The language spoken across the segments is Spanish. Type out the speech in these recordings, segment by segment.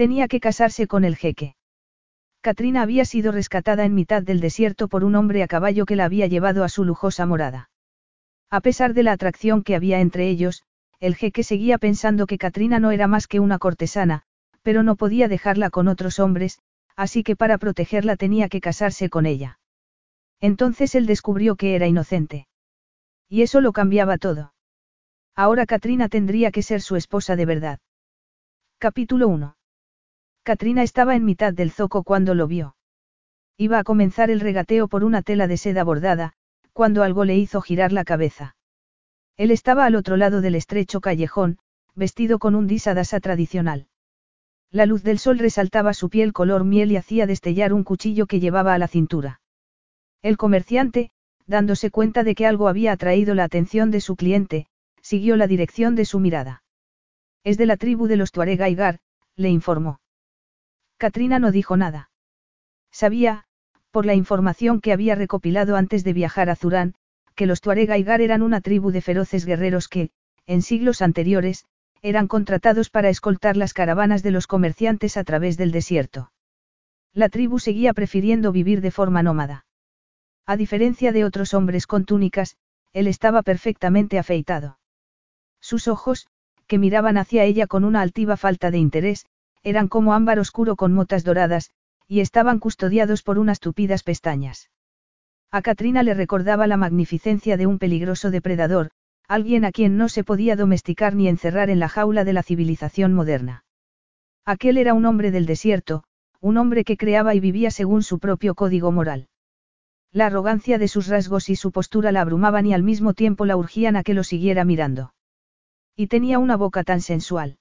Tenía que casarse con el jeque. Katrina había sido rescatada en mitad del desierto por un hombre a caballo que la había llevado a su lujosa morada. A pesar de la atracción que había entre ellos, el jeque seguía pensando que Katrina no era más que una cortesana, pero no podía dejarla con otros hombres, así que para protegerla tenía que casarse con ella. Entonces él descubrió que era inocente. Y eso lo cambiaba todo. Ahora Katrina tendría que ser su esposa de verdad. Capítulo 1. Katrina estaba en mitad del zoco cuando lo vio. Iba a comenzar el regateo por una tela de seda bordada, cuando algo le hizo girar la cabeza. Él estaba al otro lado del estrecho callejón, vestido con un disadasa tradicional. La luz del sol resaltaba su piel color miel y hacía destellar un cuchillo que llevaba a la cintura. El comerciante, dándose cuenta de que algo había atraído la atención de su cliente, siguió la dirección de su mirada. Es de la tribu de los Tuareg Aigar, le informó. Katrina no dijo nada. Sabía, por la información que había recopilado antes de viajar a Zurán, que los Tuareg Aigar eran una tribu de feroces guerreros que, en siglos anteriores, eran contratados para escoltar las caravanas de los comerciantes a través del desierto. La tribu seguía prefiriendo vivir de forma nómada. A diferencia de otros hombres con túnicas, él estaba perfectamente afeitado. Sus ojos, que miraban hacia ella con una altiva falta de interés, eran como ámbar oscuro con motas doradas, y estaban custodiados por unas tupidas pestañas. A Katrina le recordaba la magnificencia de un peligroso depredador, alguien a quien no se podía domesticar ni encerrar en la jaula de la civilización moderna. Aquel era un hombre del desierto, un hombre que creaba y vivía según su propio código moral. La arrogancia de sus rasgos y su postura la abrumaban y al mismo tiempo la urgían a que lo siguiera mirando. Y tenía una boca tan sensual.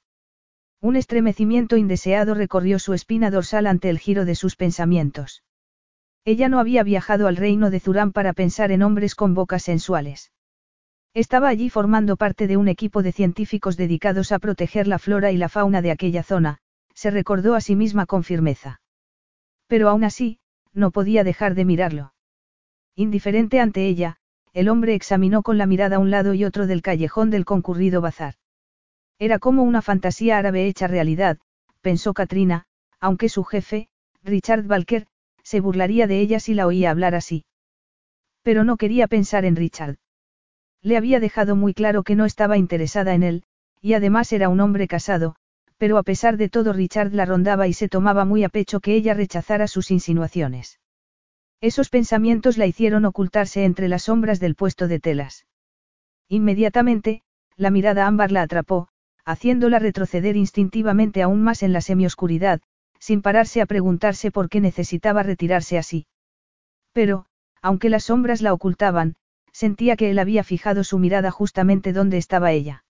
Un estremecimiento indeseado recorrió su espina dorsal ante el giro de sus pensamientos. Ella no había viajado al reino de Zurán para pensar en hombres con bocas sensuales. Estaba allí formando parte de un equipo de científicos dedicados a proteger la flora y la fauna de aquella zona, se recordó a sí misma con firmeza. Pero aún así, no podía dejar de mirarlo. Indiferente ante ella, el hombre examinó con la mirada un lado y otro del callejón del concurrido bazar. Era como una fantasía árabe hecha realidad, pensó Katrina, aunque su jefe, Richard Balker, se burlaría de ella si la oía hablar así. Pero no quería pensar en Richard. Le había dejado muy claro que no estaba interesada en él, y además era un hombre casado, pero a pesar de todo Richard la rondaba y se tomaba muy a pecho que ella rechazara sus insinuaciones. Esos pensamientos la hicieron ocultarse entre las sombras del puesto de telas. Inmediatamente, la mirada ámbar la atrapó, haciéndola retroceder instintivamente aún más en la semioscuridad, sin pararse a preguntarse por qué necesitaba retirarse así. Pero, aunque las sombras la ocultaban, sentía que él había fijado su mirada justamente donde estaba ella.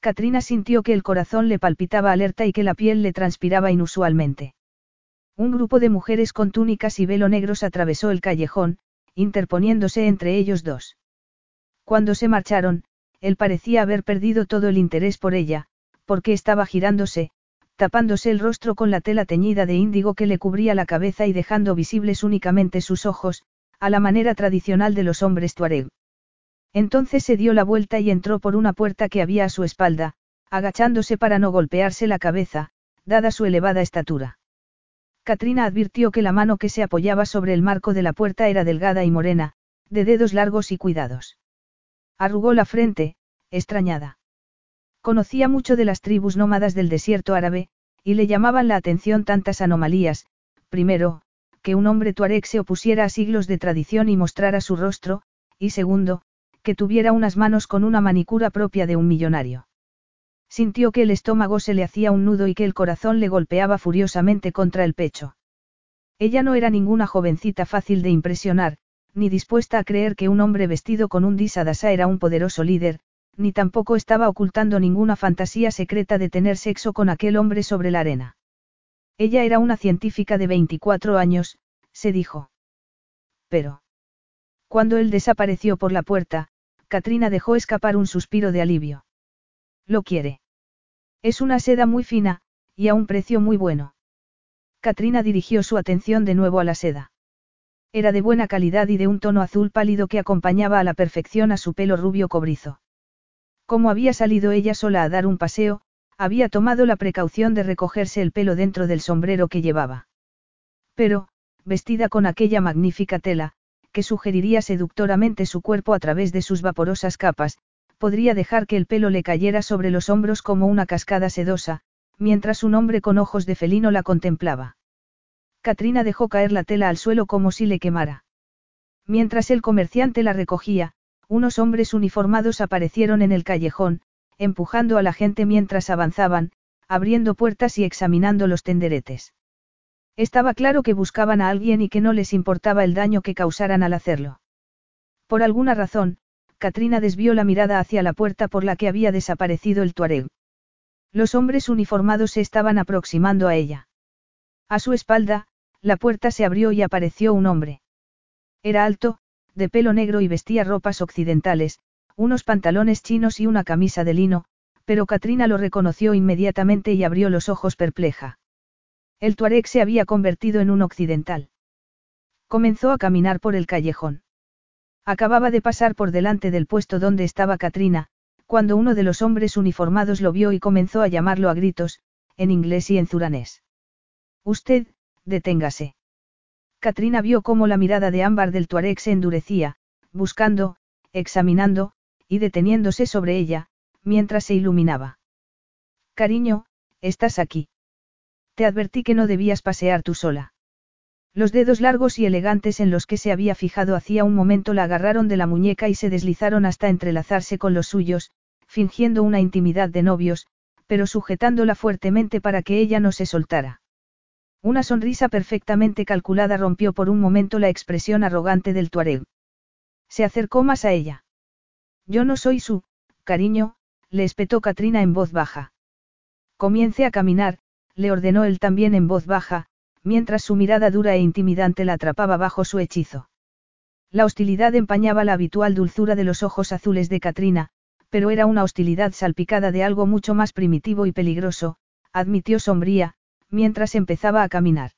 Katrina sintió que el corazón le palpitaba alerta y que la piel le transpiraba inusualmente. Un grupo de mujeres con túnicas y velo negros atravesó el callejón, interponiéndose entre ellos dos. Cuando se marcharon, él parecía haber perdido todo el interés por ella, porque estaba girándose, tapándose el rostro con la tela teñida de índigo que le cubría la cabeza y dejando visibles únicamente sus ojos, a la manera tradicional de los hombres tuareg. Entonces se dio la vuelta y entró por una puerta que había a su espalda, agachándose para no golpearse la cabeza, dada su elevada estatura. Katrina advirtió que la mano que se apoyaba sobre el marco de la puerta era delgada y morena, de dedos largos y cuidados. Arrugó la frente, extrañada. Conocía mucho de las tribus nómadas del desierto árabe, y le llamaban la atención tantas anomalías, primero, que un hombre tuareg se opusiera a siglos de tradición y mostrara su rostro, y segundo, que tuviera unas manos con una manicura propia de un millonario. Sintió que el estómago se le hacía un nudo y que el corazón le golpeaba furiosamente contra el pecho. Ella no era ninguna jovencita fácil de impresionar, ni dispuesta a creer que un hombre vestido con un disadasa era un poderoso líder, ni tampoco estaba ocultando ninguna fantasía secreta de tener sexo con aquel hombre sobre la arena. Ella era una científica de 24 años, se dijo. Pero. Cuando él desapareció por la puerta, Katrina dejó escapar un suspiro de alivio. Lo quiere. Es una seda muy fina, y a un precio muy bueno. Katrina dirigió su atención de nuevo a la seda. Era de buena calidad y de un tono azul pálido que acompañaba a la perfección a su pelo rubio cobrizo. Como había salido ella sola a dar un paseo, había tomado la precaución de recogerse el pelo dentro del sombrero que llevaba. Pero, vestida con aquella magnífica tela, que sugeriría seductoramente su cuerpo a través de sus vaporosas capas, podría dejar que el pelo le cayera sobre los hombros como una cascada sedosa, mientras un hombre con ojos de felino la contemplaba. Katrina dejó caer la tela al suelo como si le quemara. Mientras el comerciante la recogía, unos hombres uniformados aparecieron en el callejón, empujando a la gente mientras avanzaban, abriendo puertas y examinando los tenderetes. Estaba claro que buscaban a alguien y que no les importaba el daño que causaran al hacerlo. Por alguna razón, Katrina desvió la mirada hacia la puerta por la que había desaparecido el Tuareg. Los hombres uniformados se estaban aproximando a ella. A su espalda, la puerta se abrió y apareció un hombre. Era alto, de pelo negro y vestía ropas occidentales, unos pantalones chinos y una camisa de lino, pero Katrina lo reconoció inmediatamente y abrió los ojos perpleja. El Tuareg se había convertido en un occidental. Comenzó a caminar por el callejón. Acababa de pasar por delante del puesto donde estaba Katrina, cuando uno de los hombres uniformados lo vio y comenzó a llamarlo a gritos, en inglés y en zuranés. Usted, deténgase. Katrina vio cómo la mirada de ámbar del Tuareg se endurecía, buscando, examinando, y deteniéndose sobre ella, mientras se iluminaba. Cariño, estás aquí. Te advertí que no debías pasear tú sola. Los dedos largos y elegantes en los que se había fijado hacía un momento la agarraron de la muñeca y se deslizaron hasta entrelazarse con los suyos, fingiendo una intimidad de novios, pero sujetándola fuertemente para que ella no se soltara. Una sonrisa perfectamente calculada rompió por un momento la expresión arrogante del Tuareg. Se acercó más a ella. Yo no soy su, cariño, le espetó Katrina en voz baja. Comience a caminar, le ordenó él también en voz baja, mientras su mirada dura e intimidante la atrapaba bajo su hechizo. La hostilidad empañaba la habitual dulzura de los ojos azules de Katrina, pero era una hostilidad salpicada de algo mucho más primitivo y peligroso, admitió sombría, mientras empezaba a caminar.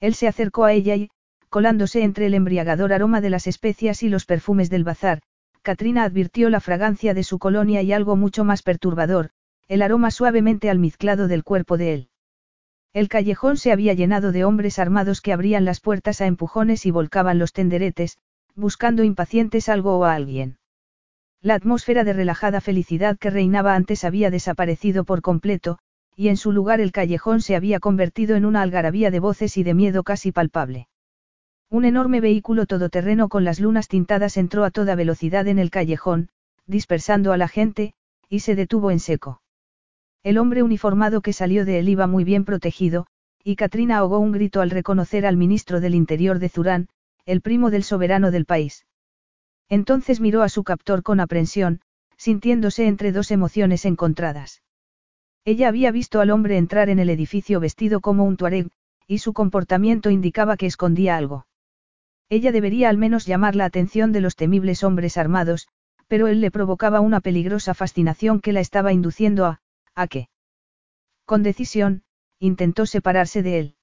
Él se acercó a ella y, colándose entre el embriagador aroma de las especias y los perfumes del bazar, Katrina advirtió la fragancia de su colonia y algo mucho más perturbador, el aroma suavemente almizclado del cuerpo de él. El callejón se había llenado de hombres armados que abrían las puertas a empujones y volcaban los tenderetes, buscando impacientes algo o a alguien. La atmósfera de relajada felicidad que reinaba antes había desaparecido por completo, y en su lugar el callejón se había convertido en una algarabía de voces y de miedo casi palpable. Un enorme vehículo todoterreno con las lunas tintadas entró a toda velocidad en el callejón, dispersando a la gente, y se detuvo en seco. El hombre uniformado que salió de él iba muy bien protegido, y Katrina ahogó un grito al reconocer al ministro del Interior de Zurán, el primo del soberano del país. Entonces miró a su captor con aprensión, sintiéndose entre dos emociones encontradas. Ella había visto al hombre entrar en el edificio vestido como un tuareg, y su comportamiento indicaba que escondía algo. Ella debería al menos llamar la atención de los temibles hombres armados, pero él le provocaba una peligrosa fascinación que la estaba induciendo a, ¿A qué? Con decisión, intentó separarse de él.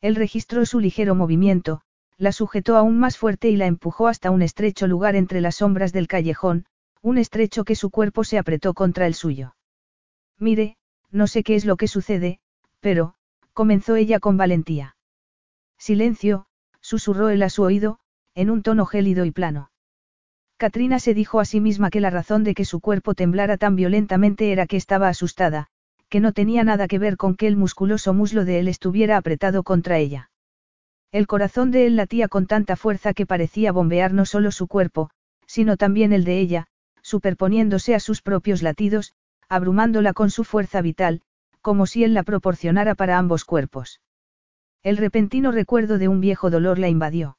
Él registró su ligero movimiento, la sujetó aún más fuerte y la empujó hasta un estrecho lugar entre las sombras del callejón, un estrecho que su cuerpo se apretó contra el suyo. Mire, no sé qué es lo que sucede, pero, comenzó ella con valentía. Silencio, susurró él a su oído, en un tono gélido y plano. Katrina se dijo a sí misma que la razón de que su cuerpo temblara tan violentamente era que estaba asustada, que no tenía nada que ver con que el musculoso muslo de él estuviera apretado contra ella. El corazón de él latía con tanta fuerza que parecía bombear no solo su cuerpo, sino también el de ella, superponiéndose a sus propios latidos, abrumándola con su fuerza vital, como si él la proporcionara para ambos cuerpos. El repentino recuerdo de un viejo dolor la invadió.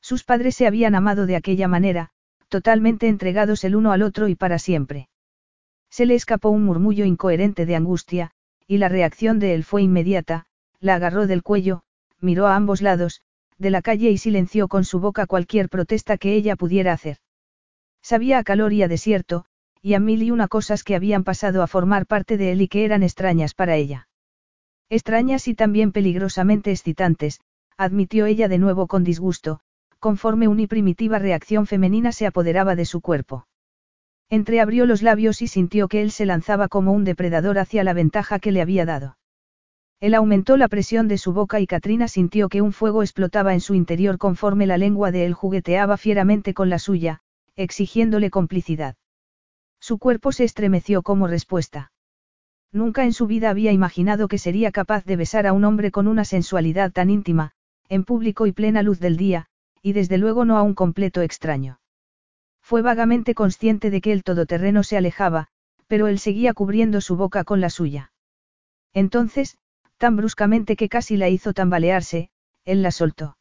Sus padres se habían amado de aquella manera, totalmente entregados el uno al otro y para siempre. Se le escapó un murmullo incoherente de angustia, y la reacción de él fue inmediata, la agarró del cuello, miró a ambos lados, de la calle y silenció con su boca cualquier protesta que ella pudiera hacer. Sabía a calor y a desierto, y a mil y una cosas que habían pasado a formar parte de él y que eran extrañas para ella. Extrañas y también peligrosamente excitantes, admitió ella de nuevo con disgusto, conforme una primitiva reacción femenina se apoderaba de su cuerpo. Entreabrió los labios y sintió que él se lanzaba como un depredador hacia la ventaja que le había dado. Él aumentó la presión de su boca y Katrina sintió que un fuego explotaba en su interior conforme la lengua de él jugueteaba fieramente con la suya, exigiéndole complicidad. Su cuerpo se estremeció como respuesta. Nunca en su vida había imaginado que sería capaz de besar a un hombre con una sensualidad tan íntima, en público y plena luz del día, y desde luego no a un completo extraño. Fue vagamente consciente de que el todoterreno se alejaba, pero él seguía cubriendo su boca con la suya. Entonces, tan bruscamente que casi la hizo tambalearse, él la soltó.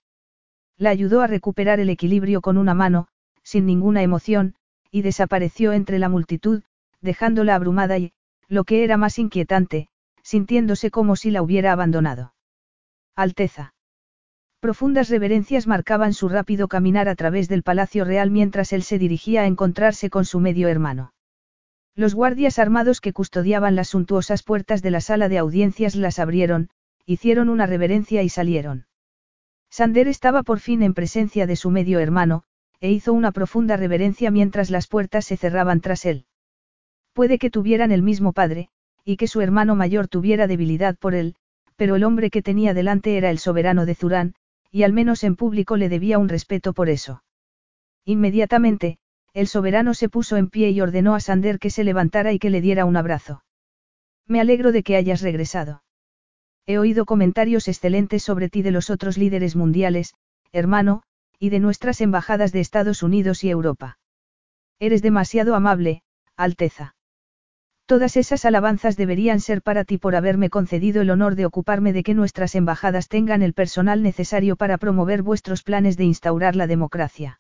La ayudó a recuperar el equilibrio con una mano, sin ninguna emoción, y desapareció entre la multitud, dejándola abrumada y, lo que era más inquietante, sintiéndose como si la hubiera abandonado. Alteza. Profundas reverencias marcaban su rápido caminar a través del Palacio Real mientras él se dirigía a encontrarse con su medio hermano. Los guardias armados que custodiaban las suntuosas puertas de la sala de audiencias las abrieron, hicieron una reverencia y salieron. Sander estaba por fin en presencia de su medio hermano, e hizo una profunda reverencia mientras las puertas se cerraban tras él. Puede que tuvieran el mismo padre, y que su hermano mayor tuviera debilidad por él, pero el hombre que tenía delante era el soberano de Zurán, y al menos en público le debía un respeto por eso. Inmediatamente, el soberano se puso en pie y ordenó a Sander que se levantara y que le diera un abrazo. Me alegro de que hayas regresado. He oído comentarios excelentes sobre ti de los otros líderes mundiales, hermano, y de nuestras embajadas de Estados Unidos y Europa. Eres demasiado amable, Alteza. Todas esas alabanzas deberían ser para ti por haberme concedido el honor de ocuparme de que nuestras embajadas tengan el personal necesario para promover vuestros planes de instaurar la democracia.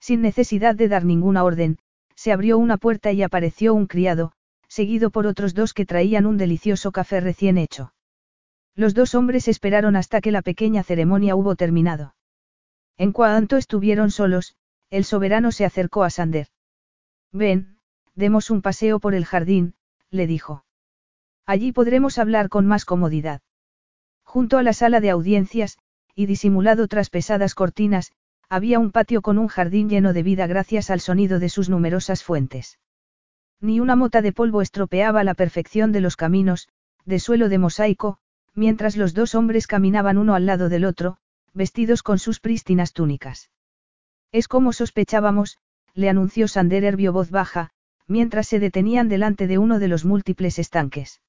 Sin necesidad de dar ninguna orden, se abrió una puerta y apareció un criado, seguido por otros dos que traían un delicioso café recién hecho. Los dos hombres esperaron hasta que la pequeña ceremonia hubo terminado. En cuanto estuvieron solos, el soberano se acercó a Sander. Ven, demos un paseo por el jardín, le dijo. Allí podremos hablar con más comodidad. Junto a la sala de audiencias, y disimulado tras pesadas cortinas, había un patio con un jardín lleno de vida gracias al sonido de sus numerosas fuentes. Ni una mota de polvo estropeaba la perfección de los caminos, de suelo de mosaico, mientras los dos hombres caminaban uno al lado del otro, vestidos con sus prístinas túnicas. Es como sospechábamos, le anunció Sander Herbio voz baja, mientras se detenían delante de uno de los múltiples estanques.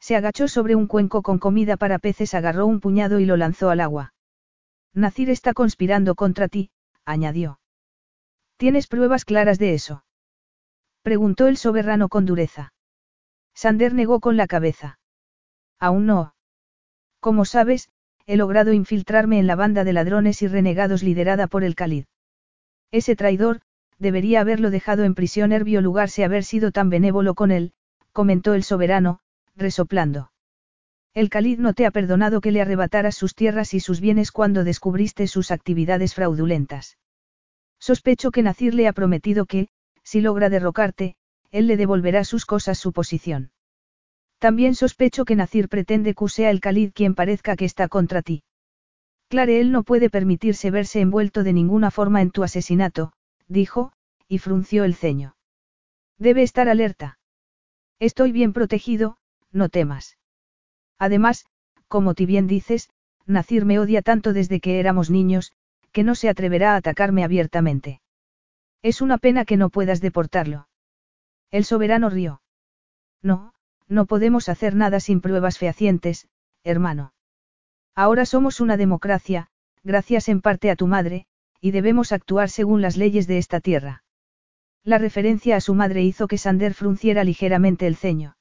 Se agachó sobre un cuenco con comida para peces, agarró un puñado y lo lanzó al agua. Nacir está conspirando contra ti, añadió. ¿Tienes pruebas claras de eso? Preguntó el soberano con dureza. Sander negó con la cabeza. Aún no. Como sabes, he logrado infiltrarme en la banda de ladrones y renegados liderada por el Khalid. Ese traidor, debería haberlo dejado en prisión Herbio lugar se haber sido tan benévolo con él, comentó el soberano, resoplando. El Khalid no te ha perdonado que le arrebataras sus tierras y sus bienes cuando descubriste sus actividades fraudulentas. Sospecho que Nacir le ha prometido que, si logra derrocarte, él le devolverá sus cosas su posición. También sospecho que Nacir pretende que sea el Khalid quien parezca que está contra ti. Clare, él no puede permitirse verse envuelto de ninguna forma en tu asesinato, dijo, y frunció el ceño. Debe estar alerta. Estoy bien protegido, no temas. Además, como ti bien dices, Nacir me odia tanto desde que éramos niños, que no se atreverá a atacarme abiertamente. Es una pena que no puedas deportarlo. El soberano rió. No, no podemos hacer nada sin pruebas fehacientes, hermano. Ahora somos una democracia, gracias en parte a tu madre, y debemos actuar según las leyes de esta tierra. La referencia a su madre hizo que Sander frunciera ligeramente el ceño.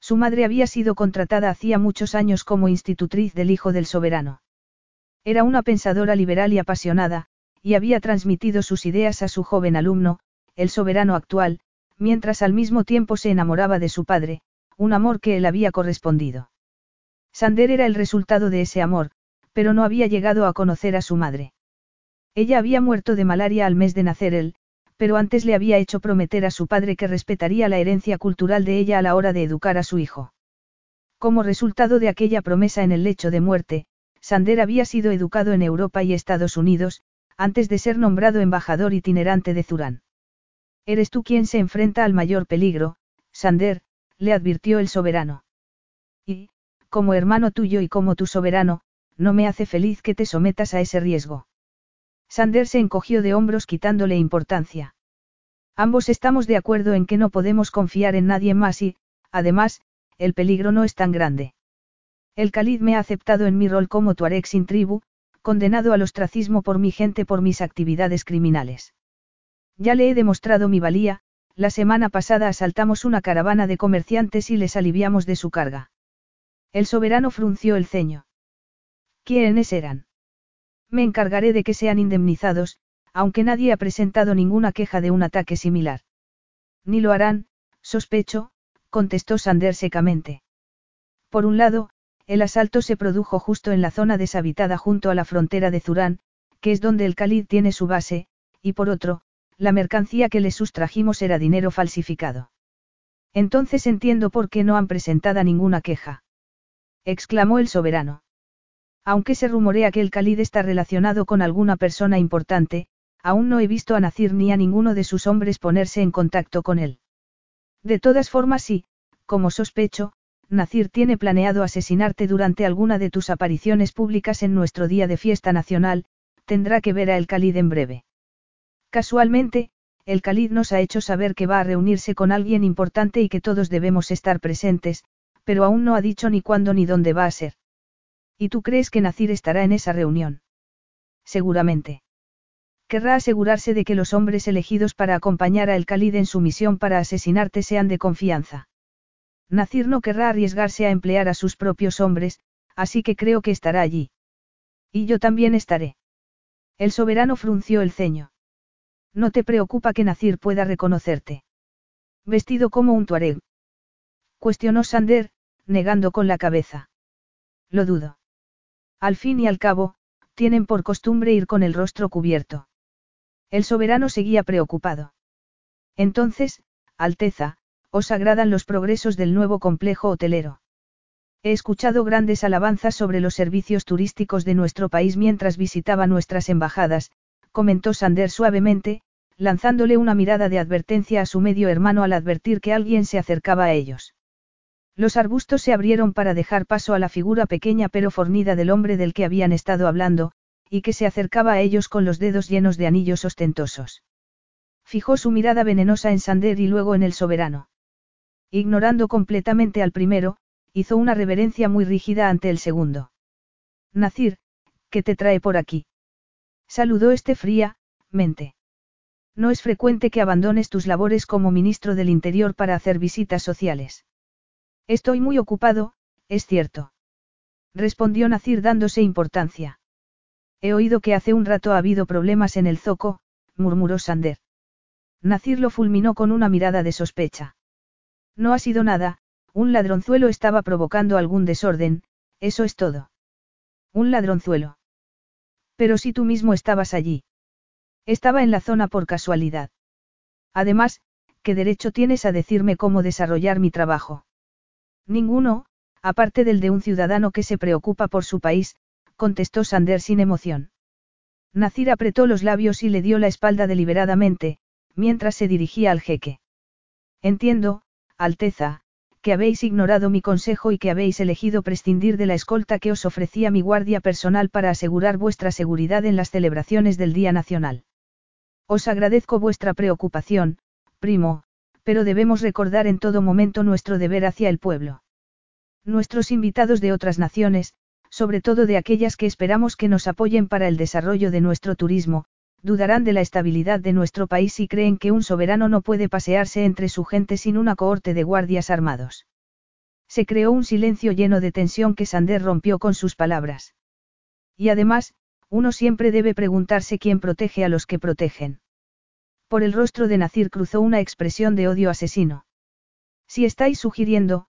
Su madre había sido contratada hacía muchos años como institutriz del hijo del soberano. Era una pensadora liberal y apasionada, y había transmitido sus ideas a su joven alumno, el soberano actual, mientras al mismo tiempo se enamoraba de su padre, un amor que él había correspondido. Sander era el resultado de ese amor, pero no había llegado a conocer a su madre. Ella había muerto de malaria al mes de nacer él, pero antes le había hecho prometer a su padre que respetaría la herencia cultural de ella a la hora de educar a su hijo. Como resultado de aquella promesa en el lecho de muerte, Sander había sido educado en Europa y Estados Unidos, antes de ser nombrado embajador itinerante de Zurán. Eres tú quien se enfrenta al mayor peligro, Sander, le advirtió el soberano. Y, como hermano tuyo y como tu soberano, no me hace feliz que te sometas a ese riesgo. Sander se encogió de hombros quitándole importancia. Ambos estamos de acuerdo en que no podemos confiar en nadie más y, además, el peligro no es tan grande. El Khalid me ha aceptado en mi rol como Tuareg sin tribu, condenado al ostracismo por mi gente por mis actividades criminales. Ya le he demostrado mi valía, la semana pasada asaltamos una caravana de comerciantes y les aliviamos de su carga. El soberano frunció el ceño. ¿Quiénes eran? Me encargaré de que sean indemnizados, aunque nadie ha presentado ninguna queja de un ataque similar. Ni lo harán, sospecho, contestó Sander secamente. Por un lado, el asalto se produjo justo en la zona deshabitada junto a la frontera de Zurán, que es donde el Khalid tiene su base, y por otro, la mercancía que les sustrajimos era dinero falsificado. Entonces entiendo por qué no han presentado ninguna queja. exclamó el soberano. Aunque se rumorea que el Khalid está relacionado con alguna persona importante, aún no he visto a Nacir ni a ninguno de sus hombres ponerse en contacto con él. De todas formas sí, como sospecho, Nacir tiene planeado asesinarte durante alguna de tus apariciones públicas en nuestro día de fiesta nacional, tendrá que ver a el Khalid en breve. Casualmente, el Khalid nos ha hecho saber que va a reunirse con alguien importante y que todos debemos estar presentes, pero aún no ha dicho ni cuándo ni dónde va a ser. ¿Y tú crees que Nacir estará en esa reunión? Seguramente. Querrá asegurarse de que los hombres elegidos para acompañar a El Khalid en su misión para asesinarte sean de confianza. Nacir no querrá arriesgarse a emplear a sus propios hombres, así que creo que estará allí. Y yo también estaré. El soberano frunció el ceño. No te preocupa que Nacir pueda reconocerte. Vestido como un tuareg. Cuestionó Sander, negando con la cabeza. Lo dudo. Al fin y al cabo, tienen por costumbre ir con el rostro cubierto. El soberano seguía preocupado. Entonces, Alteza, os agradan los progresos del nuevo complejo hotelero. He escuchado grandes alabanzas sobre los servicios turísticos de nuestro país mientras visitaba nuestras embajadas, comentó Sander suavemente, lanzándole una mirada de advertencia a su medio hermano al advertir que alguien se acercaba a ellos. Los arbustos se abrieron para dejar paso a la figura pequeña pero fornida del hombre del que habían estado hablando, y que se acercaba a ellos con los dedos llenos de anillos ostentosos. Fijó su mirada venenosa en Sander y luego en el soberano. Ignorando completamente al primero, hizo una reverencia muy rígida ante el segundo. Nacir, ¿qué te trae por aquí? Saludó este fría, mente. No es frecuente que abandones tus labores como ministro del Interior para hacer visitas sociales. Estoy muy ocupado, es cierto. Respondió Nacir dándose importancia. He oído que hace un rato ha habido problemas en el zoco, murmuró Sander. Nacir lo fulminó con una mirada de sospecha. No ha sido nada, un ladronzuelo estaba provocando algún desorden, eso es todo. Un ladronzuelo. Pero si tú mismo estabas allí. Estaba en la zona por casualidad. Además, ¿qué derecho tienes a decirme cómo desarrollar mi trabajo? Ninguno, aparte del de un ciudadano que se preocupa por su país, contestó Sander sin emoción. Nacir apretó los labios y le dio la espalda deliberadamente, mientras se dirigía al jeque. Entiendo, Alteza, que habéis ignorado mi consejo y que habéis elegido prescindir de la escolta que os ofrecía mi guardia personal para asegurar vuestra seguridad en las celebraciones del Día Nacional. Os agradezco vuestra preocupación, primo, pero debemos recordar en todo momento nuestro deber hacia el pueblo. Nuestros invitados de otras naciones, sobre todo de aquellas que esperamos que nos apoyen para el desarrollo de nuestro turismo, dudarán de la estabilidad de nuestro país y creen que un soberano no puede pasearse entre su gente sin una cohorte de guardias armados. Se creó un silencio lleno de tensión que Sander rompió con sus palabras. Y además, uno siempre debe preguntarse quién protege a los que protegen. Por el rostro de Nacir cruzó una expresión de odio asesino. Si estáis sugiriendo,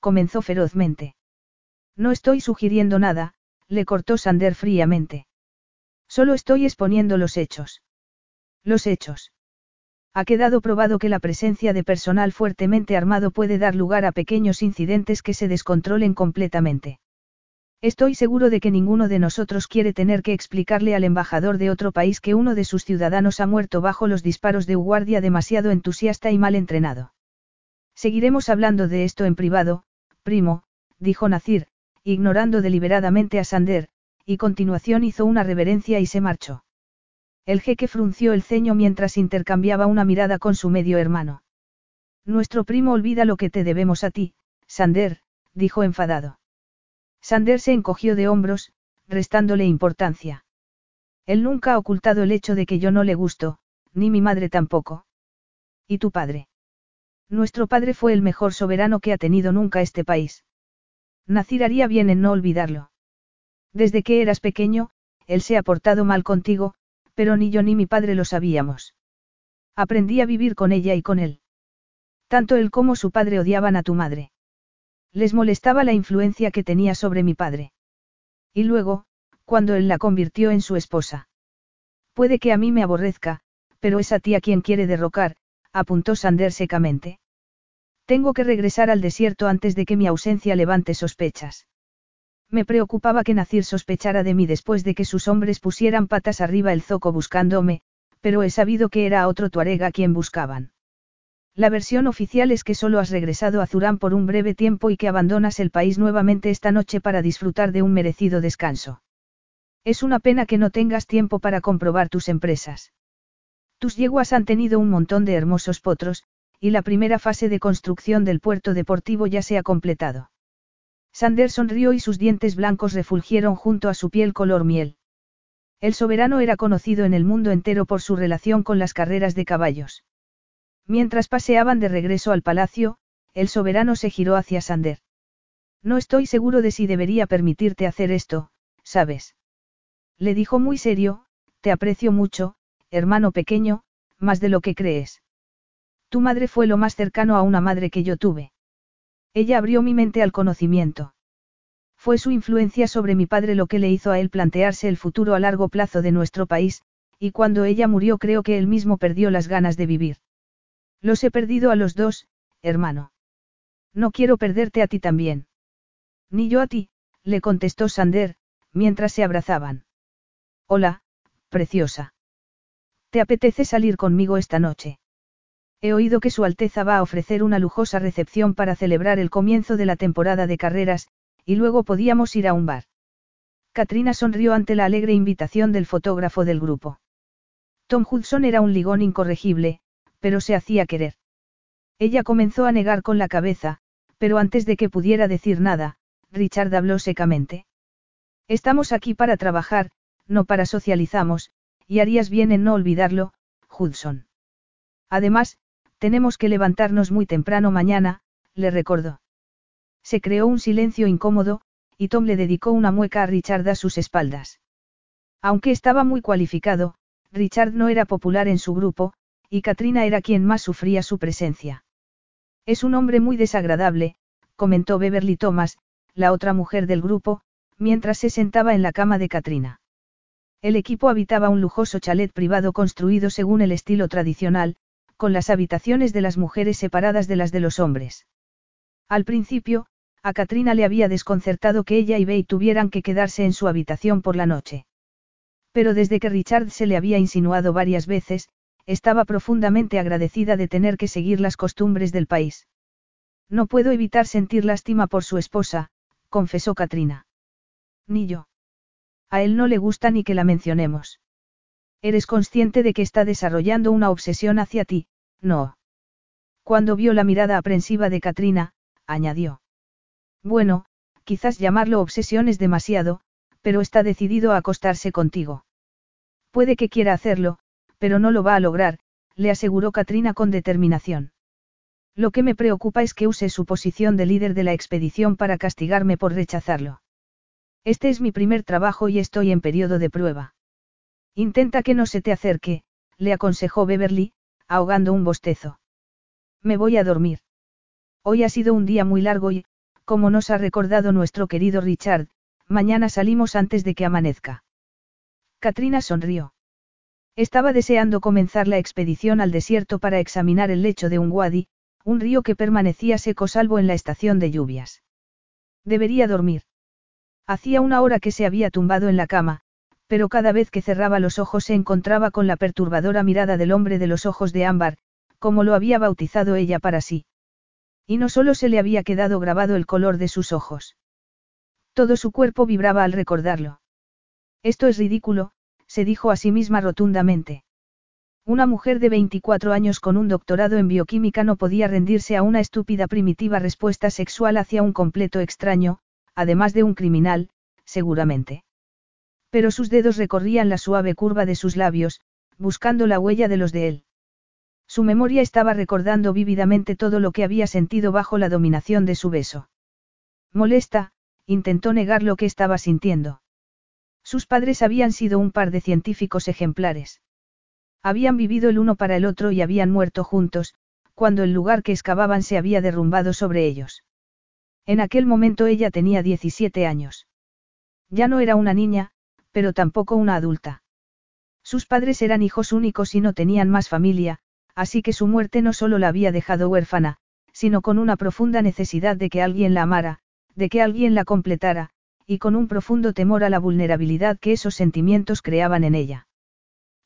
comenzó ferozmente. No estoy sugiriendo nada, le cortó Sander fríamente. Solo estoy exponiendo los hechos. Los hechos. Ha quedado probado que la presencia de personal fuertemente armado puede dar lugar a pequeños incidentes que se descontrolen completamente. Estoy seguro de que ninguno de nosotros quiere tener que explicarle al embajador de otro país que uno de sus ciudadanos ha muerto bajo los disparos de un guardia demasiado entusiasta y mal entrenado. Seguiremos hablando de esto en privado, primo, dijo Nacir, ignorando deliberadamente a Sander, y continuación hizo una reverencia y se marchó. El jeque frunció el ceño mientras intercambiaba una mirada con su medio hermano. Nuestro primo olvida lo que te debemos a ti, Sander, dijo enfadado. Sander se encogió de hombros, restándole importancia. Él nunca ha ocultado el hecho de que yo no le gusto, ni mi madre tampoco. ¿Y tu padre? Nuestro padre fue el mejor soberano que ha tenido nunca este país. Nacir haría bien en no olvidarlo. Desde que eras pequeño, él se ha portado mal contigo, pero ni yo ni mi padre lo sabíamos. Aprendí a vivir con ella y con él. Tanto él como su padre odiaban a tu madre. Les molestaba la influencia que tenía sobre mi padre. Y luego, cuando él la convirtió en su esposa. Puede que a mí me aborrezca, pero es a ti a quien quiere derrocar, apuntó Sander secamente. Tengo que regresar al desierto antes de que mi ausencia levante sospechas. Me preocupaba que Nacir sospechara de mí después de que sus hombres pusieran patas arriba el zoco buscándome, pero he sabido que era otro tuarega quien buscaban. La versión oficial es que solo has regresado a Zurán por un breve tiempo y que abandonas el país nuevamente esta noche para disfrutar de un merecido descanso. Es una pena que no tengas tiempo para comprobar tus empresas. Tus yeguas han tenido un montón de hermosos potros, y la primera fase de construcción del puerto deportivo ya se ha completado. Sander sonrió y sus dientes blancos refulgieron junto a su piel color miel. El soberano era conocido en el mundo entero por su relación con las carreras de caballos. Mientras paseaban de regreso al palacio, el soberano se giró hacia Sander. No estoy seguro de si debería permitirte hacer esto, ¿sabes? Le dijo muy serio, te aprecio mucho, hermano pequeño, más de lo que crees. Tu madre fue lo más cercano a una madre que yo tuve. Ella abrió mi mente al conocimiento. Fue su influencia sobre mi padre lo que le hizo a él plantearse el futuro a largo plazo de nuestro país, y cuando ella murió creo que él mismo perdió las ganas de vivir. Los he perdido a los dos, hermano. No quiero perderte a ti también. Ni yo a ti, le contestó Sander, mientras se abrazaban. Hola, preciosa. ¿Te apetece salir conmigo esta noche? He oído que Su Alteza va a ofrecer una lujosa recepción para celebrar el comienzo de la temporada de carreras, y luego podíamos ir a un bar. Katrina sonrió ante la alegre invitación del fotógrafo del grupo. Tom Hudson era un ligón incorregible, pero se hacía querer. Ella comenzó a negar con la cabeza, pero antes de que pudiera decir nada, Richard habló secamente. Estamos aquí para trabajar, no para socializamos, y harías bien en no olvidarlo, Hudson. Además, tenemos que levantarnos muy temprano mañana, le recordó. Se creó un silencio incómodo, y Tom le dedicó una mueca a Richard a sus espaldas. Aunque estaba muy cualificado, Richard no era popular en su grupo, y Katrina era quien más sufría su presencia. Es un hombre muy desagradable, comentó Beverly Thomas, la otra mujer del grupo, mientras se sentaba en la cama de Katrina. El equipo habitaba un lujoso chalet privado construido según el estilo tradicional, con las habitaciones de las mujeres separadas de las de los hombres. Al principio, a Katrina le había desconcertado que ella y Bey tuvieran que quedarse en su habitación por la noche. Pero desde que Richard se le había insinuado varias veces, estaba profundamente agradecida de tener que seguir las costumbres del país. No puedo evitar sentir lástima por su esposa, confesó Katrina. Ni yo. A él no le gusta ni que la mencionemos. Eres consciente de que está desarrollando una obsesión hacia ti, no. Cuando vio la mirada aprensiva de Katrina, añadió. Bueno, quizás llamarlo obsesión es demasiado, pero está decidido a acostarse contigo. Puede que quiera hacerlo, pero no lo va a lograr, le aseguró Katrina con determinación. Lo que me preocupa es que use su posición de líder de la expedición para castigarme por rechazarlo. Este es mi primer trabajo y estoy en periodo de prueba. Intenta que no se te acerque, le aconsejó Beverly, ahogando un bostezo. Me voy a dormir. Hoy ha sido un día muy largo y, como nos ha recordado nuestro querido Richard, mañana salimos antes de que amanezca. Katrina sonrió. Estaba deseando comenzar la expedición al desierto para examinar el lecho de un wadi, un río que permanecía seco salvo en la estación de lluvias. Debería dormir. Hacía una hora que se había tumbado en la cama, pero cada vez que cerraba los ojos se encontraba con la perturbadora mirada del hombre de los ojos de ámbar, como lo había bautizado ella para sí. Y no solo se le había quedado grabado el color de sus ojos. Todo su cuerpo vibraba al recordarlo. Esto es ridículo, se dijo a sí misma rotundamente. Una mujer de 24 años con un doctorado en bioquímica no podía rendirse a una estúpida primitiva respuesta sexual hacia un completo extraño, además de un criminal, seguramente. Pero sus dedos recorrían la suave curva de sus labios, buscando la huella de los de él. Su memoria estaba recordando vívidamente todo lo que había sentido bajo la dominación de su beso. Molesta, intentó negar lo que estaba sintiendo. Sus padres habían sido un par de científicos ejemplares. Habían vivido el uno para el otro y habían muerto juntos, cuando el lugar que excavaban se había derrumbado sobre ellos. En aquel momento ella tenía 17 años. Ya no era una niña, pero tampoco una adulta. Sus padres eran hijos únicos y no tenían más familia, así que su muerte no solo la había dejado huérfana, sino con una profunda necesidad de que alguien la amara, de que alguien la completara, y con un profundo temor a la vulnerabilidad que esos sentimientos creaban en ella.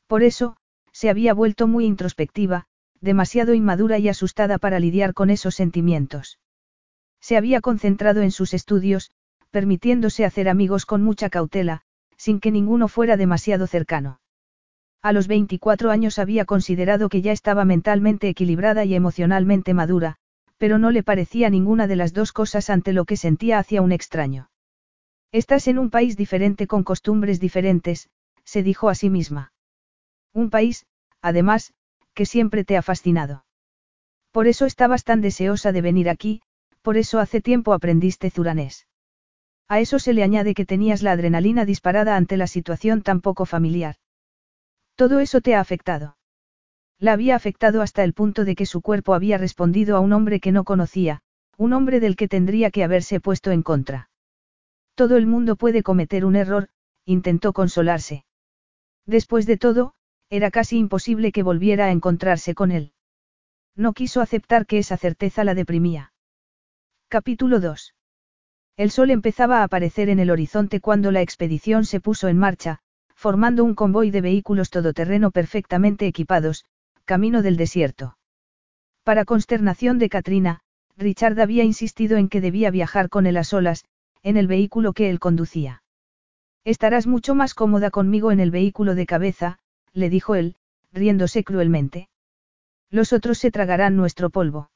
Por eso, se había vuelto muy introspectiva, demasiado inmadura y asustada para lidiar con esos sentimientos. Se había concentrado en sus estudios, permitiéndose hacer amigos con mucha cautela, sin que ninguno fuera demasiado cercano. A los 24 años había considerado que ya estaba mentalmente equilibrada y emocionalmente madura, pero no le parecía ninguna de las dos cosas ante lo que sentía hacia un extraño. Estás en un país diferente con costumbres diferentes, se dijo a sí misma. Un país, además, que siempre te ha fascinado. Por eso estabas tan deseosa de venir aquí, por eso hace tiempo aprendiste zuranés. A eso se le añade que tenías la adrenalina disparada ante la situación tan poco familiar. Todo eso te ha afectado. La había afectado hasta el punto de que su cuerpo había respondido a un hombre que no conocía, un hombre del que tendría que haberse puesto en contra. Todo el mundo puede cometer un error, intentó consolarse. Después de todo, era casi imposible que volviera a encontrarse con él. No quiso aceptar que esa certeza la deprimía. Capítulo 2. El sol empezaba a aparecer en el horizonte cuando la expedición se puso en marcha, formando un convoy de vehículos todoterreno perfectamente equipados, camino del desierto. Para consternación de Katrina, Richard había insistido en que debía viajar con él a solas, en el vehículo que él conducía. Estarás mucho más cómoda conmigo en el vehículo de cabeza, le dijo él, riéndose cruelmente. Los otros se tragarán nuestro polvo.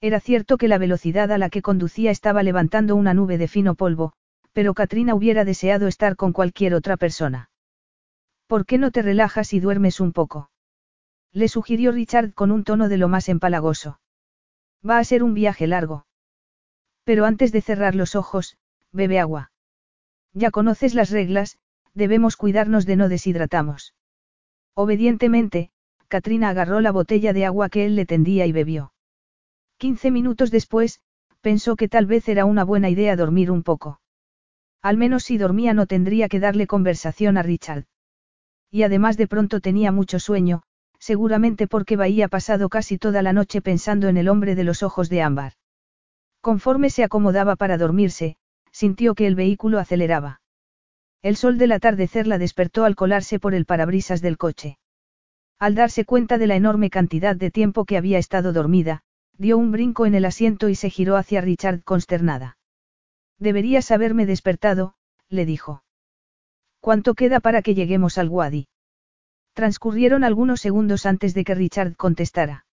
Era cierto que la velocidad a la que conducía estaba levantando una nube de fino polvo, pero Katrina hubiera deseado estar con cualquier otra persona. ¿Por qué no te relajas y duermes un poco? Le sugirió Richard con un tono de lo más empalagoso. Va a ser un viaje largo. Pero antes de cerrar los ojos, bebe agua. Ya conoces las reglas, debemos cuidarnos de no deshidratamos. Obedientemente, Katrina agarró la botella de agua que él le tendía y bebió. Quince minutos después, pensó que tal vez era una buena idea dormir un poco. Al menos si dormía no tendría que darle conversación a Richard. Y además de pronto tenía mucho sueño, seguramente porque Bahía pasado casi toda la noche pensando en el hombre de los ojos de ámbar. Conforme se acomodaba para dormirse, sintió que el vehículo aceleraba. El sol del atardecer la despertó al colarse por el parabrisas del coche. Al darse cuenta de la enorme cantidad de tiempo que había estado dormida, dio un brinco en el asiento y se giró hacia Richard consternada. Deberías haberme despertado, le dijo. ¿Cuánto queda para que lleguemos al Wadi? Transcurrieron algunos segundos antes de que Richard contestara.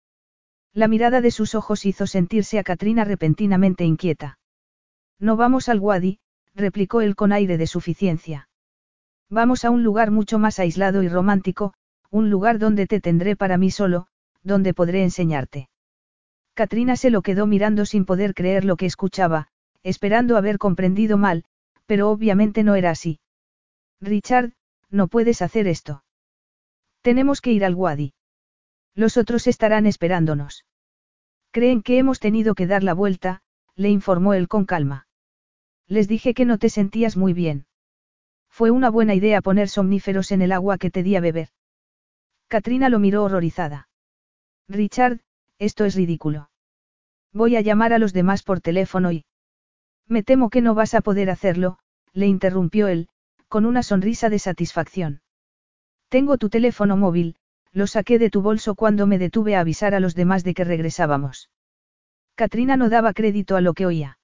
La mirada de sus ojos hizo sentirse a Katrina repentinamente inquieta. No vamos al Wadi, replicó él con aire de suficiencia. Vamos a un lugar mucho más aislado y romántico, un lugar donde te tendré para mí solo, donde podré enseñarte. Katrina se lo quedó mirando sin poder creer lo que escuchaba, esperando haber comprendido mal, Pero obviamente no era así. Richard, no puedes hacer esto. Tenemos que ir al Wadi. Los otros estarán esperándonos. Creen que hemos tenido que dar la vuelta, le informó él con calma. Les dije que no te sentías muy bien. Fue una buena idea poner somníferos en el agua que te di a beber. Katrina lo miró horrorizada. Richard, esto es ridículo. Voy a llamar a los demás por teléfono y... Me temo que no vas a poder hacerlo, le interrumpió él, con una sonrisa de satisfacción. Tengo tu teléfono móvil, lo saqué de tu bolso cuando me detuve a avisar a los demás de que regresábamos. Katrina no daba crédito a lo que oía.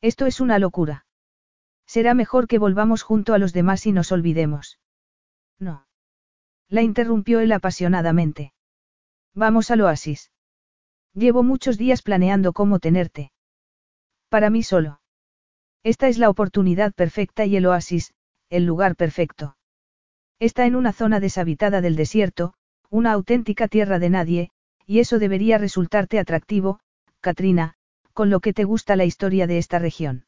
Esto es una locura. Será mejor que volvamos junto a los demás y nos olvidemos. No. La interrumpió él apasionadamente. Vamos al oasis. Llevo muchos días planeando cómo tenerte. Para mí solo. Esta es la oportunidad perfecta y el oasis, el lugar perfecto. Está en una zona deshabitada del desierto, una auténtica tierra de nadie, y eso debería resultarte atractivo, Katrina, con lo que te gusta la historia de esta región.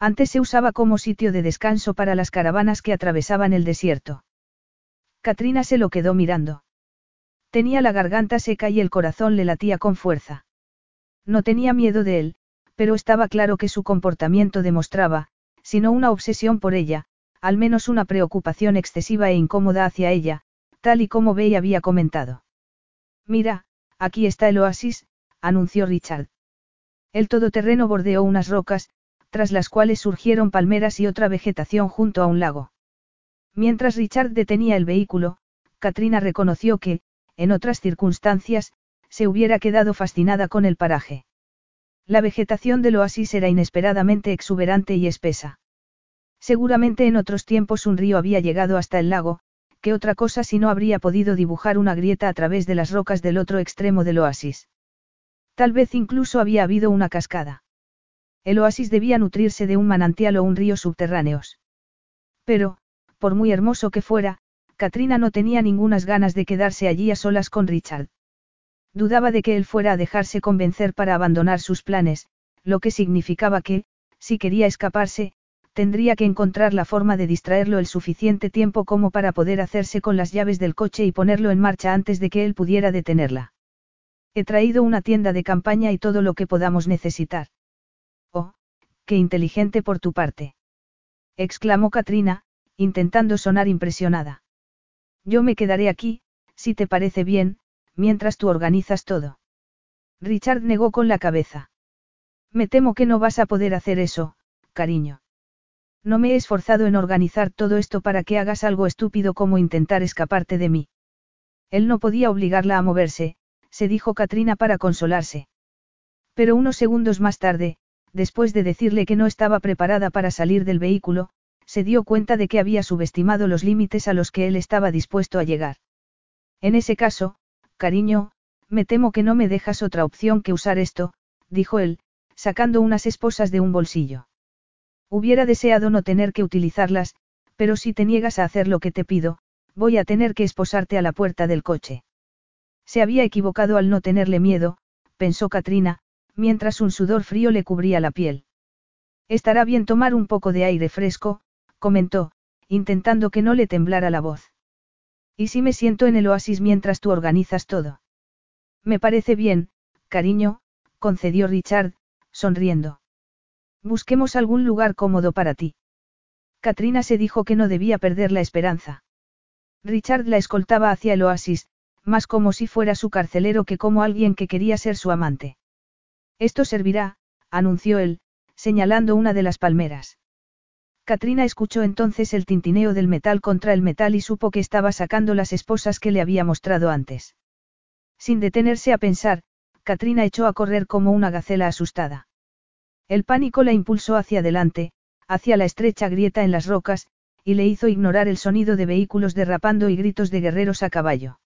Antes se usaba como sitio de descanso para las caravanas que atravesaban el desierto. Katrina se lo quedó mirando. Tenía la garganta seca y el corazón le latía con fuerza. No tenía miedo de él, pero estaba claro que su comportamiento demostraba, si no una obsesión por ella, al menos una preocupación excesiva e incómoda hacia ella, tal y como Bey había comentado. Mira, aquí está el oasis, anunció Richard. El todoterreno bordeó unas rocas, tras las cuales surgieron palmeras y otra vegetación junto a un lago. Mientras Richard detenía el vehículo, Katrina reconoció que, en otras circunstancias, se hubiera quedado fascinada con el paraje. La vegetación del oasis era inesperadamente exuberante y espesa. Seguramente en otros tiempos un río había llegado hasta el lago, que otra cosa si no habría podido dibujar una grieta a través de las rocas del otro extremo del oasis. Tal vez incluso había habido una cascada. El oasis debía nutrirse de un manantial o un río subterráneos. Pero, por muy hermoso que fuera, Katrina no tenía ningunas ganas de quedarse allí a solas con Richard. Dudaba de que él fuera a dejarse convencer para abandonar sus planes, lo que significaba que, si quería escaparse, tendría que encontrar la forma de distraerlo el suficiente tiempo como para poder hacerse con las llaves del coche y ponerlo en marcha antes de que él pudiera detenerla. He traído una tienda de campaña y todo lo que podamos necesitar. Oh, qué inteligente por tu parte. exclamó Katrina, intentando sonar impresionada. Yo me quedaré aquí, si te parece bien, mientras tú organizas todo. Richard negó con la cabeza. Me temo que no vas a poder hacer eso, cariño. No me he esforzado en organizar todo esto para que hagas algo estúpido como intentar escaparte de mí. Él no podía obligarla a moverse, se dijo Katrina para consolarse. Pero unos segundos más tarde, después de decirle que no estaba preparada para salir del vehículo, se dio cuenta de que había subestimado los límites a los que él estaba dispuesto a llegar. En ese caso, cariño, me temo que no me dejas otra opción que usar esto, dijo él, sacando unas esposas de un bolsillo. Hubiera deseado no tener que utilizarlas, pero si te niegas a hacer lo que te pido, voy a tener que esposarte a la puerta del coche. Se había equivocado al no tenerle miedo, pensó Katrina, mientras un sudor frío le cubría la piel. Estará bien tomar un poco de aire fresco, comentó, intentando que no le temblara la voz. ¿Y si me siento en el oasis mientras tú organizas todo? Me parece bien, cariño, concedió Richard, sonriendo. Busquemos algún lugar cómodo para ti. Katrina se dijo que no debía perder la esperanza. Richard la escoltaba hacia el oasis, más como si fuera su carcelero que como alguien que quería ser su amante. Esto servirá, anunció él, señalando una de las palmeras. Katrina escuchó entonces el tintineo del metal contra el metal y supo que estaba sacando las esposas que le había mostrado antes. Sin detenerse a pensar, Katrina echó a correr como una gacela asustada. El pánico la impulsó hacia adelante, hacia la estrecha grieta en las rocas, y le hizo ignorar el sonido de vehículos derrapando y gritos de guerreros a caballo.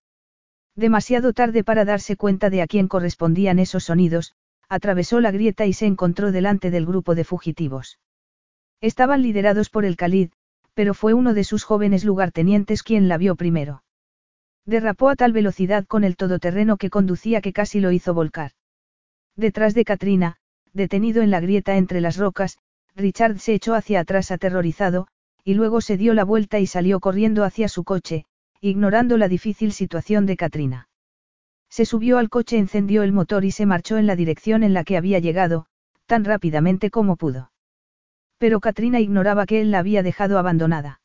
Demasiado tarde para darse cuenta de a quién correspondían esos sonidos, atravesó la grieta y se encontró delante del grupo de fugitivos. Estaban liderados por el Khalid, pero fue uno de sus jóvenes lugartenientes quien la vio primero. Derrapó a tal velocidad con el todoterreno que conducía que casi lo hizo volcar. Detrás de Katrina, detenido en la grieta entre las rocas, Richard se echó hacia atrás aterrorizado, y luego se dio la vuelta y salió corriendo hacia su coche, ignorando la difícil situación de Katrina. Se subió al coche, encendió el motor y se marchó en la dirección en la que había llegado, tan rápidamente como pudo. Pero Katrina ignoraba que él la había dejado abandonada.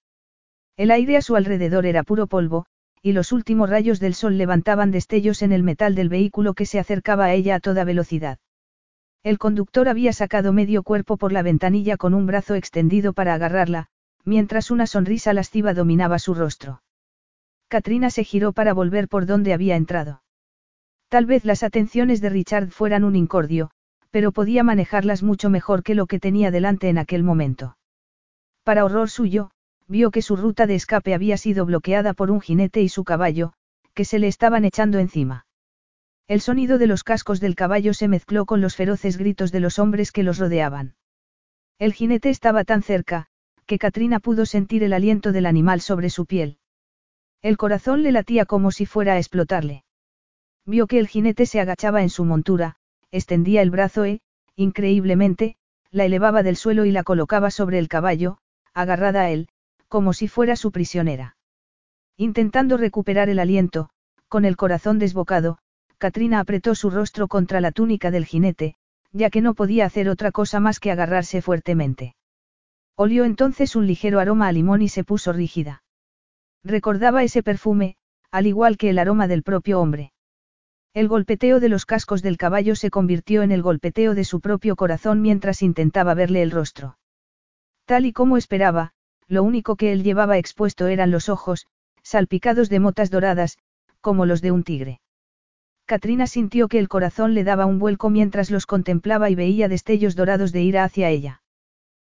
El aire a su alrededor era puro polvo, y los últimos rayos del sol levantaban destellos en el metal del vehículo que se acercaba a ella a toda velocidad. El conductor había sacado medio cuerpo por la ventanilla con un brazo extendido para agarrarla, mientras una sonrisa lasciva dominaba su rostro. Katrina se giró para volver por donde había entrado. Tal vez las atenciones de Richard fueran un incordio, pero podía manejarlas mucho mejor que lo que tenía delante en aquel momento. Para horror suyo, vio que su ruta de escape había sido bloqueada por un jinete y su caballo, que se le estaban echando encima. El sonido de los cascos del caballo se mezcló con los feroces gritos de los hombres que los rodeaban. El jinete estaba tan cerca, que Katrina pudo sentir el aliento del animal sobre su piel. El corazón le latía como si fuera a explotarle. Vio que el jinete se agachaba en su montura, extendía el brazo e, increíblemente, la elevaba del suelo y la colocaba sobre el caballo, agarrada a él, como si fuera su prisionera. Intentando recuperar el aliento, con el corazón desbocado, Katrina apretó su rostro contra la túnica del jinete, ya que no podía hacer otra cosa más que agarrarse fuertemente. Olió entonces un ligero aroma a limón y se puso rígida. Recordaba ese perfume, al igual que el aroma del propio hombre. El golpeteo de los cascos del caballo se convirtió en el golpeteo de su propio corazón mientras intentaba verle el rostro. Tal y como esperaba, lo único que él llevaba expuesto eran los ojos, salpicados de motas doradas, como los de un tigre. Katrina sintió que el corazón le daba un vuelco mientras los contemplaba y veía destellos dorados de ira hacia ella.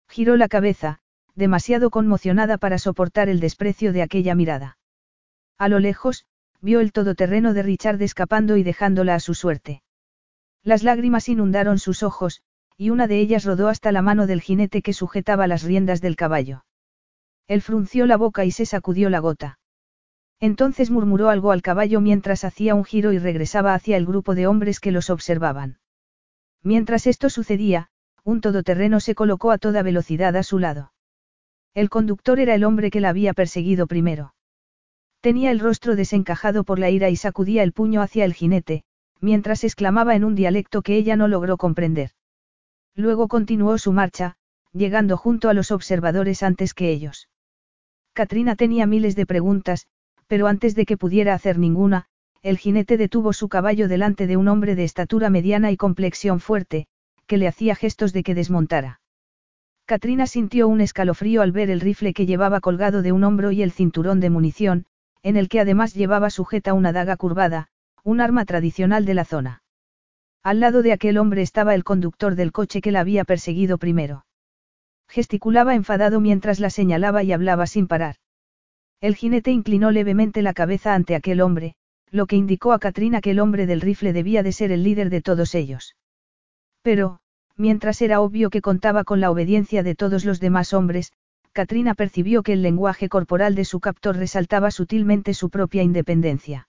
Giró la cabeza, demasiado conmocionada para soportar el desprecio de aquella mirada. A lo lejos, vio el todoterreno de Richard escapando y dejándola a su suerte. Las lágrimas inundaron sus ojos, y una de ellas rodó hasta la mano del jinete que sujetaba las riendas del caballo. Él frunció la boca y se sacudió la gota. Entonces murmuró algo al caballo mientras hacía un giro y regresaba hacia el grupo de hombres que los observaban. Mientras esto sucedía, un todoterreno se colocó a toda velocidad a su lado. El conductor era el hombre que la había perseguido primero. Tenía el rostro desencajado por la ira y sacudía el puño hacia el jinete, mientras exclamaba en un dialecto que ella no logró comprender. Luego continuó su marcha, llegando junto a los observadores antes que ellos. Katrina tenía miles de preguntas, pero antes de que pudiera hacer ninguna, el jinete detuvo su caballo delante de un hombre de estatura mediana y complexión fuerte, que le hacía gestos de que desmontara. Katrina sintió un escalofrío al ver el rifle que llevaba colgado de un hombro y el cinturón de munición, en el que además llevaba sujeta una daga curvada, un arma tradicional de la zona. Al lado de aquel hombre estaba el conductor del coche que la había perseguido primero. Gesticulaba enfadado mientras la señalaba y hablaba sin parar. El jinete inclinó levemente la cabeza ante aquel hombre, lo que indicó a Katrina que el hombre del rifle debía de ser el líder de todos ellos. Pero, mientras era obvio que contaba con la obediencia de todos los demás hombres, Katrina percibió que el lenguaje corporal de su captor resaltaba sutilmente su propia independencia.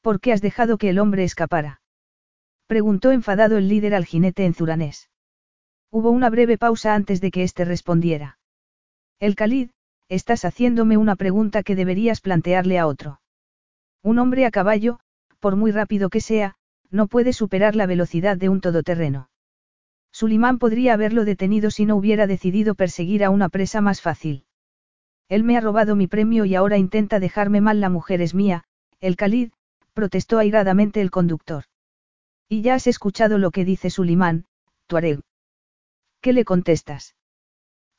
¿Por qué has dejado que el hombre escapara? Preguntó enfadado el líder al jinete en zuranés. Hubo una breve pausa antes de que éste respondiera. El Khalid, estás haciéndome una pregunta que deberías plantearle a otro. Un hombre a caballo, por muy rápido que sea, no puede superar la velocidad de un todoterreno. Sulimán podría haberlo detenido si no hubiera decidido perseguir a una presa más fácil. Él me ha robado mi premio y ahora intenta dejarme mal. La mujer es mía, el Khalid, protestó airadamente el conductor. Y ya has escuchado lo que dice Sulimán, Tuareg. ¿Qué le contestas?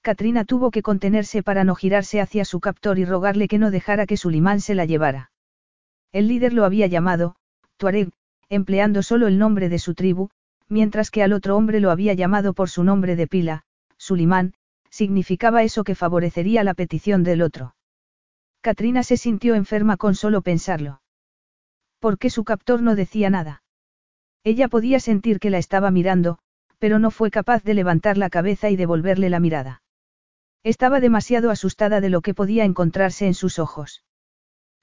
Katrina tuvo que contenerse para no girarse hacia su captor y rogarle que no dejara que Sulimán se la llevara. El líder lo había llamado, Tuareg, empleando solo el nombre de su tribu, mientras que al otro hombre lo había llamado por su nombre de pila, Sulimán, significaba eso que favorecería la petición del otro. Katrina se sintió enferma con solo pensarlo. ¿Por qué su captor no decía nada? Ella podía sentir que la estaba mirando, pero no fue capaz de levantar la cabeza y devolverle la mirada. Estaba demasiado asustada de lo que podía encontrarse en sus ojos.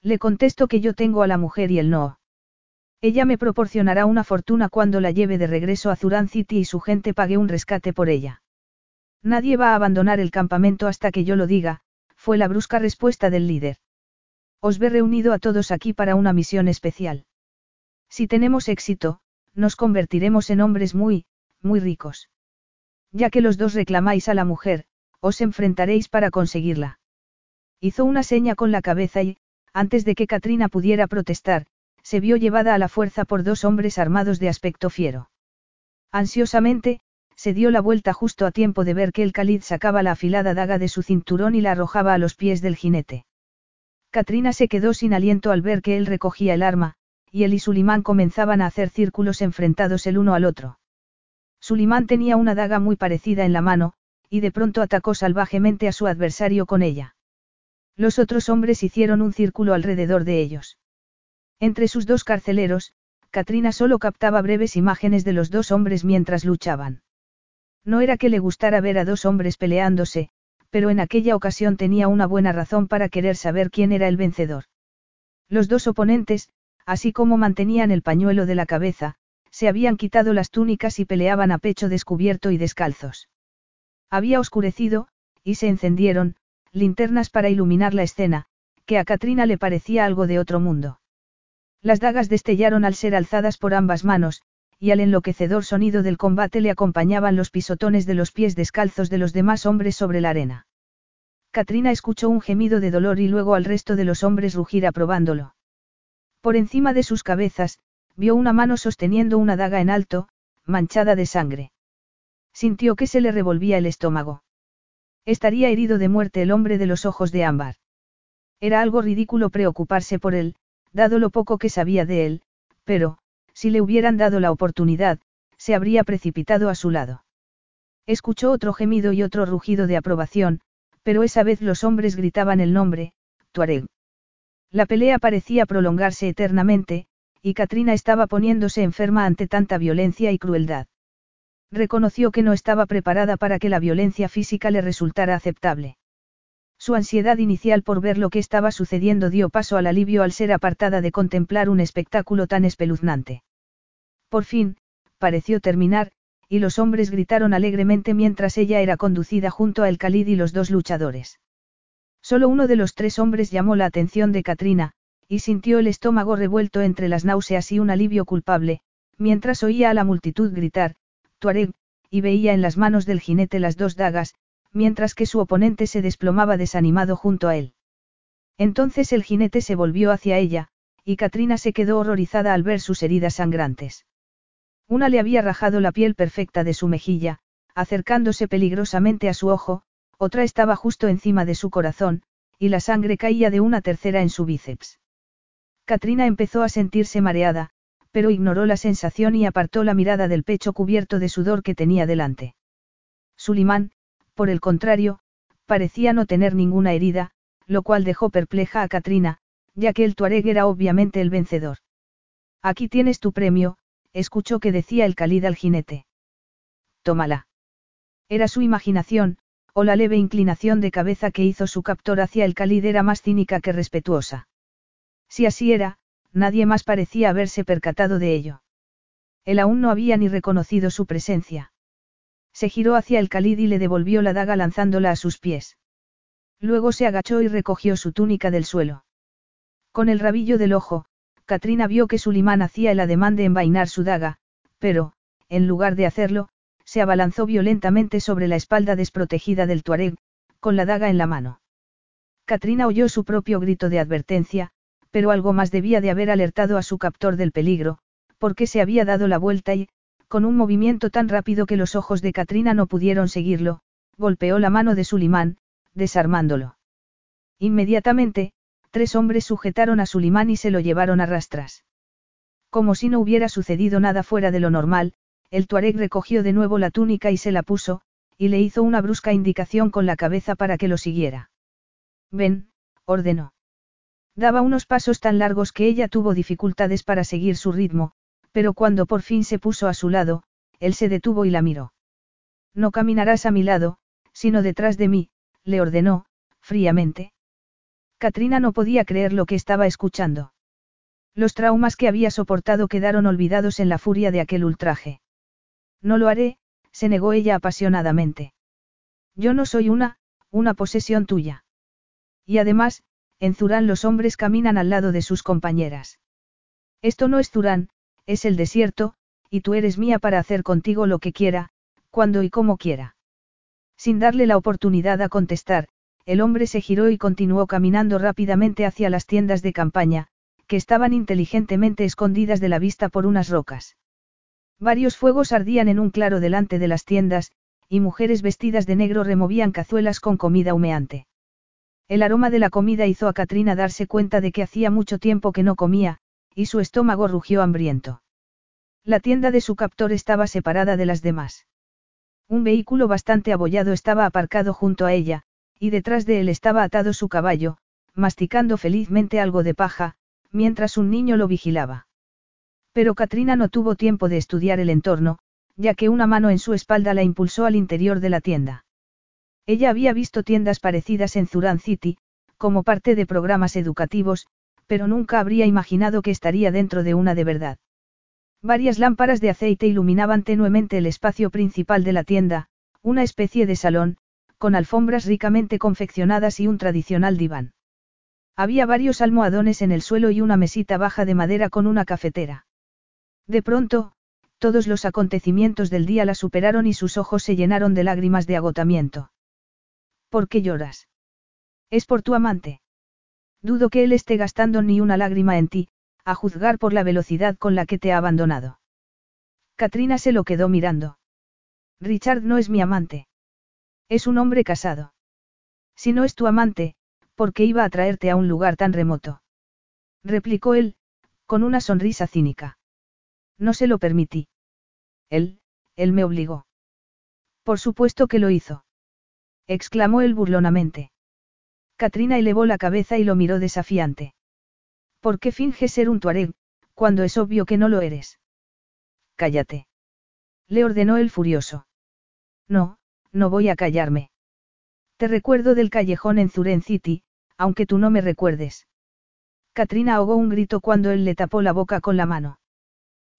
Le contesto que yo tengo a la mujer y él no. Ella me proporcionará una fortuna cuando la lleve de regreso a Zuran City y su gente pague un rescate por ella. Nadie va a abandonar el campamento hasta que yo lo diga, fue la brusca respuesta del líder. Os ve reunido a todos aquí para una misión especial. Si tenemos éxito, nos convertiremos en hombres muy, muy ricos. Ya que los dos reclamáis a la mujer, os enfrentaréis para conseguirla. Hizo una seña con la cabeza y, antes de que Katrina pudiera protestar, se vio llevada a la fuerza por dos hombres armados de aspecto fiero. Ansiosamente, se dio la vuelta justo a tiempo de ver que el Khalid sacaba la afilada daga de su cinturón y la arrojaba a los pies del jinete. Katrina se quedó sin aliento al ver que él recogía el arma, y él y Sulimán comenzaban a hacer círculos enfrentados el uno al otro. Sulimán tenía una daga muy parecida en la mano, y de pronto atacó salvajemente a su adversario con ella. Los otros hombres hicieron un círculo alrededor de ellos. Entre sus dos carceleros, Katrina solo captaba breves imágenes de los dos hombres mientras luchaban. No era que le gustara ver a dos hombres peleándose, pero en aquella ocasión tenía una buena razón para querer saber quién era el vencedor. Los dos oponentes, así como mantenían el pañuelo de la cabeza, se habían quitado las túnicas y peleaban a pecho descubierto y descalzos. Había oscurecido, y se encendieron, linternas para iluminar la escena, que a Katrina le parecía algo de otro mundo. Las dagas destellaron al ser alzadas por ambas manos, y al enloquecedor sonido del combate le acompañaban los pisotones de los pies descalzos de los demás hombres sobre la arena. Katrina escuchó un gemido de dolor y luego al resto de los hombres rugir aprobándolo. Por encima de sus cabezas, vio una mano sosteniendo una daga en alto, manchada de sangre. Sintió que se le revolvía el estómago. Estaría herido de muerte el hombre de los ojos de ámbar. Era algo ridículo preocuparse por él, dado lo poco que sabía de él, pero, si le hubieran dado la oportunidad, se habría precipitado a su lado. Escuchó otro gemido y otro rugido de aprobación, pero esa vez los hombres gritaban el nombre, Tuareg. La pelea parecía prolongarse eternamente, y Katrina estaba poniéndose enferma ante tanta violencia y crueldad. Reconoció que no estaba preparada para que la violencia física le resultara aceptable. Su ansiedad inicial por ver lo que estaba sucediendo dio paso al alivio al ser apartada de contemplar un espectáculo tan espeluznante. Por fin, pareció terminar, y los hombres gritaron alegremente mientras ella era conducida junto a El Khalid y los dos luchadores. Solo uno de los tres hombres llamó la atención de Katrina, y sintió el estómago revuelto entre las náuseas y un alivio culpable, mientras oía a la multitud gritar, Tuareg, y veía en las manos del jinete las dos dagas, mientras que su oponente se desplomaba desanimado junto a él. Entonces el jinete se volvió hacia ella, y Katrina se quedó horrorizada al ver sus heridas sangrantes. Una le había rajado la piel perfecta de su mejilla, acercándose peligrosamente a su ojo, otra estaba justo encima de su corazón, y la sangre caía de una tercera en su bíceps. Katrina empezó a sentirse mareada, pero ignoró la sensación y apartó la mirada del pecho cubierto de sudor que tenía delante. Sulimán, por el contrario, parecía no tener ninguna herida, lo cual dejó perpleja a Katrina, ya que el Tuareg era obviamente el vencedor. Aquí tienes tu premio, escuchó que decía el Khalid al jinete. Tómala. Era su imaginación, o la leve inclinación de cabeza que hizo su captor hacia el Khalid era más cínica que respetuosa. Si así era, nadie más parecía haberse percatado de ello. Él aún no había ni reconocido su presencia. Se giró hacia el Khalid y le devolvió la daga lanzándola a sus pies. Luego se agachó y recogió su túnica del suelo. Con el rabillo del ojo, Katrina vio que Sulimán hacía el ademán de envainar su daga, pero, en lugar de hacerlo, se abalanzó violentamente sobre la espalda desprotegida del Tuareg, con la daga en la mano. Katrina oyó su propio grito de advertencia, pero algo más debía de haber alertado a su captor del peligro, porque se había dado la vuelta y, con un movimiento tan rápido que los ojos de Katrina no pudieron seguirlo, golpeó la mano de Sulimán, desarmándolo. Inmediatamente, tres hombres sujetaron a Sulimán y se lo llevaron a rastras. Como si no hubiera sucedido nada fuera de lo normal, el tuareg recogió de nuevo la túnica y se la puso, y le hizo una brusca indicación con la cabeza para que lo siguiera. Ven, ordenó. Daba unos pasos tan largos que ella tuvo dificultades para seguir su ritmo, pero cuando por fin se puso a su lado, él se detuvo y la miró. No caminarás a mi lado, sino detrás de mí, le ordenó, fríamente. Katrina no podía creer lo que estaba escuchando. Los traumas que había soportado quedaron olvidados en la furia de aquel ultraje. No lo haré, se negó ella apasionadamente. Yo no soy una, una posesión tuya. Y además, en Zurán los hombres caminan al lado de sus compañeras. Esto no es Zurán, es el desierto, y tú eres mía para hacer contigo lo que quiera, cuando y como quiera. Sin darle la oportunidad a contestar, el hombre se giró y continuó caminando rápidamente hacia las tiendas de campaña, que estaban inteligentemente escondidas de la vista por unas rocas. Varios fuegos ardían en un claro delante de las tiendas, y mujeres vestidas de negro removían cazuelas con comida humeante. El aroma de la comida hizo a Katrina darse cuenta de que hacía mucho tiempo que no comía, y su estómago rugió hambriento. La tienda de su captor estaba separada de las demás. Un vehículo bastante abollado estaba aparcado junto a ella, y detrás de él estaba atado su caballo, masticando felizmente algo de paja, mientras un niño lo vigilaba. Pero Katrina no tuvo tiempo de estudiar el entorno, ya que una mano en su espalda la impulsó al interior de la tienda. Ella había visto tiendas parecidas en Zuran City, como parte de programas educativos, pero nunca habría imaginado que estaría dentro de una de verdad. Varias lámparas de aceite iluminaban tenuemente el espacio principal de la tienda, una especie de salón, con alfombras ricamente confeccionadas y un tradicional diván. Había varios almohadones en el suelo y una mesita baja de madera con una cafetera. De pronto, todos los acontecimientos del día la superaron y sus ojos se llenaron de lágrimas de agotamiento. ¿Por qué lloras? Es por tu amante. Dudo que él esté gastando ni una lágrima en ti, a juzgar por la velocidad con la que te ha abandonado. Katrina se lo quedó mirando. Richard no es mi amante. Es un hombre casado. Si no es tu amante, ¿por qué iba a traerte a un lugar tan remoto? Replicó él, con una sonrisa cínica. No se lo permití. Él, él me obligó. Por supuesto que lo hizo. Exclamó él burlonamente. Katrina elevó la cabeza y lo miró desafiante. ¿Por qué finges ser un tuareg, cuando es obvio que no lo eres? Cállate. Le ordenó el furioso. No, no voy a callarme. Te recuerdo del callejón en Zuren City, aunque tú no me recuerdes. Katrina ahogó un grito cuando él le tapó la boca con la mano.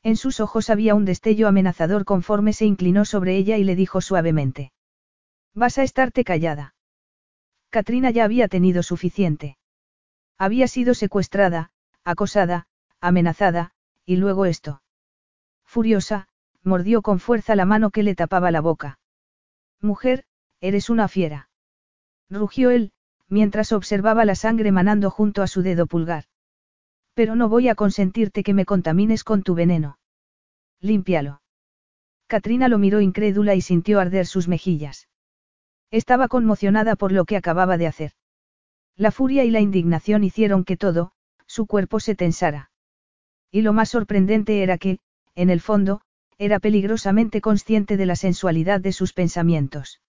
En sus ojos había un destello amenazador conforme se inclinó sobre ella y le dijo suavemente. Vas a estarte callada. Katrina ya había tenido suficiente. Había sido secuestrada, acosada, amenazada, y luego esto. Furiosa, mordió con fuerza la mano que le tapaba la boca. Mujer, eres una fiera. Rugió él, mientras observaba la sangre manando junto a su dedo pulgar. Pero no voy a consentirte que me contamines con tu veneno. Límpialo. Katrina lo miró incrédula y sintió arder sus mejillas. Estaba conmocionada por lo que acababa de hacer. La furia y la indignación hicieron que todo, su cuerpo se tensara. Y lo más sorprendente era que, en el fondo, era peligrosamente consciente de la sensualidad de sus pensamientos.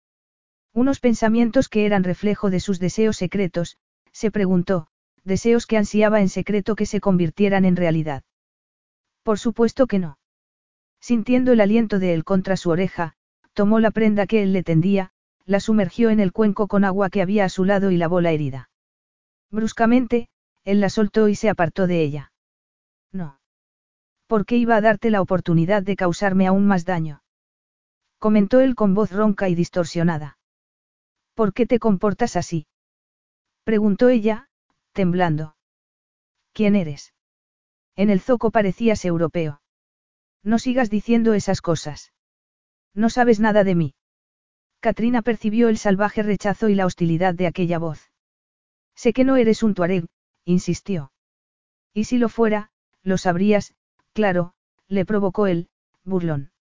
Unos pensamientos que eran reflejo de sus deseos secretos, se preguntó, deseos que ansiaba en secreto que se convirtieran en realidad. Por supuesto que no. Sintiendo el aliento de él contra su oreja, tomó la prenda que él le tendía, la sumergió en el cuenco con agua que había a su lado y lavó la herida. Bruscamente, él la soltó y se apartó de ella. No. ¿Por qué iba a darte la oportunidad de causarme aún más daño? Comentó él con voz ronca y distorsionada. ¿Por qué te comportas así? Preguntó ella, temblando. ¿Quién eres? En el zoco parecías europeo. No sigas diciendo esas cosas. No sabes nada de mí. Katrina percibió el salvaje rechazo y la hostilidad de aquella voz. Sé que no eres un tuareg, insistió. Y si lo fuera, lo sabrías, Claro, le provocó él, burlón.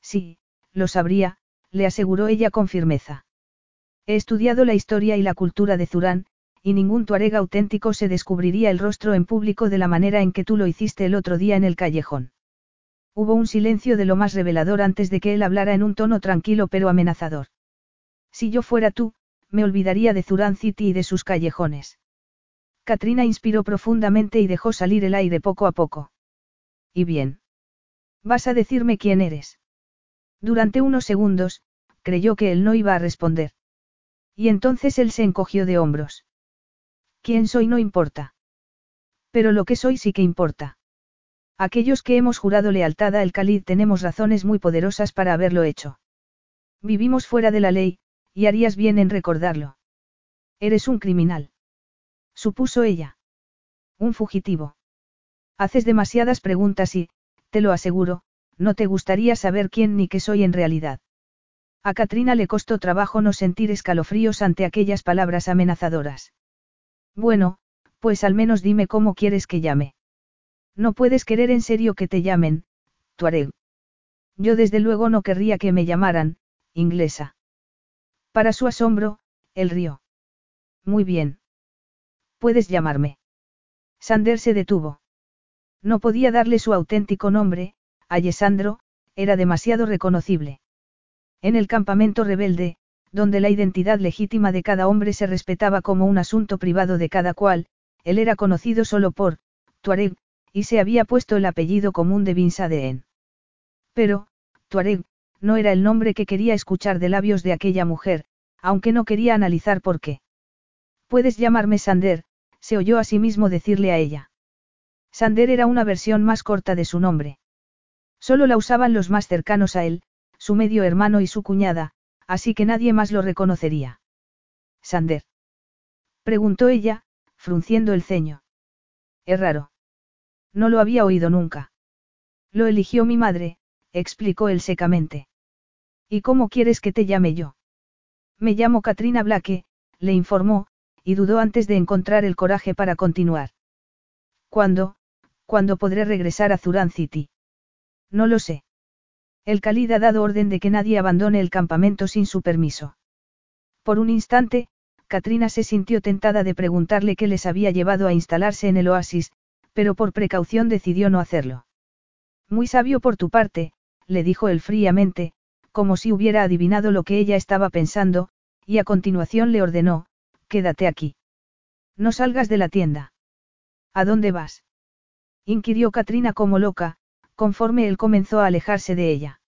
Sí, lo sabría, le aseguró ella con firmeza. He estudiado la historia y la cultura de Zurán, y ningún tuareg auténtico se descubriría el rostro en público de la manera en que tú lo hiciste el otro día en el callejón. Hubo un silencio de lo más revelador antes de que él hablara en un tono tranquilo pero amenazador. Si yo fuera tú, me olvidaría de Zurán City y de sus callejones. Katrina inspiró profundamente y dejó salir el aire poco a poco. ¿Y bien? ¿Vas a decirme quién eres? Durante unos segundos, creyó que él no iba a responder. Y entonces él se encogió de hombros. ¿Quién soy no importa? Pero lo que soy sí que importa. Aquellos que hemos jurado lealtad a El Khalid tenemos razones muy poderosas para haberlo hecho. Vivimos fuera de la ley, y harías bien en recordarlo. Eres un criminal. Supuso ella. Un fugitivo. Haces demasiadas preguntas y, te lo aseguro, no te gustaría saber quién ni qué soy en realidad. A Katrina le costó trabajo no sentir escalofríos ante aquellas palabras amenazadoras. Bueno, pues al menos dime cómo quieres que llame. No puedes querer en serio que te llamen, Tuareg. Yo desde luego no querría que me llamaran, inglesa. Para su asombro, él rió. Muy bien. Puedes llamarme. Sander se detuvo. No podía darle su auténtico nombre, Alessandro, era demasiado reconocible. En el campamento rebelde, donde la identidad legítima de cada hombre se respetaba como un asunto privado de cada cual, él era conocido solo por, Tuareg, y se había puesto el apellido común de Bin Sadeen. Pero, Tuareg, no era el nombre que quería escuchar de labios de aquella mujer, aunque no quería analizar por qué. Puedes llamarme Sander, se oyó a sí mismo decirle a ella. Sander era una versión más corta de su nombre. Solo la usaban los más cercanos a él, su medio hermano y su cuñada, así que nadie más lo reconocería. Sander. Preguntó ella, frunciendo el ceño. Es raro. No lo había oído nunca. Lo eligió mi madre, explicó él secamente. ¿Y cómo quieres que te llame yo? Me llamo Katrina Blake, le informó, y dudó antes de encontrar el coraje para continuar. ¿Cuándo? ¿Cuándo podré regresar a Zuran City? No lo sé. El Khalid ha dado orden de que nadie abandone el campamento sin su permiso. Por un instante, Katrina se sintió tentada de preguntarle qué les había llevado a instalarse en el oasis, pero por precaución decidió no hacerlo. Muy sabio por tu parte, le dijo él fríamente, como si hubiera adivinado lo que ella estaba pensando, y a continuación le ordenó, quédate aquí. No salgas de la tienda. ¿A dónde vas? inquirió Katrina como loca, conforme él comenzó a alejarse de ella.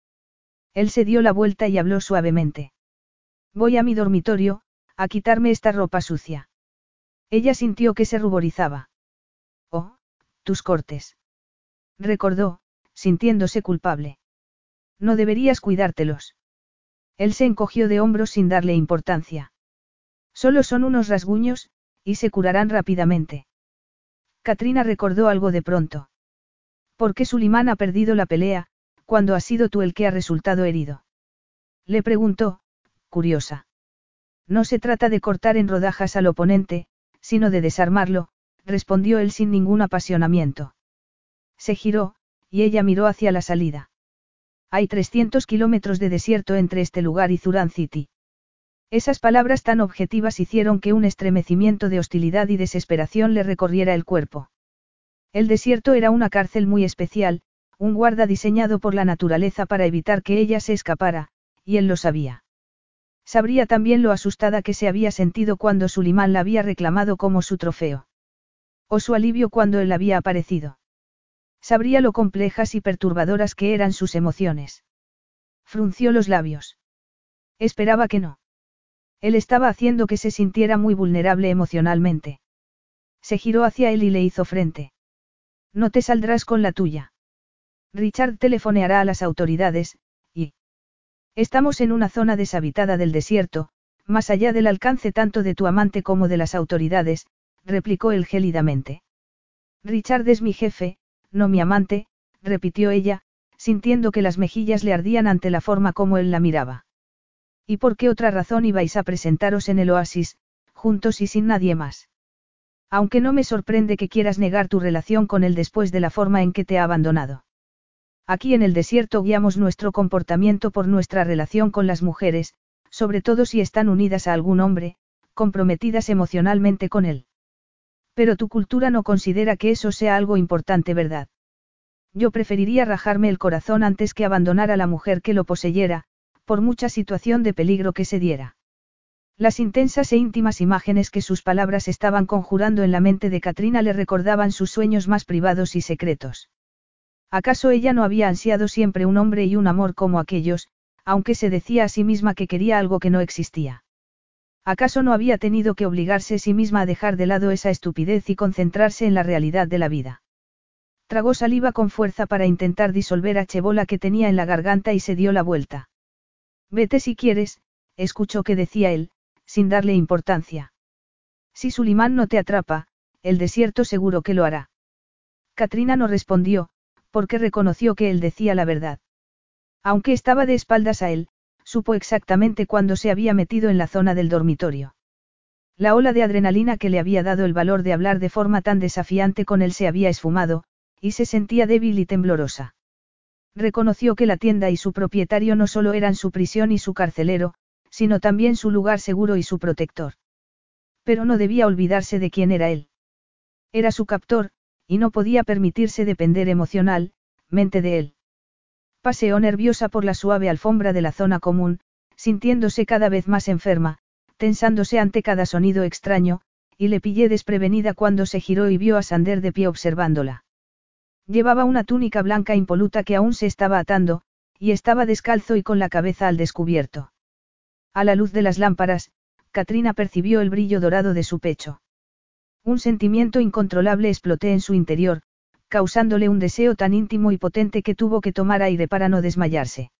Él se dio la vuelta y habló suavemente. Voy a mi dormitorio, a quitarme esta ropa sucia. Ella sintió que se ruborizaba. Tus cortes. Recordó, sintiéndose culpable. No deberías cuidártelos. Él se encogió de hombros sin darle importancia. Solo son unos rasguños, y se curarán rápidamente. Katrina recordó algo de pronto. ¿Por qué Sulimán ha perdido la pelea, cuando has sido tú el que ha resultado herido? Le preguntó, curiosa. No se trata de cortar en rodajas al oponente, sino de desarmarlo, respondió él sin ningún apasionamiento. Se giró, y ella miró hacia la salida. Hay 300 kilómetros de desierto entre este lugar y Zuran City. Esas palabras tan objetivas hicieron que un estremecimiento de hostilidad y desesperación le recorriera el cuerpo. El desierto era una cárcel muy especial, un guarda diseñado por la naturaleza para evitar que ella se escapara, y él lo sabía. Sabría también lo asustada que se había sentido cuando Sulimán la había reclamado como su trofeo. O su alivio cuando él había aparecido. Sabría lo complejas y perturbadoras que eran sus emociones. Frunció los labios. Esperaba que no. Él estaba haciendo que se sintiera muy vulnerable emocionalmente. Se giró hacia él y le hizo frente. No te saldrás con la tuya. Richard telefoneará a las autoridades, y... Estamos en una zona deshabitada del desierto, más allá del alcance tanto de tu amante como de las autoridades, replicó él gélidamente. Richard es mi jefe, no mi amante, repitió ella, sintiendo que las mejillas le ardían ante la forma como él la miraba. ¿Y por qué otra razón ibais a presentaros en el oasis, juntos y sin nadie más? Aunque no me sorprende que quieras negar tu relación con él después de la forma en que te ha abandonado. Aquí en el desierto guiamos nuestro comportamiento por nuestra relación con las mujeres, sobre todo si están unidas a algún hombre, comprometidas emocionalmente con él. Pero tu cultura no considera que eso sea algo importante, ¿verdad? Yo preferiría rajarme el corazón antes que abandonar a la mujer que lo poseyera, por mucha situación de peligro que se diera. Las intensas e íntimas imágenes que sus palabras estaban conjurando en la mente de Katrina le recordaban sus sueños más privados y secretos. ¿Acaso ella no había ansiado siempre un hombre y un amor como aquellos, aunque se decía a sí misma que quería algo que no existía? ¿Acaso no había tenido que obligarse a sí misma a dejar de lado esa estupidez y concentrarse en la realidad de la vida? Tragó saliva con fuerza para intentar disolver a Chebola que tenía en la garganta y se dio la vuelta. Vete si quieres, escuchó que decía él, sin darle importancia. Si Sulimán no te atrapa, el desierto seguro que lo hará. Katrina no respondió, porque reconoció que él decía la verdad. Aunque estaba de espaldas a él, supo exactamente cuándo se había metido en la zona del dormitorio. La ola de adrenalina que le había dado el valor de hablar de forma tan desafiante con él se había esfumado, y se sentía débil y temblorosa. Reconoció que la tienda y su propietario no solo eran su prisión y su carcelero, sino también su lugar seguro y su protector. Pero no debía olvidarse de quién era él. Era su captor, y no podía permitirse depender emocional, mente de él. Paseó nerviosa por la suave alfombra de la zona común, sintiéndose cada vez más enferma, tensándose ante cada sonido extraño, y le pillé desprevenida cuando se giró y vio a Sander de pie observándola. Llevaba una túnica blanca impoluta que aún se estaba atando, y estaba descalzo y con la cabeza al descubierto. A la luz de las lámparas, Katrina percibió el brillo dorado de su pecho. Un sentimiento incontrolable exploté en su interior, causándole un deseo tan íntimo y potente que tuvo que tomar aire para no desmayarse.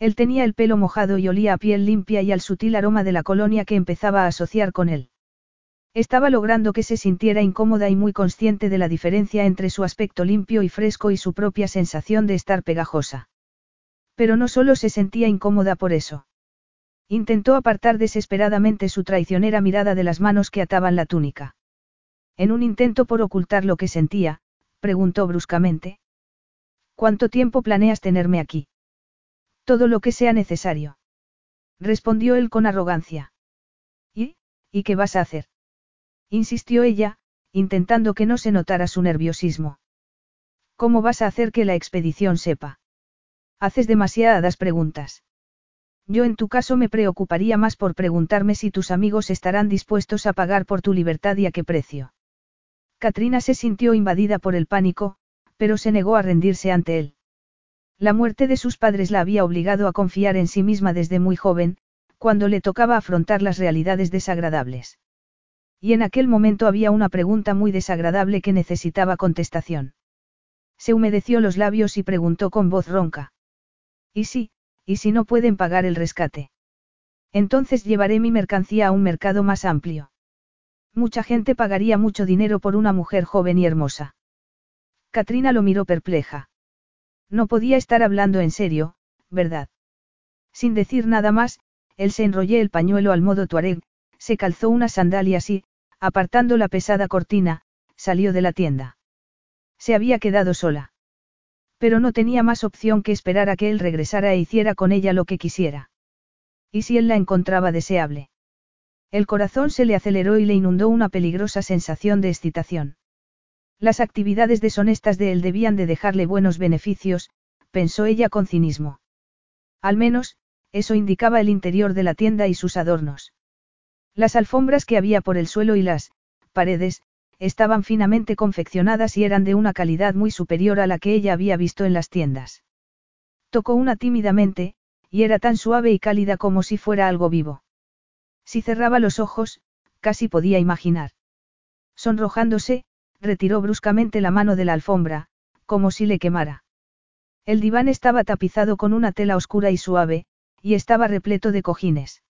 Él tenía el pelo mojado y olía a piel limpia y al sutil aroma de la colonia que empezaba a asociar con él. Estaba logrando que se sintiera incómoda y muy consciente de la diferencia entre su aspecto limpio y fresco y su propia sensación de estar pegajosa. Pero no solo se sentía incómoda por eso. Intentó apartar desesperadamente su traicionera mirada de las manos que ataban la túnica. En un intento por ocultar lo que sentía, preguntó bruscamente. ¿Cuánto tiempo planeas tenerme aquí? Todo lo que sea necesario. Respondió él con arrogancia. ¿Y? ¿Y qué vas a hacer? Insistió ella, intentando que no se notara su nerviosismo. ¿Cómo vas a hacer que la expedición sepa? Haces demasiadas preguntas. Yo en tu caso me preocuparía más por preguntarme si tus amigos estarán dispuestos a pagar por tu libertad y a qué precio. Katrina se sintió invadida por el pánico, pero se negó a rendirse ante él. La muerte de sus padres la había obligado a confiar en sí misma desde muy joven, cuando le tocaba afrontar las realidades desagradables. Y en aquel momento había una pregunta muy desagradable que necesitaba contestación. Se humedeció los labios y preguntó con voz ronca. ¿Y si, y si no pueden pagar el rescate? Entonces llevaré mi mercancía a un mercado más amplio. Mucha gente pagaría mucho dinero por una mujer joven y hermosa. Katrina lo miró perpleja. No podía estar hablando en serio, ¿verdad? Sin decir nada más, él se enrolló el pañuelo al modo tuareg, se calzó unas sandalias y, apartando la pesada cortina, salió de la tienda. Se había quedado sola. Pero no tenía más opción que esperar a que él regresara e hiciera con ella lo que quisiera. ¿Y si él la encontraba deseable? El corazón se le aceleró y le inundó una peligrosa sensación de excitación. Las actividades deshonestas de él debían de dejarle buenos beneficios, pensó ella con cinismo. Al menos, eso indicaba el interior de la tienda y sus adornos. Las alfombras que había por el suelo y las paredes, estaban finamente confeccionadas y eran de una calidad muy superior a la que ella había visto en las tiendas. Tocó una tímidamente, y era tan suave y cálida como si fuera algo vivo. Si cerraba los ojos, casi podía imaginar. Sonrojándose, retiró bruscamente la mano de la alfombra, como si le quemara. El diván estaba tapizado con una tela oscura y suave, y estaba repleto de cojines.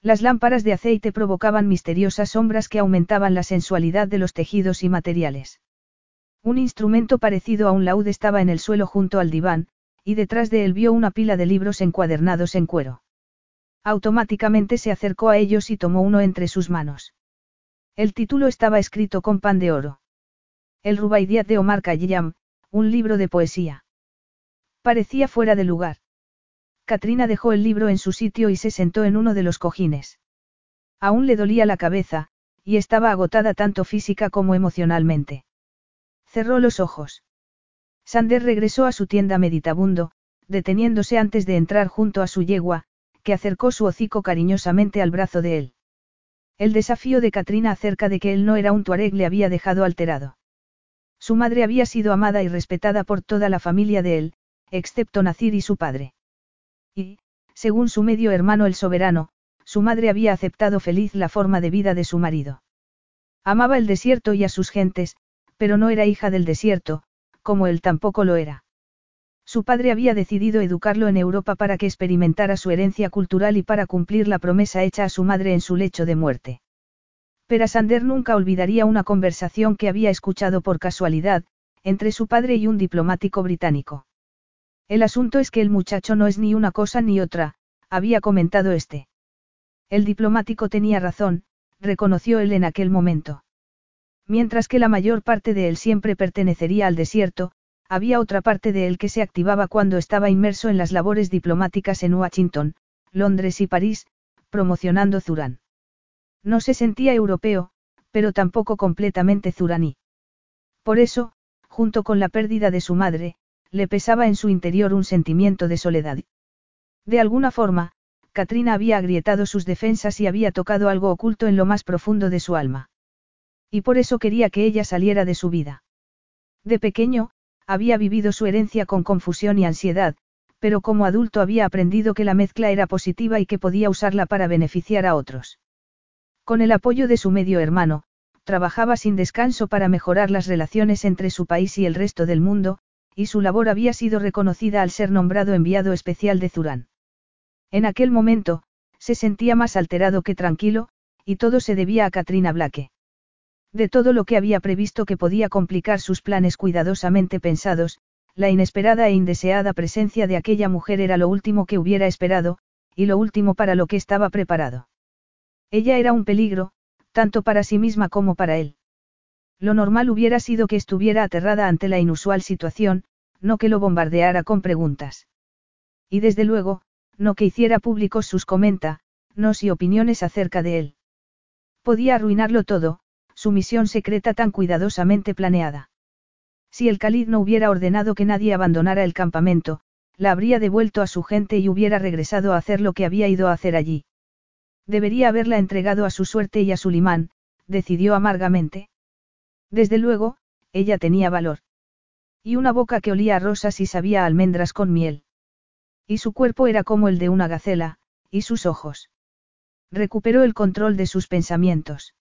Las lámparas de aceite provocaban misteriosas sombras que aumentaban la sensualidad de los tejidos y materiales. Un instrumento parecido a un laúd estaba en el suelo junto al diván, y detrás de él vio una pila de libros encuadernados en cuero. Automáticamente se acercó a ellos y tomó uno entre sus manos. El título estaba escrito con pan de oro. El Rubaidiat de Omar Khayyam, un libro de poesía. Parecía fuera de lugar. Katrina dejó el libro en su sitio y se sentó en uno de los cojines. Aún le dolía la cabeza, y estaba agotada tanto física como emocionalmente. Cerró los ojos. Sander regresó a su tienda meditabundo, deteniéndose antes de entrar junto a su yegua, que acercó su hocico cariñosamente al brazo de él. El desafío de Katrina acerca de que él no era un tuareg le había dejado alterado. Su madre había sido amada y respetada por toda la familia de él, excepto Nacir y su padre. Y, según su medio hermano el soberano, su madre había aceptado feliz la forma de vida de su marido. Amaba el desierto y a sus gentes, pero no era hija del desierto, como él tampoco lo era. Su padre había decidido educarlo en Europa para que experimentara su herencia cultural y para cumplir la promesa hecha a su madre en su lecho de muerte. Pero Sander nunca olvidaría una conversación que había escuchado por casualidad, entre su padre y un diplomático británico. El asunto es que el muchacho no es ni una cosa ni otra, había comentado este. El diplomático tenía razón, reconoció él en aquel momento. Mientras que la mayor parte de él siempre pertenecería al desierto, había otra parte de él que se activaba cuando estaba inmerso en las labores diplomáticas en Washington, Londres y París, promocionando Zurán. No se sentía europeo, pero tampoco completamente zuraní. Por eso, junto con la pérdida de su madre, le pesaba en su interior un sentimiento de soledad. De alguna forma, Katrina había agrietado sus defensas y había tocado algo oculto en lo más profundo de su alma. Y por eso quería que ella saliera de su vida. De pequeño, había vivido su herencia con confusión y ansiedad, pero como adulto había aprendido que la mezcla era positiva y que podía usarla para beneficiar a otros. Con el apoyo de su medio hermano, trabajaba sin descanso para mejorar las relaciones entre su país y el resto del mundo, y su labor había sido reconocida al ser nombrado enviado especial de Zurán. En aquel momento, se sentía más alterado que tranquilo, y todo se debía a Katrina Blake. De todo lo que había previsto que podía complicar sus planes cuidadosamente pensados, la inesperada e indeseada presencia de aquella mujer era lo último que hubiera esperado, y lo último para lo que estaba preparado. Ella era un peligro, tanto para sí misma como para él. Lo normal hubiera sido que estuviera aterrada ante la inusual situación, no que lo bombardeara con preguntas. Y desde luego, no que hiciera públicos sus comenta, no y opiniones acerca de él. Podía arruinarlo todo, su misión secreta tan cuidadosamente planeada. Si el Khalid no hubiera ordenado que nadie abandonara el campamento, la habría devuelto a su gente y hubiera regresado a hacer lo que había ido a hacer allí. Debería haberla entregado a su suerte y a su limán, decidió amargamente. Desde luego, ella tenía valor. Y una boca que olía a rosas y sabía almendras con miel. Y su cuerpo era como el de una gacela, y sus ojos. Recuperó el control de sus pensamientos.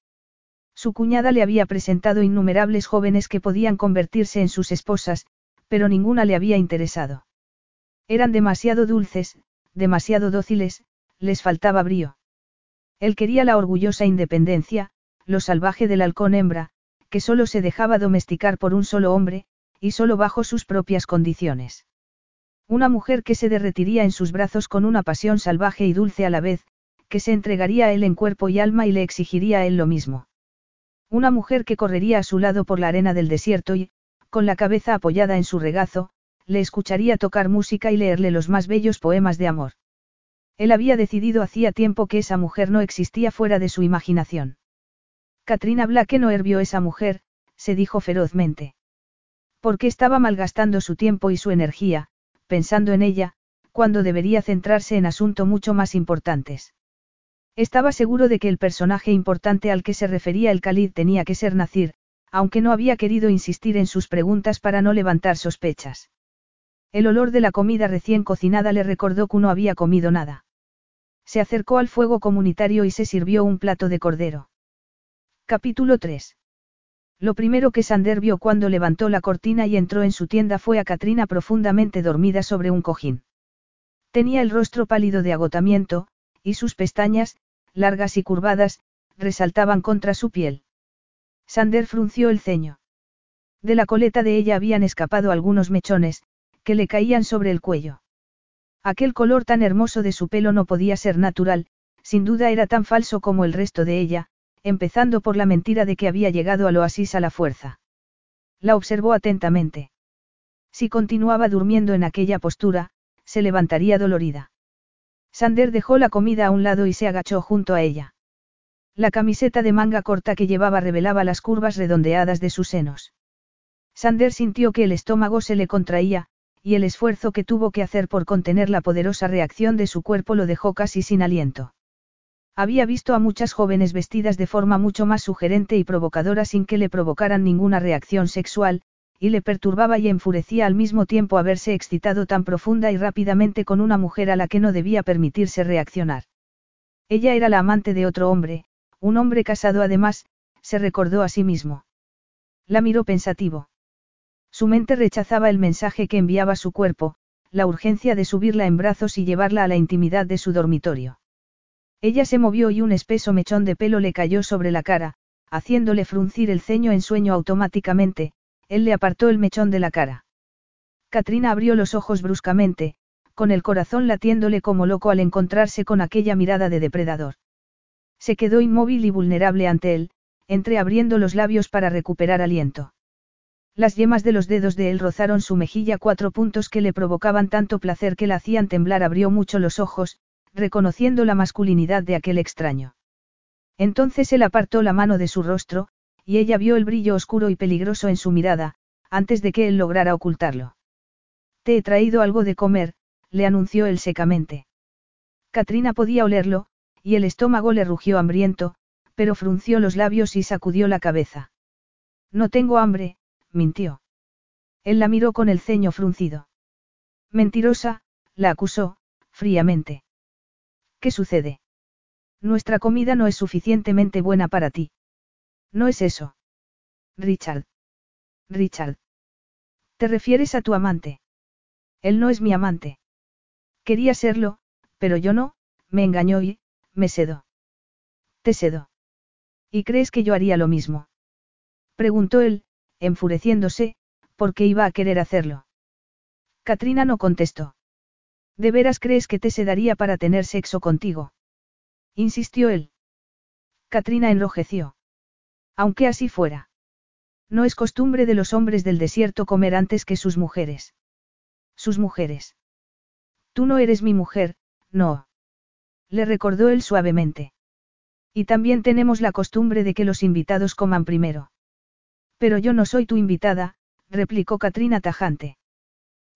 Su cuñada le había presentado innumerables jóvenes que podían convertirse en sus esposas, pero ninguna le había interesado. Eran demasiado dulces, demasiado dóciles, les faltaba brío. Él quería la orgullosa independencia, lo salvaje del halcón hembra, que solo se dejaba domesticar por un solo hombre, y solo bajo sus propias condiciones. Una mujer que se derretiría en sus brazos con una pasión salvaje y dulce a la vez, que se entregaría a él en cuerpo y alma y le exigiría a él lo mismo. Una mujer que correría a su lado por la arena del desierto y, con la cabeza apoyada en su regazo, le escucharía tocar música y leerle los más bellos poemas de amor. Él había decidido hacía tiempo que esa mujer no existía fuera de su imaginación. Katrina Blake no hervió esa mujer, se dijo ferozmente. Porque estaba malgastando su tiempo y su energía, pensando en ella, cuando debería centrarse en asuntos mucho más importantes. Estaba seguro de que el personaje importante al que se refería el Khalid tenía que ser Nacir, aunque no había querido insistir en sus preguntas para no levantar sospechas. El olor de la comida recién cocinada le recordó que no había comido nada. Se acercó al fuego comunitario y se sirvió un plato de cordero. Capítulo 3. Lo primero que Sander vio cuando levantó la cortina y entró en su tienda fue a Katrina profundamente dormida sobre un cojín. Tenía el rostro pálido de agotamiento, y sus pestañas, largas y curvadas, resaltaban contra su piel. Sander frunció el ceño. De la coleta de ella habían escapado algunos mechones, que le caían sobre el cuello. Aquel color tan hermoso de su pelo no podía ser natural, sin duda era tan falso como el resto de ella, empezando por la mentira de que había llegado al oasis a la fuerza. La observó atentamente. Si continuaba durmiendo en aquella postura, se levantaría dolorida. Sander dejó la comida a un lado y se agachó junto a ella. La camiseta de manga corta que llevaba revelaba las curvas redondeadas de sus senos. Sander sintió que el estómago se le contraía, y el esfuerzo que tuvo que hacer por contener la poderosa reacción de su cuerpo lo dejó casi sin aliento. Había visto a muchas jóvenes vestidas de forma mucho más sugerente y provocadora sin que le provocaran ninguna reacción sexual, y le perturbaba y enfurecía al mismo tiempo haberse excitado tan profunda y rápidamente con una mujer a la que no debía permitirse reaccionar. Ella era la amante de otro hombre, un hombre casado además, se recordó a sí mismo. La miró pensativo. Su mente rechazaba el mensaje que enviaba su cuerpo, la urgencia de subirla en brazos y llevarla a la intimidad de su dormitorio. Ella se movió y un espeso mechón de pelo le cayó sobre la cara, haciéndole fruncir el ceño en sueño automáticamente, él le apartó el mechón de la cara. Katrina abrió los ojos bruscamente, con el corazón latiéndole como loco al encontrarse con aquella mirada de depredador. Se quedó inmóvil y vulnerable ante él, entreabriendo los labios para recuperar aliento. Las yemas de los dedos de él rozaron su mejilla cuatro puntos que le provocaban tanto placer que la hacían temblar. Abrió mucho los ojos, reconociendo la masculinidad de aquel extraño. Entonces él apartó la mano de su rostro, y ella vio el brillo oscuro y peligroso en su mirada, antes de que él lograra ocultarlo. Te he traído algo de comer, le anunció él secamente. Katrina podía olerlo, y el estómago le rugió hambriento, pero frunció los labios y sacudió la cabeza. No tengo hambre, mintió. Él la miró con el ceño fruncido. Mentirosa, la acusó, fríamente. ¿Qué sucede? Nuestra comida no es suficientemente buena para ti. No es eso. Richard. Richard. ¿Te refieres a tu amante? Él no es mi amante. Quería serlo, pero yo no, me engañó y, me sedó. Te sedó. ¿Y crees que yo haría lo mismo? Preguntó él, enfureciéndose, porque iba a querer hacerlo. Katrina no contestó. ¿De veras crees que te sedaría para tener sexo contigo? Insistió él. Katrina enrojeció. Aunque así fuera. No es costumbre de los hombres del desierto comer antes que sus mujeres. Sus mujeres. Tú no eres mi mujer, no. Le recordó él suavemente. Y también tenemos la costumbre de que los invitados coman primero. Pero yo no soy tu invitada, replicó Katrina tajante.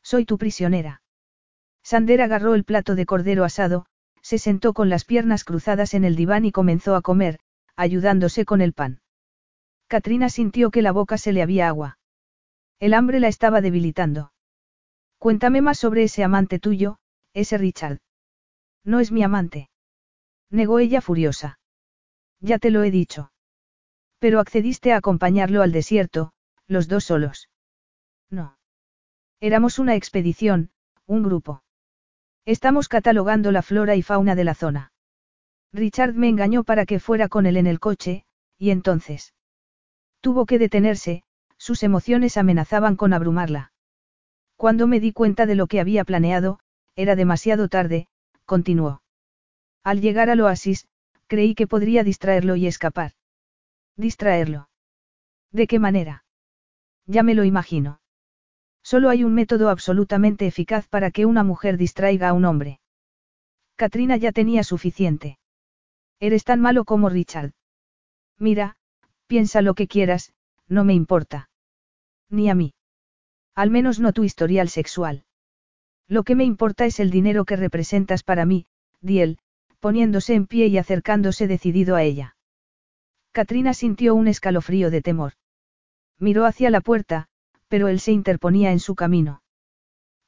Soy tu prisionera. Sander agarró el plato de cordero asado, se sentó con las piernas cruzadas en el diván y comenzó a comer, ayudándose con el pan. Katrina sintió que la boca se le había agua. El hambre la estaba debilitando. Cuéntame más sobre ese amante tuyo, ese Richard. No es mi amante. Negó ella furiosa. Ya te lo he dicho. Pero accediste a acompañarlo al desierto, los dos solos. No. Éramos una expedición, un grupo. Estamos catalogando la flora y fauna de la zona. Richard me engañó para que fuera con él en el coche, y entonces. Tuvo que detenerse, sus emociones amenazaban con abrumarla. Cuando me di cuenta de lo que había planeado, era demasiado tarde, continuó. Al llegar al oasis, creí que podría distraerlo y escapar. Distraerlo. ¿De qué manera? Ya me lo imagino. Solo hay un método absolutamente eficaz para que una mujer distraiga a un hombre. Katrina ya tenía suficiente. Eres tan malo como Richard. Mira, piensa lo que quieras, no me importa. Ni a mí. Al menos no tu historial sexual. Lo que me importa es el dinero que representas para mí, Diel, poniéndose en pie y acercándose decidido a ella. Katrina sintió un escalofrío de temor. Miró hacia la puerta, pero él se interponía en su camino.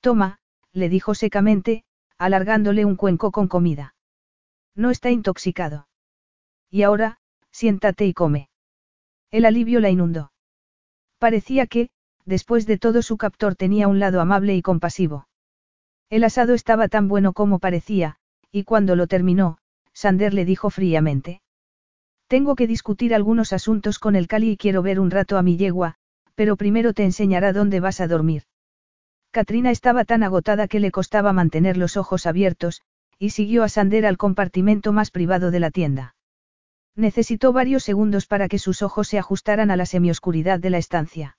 Toma, le dijo secamente, alargándole un cuenco con comida. No está intoxicado. Y ahora, siéntate y come. El alivio la inundó. Parecía que, después de todo su captor tenía un lado amable y compasivo. El asado estaba tan bueno como parecía, y cuando lo terminó, Sander le dijo fríamente. Tengo que discutir algunos asuntos con el Cali y quiero ver un rato a mi yegua, pero primero te enseñará dónde vas a dormir. Katrina estaba tan agotada que le costaba mantener los ojos abiertos, y siguió a Sander al compartimento más privado de la tienda. Necesitó varios segundos para que sus ojos se ajustaran a la semioscuridad de la estancia.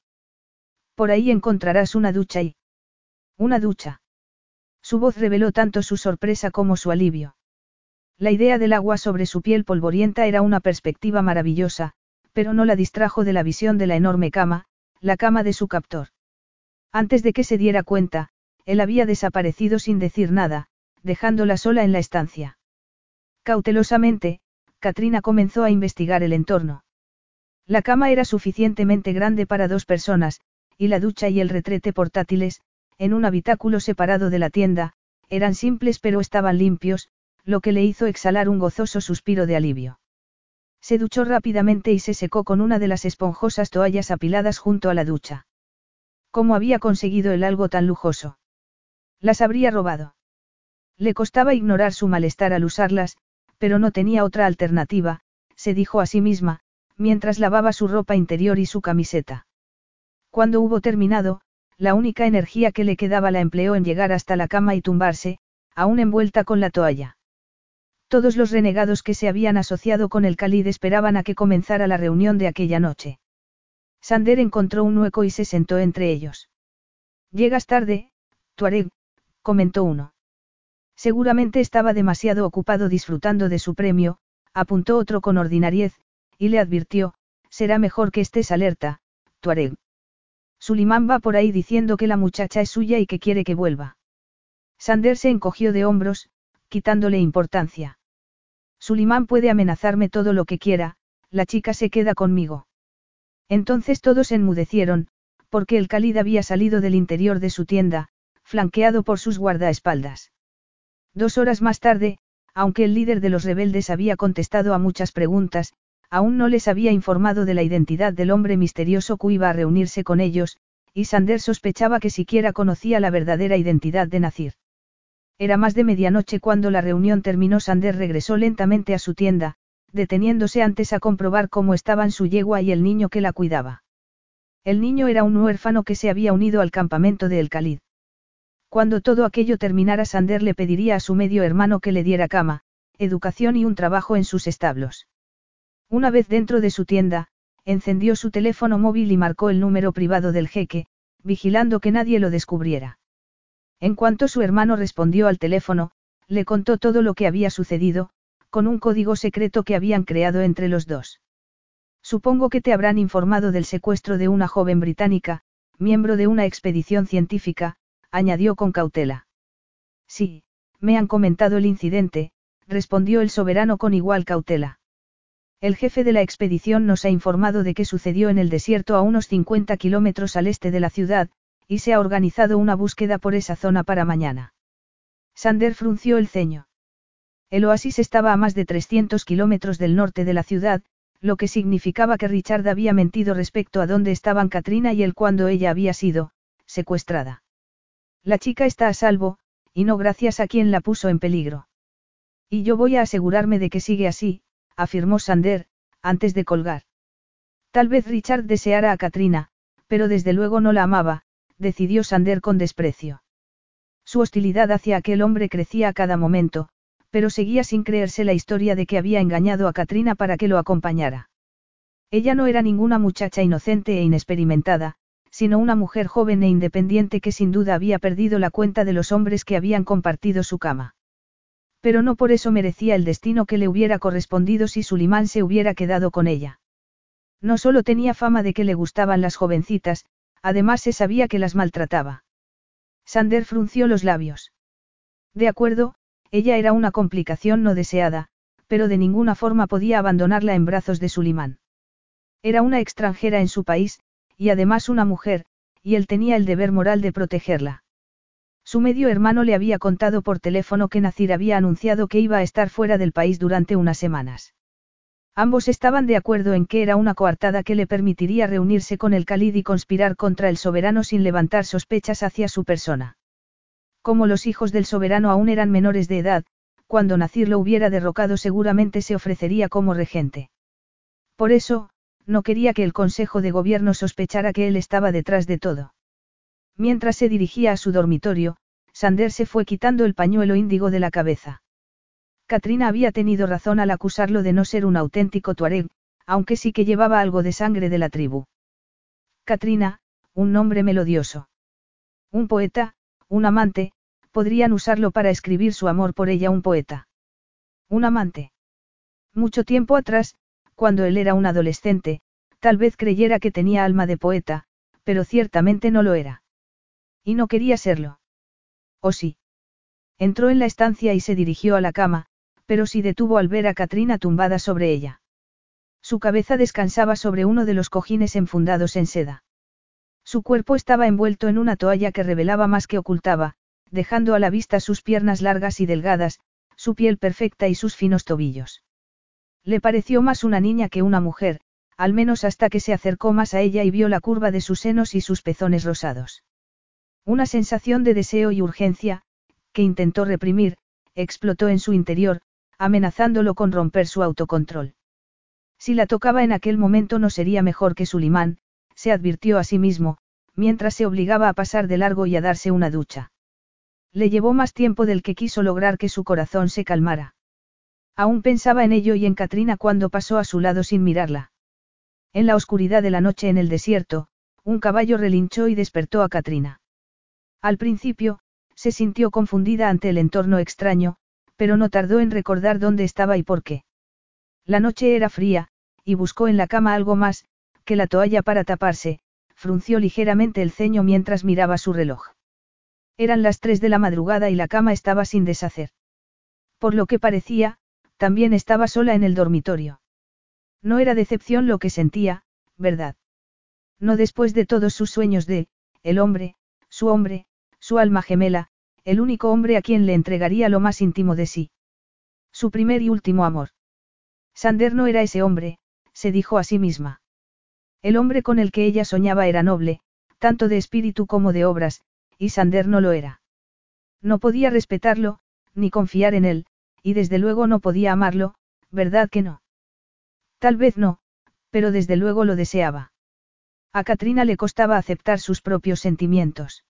Por ahí encontrarás una ducha y... Una ducha. Su voz reveló tanto su sorpresa como su alivio. La idea del agua sobre su piel polvorienta era una perspectiva maravillosa, pero no la distrajo de la visión de la enorme cama, la cama de su captor. Antes de que se diera cuenta, él había desaparecido sin decir nada, dejándola sola en la estancia. Cautelosamente, Katrina comenzó a investigar el entorno. La cama era suficientemente grande para dos personas, y la ducha y el retrete portátiles, en un habitáculo separado de la tienda, eran simples pero estaban limpios, lo que le hizo exhalar un gozoso suspiro de alivio. Se duchó rápidamente y se secó con una de las esponjosas toallas apiladas junto a la ducha. ¿Cómo había conseguido el algo tan lujoso? Las habría robado. Le costaba ignorar su malestar al usarlas, pero no tenía otra alternativa, se dijo a sí misma, mientras lavaba su ropa interior y su camiseta. Cuando hubo terminado, la única energía que le quedaba la empleó en llegar hasta la cama y tumbarse, aún envuelta con la toalla. Todos los renegados que se habían asociado con el Khalid esperaban a que comenzara la reunión de aquella noche. Sander encontró un hueco y se sentó entre ellos. Llegas tarde, Tuareg, comentó uno. Seguramente estaba demasiado ocupado disfrutando de su premio, apuntó otro con ordinariez, y le advirtió, será mejor que estés alerta, Tuareg. Sulimán va por ahí diciendo que la muchacha es suya y que quiere que vuelva. Sander se encogió de hombros, quitándole importancia. Sulimán puede amenazarme todo lo que quiera, la chica se queda conmigo. Entonces todos enmudecieron, porque el Khalid había salido del interior de su tienda, flanqueado por sus guardaespaldas. Dos horas más tarde, aunque el líder de los rebeldes había contestado a muchas preguntas, aún no les había informado de la identidad del hombre misterioso que iba a reunirse con ellos, y Sander sospechaba que siquiera conocía la verdadera identidad de Nacir. Era más de medianoche cuando la reunión terminó. Sander regresó lentamente a su tienda, deteniéndose antes a comprobar cómo estaban su yegua y el niño que la cuidaba. El niño era un huérfano que se había unido al campamento de El Khalid. Cuando todo aquello terminara, Sander le pediría a su medio hermano que le diera cama, educación y un trabajo en sus establos. Una vez dentro de su tienda, encendió su teléfono móvil y marcó el número privado del jeque, vigilando que nadie lo descubriera. En cuanto su hermano respondió al teléfono, le contó todo lo que había sucedido, con un código secreto que habían creado entre los dos. Supongo que te habrán informado del secuestro de una joven británica, miembro de una expedición científica, añadió con cautela. Sí, me han comentado el incidente, respondió el soberano con igual cautela. El jefe de la expedición nos ha informado de que sucedió en el desierto a unos 50 kilómetros al este de la ciudad, y se ha organizado una búsqueda por esa zona para mañana. Sander frunció el ceño. El oasis estaba a más de 300 kilómetros del norte de la ciudad, lo que significaba que Richard había mentido respecto a dónde estaban Katrina y él cuando ella había sido, secuestrada. La chica está a salvo, y no gracias a quien la puso en peligro. Y yo voy a asegurarme de que sigue así, afirmó Sander, antes de colgar. Tal vez Richard deseara a Katrina, pero desde luego no la amaba, decidió Sander con desprecio. Su hostilidad hacia aquel hombre crecía a cada momento, pero seguía sin creerse la historia de que había engañado a Katrina para que lo acompañara. Ella no era ninguna muchacha inocente e inexperimentada, sino una mujer joven e independiente que sin duda había perdido la cuenta de los hombres que habían compartido su cama. Pero no por eso merecía el destino que le hubiera correspondido si Sulimán se hubiera quedado con ella. No solo tenía fama de que le gustaban las jovencitas, Además se sabía que las maltrataba. Sander frunció los labios. De acuerdo, ella era una complicación no deseada, pero de ninguna forma podía abandonarla en brazos de Sulimán. Era una extranjera en su país, y además una mujer, y él tenía el deber moral de protegerla. Su medio hermano le había contado por teléfono que Nacir había anunciado que iba a estar fuera del país durante unas semanas. Ambos estaban de acuerdo en que era una coartada que le permitiría reunirse con el Khalid y conspirar contra el soberano sin levantar sospechas hacia su persona. Como los hijos del soberano aún eran menores de edad, cuando Nacir lo hubiera derrocado seguramente se ofrecería como regente. Por eso, no quería que el Consejo de Gobierno sospechara que él estaba detrás de todo. Mientras se dirigía a su dormitorio, Sander se fue quitando el pañuelo índigo de la cabeza. Katrina había tenido razón al acusarlo de no ser un auténtico tuareg, aunque sí que llevaba algo de sangre de la tribu. Katrina, un nombre melodioso. Un poeta, un amante, podrían usarlo para escribir su amor por ella un poeta. Un amante. Mucho tiempo atrás, cuando él era un adolescente, tal vez creyera que tenía alma de poeta, pero ciertamente no lo era. Y no quería serlo. ¿O sí? Entró en la estancia y se dirigió a la cama, pero sí detuvo al ver a Katrina tumbada sobre ella. Su cabeza descansaba sobre uno de los cojines enfundados en seda. Su cuerpo estaba envuelto en una toalla que revelaba más que ocultaba, dejando a la vista sus piernas largas y delgadas, su piel perfecta y sus finos tobillos. Le pareció más una niña que una mujer, al menos hasta que se acercó más a ella y vio la curva de sus senos y sus pezones rosados. Una sensación de deseo y urgencia, que intentó reprimir, explotó en su interior, amenazándolo con romper su autocontrol. Si la tocaba en aquel momento no sería mejor que Sulimán, se advirtió a sí mismo, mientras se obligaba a pasar de largo y a darse una ducha. Le llevó más tiempo del que quiso lograr que su corazón se calmara. Aún pensaba en ello y en Katrina cuando pasó a su lado sin mirarla. En la oscuridad de la noche en el desierto, un caballo relinchó y despertó a Katrina. Al principio, se sintió confundida ante el entorno extraño, pero no tardó en recordar dónde estaba y por qué. La noche era fría, y buscó en la cama algo más, que la toalla para taparse, frunció ligeramente el ceño mientras miraba su reloj. Eran las tres de la madrugada y la cama estaba sin deshacer. Por lo que parecía, también estaba sola en el dormitorio. No era decepción lo que sentía, ¿verdad? No después de todos sus sueños de, el hombre, su hombre, su alma gemela, el único hombre a quien le entregaría lo más íntimo de sí. Su primer y último amor. Sander no era ese hombre, se dijo a sí misma. El hombre con el que ella soñaba era noble, tanto de espíritu como de obras, y Sander no lo era. No podía respetarlo, ni confiar en él, y desde luego no podía amarlo, ¿verdad que no? Tal vez no, pero desde luego lo deseaba. A Katrina le costaba aceptar sus propios sentimientos.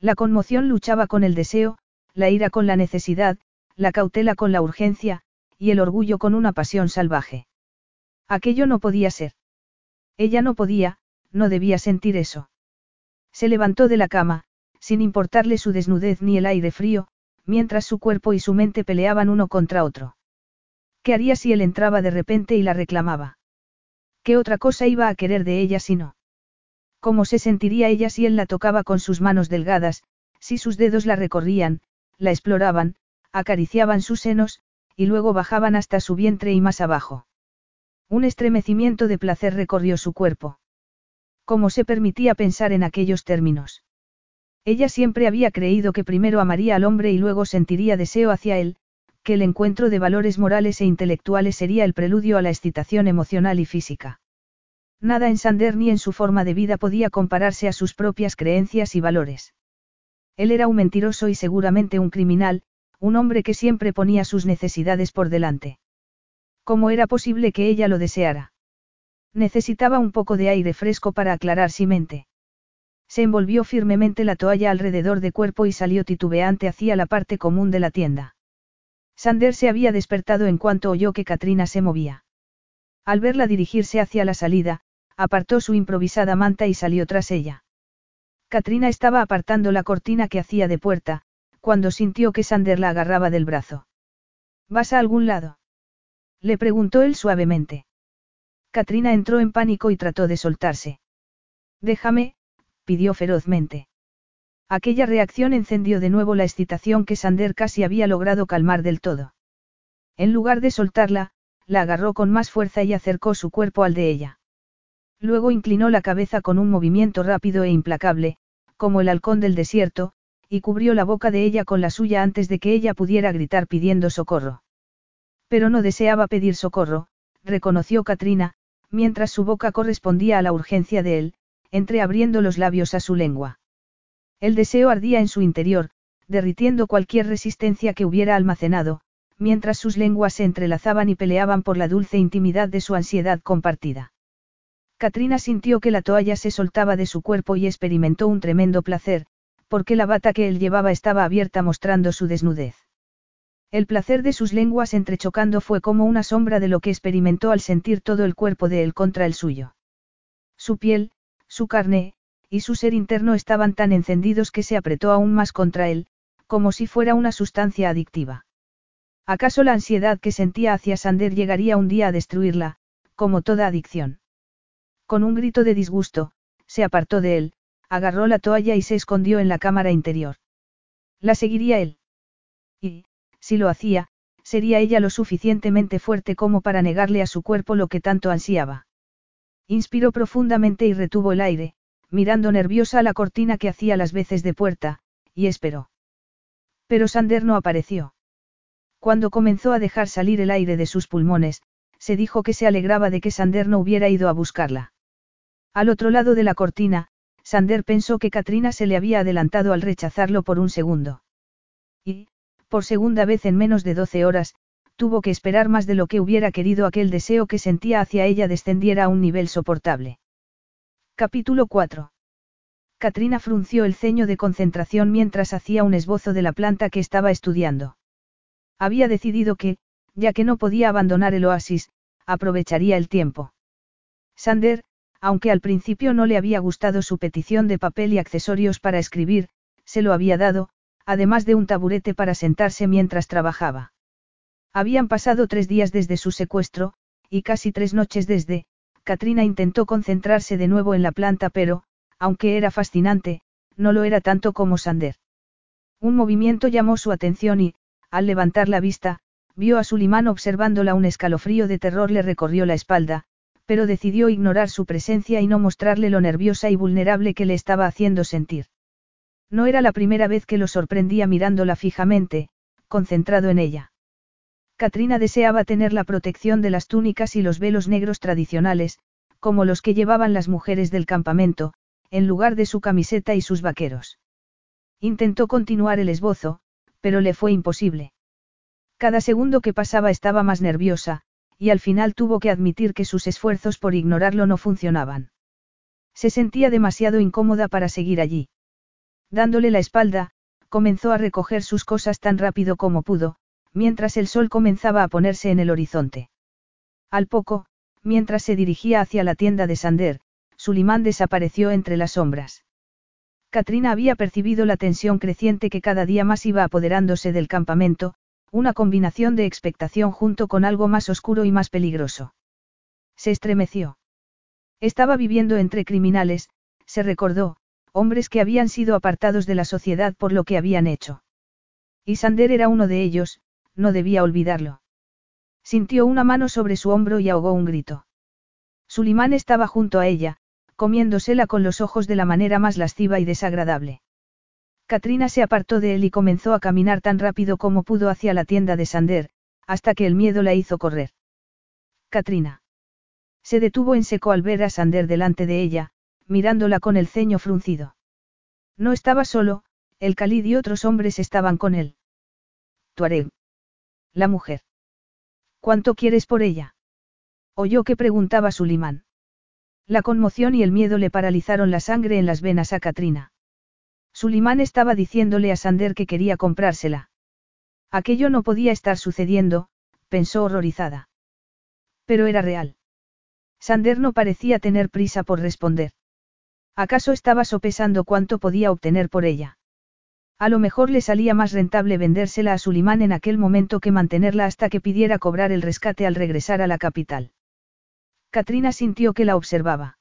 La conmoción luchaba con el deseo, la ira con la necesidad, la cautela con la urgencia, y el orgullo con una pasión salvaje. Aquello no podía ser. Ella no podía, no debía sentir eso. Se levantó de la cama, sin importarle su desnudez ni el aire frío, mientras su cuerpo y su mente peleaban uno contra otro. ¿Qué haría si él entraba de repente y la reclamaba? ¿Qué otra cosa iba a querer de ella si no? ¿Cómo se sentiría ella si él la tocaba con sus manos delgadas, si sus dedos la recorrían, la exploraban, acariciaban sus senos, y luego bajaban hasta su vientre y más abajo. Un estremecimiento de placer recorrió su cuerpo. ¿Cómo se permitía pensar en aquellos términos? Ella siempre había creído que primero amaría al hombre y luego sentiría deseo hacia él, que el encuentro de valores morales e intelectuales sería el preludio a la excitación emocional y física. Nada en Sander ni en su forma de vida podía compararse a sus propias creencias y valores. Él era un mentiroso y seguramente un criminal, un hombre que siempre ponía sus necesidades por delante. ¿Cómo era posible que ella lo deseara? Necesitaba un poco de aire fresco para aclarar su mente. Se envolvió firmemente la toalla alrededor de cuerpo y salió titubeante hacia la parte común de la tienda. Sander se había despertado en cuanto oyó que Katrina se movía. Al verla dirigirse hacia la salida, apartó su improvisada manta y salió tras ella. Katrina estaba apartando la cortina que hacía de puerta, cuando sintió que Sander la agarraba del brazo. ¿Vas a algún lado? Le preguntó él suavemente. Katrina entró en pánico y trató de soltarse. Déjame, pidió ferozmente. Aquella reacción encendió de nuevo la excitación que Sander casi había logrado calmar del todo. En lugar de soltarla, la agarró con más fuerza y acercó su cuerpo al de ella. Luego inclinó la cabeza con un movimiento rápido e implacable, como el halcón del desierto, y cubrió la boca de ella con la suya antes de que ella pudiera gritar pidiendo socorro. Pero no deseaba pedir socorro, reconoció Katrina, mientras su boca correspondía a la urgencia de él, entreabriendo los labios a su lengua. El deseo ardía en su interior, derritiendo cualquier resistencia que hubiera almacenado, mientras sus lenguas se entrelazaban y peleaban por la dulce intimidad de su ansiedad compartida. Katrina sintió que la toalla se soltaba de su cuerpo y experimentó un tremendo placer, porque la bata que él llevaba estaba abierta mostrando su desnudez. El placer de sus lenguas entrechocando fue como una sombra de lo que experimentó al sentir todo el cuerpo de él contra el suyo. Su piel, su carne, y su ser interno estaban tan encendidos que se apretó aún más contra él, como si fuera una sustancia adictiva. ¿Acaso la ansiedad que sentía hacia Sander llegaría un día a destruirla, como toda adicción? Con un grito de disgusto, se apartó de él, agarró la toalla y se escondió en la cámara interior. La seguiría él. Y, si lo hacía, sería ella lo suficientemente fuerte como para negarle a su cuerpo lo que tanto ansiaba. Inspiró profundamente y retuvo el aire, mirando nerviosa a la cortina que hacía las veces de puerta, y esperó. Pero Sander no apareció. Cuando comenzó a dejar salir el aire de sus pulmones, se dijo que se alegraba de que Sander no hubiera ido a buscarla. Al otro lado de la cortina, Sander pensó que Katrina se le había adelantado al rechazarlo por un segundo. Y, por segunda vez en menos de doce horas, tuvo que esperar más de lo que hubiera querido aquel deseo que sentía hacia ella descendiera a un nivel soportable. Capítulo 4. Katrina frunció el ceño de concentración mientras hacía un esbozo de la planta que estaba estudiando. Había decidido que, ya que no podía abandonar el oasis, aprovecharía el tiempo. Sander, aunque al principio no le había gustado su petición de papel y accesorios para escribir, se lo había dado, además de un taburete para sentarse mientras trabajaba. Habían pasado tres días desde su secuestro, y casi tres noches desde, Katrina intentó concentrarse de nuevo en la planta pero, aunque era fascinante, no lo era tanto como Sander. Un movimiento llamó su atención y, al levantar la vista, vio a Sulimán observándola un escalofrío de terror le recorrió la espalda, pero decidió ignorar su presencia y no mostrarle lo nerviosa y vulnerable que le estaba haciendo sentir. No era la primera vez que lo sorprendía mirándola fijamente, concentrado en ella. Katrina deseaba tener la protección de las túnicas y los velos negros tradicionales, como los que llevaban las mujeres del campamento, en lugar de su camiseta y sus vaqueros. Intentó continuar el esbozo, pero le fue imposible. Cada segundo que pasaba estaba más nerviosa, y al final tuvo que admitir que sus esfuerzos por ignorarlo no funcionaban. Se sentía demasiado incómoda para seguir allí. Dándole la espalda, comenzó a recoger sus cosas tan rápido como pudo, mientras el sol comenzaba a ponerse en el horizonte. Al poco, mientras se dirigía hacia la tienda de Sander, Sulimán desapareció entre las sombras. Katrina había percibido la tensión creciente que cada día más iba apoderándose del campamento, una combinación de expectación junto con algo más oscuro y más peligroso. Se estremeció. Estaba viviendo entre criminales, se recordó, hombres que habían sido apartados de la sociedad por lo que habían hecho. Y Sander era uno de ellos, no debía olvidarlo. Sintió una mano sobre su hombro y ahogó un grito. Sulimán estaba junto a ella, comiéndosela con los ojos de la manera más lasciva y desagradable. Katrina se apartó de él y comenzó a caminar tan rápido como pudo hacia la tienda de Sander, hasta que el miedo la hizo correr. Katrina. Se detuvo en seco al ver a Sander delante de ella, mirándola con el ceño fruncido. No estaba solo, el Khalid y otros hombres estaban con él. Tuareg. La mujer. ¿Cuánto quieres por ella? Oyó que preguntaba Sulimán. La conmoción y el miedo le paralizaron la sangre en las venas a Katrina. Sulimán estaba diciéndole a Sander que quería comprársela. Aquello no podía estar sucediendo, pensó horrorizada. Pero era real. Sander no parecía tener prisa por responder. ¿Acaso estaba sopesando cuánto podía obtener por ella? A lo mejor le salía más rentable vendérsela a Sulimán en aquel momento que mantenerla hasta que pidiera cobrar el rescate al regresar a la capital. Katrina sintió que la observaba.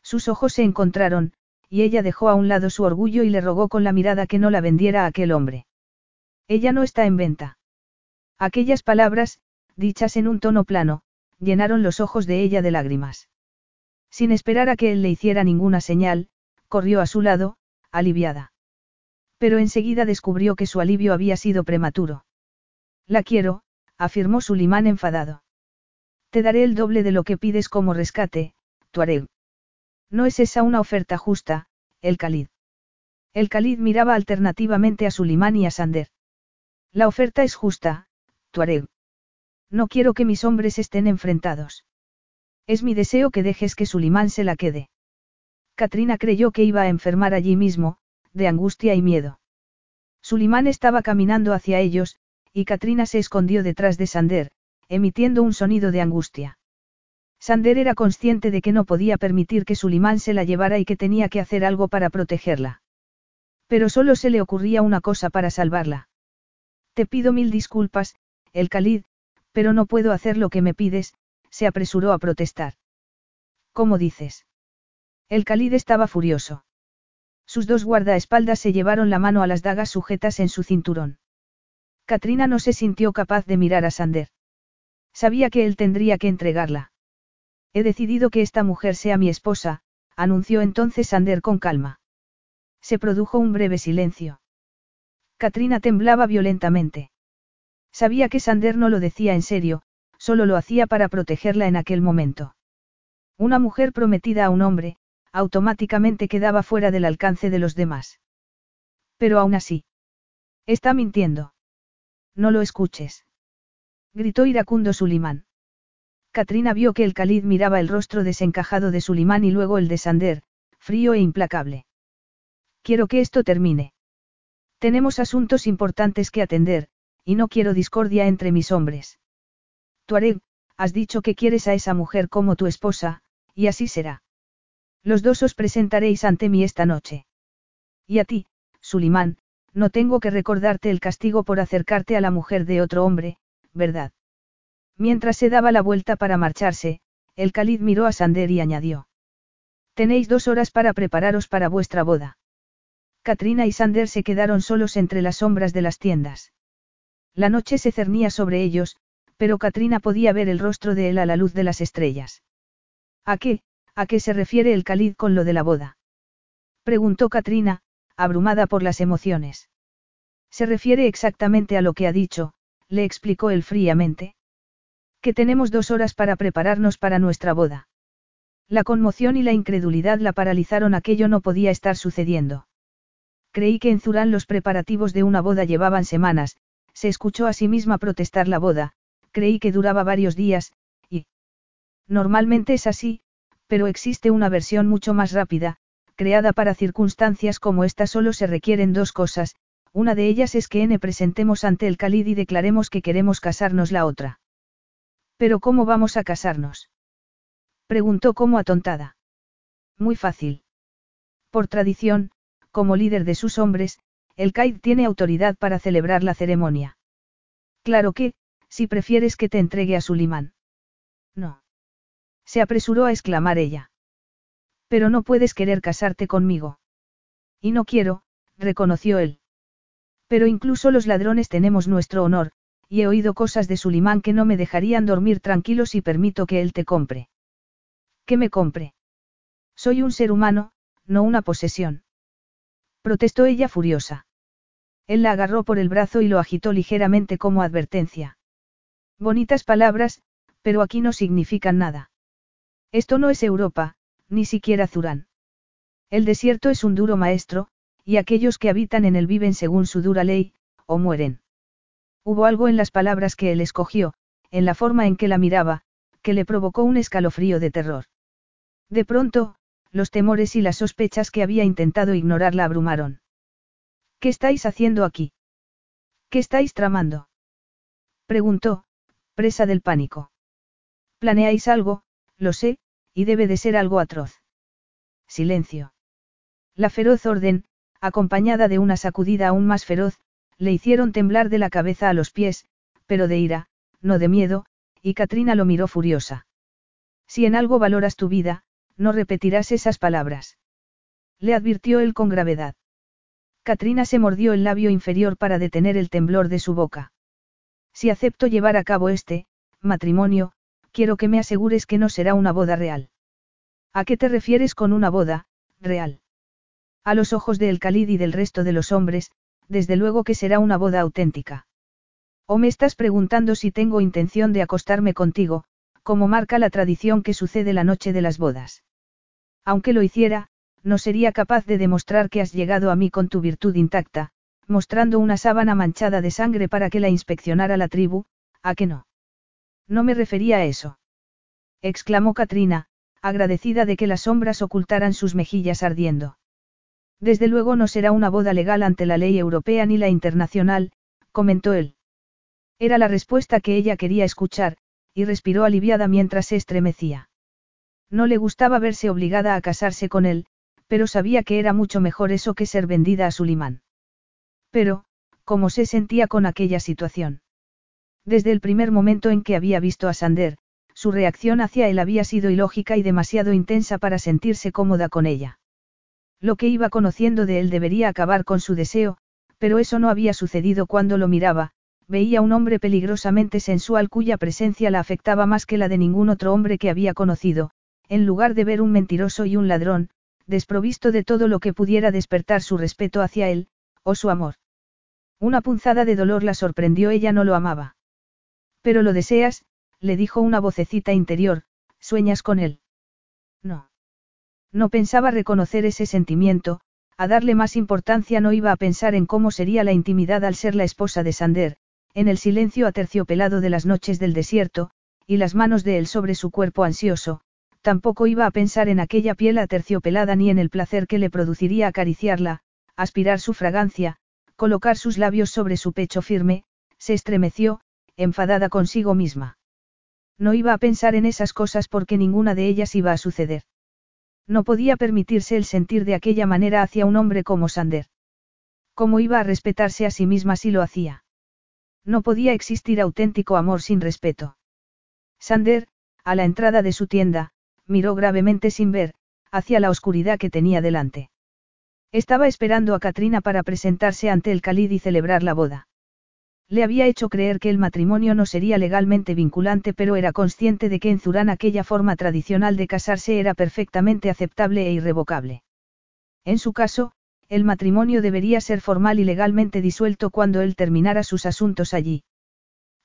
Sus ojos se encontraron, y ella dejó a un lado su orgullo y le rogó con la mirada que no la vendiera a aquel hombre. Ella no está en venta. Aquellas palabras, dichas en un tono plano, llenaron los ojos de ella de lágrimas. Sin esperar a que él le hiciera ninguna señal, corrió a su lado, aliviada. Pero enseguida descubrió que su alivio había sido prematuro. La quiero, afirmó Sulimán enfadado. Te daré el doble de lo que pides como rescate, Tuareg. No es esa una oferta justa, el Khalid. El Khalid miraba alternativamente a Sulimán y a Sander. La oferta es justa, Tuareg. No quiero que mis hombres estén enfrentados. Es mi deseo que dejes que Sulimán se la quede. Katrina creyó que iba a enfermar allí mismo, de angustia y miedo. Sulimán estaba caminando hacia ellos, y Katrina se escondió detrás de Sander, emitiendo un sonido de angustia. Sander era consciente de que no podía permitir que Sulimán se la llevara y que tenía que hacer algo para protegerla. Pero solo se le ocurría una cosa para salvarla. Te pido mil disculpas, el Khalid, pero no puedo hacer lo que me pides, se apresuró a protestar. ¿Cómo dices? El Khalid estaba furioso. Sus dos guardaespaldas se llevaron la mano a las dagas sujetas en su cinturón. Katrina no se sintió capaz de mirar a Sander. Sabía que él tendría que entregarla. He decidido que esta mujer sea mi esposa, anunció entonces Sander con calma. Se produjo un breve silencio. Katrina temblaba violentamente. Sabía que Sander no lo decía en serio, solo lo hacía para protegerla en aquel momento. Una mujer prometida a un hombre, automáticamente quedaba fuera del alcance de los demás. Pero aún así. Está mintiendo. No lo escuches. Gritó iracundo Sulimán. Katrina vio que el Khalid miraba el rostro desencajado de Sulimán y luego el de Sander, frío e implacable. Quiero que esto termine. Tenemos asuntos importantes que atender, y no quiero discordia entre mis hombres. Tuareg, has dicho que quieres a esa mujer como tu esposa, y así será. Los dos os presentaréis ante mí esta noche. Y a ti, Sulimán, no tengo que recordarte el castigo por acercarte a la mujer de otro hombre, ¿verdad? Mientras se daba la vuelta para marcharse, el Khalid miró a Sander y añadió. Tenéis dos horas para prepararos para vuestra boda. Katrina y Sander se quedaron solos entre las sombras de las tiendas. La noche se cernía sobre ellos, pero Katrina podía ver el rostro de él a la luz de las estrellas. ¿A qué? ¿A qué se refiere el Khalid con lo de la boda? Preguntó Katrina, abrumada por las emociones. Se refiere exactamente a lo que ha dicho, le explicó él fríamente. Que tenemos dos horas para prepararnos para nuestra boda. La conmoción y la incredulidad la paralizaron, aquello no podía estar sucediendo. Creí que en Zurán los preparativos de una boda llevaban semanas, se escuchó a sí misma protestar la boda, creí que duraba varios días, y... Normalmente es así, pero existe una versión mucho más rápida, creada para circunstancias como esta solo se requieren dos cosas, una de ellas es que N presentemos ante el Khalid y declaremos que queremos casarnos la otra. ¿Pero cómo vamos a casarnos? Preguntó como atontada. Muy fácil. Por tradición, como líder de sus hombres, el Kaid tiene autoridad para celebrar la ceremonia. Claro que, si prefieres que te entregue a Sulimán. No. Se apresuró a exclamar ella. Pero no puedes querer casarte conmigo. Y no quiero, reconoció él. Pero incluso los ladrones tenemos nuestro honor, y he oído cosas de Sulimán que no me dejarían dormir tranquilo si permito que él te compre. ¿Qué me compre? Soy un ser humano, no una posesión. Protestó ella furiosa. Él la agarró por el brazo y lo agitó ligeramente como advertencia. Bonitas palabras, pero aquí no significan nada. Esto no es Europa, ni siquiera Zurán. El desierto es un duro maestro, y aquellos que habitan en él viven según su dura ley, o mueren. Hubo algo en las palabras que él escogió, en la forma en que la miraba, que le provocó un escalofrío de terror. De pronto, los temores y las sospechas que había intentado ignorar la abrumaron. ¿Qué estáis haciendo aquí? ¿Qué estáis tramando? Preguntó, presa del pánico. Planeáis algo, lo sé, y debe de ser algo atroz. Silencio. La feroz orden, acompañada de una sacudida aún más feroz, le hicieron temblar de la cabeza a los pies, pero de ira, no de miedo, y Katrina lo miró furiosa. Si en algo valoras tu vida, no repetirás esas palabras. Le advirtió él con gravedad. Katrina se mordió el labio inferior para detener el temblor de su boca. Si acepto llevar a cabo este, matrimonio, quiero que me asegures que no será una boda real. ¿A qué te refieres con una boda, real? A los ojos de El Khalid y del resto de los hombres, desde luego que será una boda auténtica. ¿O me estás preguntando si tengo intención de acostarme contigo, como marca la tradición que sucede la noche de las bodas? Aunque lo hiciera, no sería capaz de demostrar que has llegado a mí con tu virtud intacta, mostrando una sábana manchada de sangre para que la inspeccionara la tribu, ¿a que no? No me refería a eso. exclamó Katrina, agradecida de que las sombras ocultaran sus mejillas ardiendo. Desde luego no será una boda legal ante la ley europea ni la internacional, comentó él. Era la respuesta que ella quería escuchar, y respiró aliviada mientras se estremecía. No le gustaba verse obligada a casarse con él, pero sabía que era mucho mejor eso que ser vendida a Sulimán. Pero, ¿cómo se sentía con aquella situación? Desde el primer momento en que había visto a Sander, su reacción hacia él había sido ilógica y demasiado intensa para sentirse cómoda con ella. Lo que iba conociendo de él debería acabar con su deseo, pero eso no había sucedido cuando lo miraba, veía un hombre peligrosamente sensual cuya presencia la afectaba más que la de ningún otro hombre que había conocido, en lugar de ver un mentiroso y un ladrón, desprovisto de todo lo que pudiera despertar su respeto hacia él, o su amor. Una punzada de dolor la sorprendió, ella no lo amaba. Pero lo deseas, le dijo una vocecita interior, sueñas con él. No. No pensaba reconocer ese sentimiento, a darle más importancia no iba a pensar en cómo sería la intimidad al ser la esposa de Sander, en el silencio aterciopelado de las noches del desierto, y las manos de él sobre su cuerpo ansioso, tampoco iba a pensar en aquella piel aterciopelada ni en el placer que le produciría acariciarla, aspirar su fragancia, colocar sus labios sobre su pecho firme, se estremeció, enfadada consigo misma. No iba a pensar en esas cosas porque ninguna de ellas iba a suceder. No podía permitirse el sentir de aquella manera hacia un hombre como Sander. ¿Cómo iba a respetarse a sí misma si lo hacía? No podía existir auténtico amor sin respeto. Sander, a la entrada de su tienda, miró gravemente sin ver, hacia la oscuridad que tenía delante. Estaba esperando a Katrina para presentarse ante el Khalid y celebrar la boda. Le había hecho creer que el matrimonio no sería legalmente vinculante, pero era consciente de que en Zurán aquella forma tradicional de casarse era perfectamente aceptable e irrevocable. En su caso, el matrimonio debería ser formal y legalmente disuelto cuando él terminara sus asuntos allí.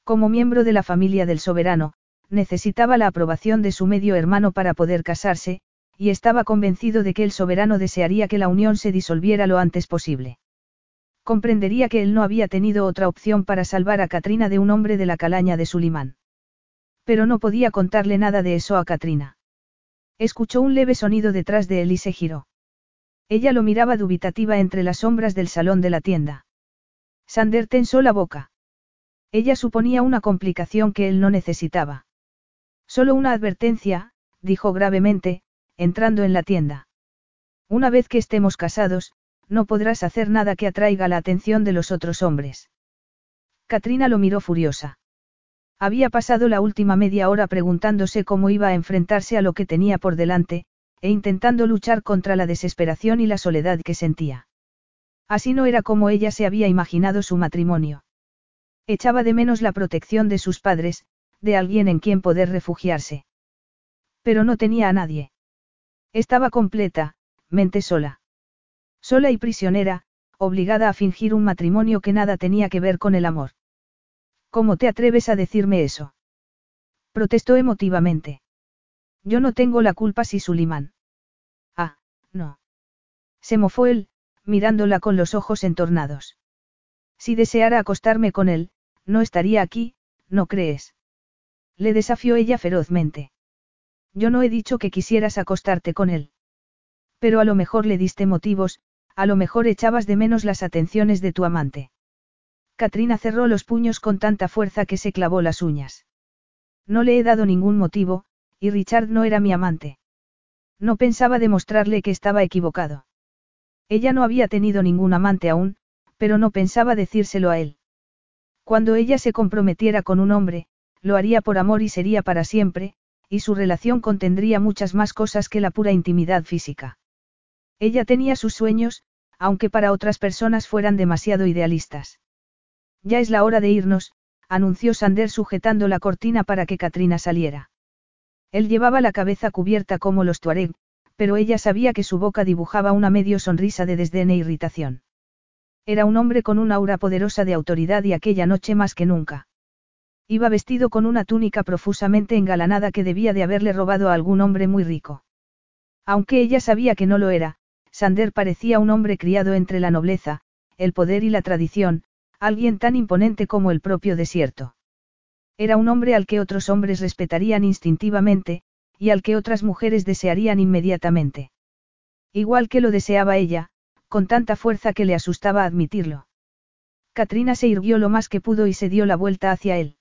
Como miembro de la familia del soberano, necesitaba la aprobación de su medio hermano para poder casarse, y estaba convencido de que el soberano desearía que la unión se disolviera lo antes posible. Comprendería que él no había tenido otra opción para salvar a Katrina de un hombre de la calaña de Sulimán. Pero no podía contarle nada de eso a Katrina. Escuchó un leve sonido detrás de él y se giró. Ella lo miraba dubitativa entre las sombras del salón de la tienda. Sander tensó la boca. Ella suponía una complicación que él no necesitaba. Solo una advertencia, dijo gravemente, entrando en la tienda. Una vez que estemos casados, no podrás hacer nada que atraiga la atención de los otros hombres. Katrina lo miró furiosa. Había pasado la última media hora preguntándose cómo iba a enfrentarse a lo que tenía por delante, e intentando luchar contra la desesperación y la soledad que sentía. Así no era como ella se había imaginado su matrimonio. Echaba de menos la protección de sus padres, de alguien en quien poder refugiarse. Pero no tenía a nadie. Estaba completa, mente sola. Sola y prisionera, obligada a fingir un matrimonio que nada tenía que ver con el amor. ¿Cómo te atreves a decirme eso? Protestó emotivamente. Yo no tengo la culpa si Sulimán. Ah, no. Se mofó él, mirándola con los ojos entornados. Si deseara acostarme con él, no estaría aquí, ¿no crees? Le desafió ella ferozmente. Yo no he dicho que quisieras acostarte con él. Pero a lo mejor le diste motivos, a lo mejor echabas de menos las atenciones de tu amante. Katrina cerró los puños con tanta fuerza que se clavó las uñas. No le he dado ningún motivo, y Richard no era mi amante. No pensaba demostrarle que estaba equivocado. Ella no había tenido ningún amante aún, pero no pensaba decírselo a él. Cuando ella se comprometiera con un hombre, lo haría por amor y sería para siempre, y su relación contendría muchas más cosas que la pura intimidad física. Ella tenía sus sueños, aunque para otras personas fueran demasiado idealistas. Ya es la hora de irnos, anunció Sander sujetando la cortina para que Katrina saliera. Él llevaba la cabeza cubierta como los tuareg, pero ella sabía que su boca dibujaba una medio sonrisa de desdén e irritación. Era un hombre con una aura poderosa de autoridad y aquella noche más que nunca. Iba vestido con una túnica profusamente engalanada que debía de haberle robado a algún hombre muy rico. Aunque ella sabía que no lo era, Sander parecía un hombre criado entre la nobleza, el poder y la tradición, alguien tan imponente como el propio desierto. Era un hombre al que otros hombres respetarían instintivamente, y al que otras mujeres desearían inmediatamente. Igual que lo deseaba ella, con tanta fuerza que le asustaba admitirlo. Katrina se irguió lo más que pudo y se dio la vuelta hacia él.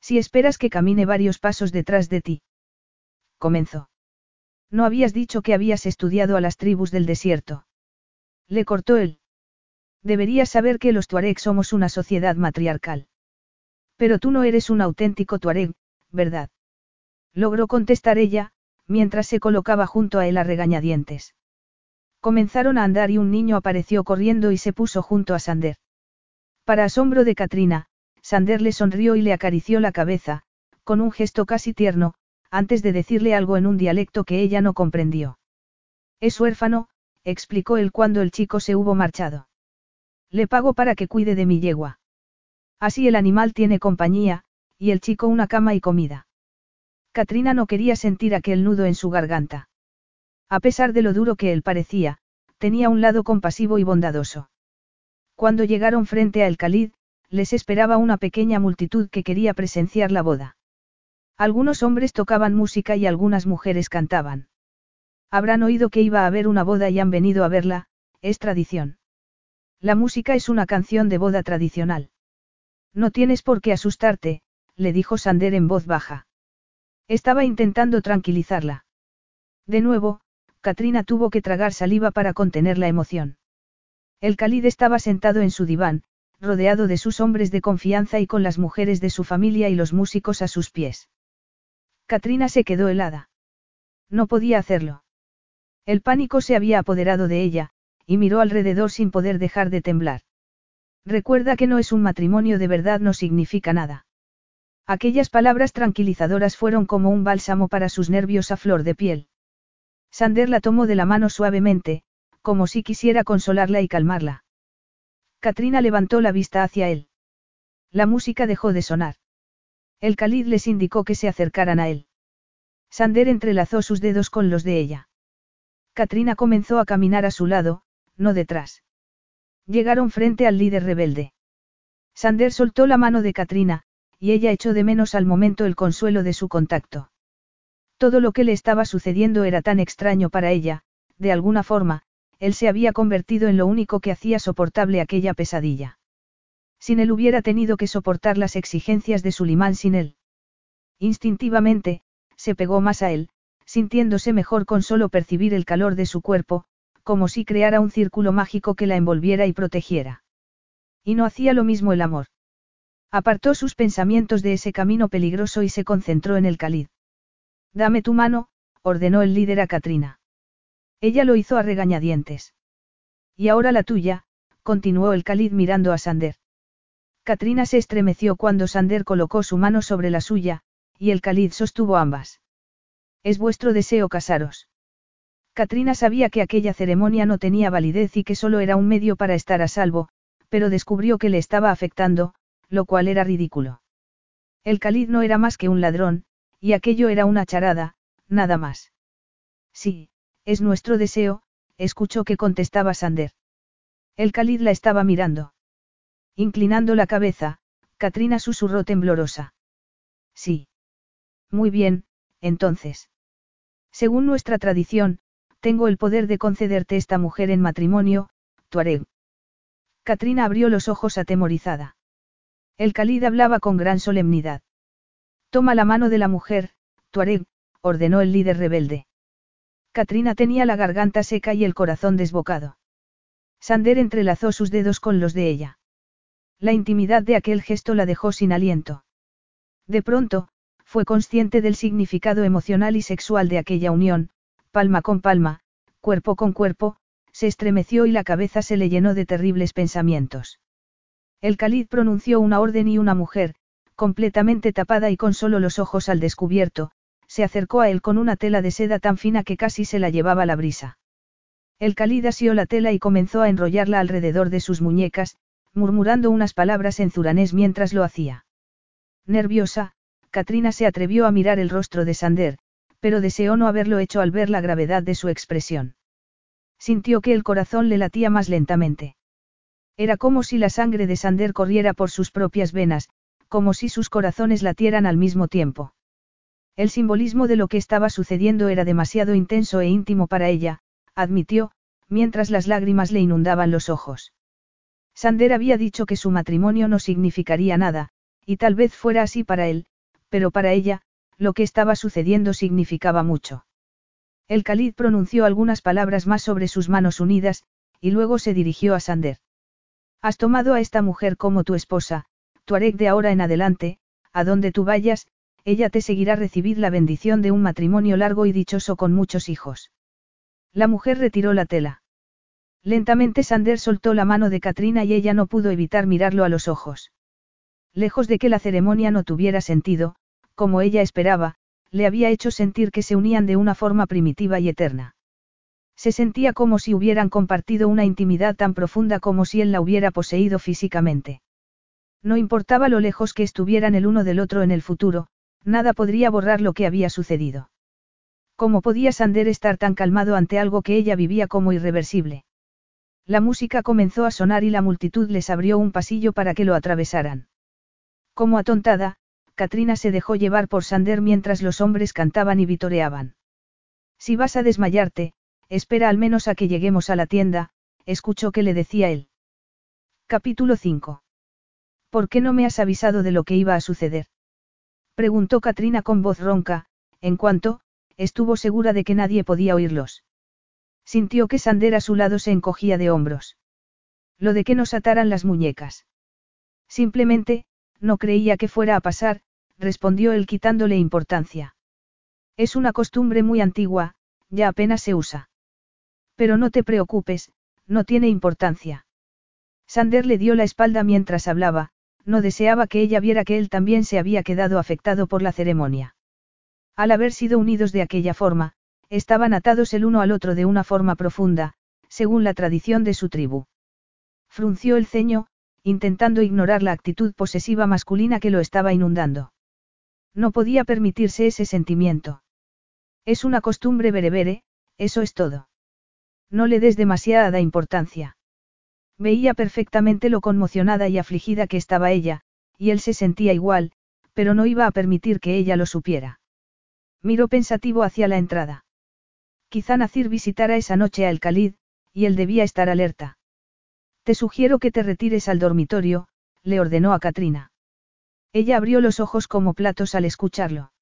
Si esperas que camine varios pasos detrás de ti. Comenzó. No habías dicho que habías estudiado a las tribus del desierto. Le cortó él. Deberías saber que los tuareg somos una sociedad matriarcal. Pero tú no eres un auténtico tuareg, ¿verdad? Logró contestar ella, mientras se colocaba junto a él a regañadientes. Comenzaron a andar y un niño apareció corriendo y se puso junto a Sander. Para asombro de Katrina, Sander le sonrió y le acarició la cabeza, con un gesto casi tierno, antes de decirle algo en un dialecto que ella no comprendió. Es huérfano, explicó él cuando el chico se hubo marchado. Le pago para que cuide de mi yegua. Así el animal tiene compañía, y el chico una cama y comida. Katrina no quería sentir aquel nudo en su garganta. A pesar de lo duro que él parecía, tenía un lado compasivo y bondadoso. Cuando llegaron frente a El les esperaba una pequeña multitud que quería presenciar la boda. Algunos hombres tocaban música y algunas mujeres cantaban. Habrán oído que iba a haber una boda y han venido a verla, es tradición. La música es una canción de boda tradicional. No tienes por qué asustarte, le dijo Sander en voz baja. Estaba intentando tranquilizarla. De nuevo, Katrina tuvo que tragar saliva para contener la emoción. El Khalid estaba sentado en su diván, rodeado de sus hombres de confianza y con las mujeres de su familia y los músicos a sus pies. Katrina se quedó helada. No podía hacerlo. El pánico se había apoderado de ella, y miró alrededor sin poder dejar de temblar. Recuerda que no es un matrimonio de verdad no significa nada. Aquellas palabras tranquilizadoras fueron como un bálsamo para sus nervios a flor de piel. Sander la tomó de la mano suavemente, como si quisiera consolarla y calmarla. Katrina levantó la vista hacia él. La música dejó de sonar. El Khalid les indicó que se acercaran a él. Sander entrelazó sus dedos con los de ella. Katrina comenzó a caminar a su lado, no detrás. Llegaron frente al líder rebelde. Sander soltó la mano de Katrina, y ella echó de menos al momento el consuelo de su contacto. Todo lo que le estaba sucediendo era tan extraño para ella, de alguna forma, él se había convertido en lo único que hacía soportable aquella pesadilla. Sin él hubiera tenido que soportar las exigencias de Sulimán sin él. Instintivamente, se pegó más a él, sintiéndose mejor con solo percibir el calor de su cuerpo, como si creara un círculo mágico que la envolviera y protegiera. Y no hacía lo mismo el amor. Apartó sus pensamientos de ese camino peligroso y se concentró en el cáliz. Dame tu mano, ordenó el líder a Katrina. Ella lo hizo a regañadientes. Y ahora la tuya, continuó el cáliz mirando a Sander. Katrina se estremeció cuando Sander colocó su mano sobre la suya, y el cáliz sostuvo ambas. Es vuestro deseo casaros. Katrina sabía que aquella ceremonia no tenía validez y que solo era un medio para estar a salvo, pero descubrió que le estaba afectando, lo cual era ridículo. El Khalid no era más que un ladrón, y aquello era una charada, nada más. Sí, es nuestro deseo, escuchó que contestaba Sander. El Khalid la estaba mirando. Inclinando la cabeza, Katrina susurró temblorosa. Sí. Muy bien, entonces. Según nuestra tradición, tengo el poder de concederte esta mujer en matrimonio, Tuareg. Katrina abrió los ojos atemorizada. El Khalid hablaba con gran solemnidad. Toma la mano de la mujer, Tuareg, ordenó el líder rebelde. Katrina tenía la garganta seca y el corazón desbocado. Sander entrelazó sus dedos con los de ella. La intimidad de aquel gesto la dejó sin aliento. De pronto, fue consciente del significado emocional y sexual de aquella unión, palma con palma, cuerpo con cuerpo, se estremeció y la cabeza se le llenó de terribles pensamientos. El Khalid pronunció una orden y una mujer, completamente tapada y con solo los ojos al descubierto, se acercó a él con una tela de seda tan fina que casi se la llevaba la brisa. El Khalid asió la tela y comenzó a enrollarla alrededor de sus muñecas, murmurando unas palabras en zuranés mientras lo hacía. Nerviosa, Katrina se atrevió a mirar el rostro de Sander, pero deseó no haberlo hecho al ver la gravedad de su expresión. Sintió que el corazón le latía más lentamente. Era como si la sangre de Sander corriera por sus propias venas, como si sus corazones latieran al mismo tiempo. El simbolismo de lo que estaba sucediendo era demasiado intenso e íntimo para ella, admitió, mientras las lágrimas le inundaban los ojos. Sander había dicho que su matrimonio no significaría nada, y tal vez fuera así para él, pero para ella, lo que estaba sucediendo significaba mucho. El Khalid pronunció algunas palabras más sobre sus manos unidas, y luego se dirigió a Sander. Has tomado a esta mujer como tu esposa, tu de ahora en adelante, a donde tú vayas, ella te seguirá recibir la bendición de un matrimonio largo y dichoso con muchos hijos. La mujer retiró la tela. Lentamente Sander soltó la mano de Katrina y ella no pudo evitar mirarlo a los ojos. Lejos de que la ceremonia no tuviera sentido, como ella esperaba, le había hecho sentir que se unían de una forma primitiva y eterna. Se sentía como si hubieran compartido una intimidad tan profunda como si él la hubiera poseído físicamente. No importaba lo lejos que estuvieran el uno del otro en el futuro, nada podría borrar lo que había sucedido. ¿Cómo podía Sander estar tan calmado ante algo que ella vivía como irreversible? La música comenzó a sonar y la multitud les abrió un pasillo para que lo atravesaran. Como atontada, Katrina se dejó llevar por Sander mientras los hombres cantaban y vitoreaban. Si vas a desmayarte, espera al menos a que lleguemos a la tienda, escuchó que le decía él. Capítulo 5. ¿Por qué no me has avisado de lo que iba a suceder? Preguntó Katrina con voz ronca, en cuanto, estuvo segura de que nadie podía oírlos. Sintió que Sander a su lado se encogía de hombros. Lo de que nos ataran las muñecas. Simplemente, no creía que fuera a pasar, respondió él quitándole importancia. Es una costumbre muy antigua, ya apenas se usa. Pero no te preocupes, no tiene importancia. Sander le dio la espalda mientras hablaba, no deseaba que ella viera que él también se había quedado afectado por la ceremonia. Al haber sido unidos de aquella forma, estaban atados el uno al otro de una forma profunda, según la tradición de su tribu. Frunció el ceño, intentando ignorar la actitud posesiva masculina que lo estaba inundando. No podía permitirse ese sentimiento. Es una costumbre berebere, eso es todo. No le des demasiada importancia. Veía perfectamente lo conmocionada y afligida que estaba ella, y él se sentía igual, pero no iba a permitir que ella lo supiera. Miró pensativo hacia la entrada. Quizá Nacir visitara esa noche a El Khalid, y él debía estar alerta. Te sugiero que te retires al dormitorio, le ordenó a Katrina. Ella abrió los ojos como platos al escucharlo.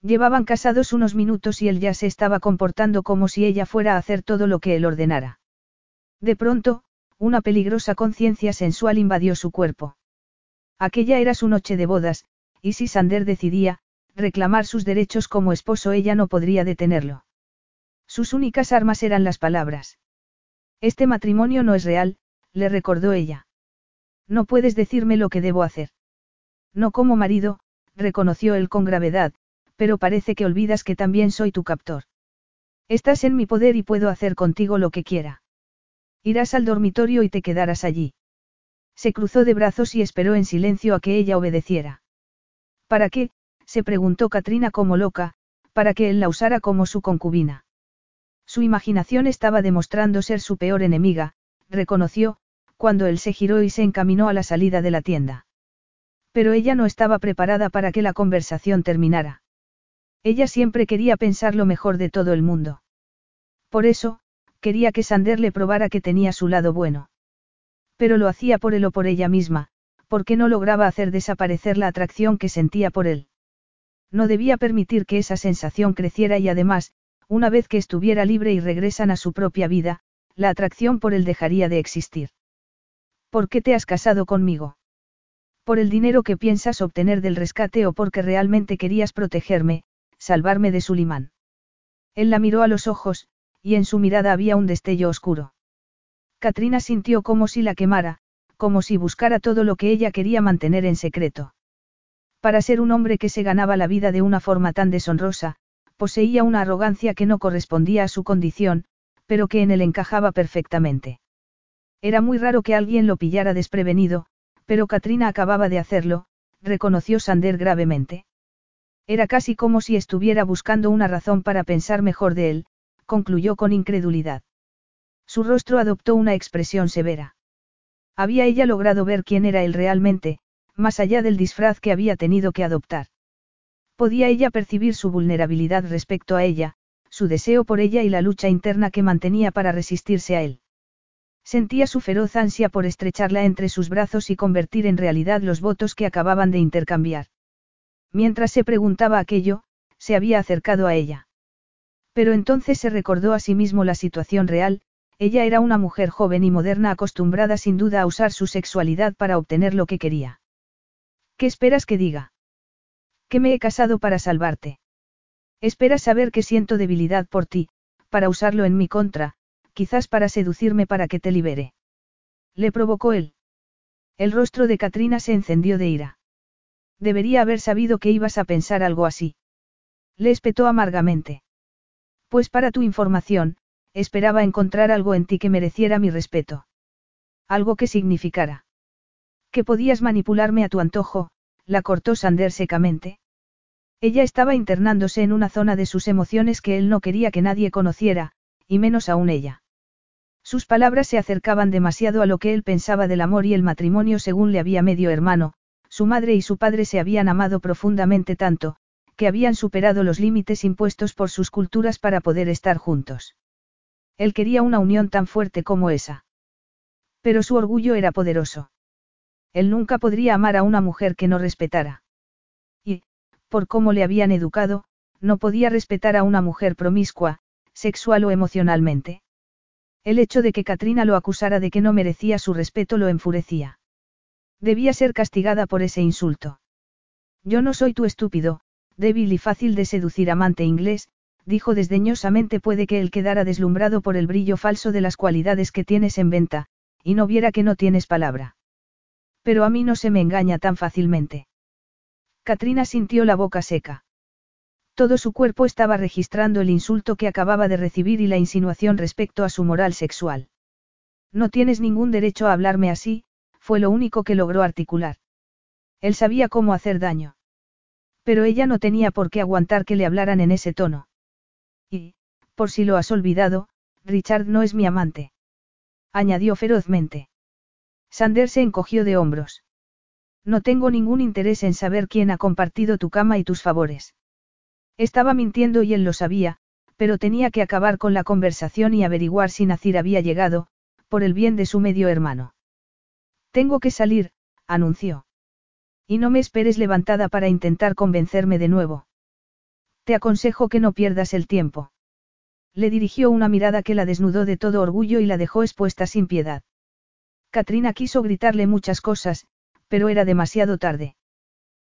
Llevaban casados unos minutos y él ya se estaba comportando como si ella fuera a hacer todo lo que él ordenara. De pronto, una peligrosa conciencia sensual invadió su cuerpo. Aquella era su noche de bodas, y si Sander decidía, reclamar sus derechos como esposo ella no podría detenerlo. Sus únicas armas eran las palabras. Este matrimonio no es real, le recordó ella. No puedes decirme lo que debo hacer. No como marido, reconoció él con gravedad, pero parece que olvidas que también soy tu captor. Estás en mi poder y puedo hacer contigo lo que quiera. Irás al dormitorio y te quedarás allí. Se cruzó de brazos y esperó en silencio a que ella obedeciera. ¿Para qué? se preguntó Katrina como loca, para que él la usara como su concubina. Su imaginación estaba demostrando ser su peor enemiga, reconoció, cuando él se giró y se encaminó a la salida de la tienda. Pero ella no estaba preparada para que la conversación terminara. Ella siempre quería pensar lo mejor de todo el mundo. Por eso, quería que Sander le probara que tenía su lado bueno. Pero lo hacía por él o por ella misma, porque no lograba hacer desaparecer la atracción que sentía por él. No debía permitir que esa sensación creciera y además, una vez que estuviera libre y regresan a su propia vida, la atracción por él dejaría de existir. ¿Por qué te has casado conmigo? ¿Por el dinero que piensas obtener del rescate o porque realmente querías protegerme, salvarme de Sulimán. Él la miró a los ojos, y en su mirada había un destello oscuro. Katrina sintió como si la quemara, como si buscara todo lo que ella quería mantener en secreto. Para ser un hombre que se ganaba la vida de una forma tan deshonrosa, poseía una arrogancia que no correspondía a su condición, pero que en él encajaba perfectamente. Era muy raro que alguien lo pillara desprevenido, pero Katrina acababa de hacerlo, reconoció Sander gravemente. Era casi como si estuviera buscando una razón para pensar mejor de él, concluyó con incredulidad. Su rostro adoptó una expresión severa. Había ella logrado ver quién era él realmente, más allá del disfraz que había tenido que adoptar. Podía ella percibir su vulnerabilidad respecto a ella, su deseo por ella y la lucha interna que mantenía para resistirse a él. Sentía su feroz ansia por estrecharla entre sus brazos y convertir en realidad los votos que acababan de intercambiar. Mientras se preguntaba aquello, se había acercado a ella. Pero entonces se recordó a sí mismo la situación real, ella era una mujer joven y moderna acostumbrada sin duda a usar su sexualidad para obtener lo que quería. ¿Qué esperas que diga? Que me he casado para salvarte. Esperas saber que siento debilidad por ti, para usarlo en mi contra, quizás para seducirme para que te libere. Le provocó él. El rostro de Katrina se encendió de ira. Debería haber sabido que ibas a pensar algo así. Le espetó amargamente. Pues para tu información, esperaba encontrar algo en ti que mereciera mi respeto. Algo que significara. Que podías manipularme a tu antojo, la cortó Sander secamente. Ella estaba internándose en una zona de sus emociones que él no quería que nadie conociera, y menos aún ella. Sus palabras se acercaban demasiado a lo que él pensaba del amor y el matrimonio según le había medio hermano, su madre y su padre se habían amado profundamente tanto, que habían superado los límites impuestos por sus culturas para poder estar juntos. Él quería una unión tan fuerte como esa. Pero su orgullo era poderoso. Él nunca podría amar a una mujer que no respetara. Por cómo le habían educado, no podía respetar a una mujer promiscua, sexual o emocionalmente. El hecho de que Katrina lo acusara de que no merecía su respeto lo enfurecía. Debía ser castigada por ese insulto. Yo no soy tu estúpido, débil y fácil de seducir amante inglés, dijo desdeñosamente puede que él quedara deslumbrado por el brillo falso de las cualidades que tienes en venta, y no viera que no tienes palabra. Pero a mí no se me engaña tan fácilmente. Katrina sintió la boca seca. Todo su cuerpo estaba registrando el insulto que acababa de recibir y la insinuación respecto a su moral sexual. No tienes ningún derecho a hablarme así, fue lo único que logró articular. Él sabía cómo hacer daño. Pero ella no tenía por qué aguantar que le hablaran en ese tono. Y, por si lo has olvidado, Richard no es mi amante. Añadió ferozmente. Sander se encogió de hombros. No tengo ningún interés en saber quién ha compartido tu cama y tus favores. Estaba mintiendo y él lo sabía, pero tenía que acabar con la conversación y averiguar si Nacir había llegado, por el bien de su medio hermano. Tengo que salir, anunció. Y no me esperes levantada para intentar convencerme de nuevo. Te aconsejo que no pierdas el tiempo. Le dirigió una mirada que la desnudó de todo orgullo y la dejó expuesta sin piedad. Katrina quiso gritarle muchas cosas, pero era demasiado tarde.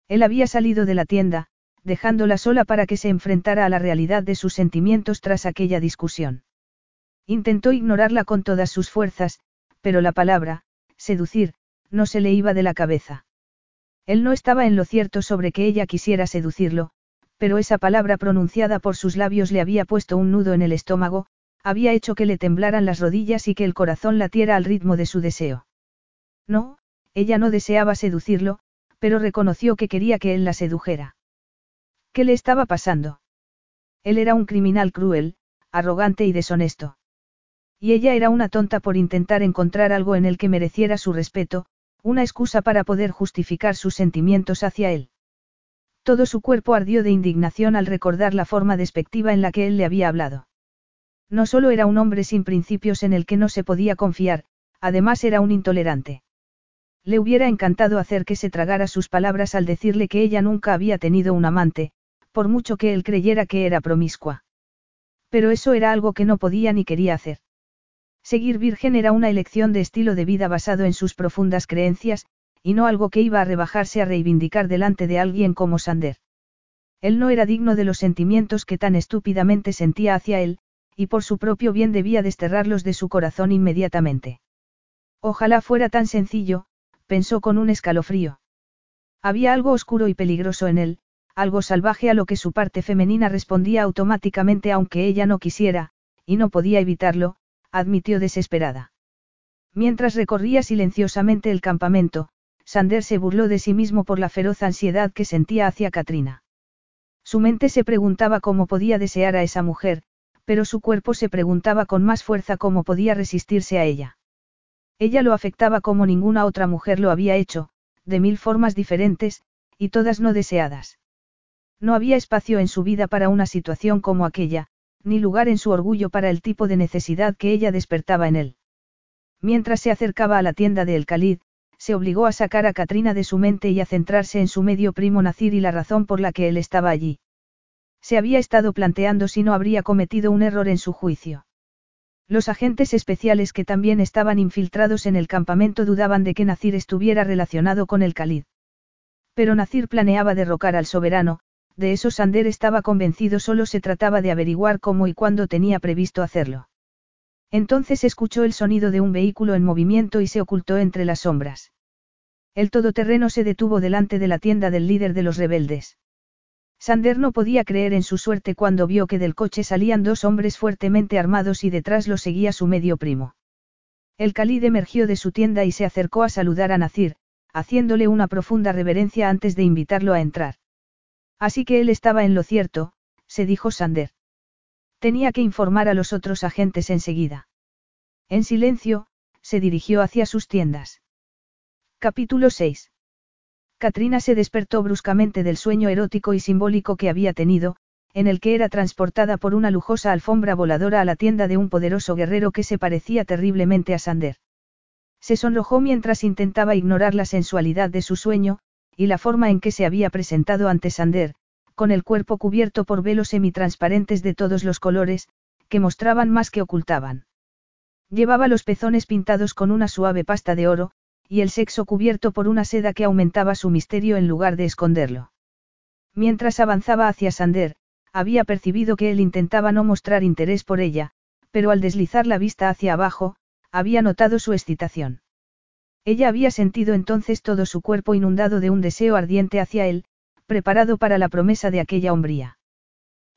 Él había salido de la tienda, dejándola sola para que se enfrentara a la realidad de sus sentimientos tras aquella discusión. Intentó ignorarla con todas sus fuerzas, pero la palabra, seducir, no se le iba de la cabeza. Él no estaba en lo cierto sobre que ella quisiera seducirlo, pero esa palabra pronunciada por sus labios le había puesto un nudo en el estómago, había hecho que le temblaran las rodillas y que el corazón latiera al ritmo de su deseo. No, ella no deseaba seducirlo, pero reconoció que quería que él la sedujera. ¿Qué le estaba pasando? Él era un criminal cruel, arrogante y deshonesto. Y ella era una tonta por intentar encontrar algo en el que mereciera su respeto, una excusa para poder justificar sus sentimientos hacia él. Todo su cuerpo ardió de indignación al recordar la forma despectiva en la que él le había hablado. No solo era un hombre sin principios en el que no se podía confiar, además era un intolerante. Le hubiera encantado hacer que se tragara sus palabras al decirle que ella nunca había tenido un amante, por mucho que él creyera que era promiscua. Pero eso era algo que no podía ni quería hacer. Seguir virgen era una elección de estilo de vida basado en sus profundas creencias, y no algo que iba a rebajarse a reivindicar delante de alguien como Sander. Él no era digno de los sentimientos que tan estúpidamente sentía hacia él, y por su propio bien debía desterrarlos de su corazón inmediatamente. Ojalá fuera tan sencillo, pensó con un escalofrío. Había algo oscuro y peligroso en él, algo salvaje a lo que su parte femenina respondía automáticamente aunque ella no quisiera, y no podía evitarlo, admitió desesperada. Mientras recorría silenciosamente el campamento, Sander se burló de sí mismo por la feroz ansiedad que sentía hacia Katrina. Su mente se preguntaba cómo podía desear a esa mujer, pero su cuerpo se preguntaba con más fuerza cómo podía resistirse a ella. Ella lo afectaba como ninguna otra mujer lo había hecho, de mil formas diferentes, y todas no deseadas. No había espacio en su vida para una situación como aquella, ni lugar en su orgullo para el tipo de necesidad que ella despertaba en él. Mientras se acercaba a la tienda de El Khalid, se obligó a sacar a Katrina de su mente y a centrarse en su medio primo Nacir y la razón por la que él estaba allí. Se había estado planteando si no habría cometido un error en su juicio. Los agentes especiales que también estaban infiltrados en el campamento dudaban de que Nacir estuviera relacionado con el Khalid. Pero Nacir planeaba derrocar al soberano, de eso Sander estaba convencido solo se trataba de averiguar cómo y cuándo tenía previsto hacerlo. Entonces escuchó el sonido de un vehículo en movimiento y se ocultó entre las sombras. El todoterreno se detuvo delante de la tienda del líder de los rebeldes. Sander no podía creer en su suerte cuando vio que del coche salían dos hombres fuertemente armados y detrás lo seguía su medio primo. El Khalid emergió de su tienda y se acercó a saludar a Nacir, haciéndole una profunda reverencia antes de invitarlo a entrar. Así que él estaba en lo cierto, se dijo Sander. Tenía que informar a los otros agentes enseguida. En silencio, se dirigió hacia sus tiendas. Capítulo 6. Katrina se despertó bruscamente del sueño erótico y simbólico que había tenido, en el que era transportada por una lujosa alfombra voladora a la tienda de un poderoso guerrero que se parecía terriblemente a Sander. Se sonrojó mientras intentaba ignorar la sensualidad de su sueño, y la forma en que se había presentado ante Sander, con el cuerpo cubierto por velos semitransparentes de todos los colores, que mostraban más que ocultaban. Llevaba los pezones pintados con una suave pasta de oro, y el sexo cubierto por una seda que aumentaba su misterio en lugar de esconderlo. Mientras avanzaba hacia Sander, había percibido que él intentaba no mostrar interés por ella, pero al deslizar la vista hacia abajo, había notado su excitación. Ella había sentido entonces todo su cuerpo inundado de un deseo ardiente hacia él, preparado para la promesa de aquella hombría.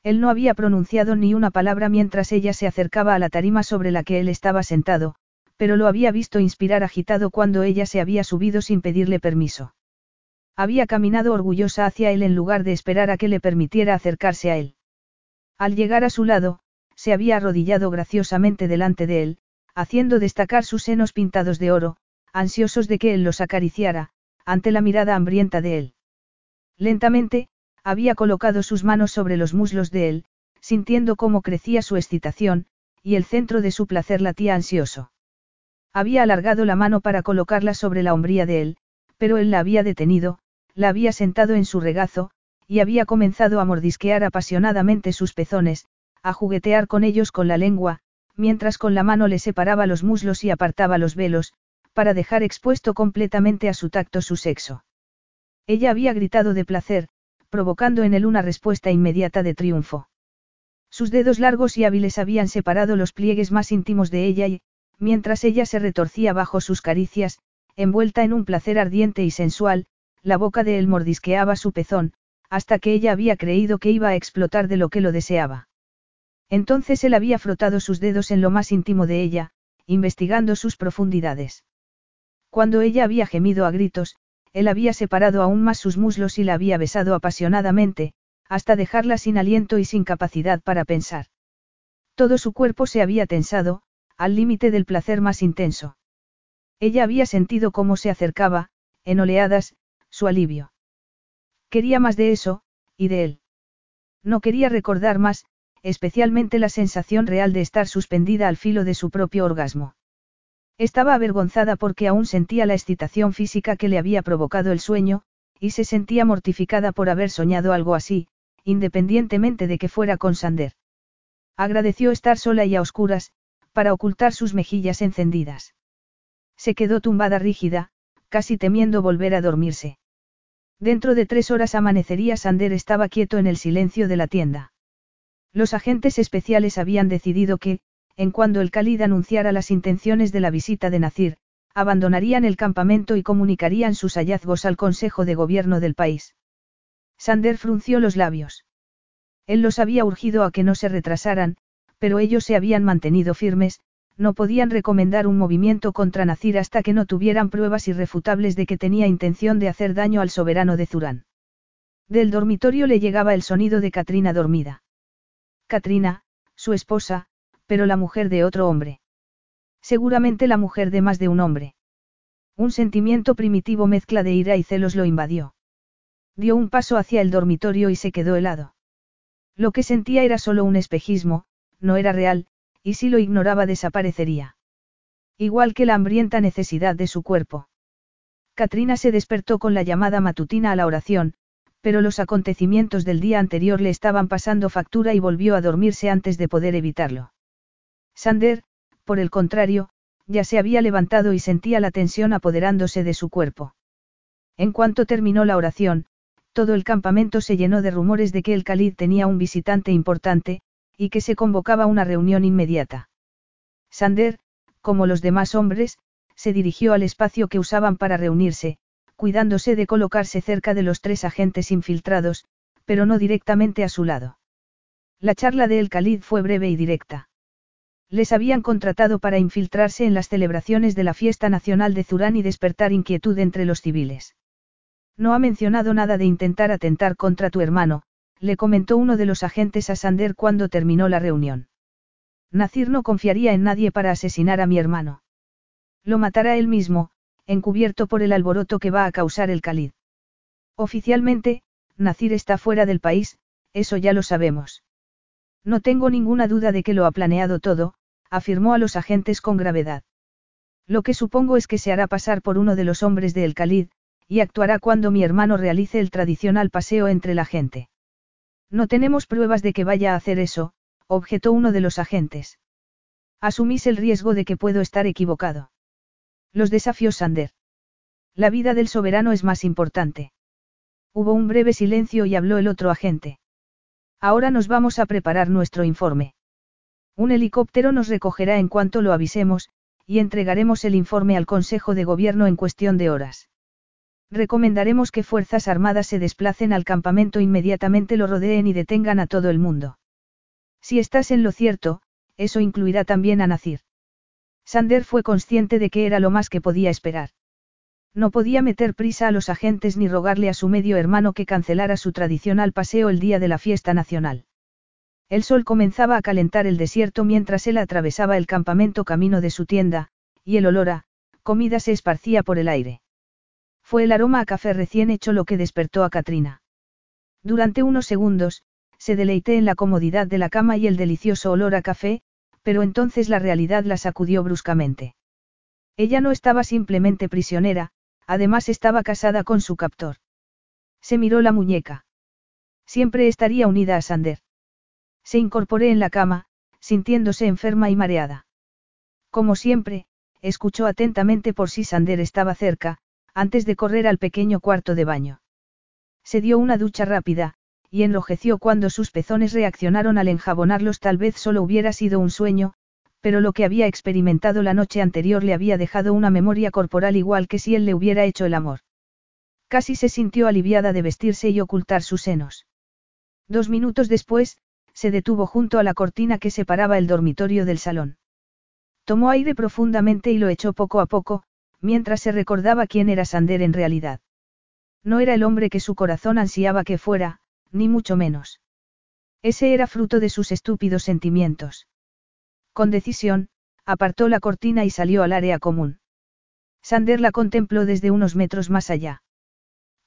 Él no había pronunciado ni una palabra mientras ella se acercaba a la tarima sobre la que él estaba sentado, pero lo había visto inspirar agitado cuando ella se había subido sin pedirle permiso. Había caminado orgullosa hacia él en lugar de esperar a que le permitiera acercarse a él. Al llegar a su lado, se había arrodillado graciosamente delante de él, haciendo destacar sus senos pintados de oro, ansiosos de que él los acariciara, ante la mirada hambrienta de él. Lentamente, había colocado sus manos sobre los muslos de él, sintiendo cómo crecía su excitación, y el centro de su placer latía ansioso. Había alargado la mano para colocarla sobre la hombría de él, pero él la había detenido, la había sentado en su regazo, y había comenzado a mordisquear apasionadamente sus pezones, a juguetear con ellos con la lengua, mientras con la mano le separaba los muslos y apartaba los velos, para dejar expuesto completamente a su tacto su sexo. Ella había gritado de placer, provocando en él una respuesta inmediata de triunfo. Sus dedos largos y hábiles habían separado los pliegues más íntimos de ella y, mientras ella se retorcía bajo sus caricias, envuelta en un placer ardiente y sensual, la boca de él mordisqueaba su pezón, hasta que ella había creído que iba a explotar de lo que lo deseaba. Entonces él había frotado sus dedos en lo más íntimo de ella, investigando sus profundidades. Cuando ella había gemido a gritos, él había separado aún más sus muslos y la había besado apasionadamente, hasta dejarla sin aliento y sin capacidad para pensar. Todo su cuerpo se había tensado, al límite del placer más intenso. Ella había sentido cómo se acercaba, en oleadas, su alivio. Quería más de eso, y de él. No quería recordar más, especialmente la sensación real de estar suspendida al filo de su propio orgasmo. Estaba avergonzada porque aún sentía la excitación física que le había provocado el sueño, y se sentía mortificada por haber soñado algo así, independientemente de que fuera con Sander. Agradeció estar sola y a oscuras, para ocultar sus mejillas encendidas. Se quedó tumbada rígida, casi temiendo volver a dormirse. Dentro de tres horas amanecería Sander estaba quieto en el silencio de la tienda. Los agentes especiales habían decidido que, en cuando el Khalid anunciara las intenciones de la visita de Nacir, abandonarían el campamento y comunicarían sus hallazgos al Consejo de Gobierno del país. Sander frunció los labios. Él los había urgido a que no se retrasaran, pero ellos se habían mantenido firmes, no podían recomendar un movimiento contra Nacir hasta que no tuvieran pruebas irrefutables de que tenía intención de hacer daño al soberano de Zurán. Del dormitorio le llegaba el sonido de Katrina dormida. Katrina, su esposa, pero la mujer de otro hombre. Seguramente la mujer de más de un hombre. Un sentimiento primitivo mezcla de ira y celos lo invadió. Dio un paso hacia el dormitorio y se quedó helado. Lo que sentía era solo un espejismo, no era real, y si lo ignoraba desaparecería. Igual que la hambrienta necesidad de su cuerpo. Katrina se despertó con la llamada matutina a la oración, pero los acontecimientos del día anterior le estaban pasando factura y volvió a dormirse antes de poder evitarlo. Sander, por el contrario, ya se había levantado y sentía la tensión apoderándose de su cuerpo. En cuanto terminó la oración, todo el campamento se llenó de rumores de que el Khalid tenía un visitante importante, y que se convocaba una reunión inmediata. Sander, como los demás hombres, se dirigió al espacio que usaban para reunirse, cuidándose de colocarse cerca de los tres agentes infiltrados, pero no directamente a su lado. La charla de El Khalid fue breve y directa. Les habían contratado para infiltrarse en las celebraciones de la fiesta nacional de Zurán y despertar inquietud entre los civiles. No ha mencionado nada de intentar atentar contra tu hermano, le comentó uno de los agentes a Sander cuando terminó la reunión. Nacir no confiaría en nadie para asesinar a mi hermano. Lo matará él mismo, encubierto por el alboroto que va a causar el Khalid. Oficialmente, Nacir está fuera del país, eso ya lo sabemos. No tengo ninguna duda de que lo ha planeado todo, afirmó a los agentes con gravedad. Lo que supongo es que se hará pasar por uno de los hombres de El Khalid, y actuará cuando mi hermano realice el tradicional paseo entre la gente. No tenemos pruebas de que vaya a hacer eso, objetó uno de los agentes. Asumís el riesgo de que puedo estar equivocado. Los desafíos Sander. La vida del soberano es más importante. Hubo un breve silencio y habló el otro agente. Ahora nos vamos a preparar nuestro informe. Un helicóptero nos recogerá en cuanto lo avisemos, y entregaremos el informe al Consejo de Gobierno en cuestión de horas. Recomendaremos que Fuerzas Armadas se desplacen al campamento inmediatamente lo rodeen y detengan a todo el mundo. Si estás en lo cierto, eso incluirá también a Nacir. Sander fue consciente de que era lo más que podía esperar. No podía meter prisa a los agentes ni rogarle a su medio hermano que cancelara su tradicional paseo el día de la fiesta nacional. El sol comenzaba a calentar el desierto mientras él atravesaba el campamento camino de su tienda, y el olor a comida se esparcía por el aire. Fue el aroma a café recién hecho lo que despertó a Katrina. Durante unos segundos, se deleité en la comodidad de la cama y el delicioso olor a café, pero entonces la realidad la sacudió bruscamente. Ella no estaba simplemente prisionera, además estaba casada con su captor. Se miró la muñeca. Siempre estaría unida a Sander. Se incorporé en la cama, sintiéndose enferma y mareada. Como siempre, escuchó atentamente por si Sander estaba cerca, antes de correr al pequeño cuarto de baño. Se dio una ducha rápida, y enrojeció cuando sus pezones reaccionaron al enjabonarlos tal vez solo hubiera sido un sueño, pero lo que había experimentado la noche anterior le había dejado una memoria corporal igual que si él le hubiera hecho el amor. Casi se sintió aliviada de vestirse y ocultar sus senos. Dos minutos después, se detuvo junto a la cortina que separaba el dormitorio del salón. Tomó aire profundamente y lo echó poco a poco, mientras se recordaba quién era Sander en realidad. No era el hombre que su corazón ansiaba que fuera, ni mucho menos. Ese era fruto de sus estúpidos sentimientos. Con decisión, apartó la cortina y salió al área común. Sander la contempló desde unos metros más allá.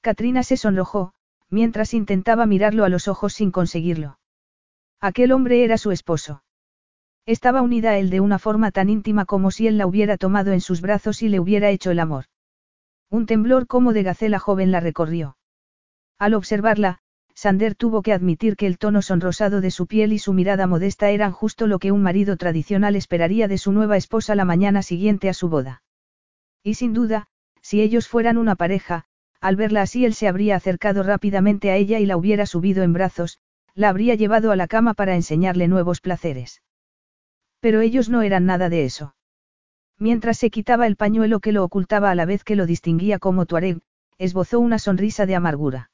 Katrina se sonrojó, mientras intentaba mirarlo a los ojos sin conseguirlo. Aquel hombre era su esposo. Estaba unida a él de una forma tan íntima como si él la hubiera tomado en sus brazos y le hubiera hecho el amor. Un temblor como de gacela joven la recorrió. Al observarla, Sander tuvo que admitir que el tono sonrosado de su piel y su mirada modesta eran justo lo que un marido tradicional esperaría de su nueva esposa la mañana siguiente a su boda. Y sin duda, si ellos fueran una pareja, al verla así él se habría acercado rápidamente a ella y la hubiera subido en brazos, la habría llevado a la cama para enseñarle nuevos placeres. Pero ellos no eran nada de eso. Mientras se quitaba el pañuelo que lo ocultaba a la vez que lo distinguía como Tuareg, esbozó una sonrisa de amargura.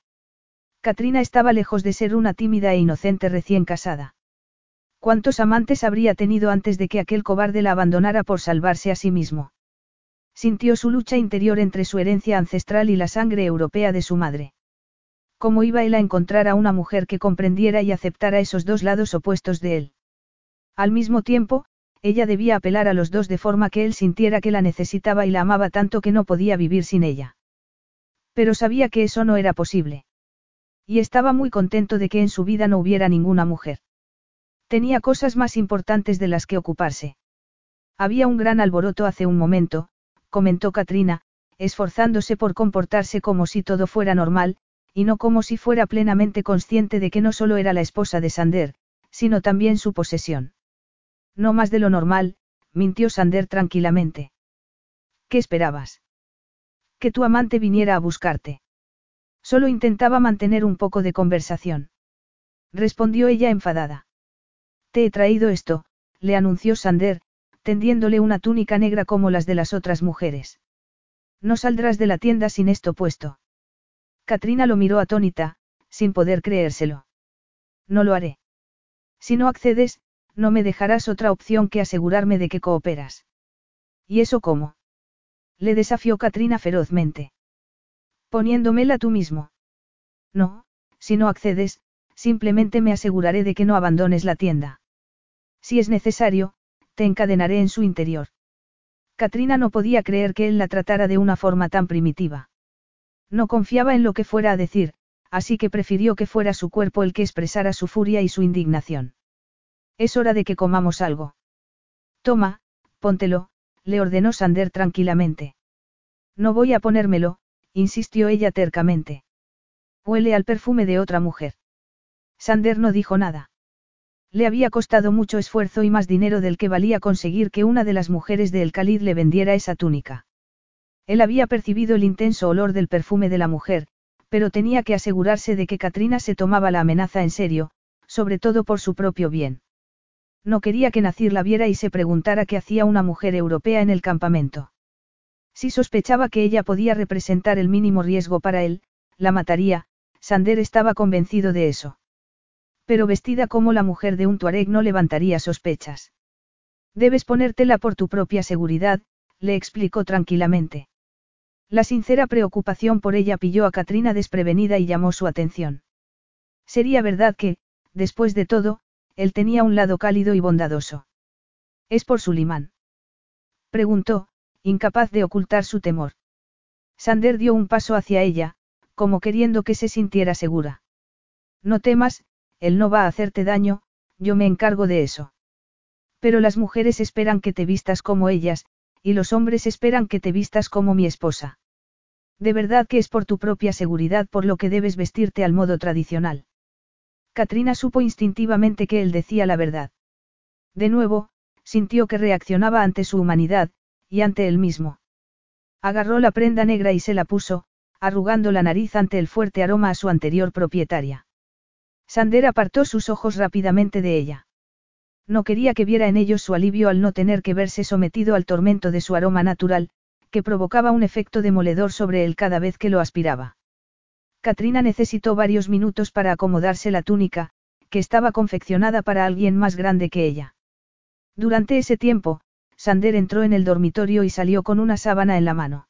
Katrina estaba lejos de ser una tímida e inocente recién casada. ¿Cuántos amantes habría tenido antes de que aquel cobarde la abandonara por salvarse a sí mismo? Sintió su lucha interior entre su herencia ancestral y la sangre europea de su madre. ¿Cómo iba él a encontrar a una mujer que comprendiera y aceptara esos dos lados opuestos de él? Al mismo tiempo, ella debía apelar a los dos de forma que él sintiera que la necesitaba y la amaba tanto que no podía vivir sin ella. Pero sabía que eso no era posible. Y estaba muy contento de que en su vida no hubiera ninguna mujer. Tenía cosas más importantes de las que ocuparse. Había un gran alboroto hace un momento, comentó Katrina, esforzándose por comportarse como si todo fuera normal, y no como si fuera plenamente consciente de que no solo era la esposa de Sander, sino también su posesión. No más de lo normal, mintió Sander tranquilamente. ¿Qué esperabas? Que tu amante viniera a buscarte. Solo intentaba mantener un poco de conversación. Respondió ella enfadada. Te he traído esto, le anunció Sander, tendiéndole una túnica negra como las de las otras mujeres. No saldrás de la tienda sin esto puesto. Katrina lo miró atónita, sin poder creérselo. No lo haré. Si no accedes, no me dejarás otra opción que asegurarme de que cooperas. ¿Y eso cómo? Le desafió Katrina ferozmente. Poniéndomela tú mismo. No, si no accedes, simplemente me aseguraré de que no abandones la tienda. Si es necesario, te encadenaré en su interior. Katrina no podía creer que él la tratara de una forma tan primitiva. No confiaba en lo que fuera a decir, así que prefirió que fuera su cuerpo el que expresara su furia y su indignación. Es hora de que comamos algo. Toma, póntelo, le ordenó Sander tranquilamente. No voy a ponérmelo, insistió ella tercamente. Huele al perfume de otra mujer. Sander no dijo nada. Le había costado mucho esfuerzo y más dinero del que valía conseguir que una de las mujeres de El Caliz le vendiera esa túnica. Él había percibido el intenso olor del perfume de la mujer, pero tenía que asegurarse de que Katrina se tomaba la amenaza en serio, sobre todo por su propio bien. No quería que Nacir la viera y se preguntara qué hacía una mujer europea en el campamento. Si sospechaba que ella podía representar el mínimo riesgo para él, la mataría, Sander estaba convencido de eso. Pero vestida como la mujer de un tuareg no levantaría sospechas. Debes ponértela por tu propia seguridad, le explicó tranquilamente. La sincera preocupación por ella pilló a Katrina desprevenida y llamó su atención. Sería verdad que, después de todo, él tenía un lado cálido y bondadoso. ¿Es por Sulimán? Preguntó, incapaz de ocultar su temor. Sander dio un paso hacia ella, como queriendo que se sintiera segura. No temas, él no va a hacerte daño, yo me encargo de eso. Pero las mujeres esperan que te vistas como ellas, y los hombres esperan que te vistas como mi esposa. De verdad que es por tu propia seguridad por lo que debes vestirte al modo tradicional. Katrina supo instintivamente que él decía la verdad. De nuevo, sintió que reaccionaba ante su humanidad, y ante él mismo. Agarró la prenda negra y se la puso, arrugando la nariz ante el fuerte aroma a su anterior propietaria. Sander apartó sus ojos rápidamente de ella. No quería que viera en ellos su alivio al no tener que verse sometido al tormento de su aroma natural, que provocaba un efecto demoledor sobre él cada vez que lo aspiraba. Katrina necesitó varios minutos para acomodarse la túnica, que estaba confeccionada para alguien más grande que ella. Durante ese tiempo, Sander entró en el dormitorio y salió con una sábana en la mano.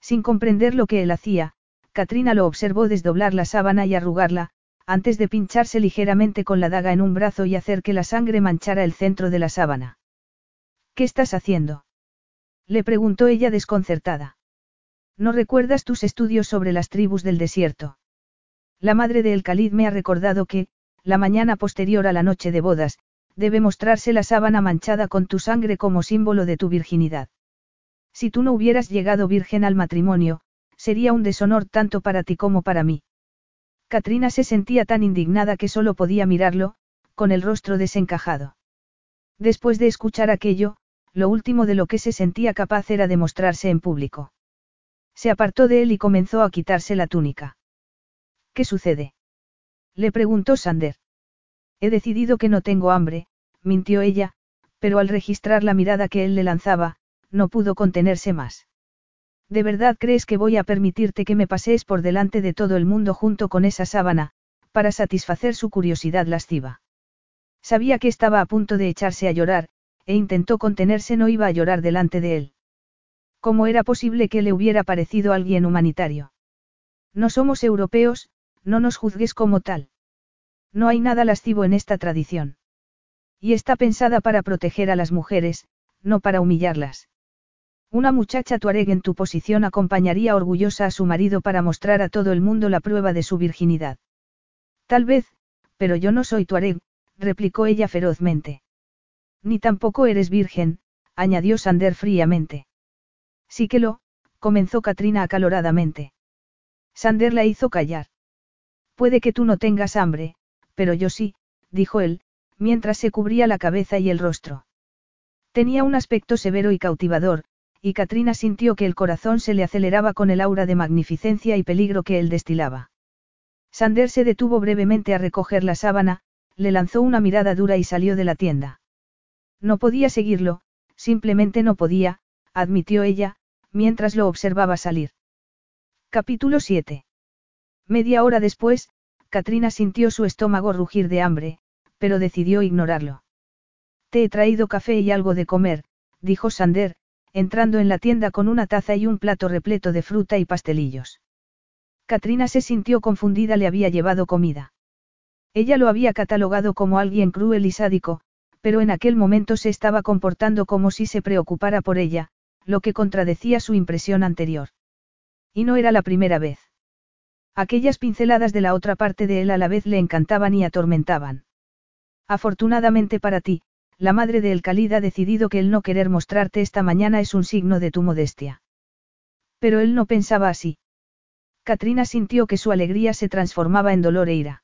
Sin comprender lo que él hacía, Katrina lo observó desdoblar la sábana y arrugarla, antes de pincharse ligeramente con la daga en un brazo y hacer que la sangre manchara el centro de la sábana. ¿Qué estás haciendo? Le preguntó ella desconcertada. ¿No recuerdas tus estudios sobre las tribus del desierto? La madre de El Khalid me ha recordado que, la mañana posterior a la noche de bodas, debe mostrarse la sábana manchada con tu sangre como símbolo de tu virginidad. Si tú no hubieras llegado virgen al matrimonio, sería un deshonor tanto para ti como para mí. Katrina se sentía tan indignada que solo podía mirarlo, con el rostro desencajado. Después de escuchar aquello, lo último de lo que se sentía capaz era de mostrarse en público. Se apartó de él y comenzó a quitarse la túnica. ¿Qué sucede? Le preguntó Sander. He decidido que no tengo hambre, mintió ella, pero al registrar la mirada que él le lanzaba, no pudo contenerse más. ¿De verdad crees que voy a permitirte que me pasees por delante de todo el mundo junto con esa sábana, para satisfacer su curiosidad lasciva? Sabía que estaba a punto de echarse a llorar, e intentó contenerse no iba a llorar delante de él. ¿Cómo era posible que le hubiera parecido alguien humanitario? No somos europeos, no nos juzgues como tal. No hay nada lascivo en esta tradición. Y está pensada para proteger a las mujeres, no para humillarlas. Una muchacha tuareg en tu posición acompañaría orgullosa a su marido para mostrar a todo el mundo la prueba de su virginidad. Tal vez, pero yo no soy tuareg, replicó ella ferozmente. Ni tampoco eres virgen, añadió Sander fríamente. Sí que lo, comenzó Katrina acaloradamente. Sander la hizo callar. Puede que tú no tengas hambre, pero yo sí, dijo él, mientras se cubría la cabeza y el rostro. Tenía un aspecto severo y cautivador, y Katrina sintió que el corazón se le aceleraba con el aura de magnificencia y peligro que él destilaba. Sander se detuvo brevemente a recoger la sábana, le lanzó una mirada dura y salió de la tienda. No podía seguirlo, simplemente no podía, admitió ella, mientras lo observaba salir. Capítulo 7. Media hora después, Katrina sintió su estómago rugir de hambre, pero decidió ignorarlo. Te he traído café y algo de comer, dijo Sander, entrando en la tienda con una taza y un plato repleto de fruta y pastelillos. Katrina se sintió confundida, le había llevado comida. Ella lo había catalogado como alguien cruel y sádico, pero en aquel momento se estaba comportando como si se preocupara por ella, lo que contradecía su impresión anterior. Y no era la primera vez. Aquellas pinceladas de la otra parte de él a la vez le encantaban y atormentaban. Afortunadamente para ti, la madre de El Khalid ha decidido que el no querer mostrarte esta mañana es un signo de tu modestia. Pero él no pensaba así. Katrina sintió que su alegría se transformaba en dolor e ira.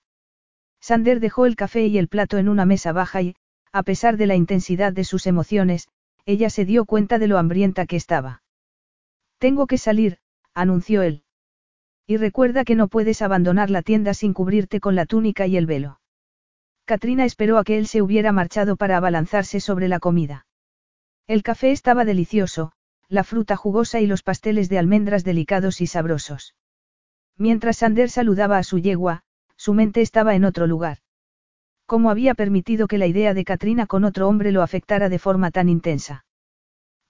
Sander dejó el café y el plato en una mesa baja y, a pesar de la intensidad de sus emociones, ella se dio cuenta de lo hambrienta que estaba. Tengo que salir, anunció él. Y recuerda que no puedes abandonar la tienda sin cubrirte con la túnica y el velo. Katrina esperó a que él se hubiera marchado para abalanzarse sobre la comida. El café estaba delicioso, la fruta jugosa y los pasteles de almendras delicados y sabrosos. Mientras Sander saludaba a su yegua, su mente estaba en otro lugar. ¿Cómo había permitido que la idea de Katrina con otro hombre lo afectara de forma tan intensa?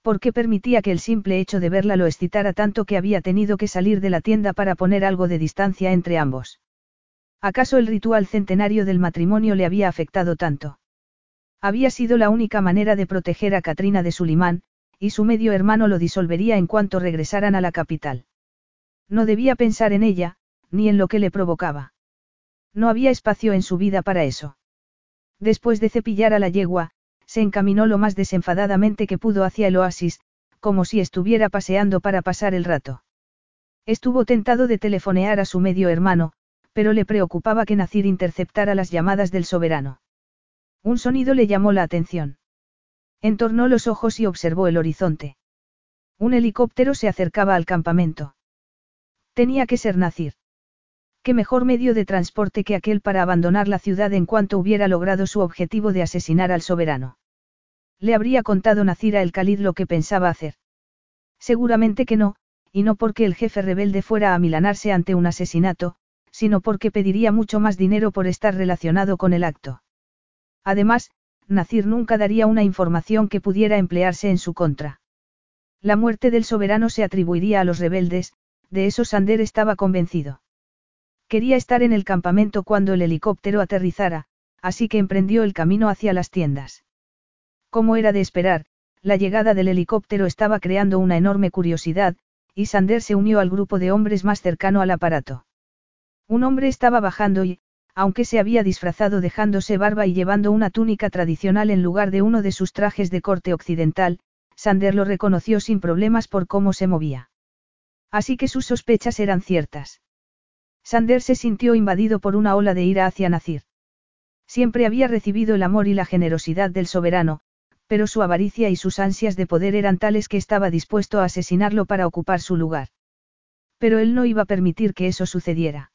¿Por qué permitía que el simple hecho de verla lo excitara tanto que había tenido que salir de la tienda para poner algo de distancia entre ambos? ¿Acaso el ritual centenario del matrimonio le había afectado tanto? Había sido la única manera de proteger a Katrina de Sulimán, y su medio hermano lo disolvería en cuanto regresaran a la capital. No debía pensar en ella, ni en lo que le provocaba. No había espacio en su vida para eso. Después de cepillar a la yegua, se encaminó lo más desenfadadamente que pudo hacia el oasis, como si estuviera paseando para pasar el rato. Estuvo tentado de telefonear a su medio hermano, pero le preocupaba que Nacir interceptara las llamadas del soberano. Un sonido le llamó la atención. Entornó los ojos y observó el horizonte. Un helicóptero se acercaba al campamento. Tenía que ser Nacir. ¿Qué mejor medio de transporte que aquel para abandonar la ciudad en cuanto hubiera logrado su objetivo de asesinar al soberano? Le habría contado Nacir a el Khalid lo que pensaba hacer. Seguramente que no, y no porque el jefe rebelde fuera a milanarse ante un asesinato, sino porque pediría mucho más dinero por estar relacionado con el acto. Además, Nacir nunca daría una información que pudiera emplearse en su contra. La muerte del soberano se atribuiría a los rebeldes, de eso Sander estaba convencido. Quería estar en el campamento cuando el helicóptero aterrizara, así que emprendió el camino hacia las tiendas. Como era de esperar, la llegada del helicóptero estaba creando una enorme curiosidad, y Sander se unió al grupo de hombres más cercano al aparato. Un hombre estaba bajando y, aunque se había disfrazado dejándose barba y llevando una túnica tradicional en lugar de uno de sus trajes de corte occidental, Sander lo reconoció sin problemas por cómo se movía. Así que sus sospechas eran ciertas. Sander se sintió invadido por una ola de ira hacia Nacir. Siempre había recibido el amor y la generosidad del soberano, pero su avaricia y sus ansias de poder eran tales que estaba dispuesto a asesinarlo para ocupar su lugar. Pero él no iba a permitir que eso sucediera.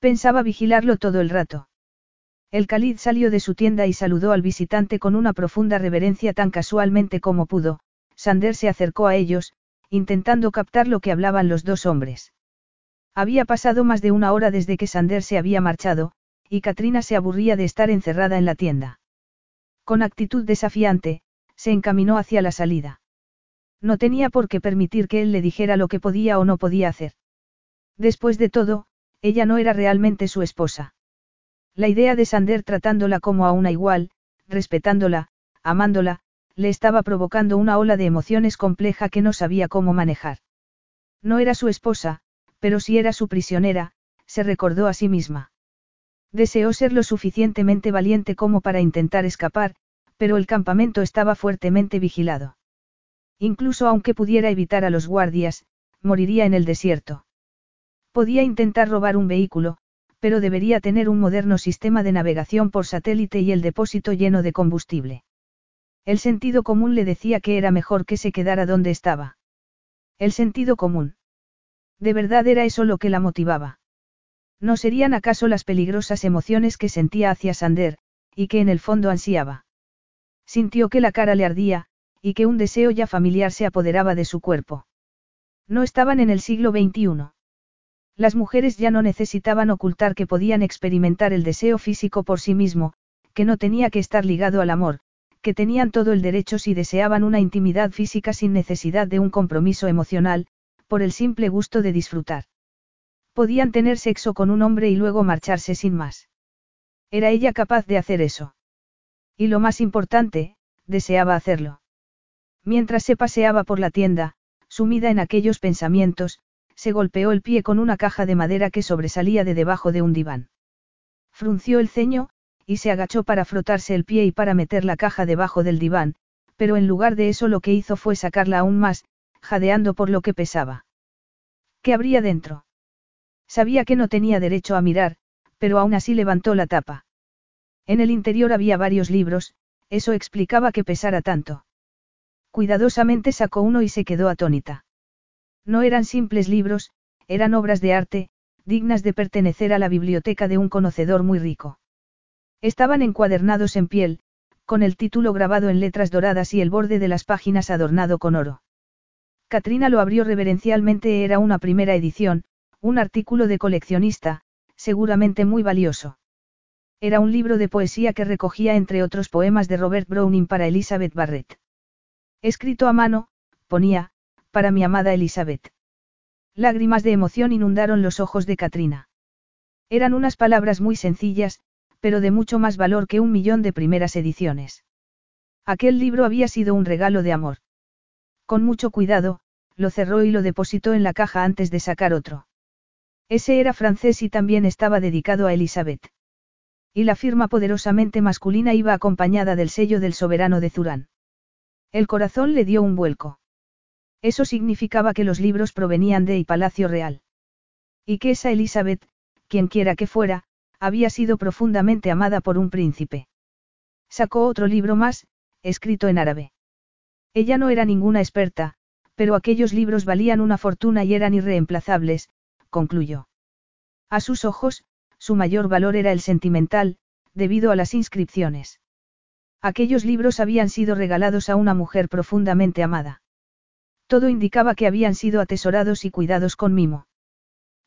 Pensaba vigilarlo todo el rato. El Khalid salió de su tienda y saludó al visitante con una profunda reverencia tan casualmente como pudo, Sander se acercó a ellos, intentando captar lo que hablaban los dos hombres. Había pasado más de una hora desde que Sander se había marchado, y Katrina se aburría de estar encerrada en la tienda. Con actitud desafiante, se encaminó hacia la salida. No tenía por qué permitir que él le dijera lo que podía o no podía hacer. Después de todo, ella no era realmente su esposa. La idea de Sander tratándola como a una igual, respetándola, amándola, le estaba provocando una ola de emociones compleja que no sabía cómo manejar. No era su esposa, pero si era su prisionera, se recordó a sí misma. Deseó ser lo suficientemente valiente como para intentar escapar, pero el campamento estaba fuertemente vigilado. Incluso aunque pudiera evitar a los guardias, moriría en el desierto. Podía intentar robar un vehículo, pero debería tener un moderno sistema de navegación por satélite y el depósito lleno de combustible. El sentido común le decía que era mejor que se quedara donde estaba. El sentido común. ¿De verdad era eso lo que la motivaba? ¿No serían acaso las peligrosas emociones que sentía hacia Sander, y que en el fondo ansiaba? Sintió que la cara le ardía, y que un deseo ya familiar se apoderaba de su cuerpo. No estaban en el siglo XXI. Las mujeres ya no necesitaban ocultar que podían experimentar el deseo físico por sí mismo, que no tenía que estar ligado al amor, que tenían todo el derecho si deseaban una intimidad física sin necesidad de un compromiso emocional, por el simple gusto de disfrutar. Podían tener sexo con un hombre y luego marcharse sin más. Era ella capaz de hacer eso. Y lo más importante, deseaba hacerlo. Mientras se paseaba por la tienda, sumida en aquellos pensamientos, se golpeó el pie con una caja de madera que sobresalía de debajo de un diván. Frunció el ceño, y se agachó para frotarse el pie y para meter la caja debajo del diván, pero en lugar de eso lo que hizo fue sacarla aún más, jadeando por lo que pesaba. ¿Qué habría dentro? Sabía que no tenía derecho a mirar, pero aún así levantó la tapa. En el interior había varios libros, eso explicaba que pesara tanto. Cuidadosamente sacó uno y se quedó atónita. No eran simples libros, eran obras de arte, dignas de pertenecer a la biblioteca de un conocedor muy rico. Estaban encuadernados en piel, con el título grabado en letras doradas y el borde de las páginas adornado con oro. Katrina lo abrió reverencialmente, era una primera edición, un artículo de coleccionista, seguramente muy valioso. Era un libro de poesía que recogía entre otros poemas de Robert Browning para Elizabeth Barrett. Escrito a mano, ponía, para mi amada Elizabeth. Lágrimas de emoción inundaron los ojos de Katrina. Eran unas palabras muy sencillas, pero de mucho más valor que un millón de primeras ediciones. Aquel libro había sido un regalo de amor. Con mucho cuidado, lo cerró y lo depositó en la caja antes de sacar otro. Ese era francés y también estaba dedicado a Elizabeth. Y la firma poderosamente masculina iba acompañada del sello del soberano de Zurán. El corazón le dio un vuelco. Eso significaba que los libros provenían de y Palacio Real. Y que esa Elizabeth, quien quiera que fuera, había sido profundamente amada por un príncipe. Sacó otro libro más, escrito en árabe. Ella no era ninguna experta, pero aquellos libros valían una fortuna y eran irreemplazables, concluyó. A sus ojos, su mayor valor era el sentimental, debido a las inscripciones. Aquellos libros habían sido regalados a una mujer profundamente amada. Todo indicaba que habían sido atesorados y cuidados con mimo.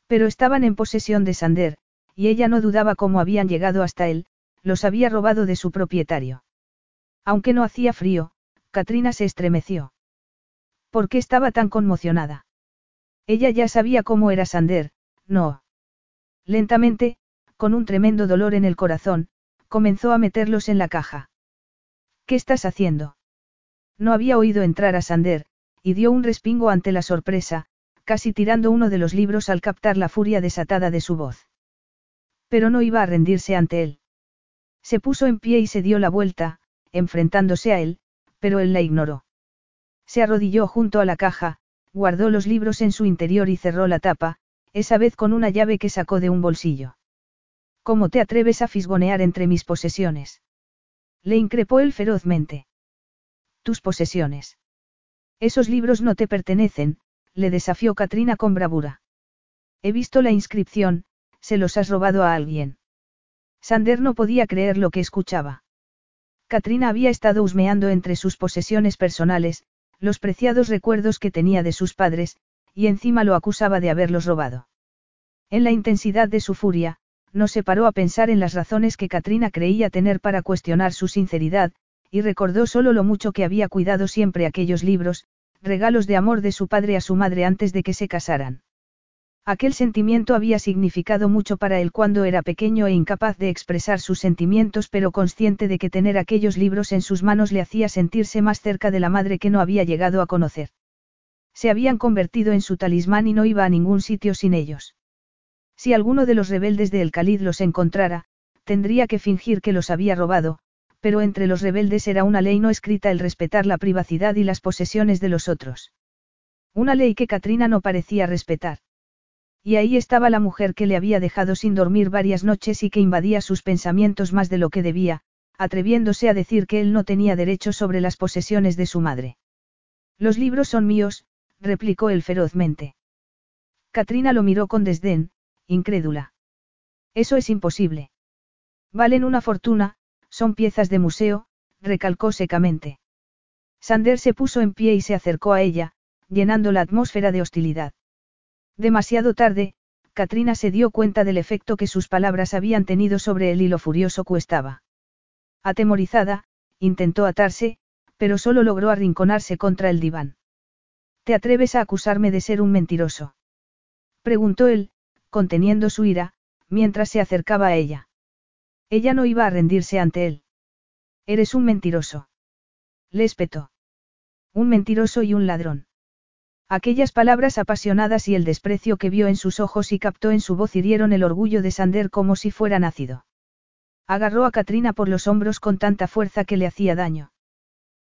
Pero estaban en posesión de Sander, y ella no dudaba cómo habían llegado hasta él, los había robado de su propietario. Aunque no hacía frío, Katrina se estremeció. ¿Por qué estaba tan conmocionada? Ella ya sabía cómo era Sander, no. Lentamente, con un tremendo dolor en el corazón, comenzó a meterlos en la caja. ¿Qué estás haciendo? No había oído entrar a Sander, y dio un respingo ante la sorpresa, casi tirando uno de los libros al captar la furia desatada de su voz. Pero no iba a rendirse ante él. Se puso en pie y se dio la vuelta, enfrentándose a él, pero él la ignoró. Se arrodilló junto a la caja, guardó los libros en su interior y cerró la tapa, esa vez con una llave que sacó de un bolsillo. ¿Cómo te atreves a fisgonear entre mis posesiones? Le increpó él ferozmente. Tus posesiones. Esos libros no te pertenecen, le desafió Katrina con bravura. He visto la inscripción, se los has robado a alguien. Sander no podía creer lo que escuchaba. Katrina había estado husmeando entre sus posesiones personales, los preciados recuerdos que tenía de sus padres, y encima lo acusaba de haberlos robado. En la intensidad de su furia, no se paró a pensar en las razones que Katrina creía tener para cuestionar su sinceridad, y recordó solo lo mucho que había cuidado siempre aquellos libros, regalos de amor de su padre a su madre antes de que se casaran. Aquel sentimiento había significado mucho para él cuando era pequeño e incapaz de expresar sus sentimientos pero consciente de que tener aquellos libros en sus manos le hacía sentirse más cerca de la madre que no había llegado a conocer. Se habían convertido en su talismán y no iba a ningún sitio sin ellos. Si alguno de los rebeldes de El Khalid los encontrara, tendría que fingir que los había robado, pero entre los rebeldes era una ley no escrita el respetar la privacidad y las posesiones de los otros. Una ley que Katrina no parecía respetar. Y ahí estaba la mujer que le había dejado sin dormir varias noches y que invadía sus pensamientos más de lo que debía, atreviéndose a decir que él no tenía derecho sobre las posesiones de su madre. Los libros son míos, replicó él ferozmente. Katrina lo miró con desdén, incrédula. Eso es imposible. Valen una fortuna, son piezas de museo, recalcó secamente. Sander se puso en pie y se acercó a ella, llenando la atmósfera de hostilidad. Demasiado tarde, Katrina se dio cuenta del efecto que sus palabras habían tenido sobre él y lo furioso que estaba. Atemorizada, intentó atarse, pero solo logró arrinconarse contra el diván. ¿Te atreves a acusarme de ser un mentiroso? Preguntó él, conteniendo su ira, mientras se acercaba a ella. Ella no iba a rendirse ante él. Eres un mentiroso. Le espetó. Un mentiroso y un ladrón. Aquellas palabras apasionadas y el desprecio que vio en sus ojos y captó en su voz hirieron el orgullo de Sander como si fuera nacido. Agarró a Katrina por los hombros con tanta fuerza que le hacía daño.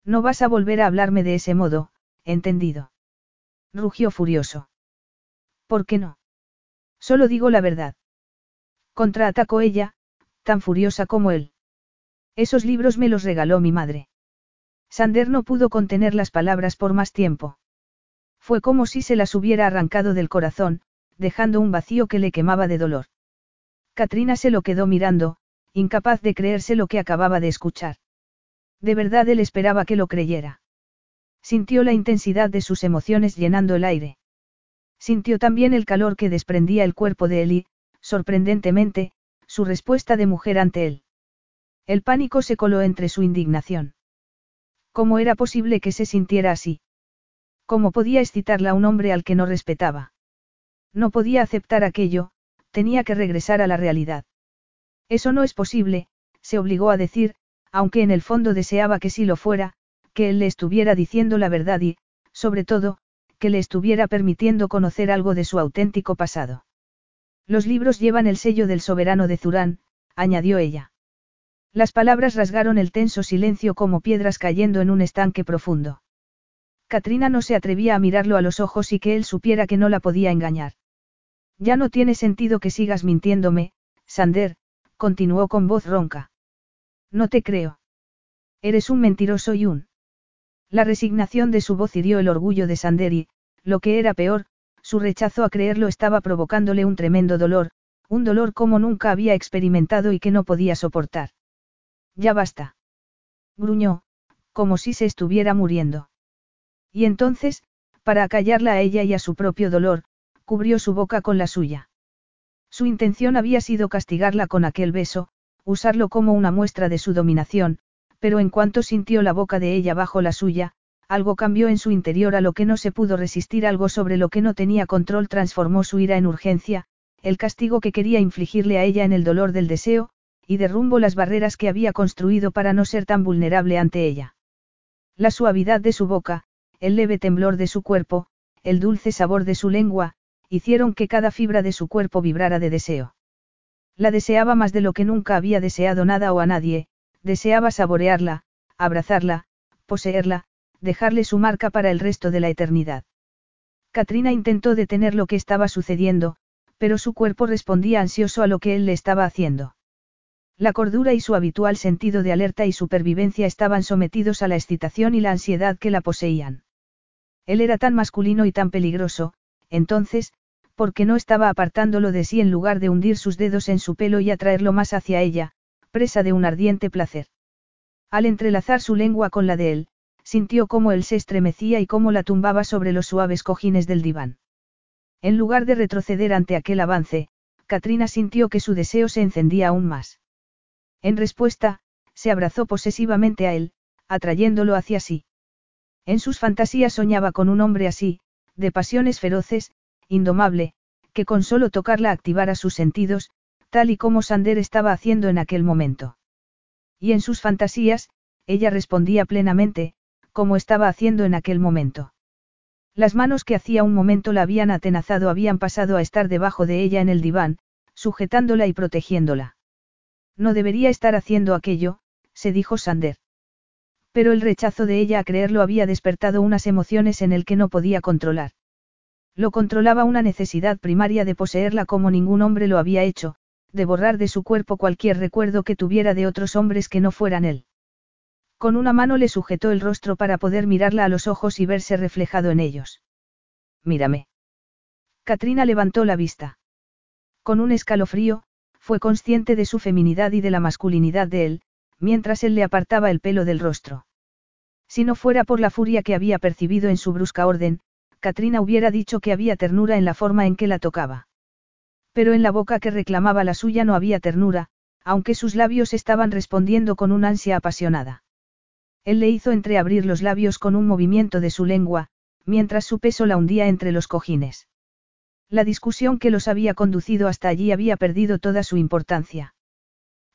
No vas a volver a hablarme de ese modo, entendido. Rugió furioso. ¿Por qué no? Solo digo la verdad. Contraatacó ella, tan furiosa como él. Esos libros me los regaló mi madre. Sander no pudo contener las palabras por más tiempo. Fue como si se las hubiera arrancado del corazón, dejando un vacío que le quemaba de dolor. Katrina se lo quedó mirando, incapaz de creerse lo que acababa de escuchar. De verdad él esperaba que lo creyera. Sintió la intensidad de sus emociones llenando el aire. Sintió también el calor que desprendía el cuerpo de él y, sorprendentemente, su respuesta de mujer ante él. El pánico se coló entre su indignación. ¿Cómo era posible que se sintiera así? ¿Cómo podía excitarla un hombre al que no respetaba? No podía aceptar aquello, tenía que regresar a la realidad. Eso no es posible, se obligó a decir, aunque en el fondo deseaba que sí lo fuera, que él le estuviera diciendo la verdad y, sobre todo, que le estuviera permitiendo conocer algo de su auténtico pasado. Los libros llevan el sello del soberano de Zurán, añadió ella. Las palabras rasgaron el tenso silencio como piedras cayendo en un estanque profundo. Katrina no se atrevía a mirarlo a los ojos y que él supiera que no la podía engañar. Ya no tiene sentido que sigas mintiéndome, Sander, continuó con voz ronca. No te creo. Eres un mentiroso y un. La resignación de su voz hirió el orgullo de Sander y, lo que era peor, su rechazo a creerlo estaba provocándole un tremendo dolor, un dolor como nunca había experimentado y que no podía soportar. Ya basta. Gruñó, como si se estuviera muriendo. Y entonces, para acallarla a ella y a su propio dolor, cubrió su boca con la suya. Su intención había sido castigarla con aquel beso, usarlo como una muestra de su dominación, pero en cuanto sintió la boca de ella bajo la suya, algo cambió en su interior a lo que no se pudo resistir, algo sobre lo que no tenía control transformó su ira en urgencia, el castigo que quería infligirle a ella en el dolor del deseo, y derrumbó las barreras que había construido para no ser tan vulnerable ante ella. La suavidad de su boca, el leve temblor de su cuerpo, el dulce sabor de su lengua, hicieron que cada fibra de su cuerpo vibrara de deseo. La deseaba más de lo que nunca había deseado nada o a nadie, deseaba saborearla, abrazarla, poseerla, dejarle su marca para el resto de la eternidad. Katrina intentó detener lo que estaba sucediendo, pero su cuerpo respondía ansioso a lo que él le estaba haciendo. La cordura y su habitual sentido de alerta y supervivencia estaban sometidos a la excitación y la ansiedad que la poseían. Él era tan masculino y tan peligroso, entonces, porque no estaba apartándolo de sí en lugar de hundir sus dedos en su pelo y atraerlo más hacia ella, presa de un ardiente placer. Al entrelazar su lengua con la de él, sintió cómo él se estremecía y cómo la tumbaba sobre los suaves cojines del diván. En lugar de retroceder ante aquel avance, Katrina sintió que su deseo se encendía aún más. En respuesta, se abrazó posesivamente a él, atrayéndolo hacia sí. En sus fantasías soñaba con un hombre así, de pasiones feroces, indomable, que con solo tocarla activara sus sentidos, tal y como Sander estaba haciendo en aquel momento. Y en sus fantasías, ella respondía plenamente, como estaba haciendo en aquel momento. Las manos que hacía un momento la habían atenazado habían pasado a estar debajo de ella en el diván, sujetándola y protegiéndola. No debería estar haciendo aquello, se dijo Sander. Pero el rechazo de ella a creerlo había despertado unas emociones en el que no podía controlar. Lo controlaba una necesidad primaria de poseerla como ningún hombre lo había hecho, de borrar de su cuerpo cualquier recuerdo que tuviera de otros hombres que no fueran él. Con una mano le sujetó el rostro para poder mirarla a los ojos y verse reflejado en ellos. Mírame. Katrina levantó la vista. Con un escalofrío, fue consciente de su feminidad y de la masculinidad de él, mientras él le apartaba el pelo del rostro. Si no fuera por la furia que había percibido en su brusca orden, Katrina hubiera dicho que había ternura en la forma en que la tocaba. Pero en la boca que reclamaba la suya no había ternura, aunque sus labios estaban respondiendo con una ansia apasionada. Él le hizo entreabrir los labios con un movimiento de su lengua, mientras su peso la hundía entre los cojines. La discusión que los había conducido hasta allí había perdido toda su importancia.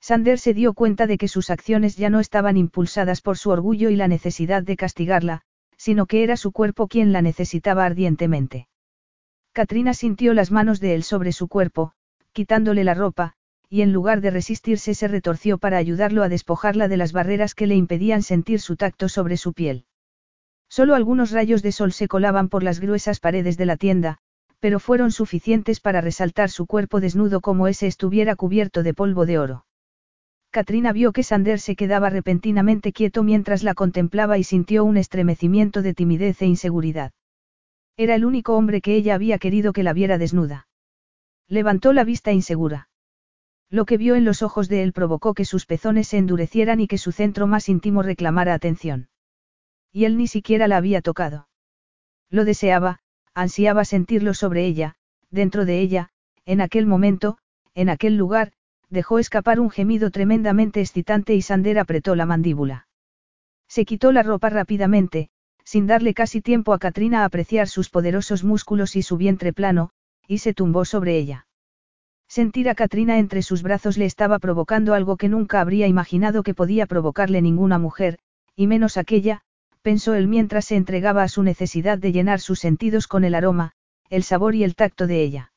Sander se dio cuenta de que sus acciones ya no estaban impulsadas por su orgullo y la necesidad de castigarla, sino que era su cuerpo quien la necesitaba ardientemente. Katrina sintió las manos de él sobre su cuerpo, quitándole la ropa, y en lugar de resistirse se retorció para ayudarlo a despojarla de las barreras que le impedían sentir su tacto sobre su piel. Solo algunos rayos de sol se colaban por las gruesas paredes de la tienda, pero fueron suficientes para resaltar su cuerpo desnudo como ese estuviera cubierto de polvo de oro. Katrina vio que Sander se quedaba repentinamente quieto mientras la contemplaba y sintió un estremecimiento de timidez e inseguridad. Era el único hombre que ella había querido que la viera desnuda. Levantó la vista insegura. Lo que vio en los ojos de él provocó que sus pezones se endurecieran y que su centro más íntimo reclamara atención. Y él ni siquiera la había tocado. Lo deseaba, ansiaba sentirlo sobre ella, dentro de ella, en aquel momento, en aquel lugar, dejó escapar un gemido tremendamente excitante y Sander apretó la mandíbula. Se quitó la ropa rápidamente, sin darle casi tiempo a Katrina a apreciar sus poderosos músculos y su vientre plano, y se tumbó sobre ella. Sentir a Katrina entre sus brazos le estaba provocando algo que nunca habría imaginado que podía provocarle ninguna mujer, y menos aquella, pensó él mientras se entregaba a su necesidad de llenar sus sentidos con el aroma, el sabor y el tacto de ella.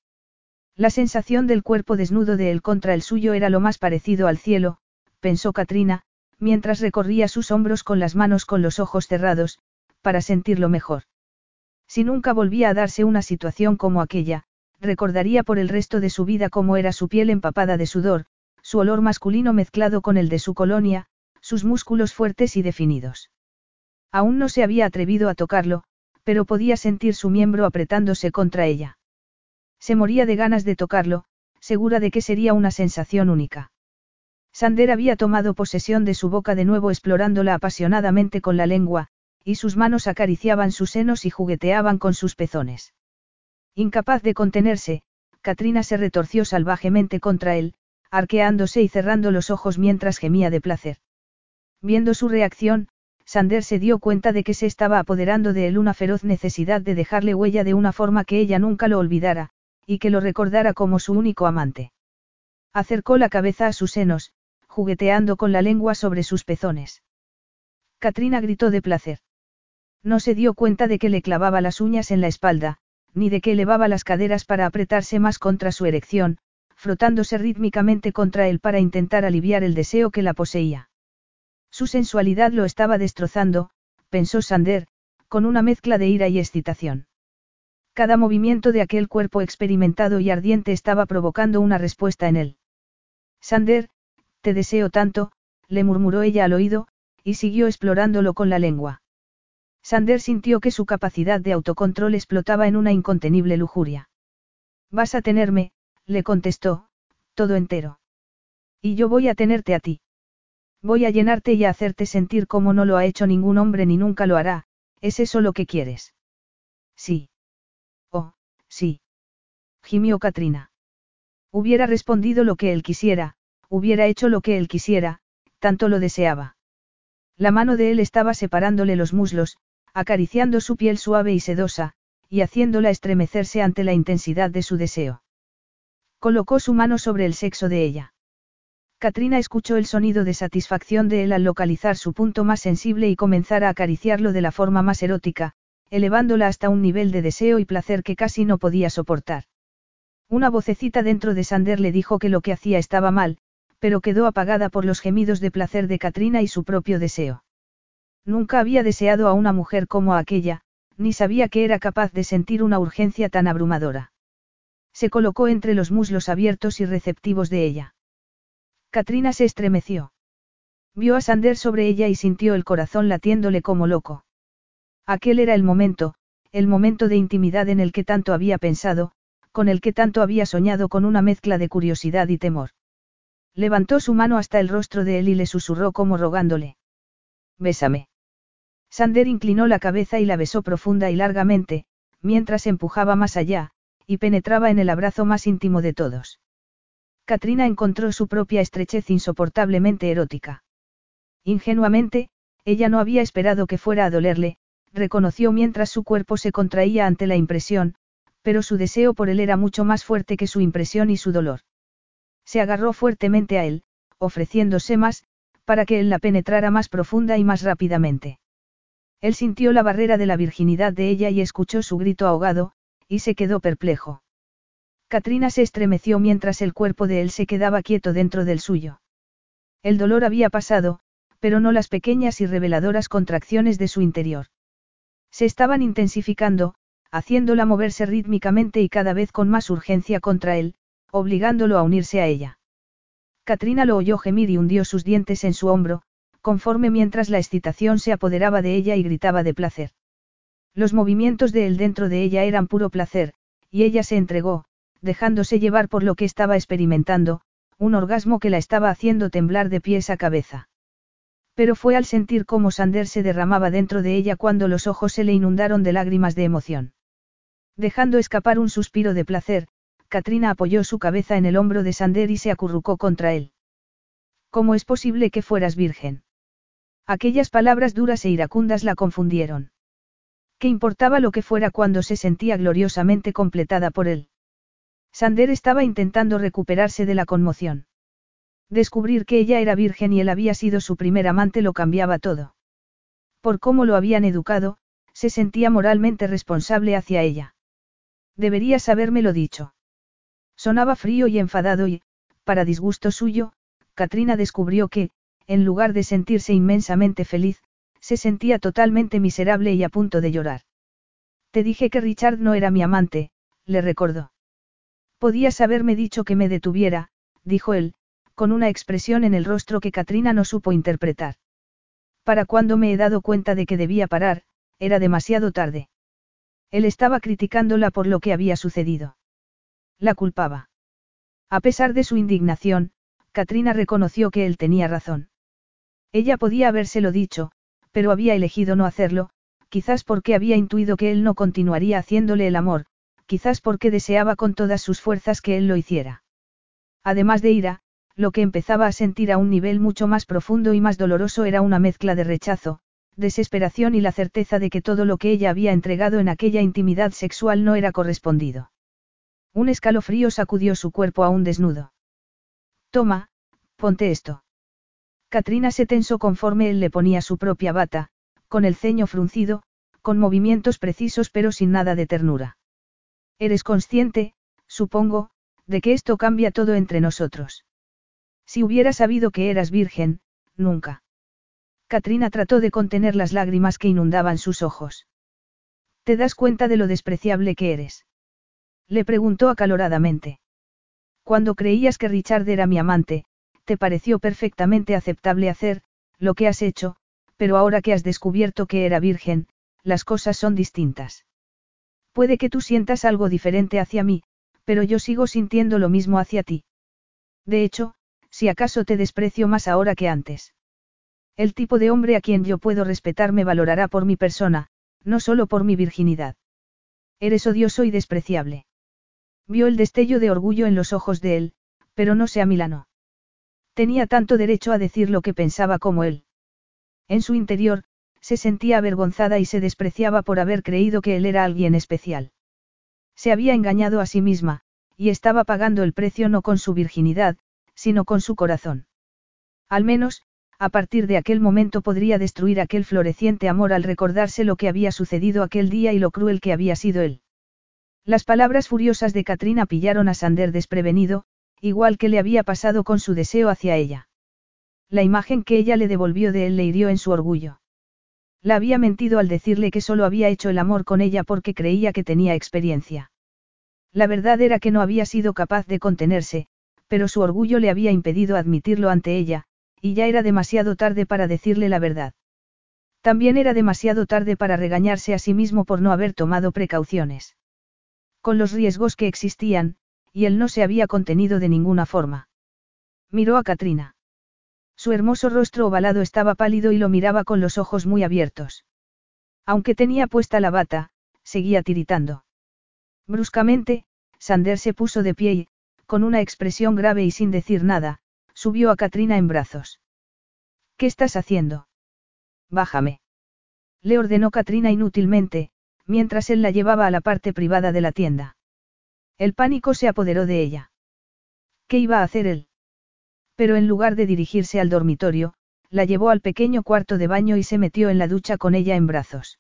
La sensación del cuerpo desnudo de él contra el suyo era lo más parecido al cielo, pensó Katrina, mientras recorría sus hombros con las manos con los ojos cerrados, para sentirlo mejor. Si nunca volvía a darse una situación como aquella, recordaría por el resto de su vida cómo era su piel empapada de sudor, su olor masculino mezclado con el de su colonia, sus músculos fuertes y definidos. Aún no se había atrevido a tocarlo, pero podía sentir su miembro apretándose contra ella. Se moría de ganas de tocarlo, segura de que sería una sensación única. Sander había tomado posesión de su boca de nuevo explorándola apasionadamente con la lengua, y sus manos acariciaban sus senos y jugueteaban con sus pezones. Incapaz de contenerse, Katrina se retorció salvajemente contra él, arqueándose y cerrando los ojos mientras gemía de placer. Viendo su reacción, Sander se dio cuenta de que se estaba apoderando de él una feroz necesidad de dejarle huella de una forma que ella nunca lo olvidara, y que lo recordara como su único amante. Acercó la cabeza a sus senos, jugueteando con la lengua sobre sus pezones. Katrina gritó de placer. No se dio cuenta de que le clavaba las uñas en la espalda, ni de que elevaba las caderas para apretarse más contra su erección, frotándose rítmicamente contra él para intentar aliviar el deseo que la poseía. Su sensualidad lo estaba destrozando, pensó Sander, con una mezcla de ira y excitación. Cada movimiento de aquel cuerpo experimentado y ardiente estaba provocando una respuesta en él. Sander, te deseo tanto, le murmuró ella al oído, y siguió explorándolo con la lengua. Sander sintió que su capacidad de autocontrol explotaba en una incontenible lujuria. Vas a tenerme, le contestó, todo entero. Y yo voy a tenerte a ti. Voy a llenarte y a hacerte sentir como no lo ha hecho ningún hombre ni nunca lo hará, ¿es eso lo que quieres? Sí. Sí. Gimió Katrina. Hubiera respondido lo que él quisiera, hubiera hecho lo que él quisiera, tanto lo deseaba. La mano de él estaba separándole los muslos, acariciando su piel suave y sedosa, y haciéndola estremecerse ante la intensidad de su deseo. Colocó su mano sobre el sexo de ella. Katrina escuchó el sonido de satisfacción de él al localizar su punto más sensible y comenzar a acariciarlo de la forma más erótica, elevándola hasta un nivel de deseo y placer que casi no podía soportar. Una vocecita dentro de Sander le dijo que lo que hacía estaba mal, pero quedó apagada por los gemidos de placer de Katrina y su propio deseo. Nunca había deseado a una mujer como aquella, ni sabía que era capaz de sentir una urgencia tan abrumadora. Se colocó entre los muslos abiertos y receptivos de ella. Katrina se estremeció. Vio a Sander sobre ella y sintió el corazón latiéndole como loco. Aquel era el momento, el momento de intimidad en el que tanto había pensado, con el que tanto había soñado con una mezcla de curiosidad y temor. Levantó su mano hasta el rostro de él y le susurró como rogándole. Bésame. Sander inclinó la cabeza y la besó profunda y largamente, mientras empujaba más allá, y penetraba en el abrazo más íntimo de todos. Katrina encontró su propia estrechez insoportablemente erótica. Ingenuamente, ella no había esperado que fuera a dolerle, reconoció mientras su cuerpo se contraía ante la impresión, pero su deseo por él era mucho más fuerte que su impresión y su dolor. Se agarró fuertemente a él, ofreciéndose más, para que él la penetrara más profunda y más rápidamente. Él sintió la barrera de la virginidad de ella y escuchó su grito ahogado, y se quedó perplejo. Katrina se estremeció mientras el cuerpo de él se quedaba quieto dentro del suyo. El dolor había pasado, pero no las pequeñas y reveladoras contracciones de su interior. Se estaban intensificando, haciéndola moverse rítmicamente y cada vez con más urgencia contra él, obligándolo a unirse a ella. Katrina lo oyó gemir y hundió sus dientes en su hombro, conforme mientras la excitación se apoderaba de ella y gritaba de placer. Los movimientos de él dentro de ella eran puro placer, y ella se entregó, dejándose llevar por lo que estaba experimentando, un orgasmo que la estaba haciendo temblar de pies a cabeza. Pero fue al sentir cómo Sander se derramaba dentro de ella cuando los ojos se le inundaron de lágrimas de emoción. Dejando escapar un suspiro de placer, Katrina apoyó su cabeza en el hombro de Sander y se acurrucó contra él. ¿Cómo es posible que fueras virgen? Aquellas palabras duras e iracundas la confundieron. ¿Qué importaba lo que fuera cuando se sentía gloriosamente completada por él? Sander estaba intentando recuperarse de la conmoción. Descubrir que ella era virgen y él había sido su primer amante lo cambiaba todo. Por cómo lo habían educado, se sentía moralmente responsable hacia ella. Deberías habérmelo dicho. Sonaba frío y enfadado y, para disgusto suyo, Katrina descubrió que, en lugar de sentirse inmensamente feliz, se sentía totalmente miserable y a punto de llorar. Te dije que Richard no era mi amante, le recordó. Podías haberme dicho que me detuviera, dijo él, con una expresión en el rostro que Katrina no supo interpretar. Para cuando me he dado cuenta de que debía parar, era demasiado tarde. Él estaba criticándola por lo que había sucedido. La culpaba. A pesar de su indignación, Katrina reconoció que él tenía razón. Ella podía habérselo dicho, pero había elegido no hacerlo, quizás porque había intuido que él no continuaría haciéndole el amor, quizás porque deseaba con todas sus fuerzas que él lo hiciera. Además de ira, lo que empezaba a sentir a un nivel mucho más profundo y más doloroso era una mezcla de rechazo, desesperación y la certeza de que todo lo que ella había entregado en aquella intimidad sexual no era correspondido. Un escalofrío sacudió su cuerpo aún desnudo. Toma, ponte esto. Katrina se tensó conforme él le ponía su propia bata, con el ceño fruncido, con movimientos precisos pero sin nada de ternura. Eres consciente, supongo, de que esto cambia todo entre nosotros. Si hubiera sabido que eras virgen, nunca. Katrina trató de contener las lágrimas que inundaban sus ojos. ¿Te das cuenta de lo despreciable que eres? Le preguntó acaloradamente. Cuando creías que Richard era mi amante, te pareció perfectamente aceptable hacer, lo que has hecho, pero ahora que has descubierto que era virgen, las cosas son distintas. Puede que tú sientas algo diferente hacia mí, pero yo sigo sintiendo lo mismo hacia ti. De hecho, si acaso te desprecio más ahora que antes. El tipo de hombre a quien yo puedo respetar me valorará por mi persona, no solo por mi virginidad. Eres odioso y despreciable. Vio el destello de orgullo en los ojos de él, pero no se amilanó. Tenía tanto derecho a decir lo que pensaba como él. En su interior, se sentía avergonzada y se despreciaba por haber creído que él era alguien especial. Se había engañado a sí misma, y estaba pagando el precio no con su virginidad, sino con su corazón. Al menos, a partir de aquel momento podría destruir aquel floreciente amor al recordarse lo que había sucedido aquel día y lo cruel que había sido él. Las palabras furiosas de Katrina pillaron a Sander desprevenido, igual que le había pasado con su deseo hacia ella. La imagen que ella le devolvió de él le hirió en su orgullo. La había mentido al decirle que solo había hecho el amor con ella porque creía que tenía experiencia. La verdad era que no había sido capaz de contenerse, pero su orgullo le había impedido admitirlo ante ella, y ya era demasiado tarde para decirle la verdad. También era demasiado tarde para regañarse a sí mismo por no haber tomado precauciones. Con los riesgos que existían, y él no se había contenido de ninguna forma. Miró a Katrina. Su hermoso rostro ovalado estaba pálido y lo miraba con los ojos muy abiertos. Aunque tenía puesta la bata, seguía tiritando. Bruscamente, Sander se puso de pie y, con una expresión grave y sin decir nada, subió a Katrina en brazos. ¿Qué estás haciendo? Bájame. Le ordenó Katrina inútilmente, mientras él la llevaba a la parte privada de la tienda. El pánico se apoderó de ella. ¿Qué iba a hacer él? Pero en lugar de dirigirse al dormitorio, la llevó al pequeño cuarto de baño y se metió en la ducha con ella en brazos.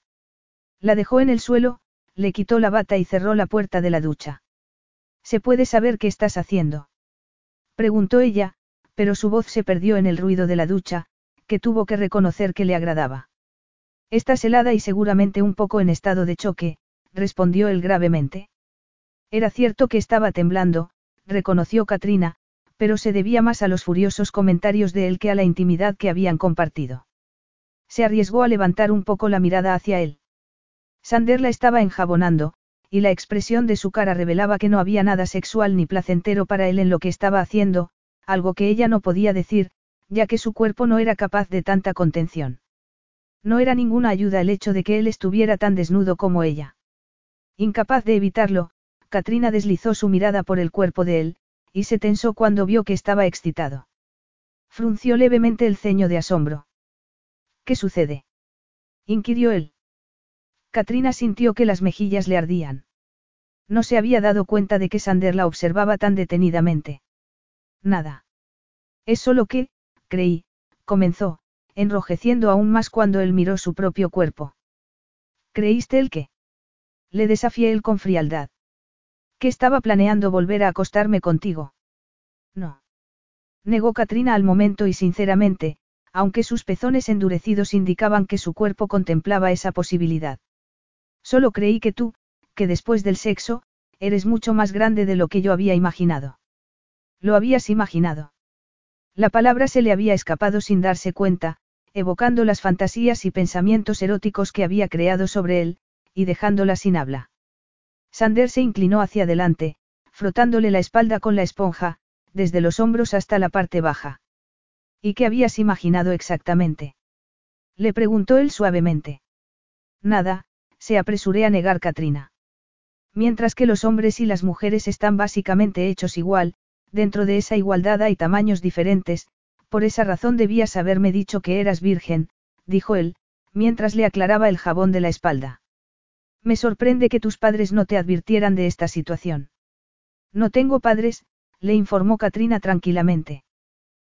La dejó en el suelo, le quitó la bata y cerró la puerta de la ducha. ¿Se puede saber qué estás haciendo? Preguntó ella, pero su voz se perdió en el ruido de la ducha, que tuvo que reconocer que le agradaba. Estás helada y seguramente un poco en estado de choque, respondió él gravemente. Era cierto que estaba temblando, reconoció Katrina, pero se debía más a los furiosos comentarios de él que a la intimidad que habían compartido. Se arriesgó a levantar un poco la mirada hacia él. Sander la estaba enjabonando, y la expresión de su cara revelaba que no había nada sexual ni placentero para él en lo que estaba haciendo, algo que ella no podía decir, ya que su cuerpo no era capaz de tanta contención. No era ninguna ayuda el hecho de que él estuviera tan desnudo como ella. Incapaz de evitarlo, Katrina deslizó su mirada por el cuerpo de él, y se tensó cuando vio que estaba excitado. Frunció levemente el ceño de asombro. ¿Qué sucede? inquirió él. Katrina sintió que las mejillas le ardían. No se había dado cuenta de que Sander la observaba tan detenidamente. Nada. Es solo que, creí, comenzó, enrojeciendo aún más cuando él miró su propio cuerpo. ¿Creíste el qué? Le desafié él con frialdad. Que estaba planeando volver a acostarme contigo. No. Negó Katrina al momento y sinceramente, aunque sus pezones endurecidos indicaban que su cuerpo contemplaba esa posibilidad. Solo creí que tú, que después del sexo, eres mucho más grande de lo que yo había imaginado. Lo habías imaginado. La palabra se le había escapado sin darse cuenta, evocando las fantasías y pensamientos eróticos que había creado sobre él, y dejándola sin habla. Sander se inclinó hacia adelante, frotándole la espalda con la esponja, desde los hombros hasta la parte baja. ¿Y qué habías imaginado exactamente? Le preguntó él suavemente. Nada, se apresuré a negar Katrina. Mientras que los hombres y las mujeres están básicamente hechos igual, dentro de esa igualdad hay tamaños diferentes, por esa razón debías haberme dicho que eras virgen, dijo él, mientras le aclaraba el jabón de la espalda. Me sorprende que tus padres no te advirtieran de esta situación. No tengo padres, le informó Katrina tranquilamente.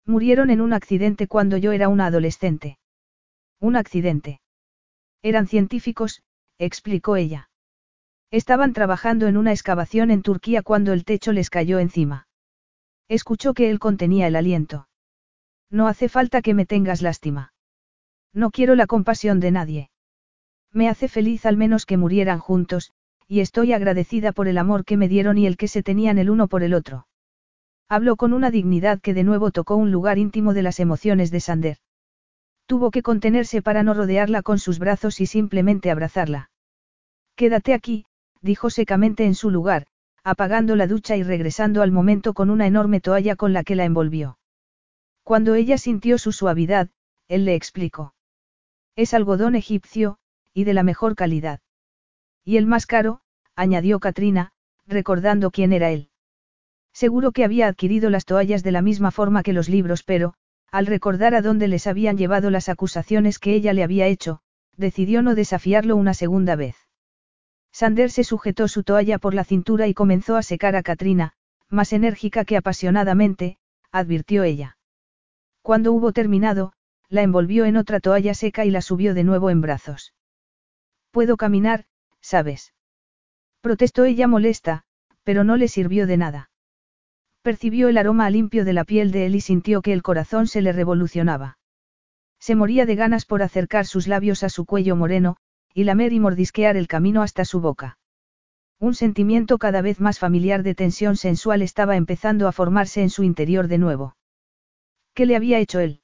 Murieron en un accidente cuando yo era una adolescente. Un accidente. Eran científicos, explicó ella. Estaban trabajando en una excavación en Turquía cuando el techo les cayó encima. Escuchó que él contenía el aliento. No hace falta que me tengas lástima. No quiero la compasión de nadie. Me hace feliz al menos que murieran juntos, y estoy agradecida por el amor que me dieron y el que se tenían el uno por el otro. Habló con una dignidad que de nuevo tocó un lugar íntimo de las emociones de Sander. Tuvo que contenerse para no rodearla con sus brazos y simplemente abrazarla. Quédate aquí, dijo secamente en su lugar, apagando la ducha y regresando al momento con una enorme toalla con la que la envolvió. Cuando ella sintió su suavidad, él le explicó. Es algodón egipcio, y de la mejor calidad. Y el más caro, añadió Katrina, recordando quién era él. Seguro que había adquirido las toallas de la misma forma que los libros, pero, al recordar a dónde les habían llevado las acusaciones que ella le había hecho, decidió no desafiarlo una segunda vez. Sander se sujetó su toalla por la cintura y comenzó a secar a Katrina, más enérgica que apasionadamente, advirtió ella. Cuando hubo terminado, la envolvió en otra toalla seca y la subió de nuevo en brazos. Puedo caminar, ¿sabes? Protestó ella molesta, pero no le sirvió de nada. Percibió el aroma limpio de la piel de él y sintió que el corazón se le revolucionaba. Se moría de ganas por acercar sus labios a su cuello moreno, y lamer y mordisquear el camino hasta su boca. Un sentimiento cada vez más familiar de tensión sensual estaba empezando a formarse en su interior de nuevo. ¿Qué le había hecho él?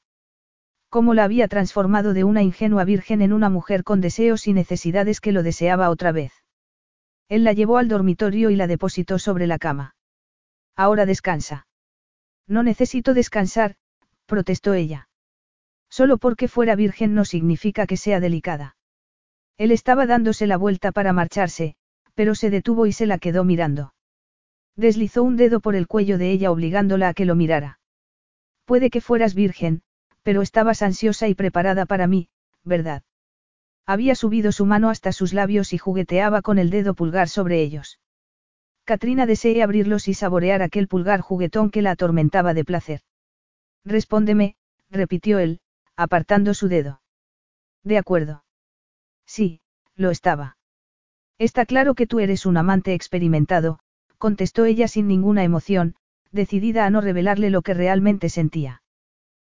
¿Cómo la había transformado de una ingenua virgen en una mujer con deseos y necesidades que lo deseaba otra vez? Él la llevó al dormitorio y la depositó sobre la cama. Ahora descansa. No necesito descansar, protestó ella. Solo porque fuera virgen no significa que sea delicada. Él estaba dándose la vuelta para marcharse, pero se detuvo y se la quedó mirando. Deslizó un dedo por el cuello de ella obligándola a que lo mirara. Puede que fueras virgen, pero estabas ansiosa y preparada para mí, ¿verdad? Había subido su mano hasta sus labios y jugueteaba con el dedo pulgar sobre ellos. Katrina deseé abrirlos y saborear aquel pulgar juguetón que la atormentaba de placer. Respóndeme, repitió él, apartando su dedo. De acuerdo. Sí, lo estaba. Está claro que tú eres un amante experimentado, contestó ella sin ninguna emoción, decidida a no revelarle lo que realmente sentía.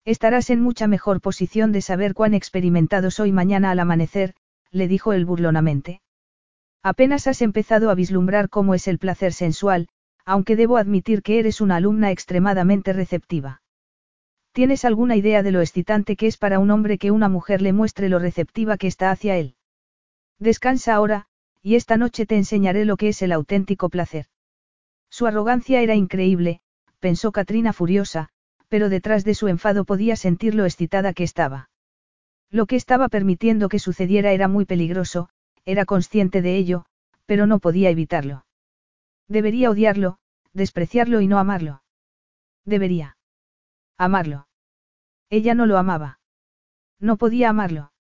Estarás en mucha mejor posición de saber cuán experimentado soy mañana al amanecer, le dijo él burlonamente. Apenas has empezado a vislumbrar cómo es el placer sensual, aunque debo admitir que eres una alumna extremadamente receptiva. ¿Tienes alguna idea de lo excitante que es para un hombre que una mujer le muestre lo receptiva que está hacia él? Descansa ahora, y esta noche te enseñaré lo que es el auténtico placer. Su arrogancia era increíble, pensó Katrina furiosa, pero detrás de su enfado podía sentir lo excitada que estaba. Lo que estaba permitiendo que sucediera era muy peligroso, era consciente de ello, pero no podía evitarlo. Debería odiarlo, despreciarlo y no amarlo. Debería. Amarlo. Ella no lo amaba. No podía amarlo.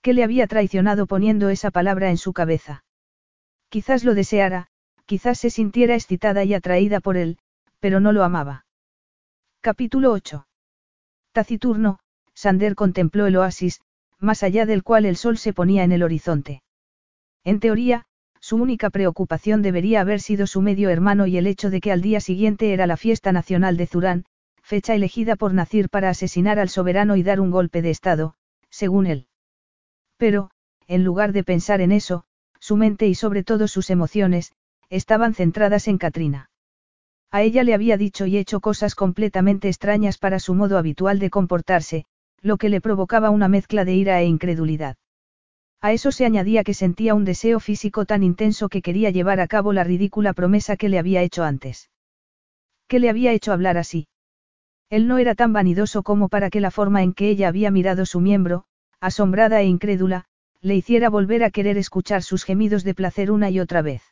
¿Qué le había traicionado poniendo esa palabra en su cabeza? Quizás lo deseara, quizás se sintiera excitada y atraída por él, pero no lo amaba. Capítulo 8. Taciturno, Sander contempló el oasis, más allá del cual el sol se ponía en el horizonte. En teoría, su única preocupación debería haber sido su medio hermano y el hecho de que al día siguiente era la fiesta nacional de Zurán, fecha elegida por Nacir para asesinar al soberano y dar un golpe de Estado, según él. Pero, en lugar de pensar en eso, su mente y sobre todo sus emociones, estaban centradas en Katrina. A ella le había dicho y hecho cosas completamente extrañas para su modo habitual de comportarse, lo que le provocaba una mezcla de ira e incredulidad. A eso se añadía que sentía un deseo físico tan intenso que quería llevar a cabo la ridícula promesa que le había hecho antes. ¿Qué le había hecho hablar así? Él no era tan vanidoso como para que la forma en que ella había mirado su miembro, asombrada e incrédula, le hiciera volver a querer escuchar sus gemidos de placer una y otra vez.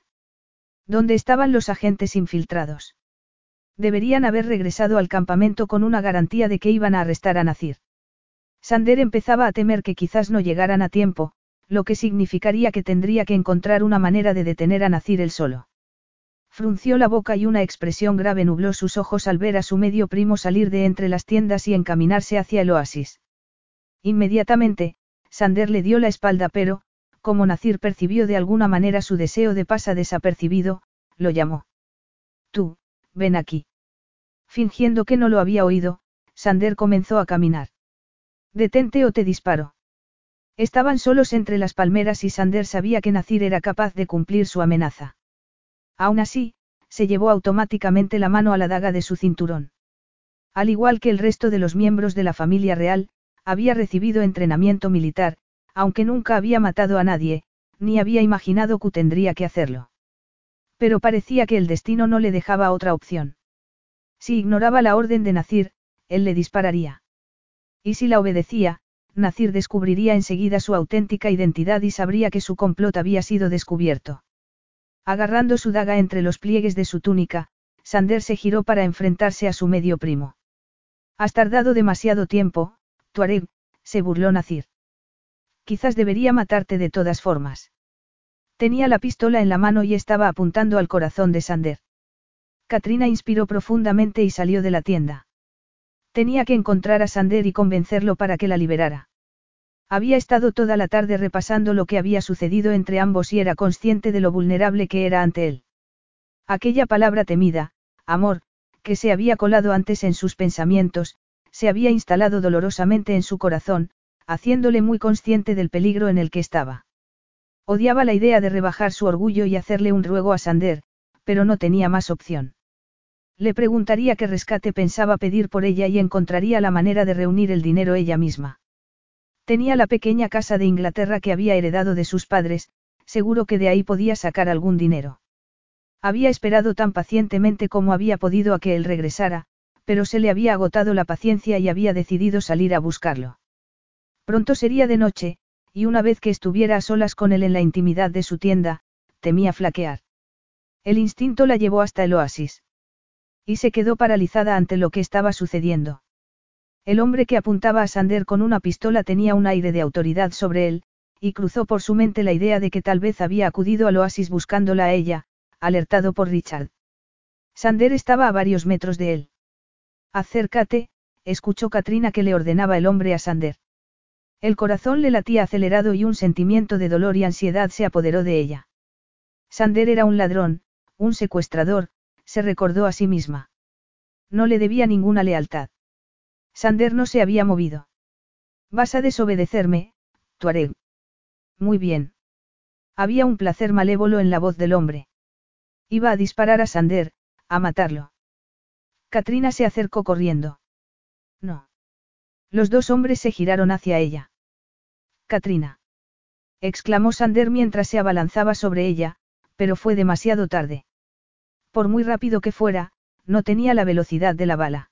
¿Dónde estaban los agentes infiltrados? Deberían haber regresado al campamento con una garantía de que iban a arrestar a Nacir. Sander empezaba a temer que quizás no llegaran a tiempo, lo que significaría que tendría que encontrar una manera de detener a Nacir él solo. Frunció la boca y una expresión grave nubló sus ojos al ver a su medio primo salir de entre las tiendas y encaminarse hacia el oasis. Inmediatamente, Sander le dio la espalda pero, como Nacir percibió de alguna manera su deseo de pasa desapercibido, lo llamó. Tú, ven aquí. Fingiendo que no lo había oído, Sander comenzó a caminar. Detente o te disparo. Estaban solos entre las palmeras y Sander sabía que Nacir era capaz de cumplir su amenaza. Aún así, se llevó automáticamente la mano a la daga de su cinturón. Al igual que el resto de los miembros de la familia real, había recibido entrenamiento militar, aunque nunca había matado a nadie, ni había imaginado que tendría que hacerlo. Pero parecía que el destino no le dejaba otra opción. Si ignoraba la orden de Nacir, él le dispararía. Y si la obedecía, Nacir descubriría enseguida su auténtica identidad y sabría que su complot había sido descubierto. Agarrando su daga entre los pliegues de su túnica, Sander se giró para enfrentarse a su medio primo. Has tardado demasiado tiempo, Tuareg, se burló Nacir. Quizás debería matarte de todas formas. Tenía la pistola en la mano y estaba apuntando al corazón de Sander. Katrina inspiró profundamente y salió de la tienda. Tenía que encontrar a Sander y convencerlo para que la liberara. Había estado toda la tarde repasando lo que había sucedido entre ambos y era consciente de lo vulnerable que era ante él. Aquella palabra temida, amor, que se había colado antes en sus pensamientos, se había instalado dolorosamente en su corazón, haciéndole muy consciente del peligro en el que estaba. Odiaba la idea de rebajar su orgullo y hacerle un ruego a Sander, pero no tenía más opción. Le preguntaría qué rescate pensaba pedir por ella y encontraría la manera de reunir el dinero ella misma. Tenía la pequeña casa de Inglaterra que había heredado de sus padres, seguro que de ahí podía sacar algún dinero. Había esperado tan pacientemente como había podido a que él regresara, pero se le había agotado la paciencia y había decidido salir a buscarlo. Pronto sería de noche, y una vez que estuviera a solas con él en la intimidad de su tienda, temía flaquear. El instinto la llevó hasta el oasis. Y se quedó paralizada ante lo que estaba sucediendo. El hombre que apuntaba a Sander con una pistola tenía un aire de autoridad sobre él, y cruzó por su mente la idea de que tal vez había acudido al oasis buscándola a ella, alertado por Richard. Sander estaba a varios metros de él. Acércate, escuchó Katrina que le ordenaba el hombre a Sander. El corazón le latía acelerado y un sentimiento de dolor y ansiedad se apoderó de ella. Sander era un ladrón, un secuestrador, se recordó a sí misma. No le debía ninguna lealtad. Sander no se había movido. Vas a desobedecerme, Tuareg. Muy bien. Había un placer malévolo en la voz del hombre. Iba a disparar a Sander, a matarlo. Katrina se acercó corriendo. No. Los dos hombres se giraron hacia ella. Katrina. exclamó Sander mientras se abalanzaba sobre ella, pero fue demasiado tarde. Por muy rápido que fuera, no tenía la velocidad de la bala.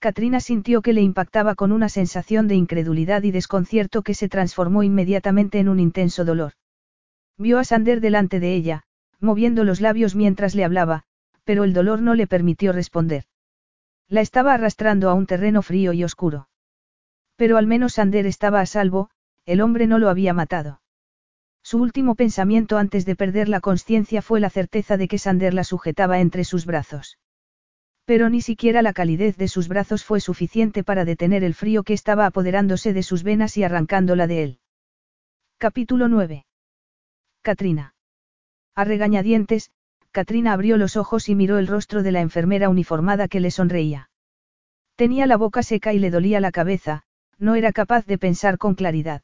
Katrina sintió que le impactaba con una sensación de incredulidad y desconcierto que se transformó inmediatamente en un intenso dolor. Vio a Sander delante de ella, moviendo los labios mientras le hablaba, pero el dolor no le permitió responder. La estaba arrastrando a un terreno frío y oscuro. Pero al menos Sander estaba a salvo, el hombre no lo había matado. Su último pensamiento antes de perder la conciencia fue la certeza de que Sander la sujetaba entre sus brazos. Pero ni siquiera la calidez de sus brazos fue suficiente para detener el frío que estaba apoderándose de sus venas y arrancándola de él. Capítulo 9. Katrina. A regañadientes, Katrina abrió los ojos y miró el rostro de la enfermera uniformada que le sonreía. Tenía la boca seca y le dolía la cabeza, no era capaz de pensar con claridad.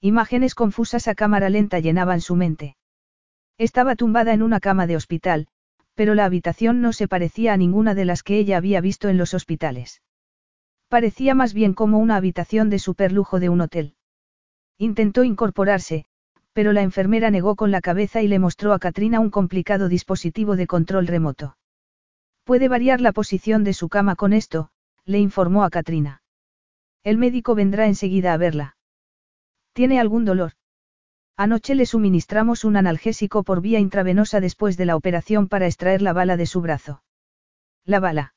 Imágenes confusas a cámara lenta llenaban su mente. Estaba tumbada en una cama de hospital, pero la habitación no se parecía a ninguna de las que ella había visto en los hospitales. Parecía más bien como una habitación de superlujo de un hotel. Intentó incorporarse, pero la enfermera negó con la cabeza y le mostró a Katrina un complicado dispositivo de control remoto. Puede variar la posición de su cama con esto, le informó a Katrina. El médico vendrá enseguida a verla. ¿Tiene algún dolor? Anoche le suministramos un analgésico por vía intravenosa después de la operación para extraer la bala de su brazo. La bala.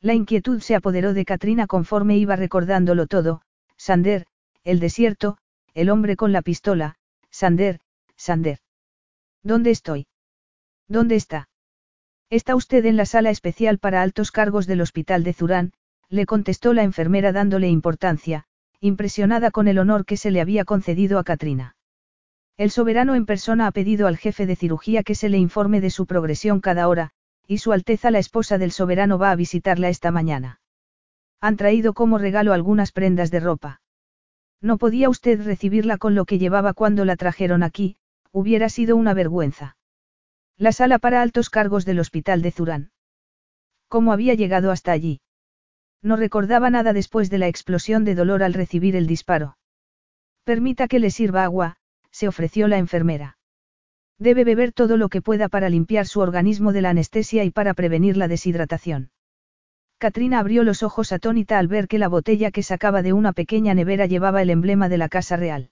La inquietud se apoderó de Katrina conforme iba recordándolo todo, Sander, el desierto, el hombre con la pistola, Sander, Sander. ¿Dónde estoy? ¿Dónde está? Está usted en la sala especial para altos cargos del hospital de Zurán, le contestó la enfermera dándole importancia, impresionada con el honor que se le había concedido a Katrina. El soberano en persona ha pedido al jefe de cirugía que se le informe de su progresión cada hora, y Su Alteza la esposa del soberano va a visitarla esta mañana. Han traído como regalo algunas prendas de ropa. No podía usted recibirla con lo que llevaba cuando la trajeron aquí, hubiera sido una vergüenza. La sala para altos cargos del hospital de Zurán. ¿Cómo había llegado hasta allí? No recordaba nada después de la explosión de dolor al recibir el disparo. Permita que le sirva agua, se ofreció la enfermera. Debe beber todo lo que pueda para limpiar su organismo de la anestesia y para prevenir la deshidratación. Katrina abrió los ojos atónita al ver que la botella que sacaba de una pequeña nevera llevaba el emblema de la Casa Real.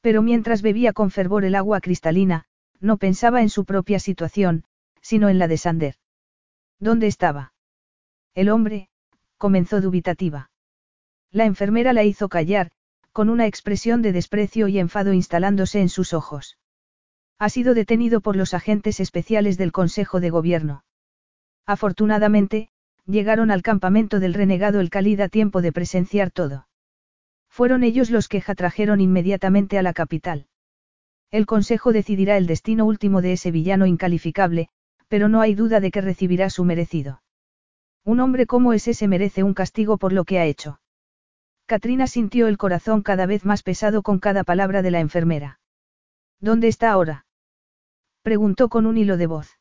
Pero mientras bebía con fervor el agua cristalina, no pensaba en su propia situación, sino en la de Sander. ¿Dónde estaba? El hombre, comenzó dubitativa. La enfermera la hizo callar, con una expresión de desprecio y enfado instalándose en sus ojos. Ha sido detenido por los agentes especiales del Consejo de Gobierno. Afortunadamente, llegaron al campamento del renegado el Khalid a tiempo de presenciar todo. Fueron ellos los que trajeron inmediatamente a la capital. El Consejo decidirá el destino último de ese villano incalificable, pero no hay duda de que recibirá su merecido. Un hombre como ese se merece un castigo por lo que ha hecho. Katrina sintió el corazón cada vez más pesado con cada palabra de la enfermera. ¿Dónde está ahora? Preguntó con un hilo de voz.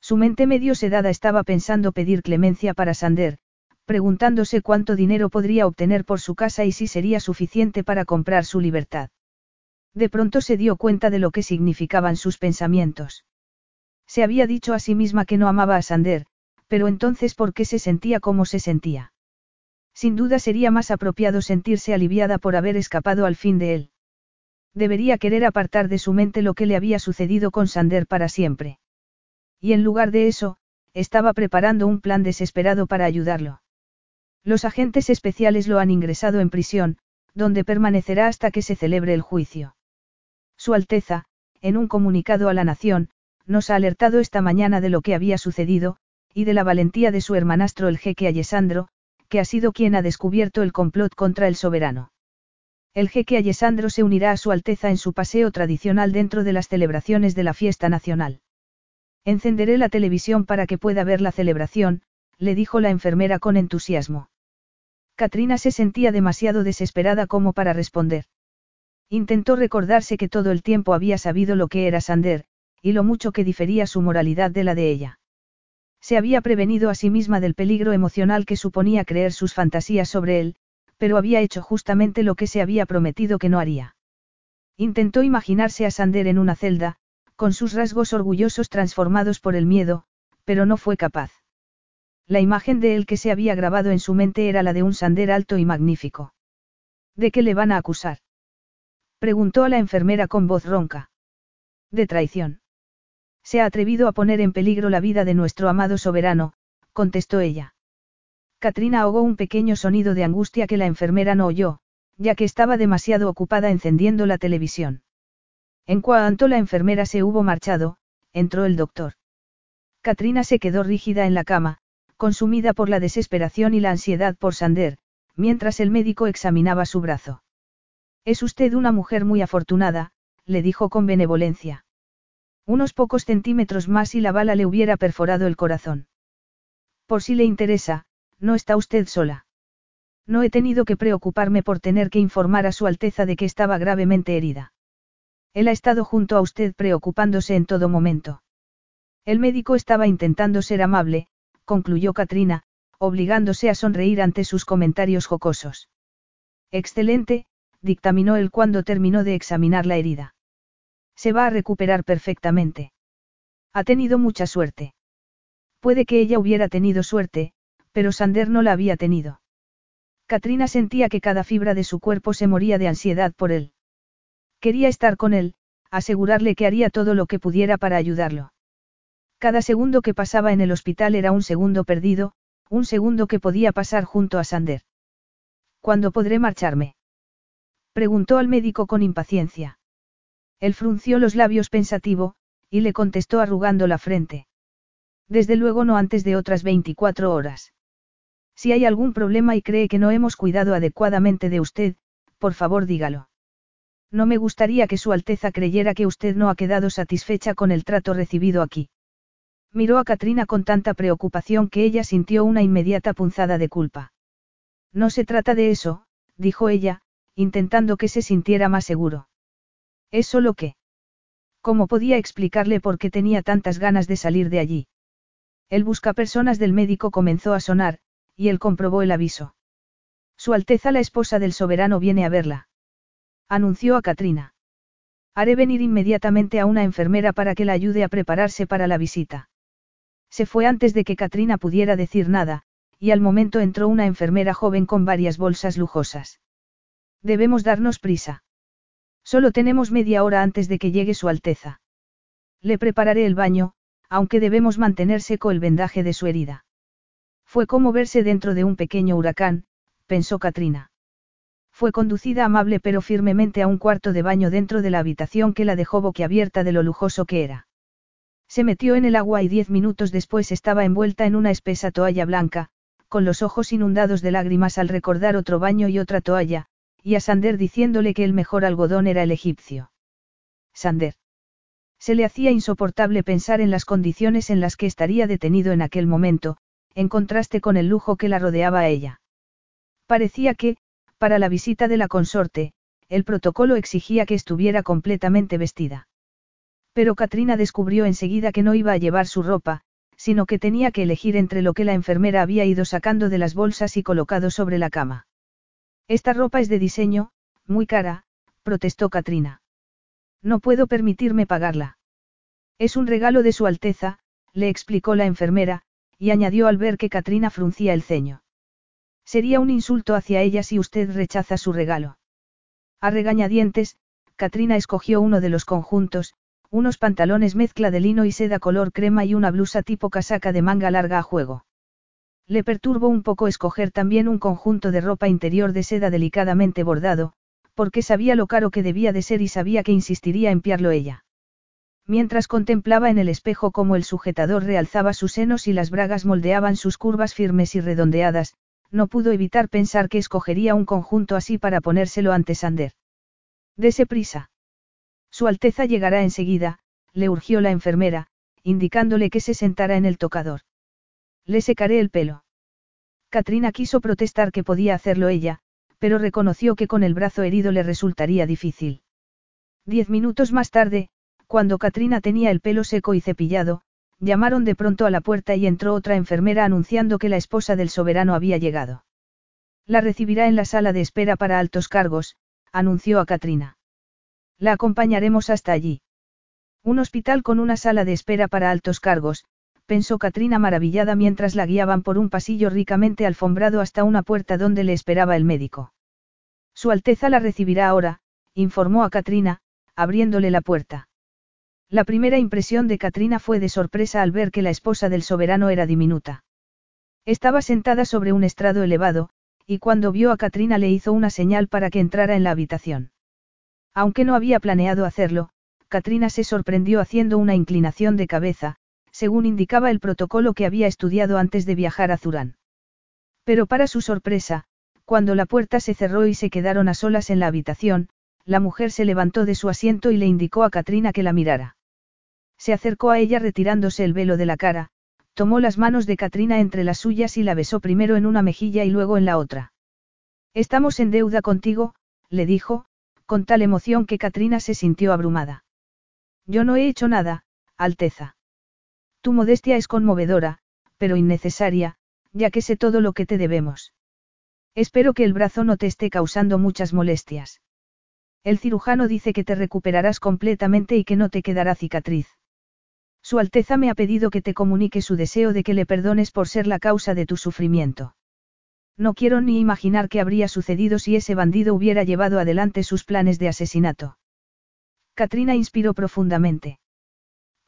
Su mente medio sedada estaba pensando pedir clemencia para Sander, preguntándose cuánto dinero podría obtener por su casa y si sería suficiente para comprar su libertad. De pronto se dio cuenta de lo que significaban sus pensamientos. Se había dicho a sí misma que no amaba a Sander, pero entonces ¿por qué se sentía como se sentía? Sin duda sería más apropiado sentirse aliviada por haber escapado al fin de él. Debería querer apartar de su mente lo que le había sucedido con Sander para siempre. Y en lugar de eso, estaba preparando un plan desesperado para ayudarlo. Los agentes especiales lo han ingresado en prisión, donde permanecerá hasta que se celebre el juicio. Su Alteza, en un comunicado a la Nación, nos ha alertado esta mañana de lo que había sucedido, y de la valentía de su hermanastro el jeque Alessandro, que ha sido quien ha descubierto el complot contra el soberano. El jeque Alessandro se unirá a su Alteza en su paseo tradicional dentro de las celebraciones de la fiesta nacional. Encenderé la televisión para que pueda ver la celebración, le dijo la enfermera con entusiasmo. Katrina se sentía demasiado desesperada como para responder. Intentó recordarse que todo el tiempo había sabido lo que era Sander, y lo mucho que difería su moralidad de la de ella. Se había prevenido a sí misma del peligro emocional que suponía creer sus fantasías sobre él, pero había hecho justamente lo que se había prometido que no haría. Intentó imaginarse a Sander en una celda, con sus rasgos orgullosos transformados por el miedo, pero no fue capaz. La imagen de él que se había grabado en su mente era la de un Sander alto y magnífico. ¿De qué le van a acusar? Preguntó a la enfermera con voz ronca. De traición. Se ha atrevido a poner en peligro la vida de nuestro amado soberano, contestó ella. Katrina ahogó un pequeño sonido de angustia que la enfermera no oyó, ya que estaba demasiado ocupada encendiendo la televisión. En cuanto la enfermera se hubo marchado, entró el doctor. Katrina se quedó rígida en la cama, consumida por la desesperación y la ansiedad por Sander, mientras el médico examinaba su brazo. Es usted una mujer muy afortunada, le dijo con benevolencia. Unos pocos centímetros más y la bala le hubiera perforado el corazón. Por si le interesa, no está usted sola. No he tenido que preocuparme por tener que informar a Su Alteza de que estaba gravemente herida. Él ha estado junto a usted preocupándose en todo momento. El médico estaba intentando ser amable, concluyó Katrina, obligándose a sonreír ante sus comentarios jocosos. Excelente, dictaminó él cuando terminó de examinar la herida. Se va a recuperar perfectamente. Ha tenido mucha suerte. Puede que ella hubiera tenido suerte, pero Sander no la había tenido. Katrina sentía que cada fibra de su cuerpo se moría de ansiedad por él. Quería estar con él, asegurarle que haría todo lo que pudiera para ayudarlo. Cada segundo que pasaba en el hospital era un segundo perdido, un segundo que podía pasar junto a Sander. ¿Cuándo podré marcharme? Preguntó al médico con impaciencia. Él frunció los labios pensativo, y le contestó arrugando la frente. Desde luego no antes de otras 24 horas. Si hay algún problema y cree que no hemos cuidado adecuadamente de usted, por favor dígalo. No me gustaría que Su Alteza creyera que usted no ha quedado satisfecha con el trato recibido aquí. Miró a Katrina con tanta preocupación que ella sintió una inmediata punzada de culpa. No se trata de eso, dijo ella, intentando que se sintiera más seguro. Es solo que. ¿Cómo podía explicarle por qué tenía tantas ganas de salir de allí? El buscapersonas del médico comenzó a sonar, y él comprobó el aviso. Su Alteza la esposa del soberano viene a verla. Anunció a Katrina. Haré venir inmediatamente a una enfermera para que la ayude a prepararse para la visita. Se fue antes de que Katrina pudiera decir nada, y al momento entró una enfermera joven con varias bolsas lujosas. Debemos darnos prisa. Solo tenemos media hora antes de que llegue Su Alteza. Le prepararé el baño, aunque debemos mantener seco el vendaje de su herida. Fue como verse dentro de un pequeño huracán, pensó Katrina. Fue conducida amable pero firmemente a un cuarto de baño dentro de la habitación que la dejó boquiabierta de lo lujoso que era. Se metió en el agua y diez minutos después estaba envuelta en una espesa toalla blanca, con los ojos inundados de lágrimas al recordar otro baño y otra toalla, y a Sander diciéndole que el mejor algodón era el egipcio. Sander. Se le hacía insoportable pensar en las condiciones en las que estaría detenido en aquel momento, en contraste con el lujo que la rodeaba a ella. Parecía que, para la visita de la consorte, el protocolo exigía que estuviera completamente vestida. Pero Katrina descubrió enseguida que no iba a llevar su ropa, sino que tenía que elegir entre lo que la enfermera había ido sacando de las bolsas y colocado sobre la cama. Esta ropa es de diseño, muy cara, protestó Katrina. No puedo permitirme pagarla. Es un regalo de Su Alteza, le explicó la enfermera, y añadió al ver que Katrina fruncía el ceño. Sería un insulto hacia ella si usted rechaza su regalo. A regañadientes, Katrina escogió uno de los conjuntos, unos pantalones mezcla de lino y seda color crema y una blusa tipo casaca de manga larga a juego. Le perturbó un poco escoger también un conjunto de ropa interior de seda delicadamente bordado, porque sabía lo caro que debía de ser y sabía que insistiría en piarlo ella. Mientras contemplaba en el espejo cómo el sujetador realzaba sus senos y las bragas moldeaban sus curvas firmes y redondeadas, no pudo evitar pensar que escogería un conjunto así para ponérselo ante Sander. Dese prisa. Su Alteza llegará enseguida, le urgió la enfermera, indicándole que se sentara en el tocador. Le secaré el pelo. Katrina quiso protestar que podía hacerlo ella, pero reconoció que con el brazo herido le resultaría difícil. Diez minutos más tarde, cuando Katrina tenía el pelo seco y cepillado, llamaron de pronto a la puerta y entró otra enfermera anunciando que la esposa del soberano había llegado. La recibirá en la sala de espera para altos cargos, anunció a Katrina. La acompañaremos hasta allí. Un hospital con una sala de espera para altos cargos, pensó Katrina maravillada mientras la guiaban por un pasillo ricamente alfombrado hasta una puerta donde le esperaba el médico. Su Alteza la recibirá ahora, informó a Katrina, abriéndole la puerta. La primera impresión de Katrina fue de sorpresa al ver que la esposa del soberano era diminuta. Estaba sentada sobre un estrado elevado, y cuando vio a Katrina le hizo una señal para que entrara en la habitación. Aunque no había planeado hacerlo, Katrina se sorprendió haciendo una inclinación de cabeza, según indicaba el protocolo que había estudiado antes de viajar a Zurán. Pero para su sorpresa, cuando la puerta se cerró y se quedaron a solas en la habitación, la mujer se levantó de su asiento y le indicó a Katrina que la mirara. Se acercó a ella retirándose el velo de la cara, tomó las manos de Katrina entre las suyas y la besó primero en una mejilla y luego en la otra. Estamos en deuda contigo, le dijo, con tal emoción que Katrina se sintió abrumada. Yo no he hecho nada, Alteza. Tu modestia es conmovedora, pero innecesaria, ya que sé todo lo que te debemos. Espero que el brazo no te esté causando muchas molestias. El cirujano dice que te recuperarás completamente y que no te quedará cicatriz. Su Alteza me ha pedido que te comunique su deseo de que le perdones por ser la causa de tu sufrimiento. No quiero ni imaginar qué habría sucedido si ese bandido hubiera llevado adelante sus planes de asesinato. Katrina inspiró profundamente.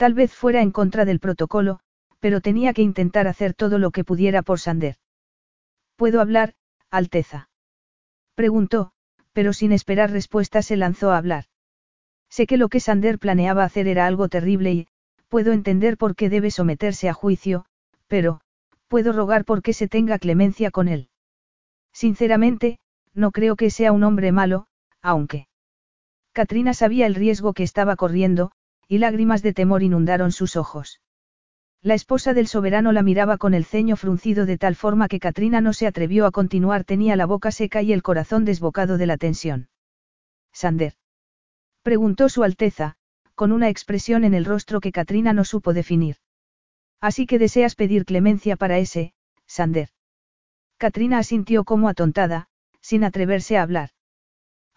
Tal vez fuera en contra del protocolo, pero tenía que intentar hacer todo lo que pudiera por Sander. ¿Puedo hablar, Alteza? Preguntó, pero sin esperar respuesta se lanzó a hablar. Sé que lo que Sander planeaba hacer era algo terrible y, puedo entender por qué debe someterse a juicio, pero, puedo rogar por qué se tenga clemencia con él. Sinceramente, no creo que sea un hombre malo, aunque. Katrina sabía el riesgo que estaba corriendo, y lágrimas de temor inundaron sus ojos. La esposa del soberano la miraba con el ceño fruncido de tal forma que Katrina no se atrevió a continuar, tenía la boca seca y el corazón desbocado de la tensión. Sander. Preguntó su Alteza, con una expresión en el rostro que Katrina no supo definir. Así que deseas pedir clemencia para ese, Sander. Katrina asintió como atontada, sin atreverse a hablar.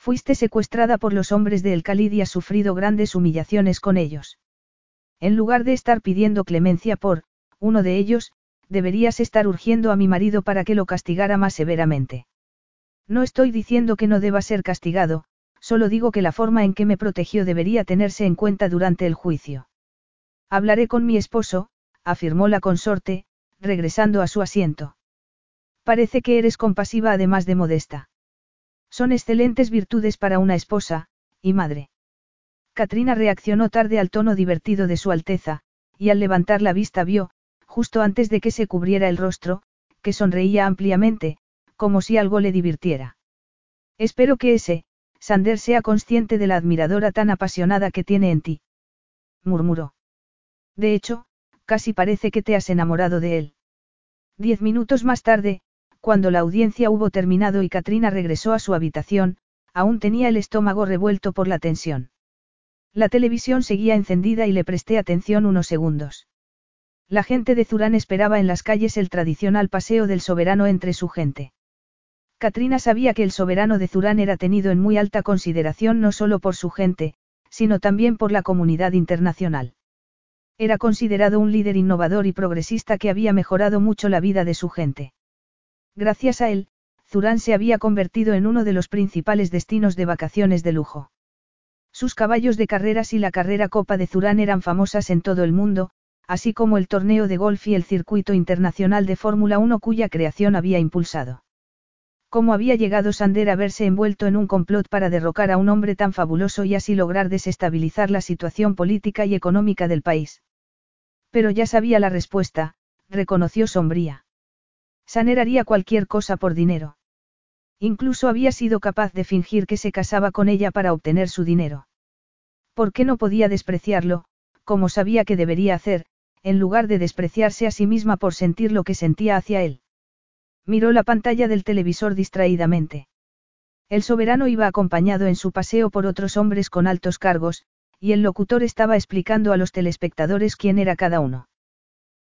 Fuiste secuestrada por los hombres de El Khalid y has sufrido grandes humillaciones con ellos. En lugar de estar pidiendo clemencia por, uno de ellos, deberías estar urgiendo a mi marido para que lo castigara más severamente. No estoy diciendo que no deba ser castigado, solo digo que la forma en que me protegió debería tenerse en cuenta durante el juicio. Hablaré con mi esposo, afirmó la consorte, regresando a su asiento. Parece que eres compasiva además de modesta. Son excelentes virtudes para una esposa, y madre. Katrina reaccionó tarde al tono divertido de su Alteza, y al levantar la vista vio, justo antes de que se cubriera el rostro, que sonreía ampliamente, como si algo le divirtiera. Espero que ese, Sander sea consciente de la admiradora tan apasionada que tiene en ti. Murmuró. De hecho, casi parece que te has enamorado de él. Diez minutos más tarde, cuando la audiencia hubo terminado y Katrina regresó a su habitación, aún tenía el estómago revuelto por la tensión. La televisión seguía encendida y le presté atención unos segundos. La gente de Zurán esperaba en las calles el tradicional paseo del soberano entre su gente. Katrina sabía que el soberano de Zurán era tenido en muy alta consideración no solo por su gente, sino también por la comunidad internacional. Era considerado un líder innovador y progresista que había mejorado mucho la vida de su gente. Gracias a él, Zurán se había convertido en uno de los principales destinos de vacaciones de lujo. Sus caballos de carreras y la carrera Copa de Zurán eran famosas en todo el mundo, así como el torneo de golf y el circuito internacional de Fórmula 1 cuya creación había impulsado. ¿Cómo había llegado Sander a verse envuelto en un complot para derrocar a un hombre tan fabuloso y así lograr desestabilizar la situación política y económica del país? Pero ya sabía la respuesta, reconoció sombría. Saner haría cualquier cosa por dinero. Incluso había sido capaz de fingir que se casaba con ella para obtener su dinero. ¿Por qué no podía despreciarlo, como sabía que debería hacer, en lugar de despreciarse a sí misma por sentir lo que sentía hacia él? Miró la pantalla del televisor distraídamente. El soberano iba acompañado en su paseo por otros hombres con altos cargos, y el locutor estaba explicando a los telespectadores quién era cada uno.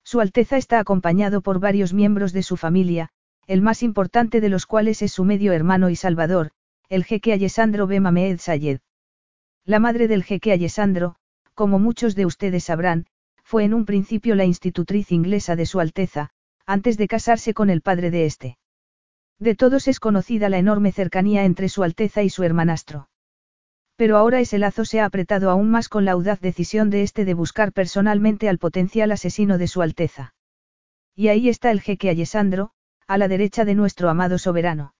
Su Alteza está acompañado por varios miembros de su familia, el más importante de los cuales es su medio hermano y salvador, el jeque Alessandro B. Mamed Sayed. La madre del jeque Alessandro, como muchos de ustedes sabrán, fue en un principio la institutriz inglesa de Su Alteza, antes de casarse con el padre de este. De todos es conocida la enorme cercanía entre Su Alteza y su hermanastro. Pero ahora ese lazo se ha apretado aún más con la audaz decisión de este de buscar personalmente al potencial asesino de Su Alteza. Y ahí está el jeque Alessandro, a la derecha de nuestro amado soberano.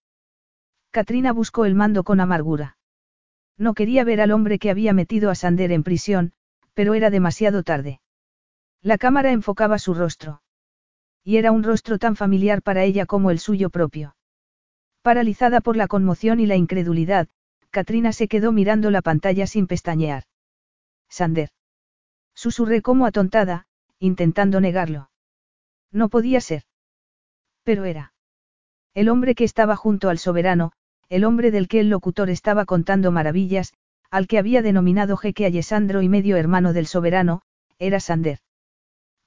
Katrina buscó el mando con amargura. No quería ver al hombre que había metido a Sander en prisión, pero era demasiado tarde. La cámara enfocaba su rostro. Y era un rostro tan familiar para ella como el suyo propio. Paralizada por la conmoción y la incredulidad, Katrina se quedó mirando la pantalla sin pestañear. Sander. Susurré como atontada, intentando negarlo. No podía ser. Pero era. El hombre que estaba junto al soberano, el hombre del que el locutor estaba contando maravillas, al que había denominado jeque Alessandro y medio hermano del soberano, era Sander.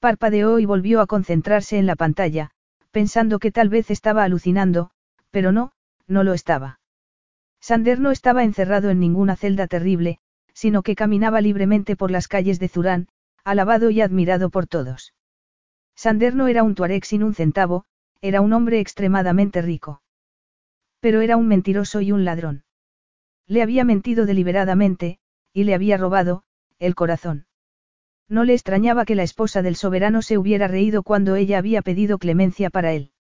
Parpadeó y volvió a concentrarse en la pantalla, pensando que tal vez estaba alucinando, pero no, no lo estaba. Sander no estaba encerrado en ninguna celda terrible, sino que caminaba libremente por las calles de Zurán, alabado y admirado por todos. Sander no era un tuareg sin un centavo, era un hombre extremadamente rico. Pero era un mentiroso y un ladrón. Le había mentido deliberadamente, y le había robado, el corazón. No le extrañaba que la esposa del soberano se hubiera reído cuando ella había pedido clemencia para él.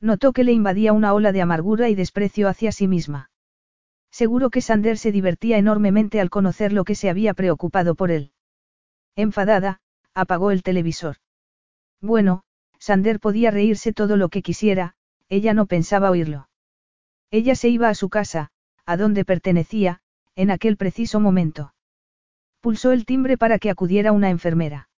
Notó que le invadía una ola de amargura y desprecio hacia sí misma. Seguro que Sander se divertía enormemente al conocer lo que se había preocupado por él. Enfadada, apagó el televisor. Bueno, Sander podía reírse todo lo que quisiera, ella no pensaba oírlo. Ella se iba a su casa, a donde pertenecía, en aquel preciso momento. Pulsó el timbre para que acudiera una enfermera.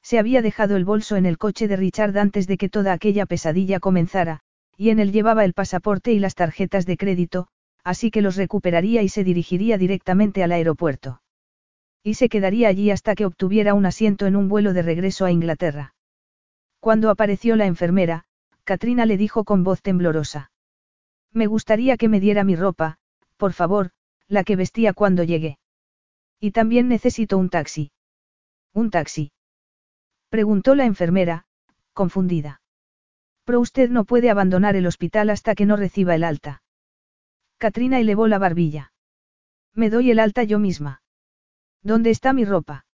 Se había dejado el bolso en el coche de Richard antes de que toda aquella pesadilla comenzara, y en él llevaba el pasaporte y las tarjetas de crédito, así que los recuperaría y se dirigiría directamente al aeropuerto. Y se quedaría allí hasta que obtuviera un asiento en un vuelo de regreso a Inglaterra. Cuando apareció la enfermera, Katrina le dijo con voz temblorosa. Me gustaría que me diera mi ropa, por favor, la que vestía cuando llegué. Y también necesito un taxi. ¿Un taxi? Preguntó la enfermera, confundida. Pero usted no puede abandonar el hospital hasta que no reciba el alta. Katrina elevó la barbilla. Me doy el alta yo misma. ¿Dónde está mi ropa?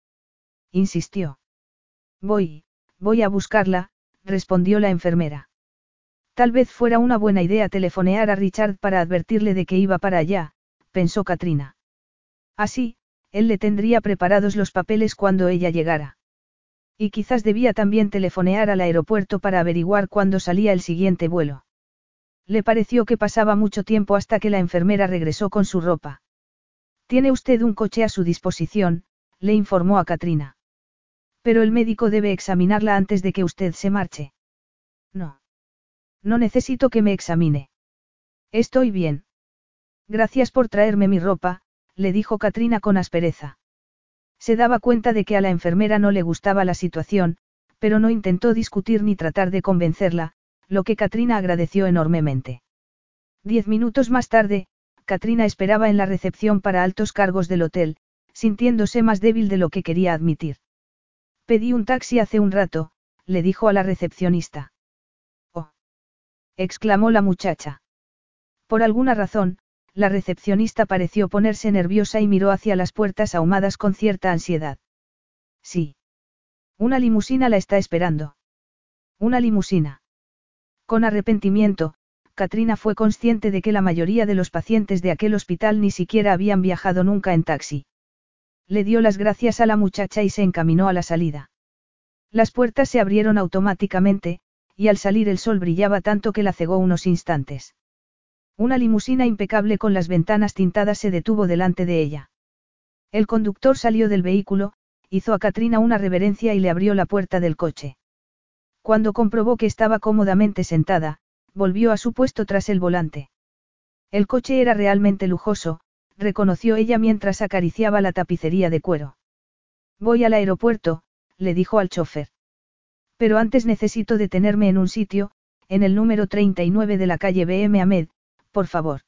insistió. Voy, voy a buscarla, respondió la enfermera. Tal vez fuera una buena idea telefonear a Richard para advertirle de que iba para allá, pensó Katrina. Así, él le tendría preparados los papeles cuando ella llegara. Y quizás debía también telefonear al aeropuerto para averiguar cuándo salía el siguiente vuelo. Le pareció que pasaba mucho tiempo hasta que la enfermera regresó con su ropa. Tiene usted un coche a su disposición, le informó a Katrina. Pero el médico debe examinarla antes de que usted se marche. No. No necesito que me examine. Estoy bien. Gracias por traerme mi ropa, le dijo Katrina con aspereza. Se daba cuenta de que a la enfermera no le gustaba la situación, pero no intentó discutir ni tratar de convencerla, lo que Katrina agradeció enormemente. Diez minutos más tarde, Katrina esperaba en la recepción para altos cargos del hotel, sintiéndose más débil de lo que quería admitir. Pedí un taxi hace un rato, le dijo a la recepcionista. Oh. exclamó la muchacha. Por alguna razón, la recepcionista pareció ponerse nerviosa y miró hacia las puertas ahumadas con cierta ansiedad. Sí. Una limusina la está esperando. Una limusina. Con arrepentimiento, Katrina fue consciente de que la mayoría de los pacientes de aquel hospital ni siquiera habían viajado nunca en taxi. Le dio las gracias a la muchacha y se encaminó a la salida. Las puertas se abrieron automáticamente, y al salir el sol brillaba tanto que la cegó unos instantes. Una limusina impecable con las ventanas tintadas se detuvo delante de ella. El conductor salió del vehículo, hizo a Katrina una reverencia y le abrió la puerta del coche. Cuando comprobó que estaba cómodamente sentada, volvió a su puesto tras el volante. El coche era realmente lujoso, reconoció ella mientras acariciaba la tapicería de cuero. Voy al aeropuerto, le dijo al chofer. Pero antes necesito detenerme en un sitio, en el número 39 de la calle BM Ahmed, por favor.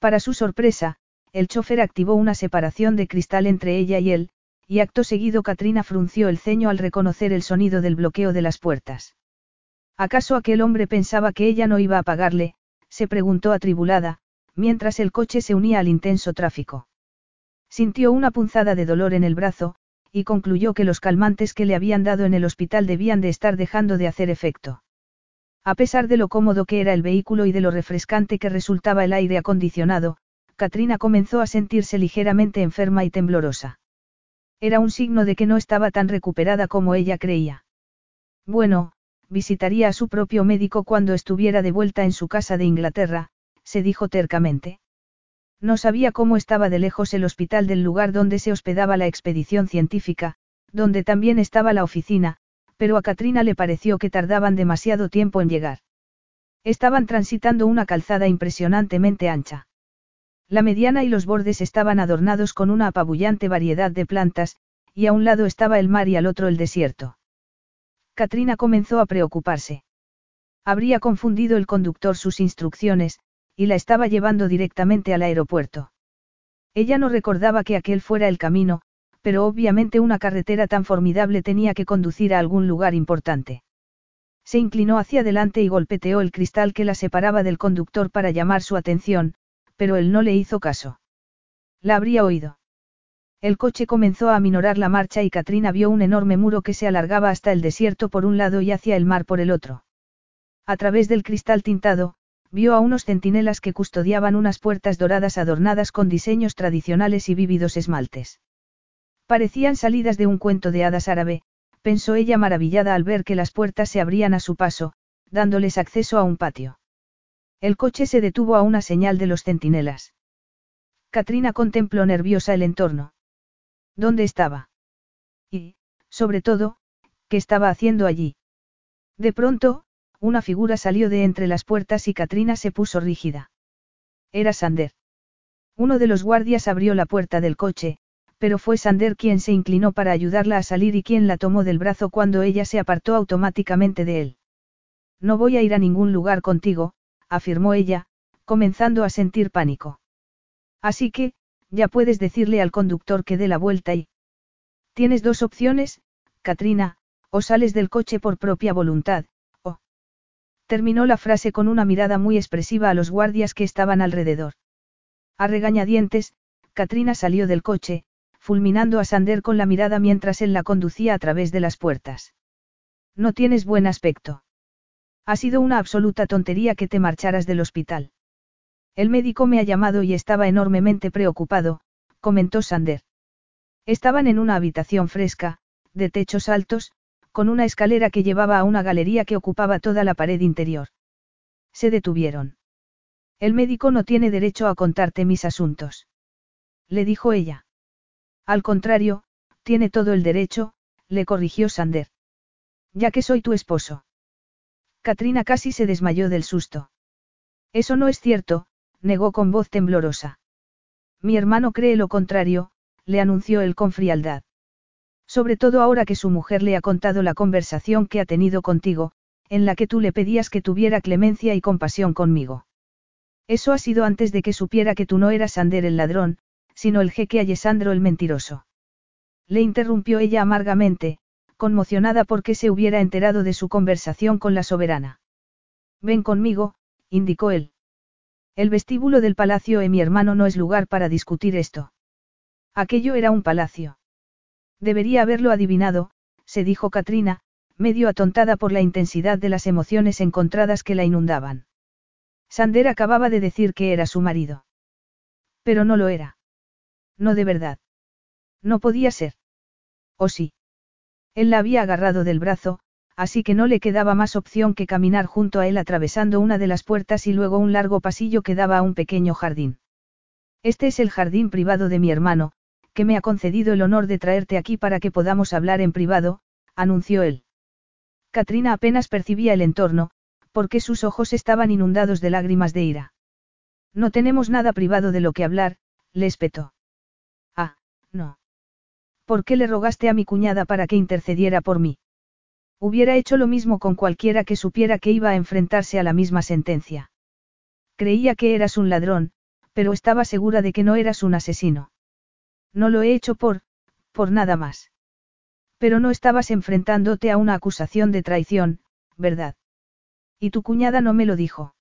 Para su sorpresa, el chofer activó una separación de cristal entre ella y él, y acto seguido Katrina frunció el ceño al reconocer el sonido del bloqueo de las puertas. ¿Acaso aquel hombre pensaba que ella no iba a pagarle? se preguntó atribulada, mientras el coche se unía al intenso tráfico. Sintió una punzada de dolor en el brazo, y concluyó que los calmantes que le habían dado en el hospital debían de estar dejando de hacer efecto. A pesar de lo cómodo que era el vehículo y de lo refrescante que resultaba el aire acondicionado, Katrina comenzó a sentirse ligeramente enferma y temblorosa. Era un signo de que no estaba tan recuperada como ella creía. Bueno, visitaría a su propio médico cuando estuviera de vuelta en su casa de Inglaterra, se dijo tercamente. No sabía cómo estaba de lejos el hospital del lugar donde se hospedaba la expedición científica, donde también estaba la oficina, pero a Katrina le pareció que tardaban demasiado tiempo en llegar. Estaban transitando una calzada impresionantemente ancha. La mediana y los bordes estaban adornados con una apabullante variedad de plantas, y a un lado estaba el mar y al otro el desierto. Katrina comenzó a preocuparse. Habría confundido el conductor sus instrucciones, y la estaba llevando directamente al aeropuerto. Ella no recordaba que aquel fuera el camino, pero obviamente una carretera tan formidable tenía que conducir a algún lugar importante. Se inclinó hacia adelante y golpeteó el cristal que la separaba del conductor para llamar su atención, pero él no le hizo caso. La habría oído. El coche comenzó a aminorar la marcha y Katrina vio un enorme muro que se alargaba hasta el desierto por un lado y hacia el mar por el otro. A través del cristal tintado, vio a unos centinelas que custodiaban unas puertas doradas adornadas con diseños tradicionales y vívidos esmaltes. Parecían salidas de un cuento de hadas árabe, pensó ella maravillada al ver que las puertas se abrían a su paso, dándoles acceso a un patio. El coche se detuvo a una señal de los centinelas. Katrina contempló nerviosa el entorno. ¿Dónde estaba? Y, sobre todo, ¿qué estaba haciendo allí? De pronto, una figura salió de entre las puertas y Katrina se puso rígida. Era Sander. Uno de los guardias abrió la puerta del coche, pero fue Sander quien se inclinó para ayudarla a salir y quien la tomó del brazo cuando ella se apartó automáticamente de él. No voy a ir a ningún lugar contigo, afirmó ella, comenzando a sentir pánico. Así que, ya puedes decirle al conductor que dé la vuelta y... Tienes dos opciones, Katrina, o sales del coche por propia voluntad, Terminó la frase con una mirada muy expresiva a los guardias que estaban alrededor. A regañadientes, Katrina salió del coche, fulminando a Sander con la mirada mientras él la conducía a través de las puertas. No tienes buen aspecto. Ha sido una absoluta tontería que te marcharas del hospital. El médico me ha llamado y estaba enormemente preocupado, comentó Sander. Estaban en una habitación fresca, de techos altos, con una escalera que llevaba a una galería que ocupaba toda la pared interior. Se detuvieron. El médico no tiene derecho a contarte mis asuntos. Le dijo ella. Al contrario, tiene todo el derecho, le corrigió Sander. Ya que soy tu esposo. Katrina casi se desmayó del susto. Eso no es cierto, negó con voz temblorosa. Mi hermano cree lo contrario, le anunció él con frialdad. Sobre todo ahora que su mujer le ha contado la conversación que ha tenido contigo, en la que tú le pedías que tuviera clemencia y compasión conmigo. Eso ha sido antes de que supiera que tú no eras Sander el ladrón, sino el jeque Alessandro el mentiroso. Le interrumpió ella amargamente, conmocionada porque se hubiera enterado de su conversación con la soberana. Ven conmigo, indicó él. El vestíbulo del palacio de mi hermano no es lugar para discutir esto. Aquello era un palacio. Debería haberlo adivinado, se dijo Katrina, medio atontada por la intensidad de las emociones encontradas que la inundaban. Sander acababa de decir que era su marido. Pero no lo era. No de verdad. No podía ser. ¿O sí? Él la había agarrado del brazo, así que no le quedaba más opción que caminar junto a él atravesando una de las puertas y luego un largo pasillo que daba a un pequeño jardín. Este es el jardín privado de mi hermano, que me ha concedido el honor de traerte aquí para que podamos hablar en privado, anunció él. Katrina apenas percibía el entorno, porque sus ojos estaban inundados de lágrimas de ira. No tenemos nada privado de lo que hablar, le espetó. Ah, no. ¿Por qué le rogaste a mi cuñada para que intercediera por mí? Hubiera hecho lo mismo con cualquiera que supiera que iba a enfrentarse a la misma sentencia. Creía que eras un ladrón, pero estaba segura de que no eras un asesino. No lo he hecho por, por nada más. Pero no estabas enfrentándote a una acusación de traición, ¿verdad? Y tu cuñada no me lo dijo.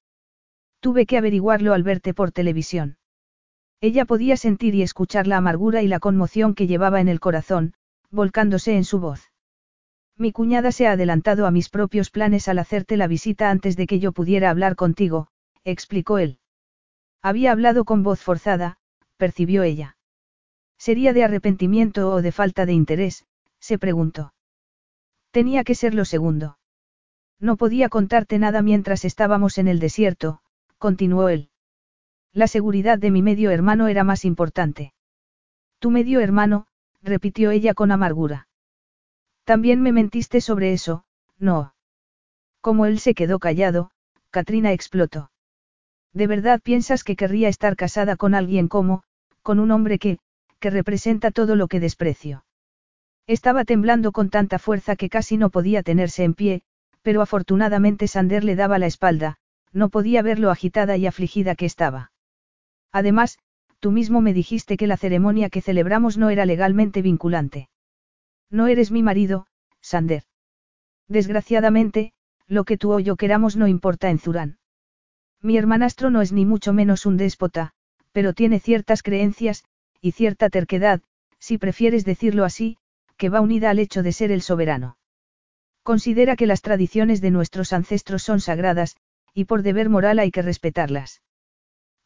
Tuve que averiguarlo al verte por televisión. Ella podía sentir y escuchar la amargura y la conmoción que llevaba en el corazón, volcándose en su voz. Mi cuñada se ha adelantado a mis propios planes al hacerte la visita antes de que yo pudiera hablar contigo, explicó él. Había hablado con voz forzada, percibió ella. ¿Sería de arrepentimiento o de falta de interés? se preguntó. Tenía que ser lo segundo. No podía contarte nada mientras estábamos en el desierto, continuó él. La seguridad de mi medio hermano era más importante. Tu medio hermano, repitió ella con amargura. También me mentiste sobre eso, no. Como él se quedó callado, Katrina explotó. ¿De verdad piensas que querría estar casada con alguien como, con un hombre que, que representa todo lo que desprecio? Estaba temblando con tanta fuerza que casi no podía tenerse en pie, pero afortunadamente Sander le daba la espalda, no podía ver lo agitada y afligida que estaba. Además, tú mismo me dijiste que la ceremonia que celebramos no era legalmente vinculante. No eres mi marido, Sander. Desgraciadamente, lo que tú o yo queramos no importa en Zurán. Mi hermanastro no es ni mucho menos un déspota, pero tiene ciertas creencias, y cierta terquedad, si prefieres decirlo así, que va unida al hecho de ser el soberano. Considera que las tradiciones de nuestros ancestros son sagradas, y por deber moral hay que respetarlas.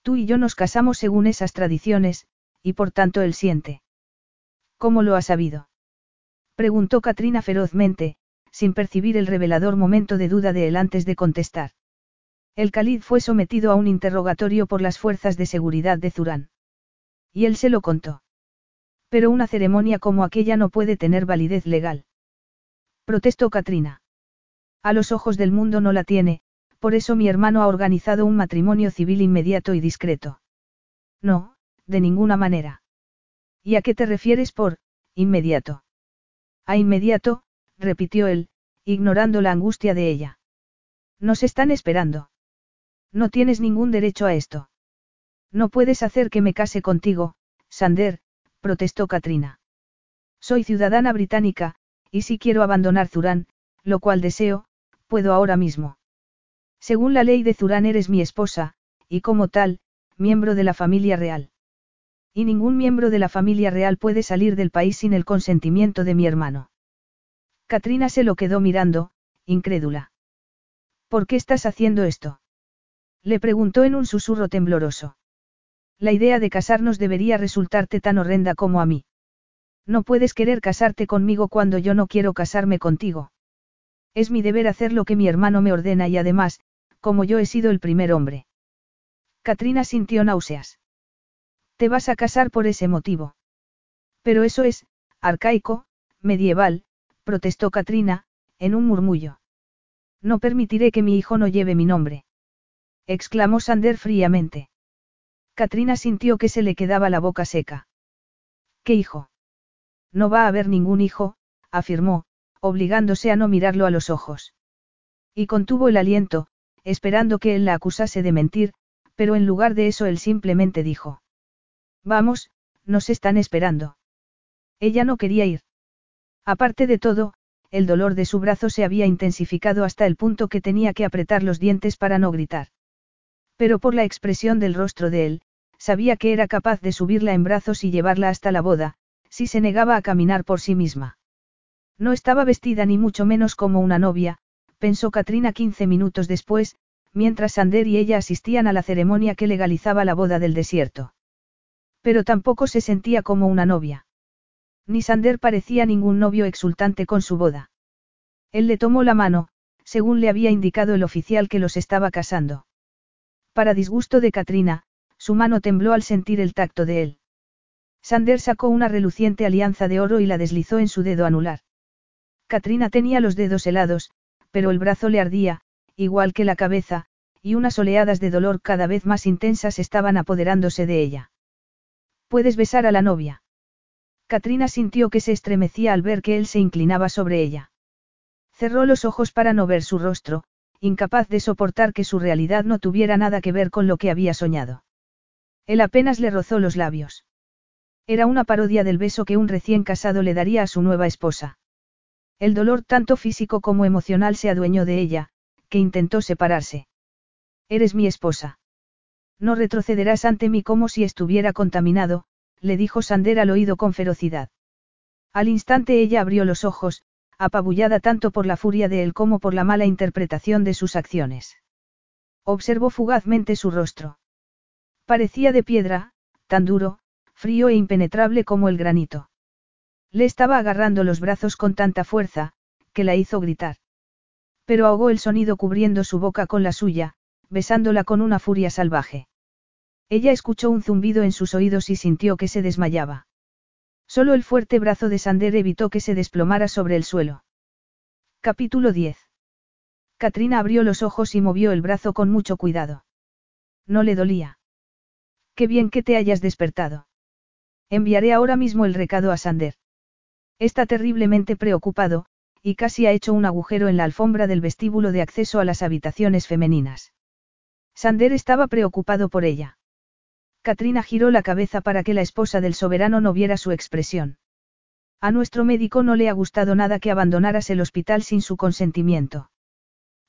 Tú y yo nos casamos según esas tradiciones, y por tanto él siente. ¿Cómo lo ha sabido? Preguntó Katrina ferozmente, sin percibir el revelador momento de duda de él antes de contestar. El Khalid fue sometido a un interrogatorio por las fuerzas de seguridad de Zurán. Y él se lo contó. Pero una ceremonia como aquella no puede tener validez legal. Protestó Katrina. A los ojos del mundo no la tiene, por eso mi hermano ha organizado un matrimonio civil inmediato y discreto. No, de ninguna manera. ¿Y a qué te refieres por, inmediato? A inmediato, repitió él, ignorando la angustia de ella. Nos están esperando. No tienes ningún derecho a esto. No puedes hacer que me case contigo, Sander, protestó Katrina. Soy ciudadana británica, y si quiero abandonar Zurán, lo cual deseo, puedo ahora mismo. Según la ley de Zurán eres mi esposa, y como tal, miembro de la familia real. Y ningún miembro de la familia real puede salir del país sin el consentimiento de mi hermano. Katrina se lo quedó mirando, incrédula. ¿Por qué estás haciendo esto? Le preguntó en un susurro tembloroso. La idea de casarnos debería resultarte tan horrenda como a mí. No puedes querer casarte conmigo cuando yo no quiero casarme contigo. Es mi deber hacer lo que mi hermano me ordena y además, como yo he sido el primer hombre. Katrina sintió náuseas. Te vas a casar por ese motivo. Pero eso es, arcaico, medieval, protestó Katrina, en un murmullo. No permitiré que mi hijo no lleve mi nombre. exclamó Sander fríamente. Katrina sintió que se le quedaba la boca seca. ¿Qué hijo? No va a haber ningún hijo, afirmó, obligándose a no mirarlo a los ojos. Y contuvo el aliento, esperando que él la acusase de mentir, pero en lugar de eso él simplemente dijo. Vamos, nos están esperando. Ella no quería ir. Aparte de todo, el dolor de su brazo se había intensificado hasta el punto que tenía que apretar los dientes para no gritar. Pero por la expresión del rostro de él, sabía que era capaz de subirla en brazos y llevarla hasta la boda, si se negaba a caminar por sí misma. No estaba vestida ni mucho menos como una novia, pensó Katrina quince minutos después, mientras Sander y ella asistían a la ceremonia que legalizaba la boda del desierto. Pero tampoco se sentía como una novia. Ni Sander parecía ningún novio exultante con su boda. Él le tomó la mano, según le había indicado el oficial que los estaba casando. Para disgusto de Katrina, su mano tembló al sentir el tacto de él. Sander sacó una reluciente alianza de oro y la deslizó en su dedo anular. Katrina tenía los dedos helados, pero el brazo le ardía, igual que la cabeza, y unas oleadas de dolor cada vez más intensas estaban apoderándose de ella. ¿Puedes besar a la novia? Katrina sintió que se estremecía al ver que él se inclinaba sobre ella. Cerró los ojos para no ver su rostro, incapaz de soportar que su realidad no tuviera nada que ver con lo que había soñado. Él apenas le rozó los labios. Era una parodia del beso que un recién casado le daría a su nueva esposa. El dolor tanto físico como emocional se adueñó de ella, que intentó separarse. Eres mi esposa. No retrocederás ante mí como si estuviera contaminado, le dijo Sander al oído con ferocidad. Al instante ella abrió los ojos, apabullada tanto por la furia de él como por la mala interpretación de sus acciones. Observó fugazmente su rostro. Parecía de piedra, tan duro, frío e impenetrable como el granito. Le estaba agarrando los brazos con tanta fuerza, que la hizo gritar. Pero ahogó el sonido cubriendo su boca con la suya, besándola con una furia salvaje. Ella escuchó un zumbido en sus oídos y sintió que se desmayaba. Solo el fuerte brazo de Sander evitó que se desplomara sobre el suelo. Capítulo 10. Katrina abrió los ojos y movió el brazo con mucho cuidado. No le dolía. Qué bien que te hayas despertado. Enviaré ahora mismo el recado a Sander. Está terriblemente preocupado, y casi ha hecho un agujero en la alfombra del vestíbulo de acceso a las habitaciones femeninas. Sander estaba preocupado por ella. Katrina giró la cabeza para que la esposa del soberano no viera su expresión. A nuestro médico no le ha gustado nada que abandonaras el hospital sin su consentimiento.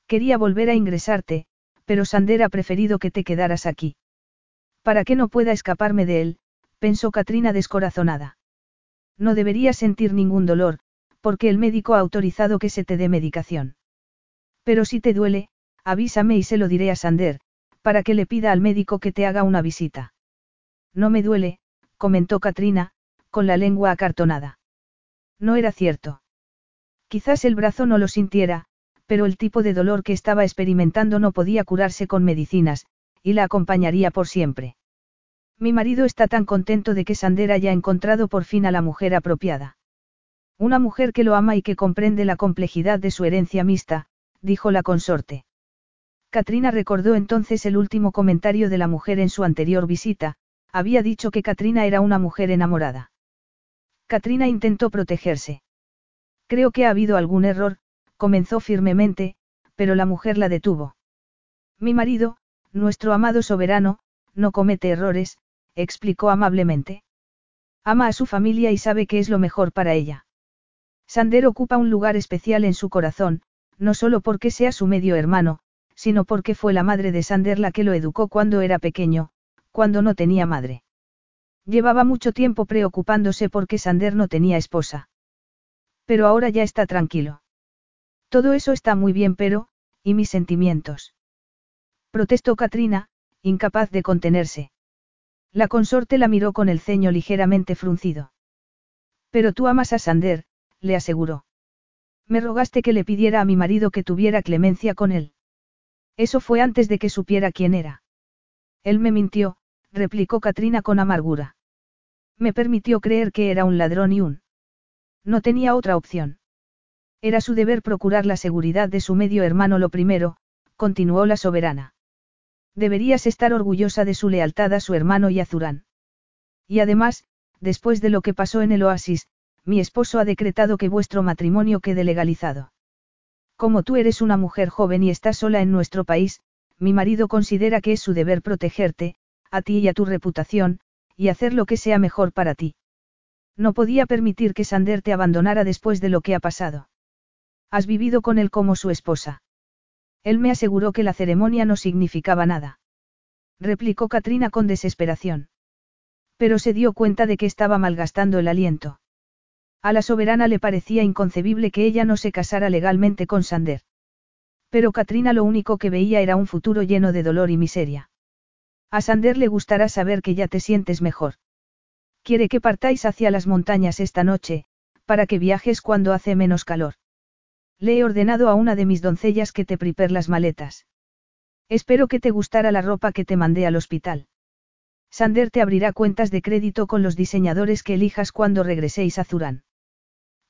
Quería volver a ingresarte, pero Sander ha preferido que te quedaras aquí. Para que no pueda escaparme de él, pensó Katrina descorazonada. No deberías sentir ningún dolor, porque el médico ha autorizado que se te dé medicación. Pero si te duele, avísame y se lo diré a Sander, para que le pida al médico que te haga una visita. No me duele, comentó Katrina, con la lengua acartonada. No era cierto. Quizás el brazo no lo sintiera, pero el tipo de dolor que estaba experimentando no podía curarse con medicinas, y la acompañaría por siempre. Mi marido está tan contento de que Sander haya encontrado por fin a la mujer apropiada. Una mujer que lo ama y que comprende la complejidad de su herencia mixta, dijo la consorte. Katrina recordó entonces el último comentario de la mujer en su anterior visita, había dicho que Katrina era una mujer enamorada. Katrina intentó protegerse. Creo que ha habido algún error, comenzó firmemente, pero la mujer la detuvo. Mi marido, nuestro amado soberano, no comete errores, explicó amablemente. Ama a su familia y sabe que es lo mejor para ella. Sander ocupa un lugar especial en su corazón, no solo porque sea su medio hermano, sino porque fue la madre de Sander la que lo educó cuando era pequeño, cuando no tenía madre. Llevaba mucho tiempo preocupándose porque Sander no tenía esposa. Pero ahora ya está tranquilo. Todo eso está muy bien, pero, ¿y mis sentimientos? Protestó Katrina, incapaz de contenerse. La consorte la miró con el ceño ligeramente fruncido. Pero tú amas a Sander, le aseguró. Me rogaste que le pidiera a mi marido que tuviera clemencia con él. Eso fue antes de que supiera quién era. Él me mintió, replicó Katrina con amargura. Me permitió creer que era un ladrón y un... No tenía otra opción. Era su deber procurar la seguridad de su medio hermano lo primero, continuó la soberana. Deberías estar orgullosa de su lealtad a su hermano y a Zurán. Y además, después de lo que pasó en el oasis, mi esposo ha decretado que vuestro matrimonio quede legalizado. Como tú eres una mujer joven y estás sola en nuestro país, mi marido considera que es su deber protegerte, a ti y a tu reputación, y hacer lo que sea mejor para ti. No podía permitir que Sander te abandonara después de lo que ha pasado. Has vivido con él como su esposa. Él me aseguró que la ceremonia no significaba nada. Replicó Katrina con desesperación. Pero se dio cuenta de que estaba malgastando el aliento. A la soberana le parecía inconcebible que ella no se casara legalmente con Sander. Pero Katrina lo único que veía era un futuro lleno de dolor y miseria. A Sander le gustará saber que ya te sientes mejor. Quiere que partáis hacia las montañas esta noche, para que viajes cuando hace menos calor. Le he ordenado a una de mis doncellas que te prepare las maletas. Espero que te gustara la ropa que te mandé al hospital. Sander te abrirá cuentas de crédito con los diseñadores que elijas cuando regreséis a Zurán.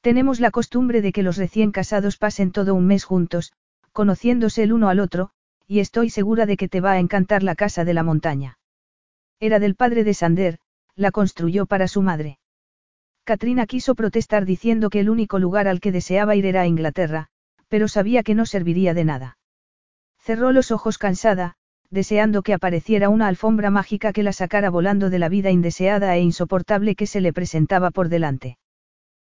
Tenemos la costumbre de que los recién casados pasen todo un mes juntos, conociéndose el uno al otro, y estoy segura de que te va a encantar la casa de la montaña. Era del padre de Sander, la construyó para su madre. Katrina quiso protestar diciendo que el único lugar al que deseaba ir era a Inglaterra, pero sabía que no serviría de nada. Cerró los ojos cansada, deseando que apareciera una alfombra mágica que la sacara volando de la vida indeseada e insoportable que se le presentaba por delante.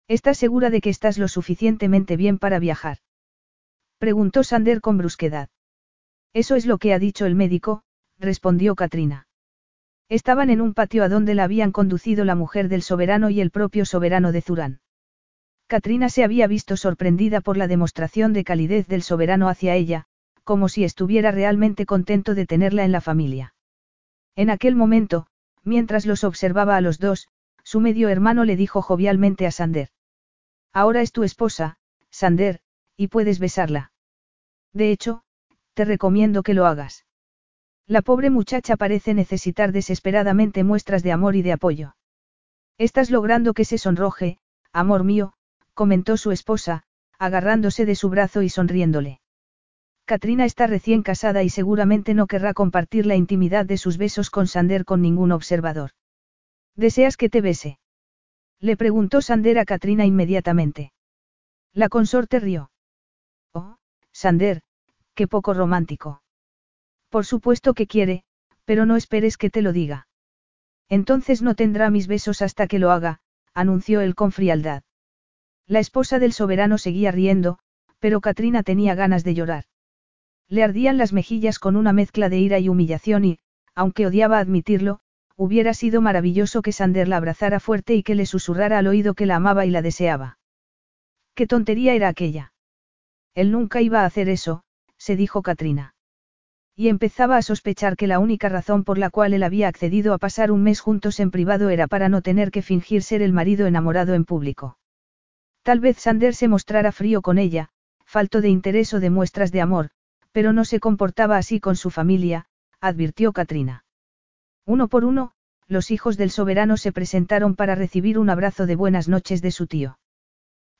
¿Estás segura de que estás lo suficientemente bien para viajar? Preguntó Sander con brusquedad. Eso es lo que ha dicho el médico, respondió Katrina. Estaban en un patio a donde la habían conducido la mujer del soberano y el propio soberano de Zurán. Katrina se había visto sorprendida por la demostración de calidez del soberano hacia ella, como si estuviera realmente contento de tenerla en la familia. En aquel momento, mientras los observaba a los dos, su medio hermano le dijo jovialmente a Sander. Ahora es tu esposa, Sander, y puedes besarla. De hecho, te recomiendo que lo hagas. La pobre muchacha parece necesitar desesperadamente muestras de amor y de apoyo. Estás logrando que se sonroje, amor mío, comentó su esposa, agarrándose de su brazo y sonriéndole. Katrina está recién casada y seguramente no querrá compartir la intimidad de sus besos con Sander con ningún observador. ¿Deseas que te bese? Le preguntó Sander a Katrina inmediatamente. La consorte rió. Oh, Sander, qué poco romántico. Por supuesto que quiere, pero no esperes que te lo diga. Entonces no tendrá mis besos hasta que lo haga, anunció él con frialdad. La esposa del soberano seguía riendo, pero Katrina tenía ganas de llorar. Le ardían las mejillas con una mezcla de ira y humillación y, aunque odiaba admitirlo, hubiera sido maravilloso que Sander la abrazara fuerte y que le susurrara al oído que la amaba y la deseaba. ¿Qué tontería era aquella? Él nunca iba a hacer eso, se dijo Katrina. Y empezaba a sospechar que la única razón por la cual él había accedido a pasar un mes juntos en privado era para no tener que fingir ser el marido enamorado en público. Tal vez Sander se mostrara frío con ella, falto de interés o de muestras de amor, pero no se comportaba así con su familia, advirtió Katrina. Uno por uno, los hijos del soberano se presentaron para recibir un abrazo de buenas noches de su tío.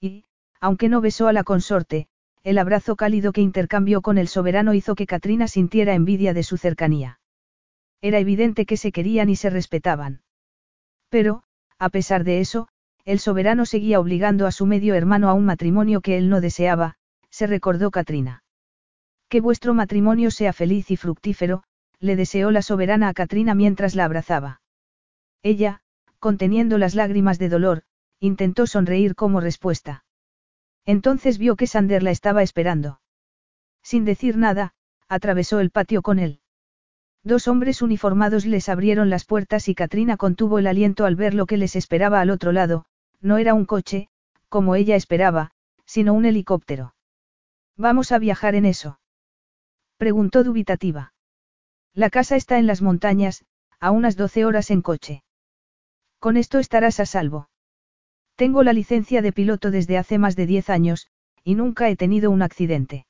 Y, aunque no besó a la consorte, el abrazo cálido que intercambió con el soberano hizo que Katrina sintiera envidia de su cercanía. Era evidente que se querían y se respetaban. Pero, a pesar de eso, el soberano seguía obligando a su medio hermano a un matrimonio que él no deseaba, se recordó Katrina. Que vuestro matrimonio sea feliz y fructífero, le deseó la soberana a Katrina mientras la abrazaba. Ella, conteniendo las lágrimas de dolor, intentó sonreír como respuesta. Entonces vio que Sander la estaba esperando. Sin decir nada, atravesó el patio con él. Dos hombres uniformados les abrieron las puertas y Katrina contuvo el aliento al ver lo que les esperaba al otro lado, no era un coche, como ella esperaba, sino un helicóptero. Vamos a viajar en eso. Preguntó dubitativa. La casa está en las montañas, a unas 12 horas en coche. Con esto estarás a salvo. Tengo la licencia de piloto desde hace más de 10 años, y nunca he tenido un accidente.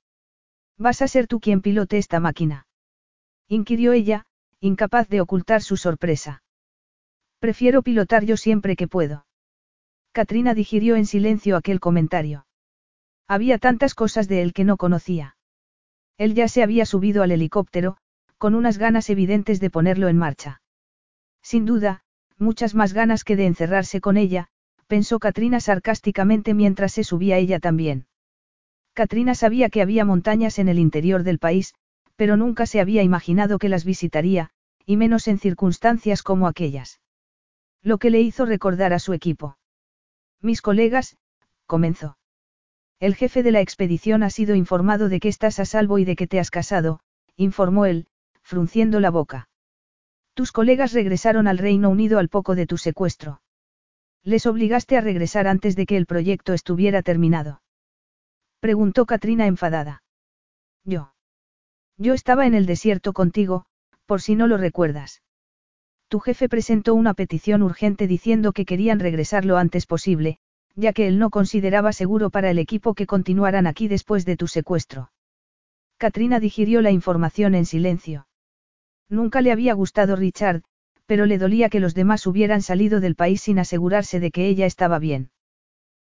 ¿Vas a ser tú quien pilote esta máquina? inquirió ella, incapaz de ocultar su sorpresa. Prefiero pilotar yo siempre que puedo. Katrina digirió en silencio aquel comentario. Había tantas cosas de él que no conocía. Él ya se había subido al helicóptero, con unas ganas evidentes de ponerlo en marcha. Sin duda, muchas más ganas que de encerrarse con ella, pensó Katrina sarcásticamente mientras se subía ella también. Katrina sabía que había montañas en el interior del país, pero nunca se había imaginado que las visitaría, y menos en circunstancias como aquellas. Lo que le hizo recordar a su equipo. Mis colegas, comenzó. El jefe de la expedición ha sido informado de que estás a salvo y de que te has casado, informó él, frunciendo la boca. Tus colegas regresaron al Reino Unido al poco de tu secuestro. Les obligaste a regresar antes de que el proyecto estuviera terminado. Preguntó Katrina enfadada. Yo. Yo estaba en el desierto contigo, por si no lo recuerdas. Tu jefe presentó una petición urgente diciendo que querían regresar lo antes posible, ya que él no consideraba seguro para el equipo que continuaran aquí después de tu secuestro. Katrina digirió la información en silencio. Nunca le había gustado Richard, pero le dolía que los demás hubieran salido del país sin asegurarse de que ella estaba bien.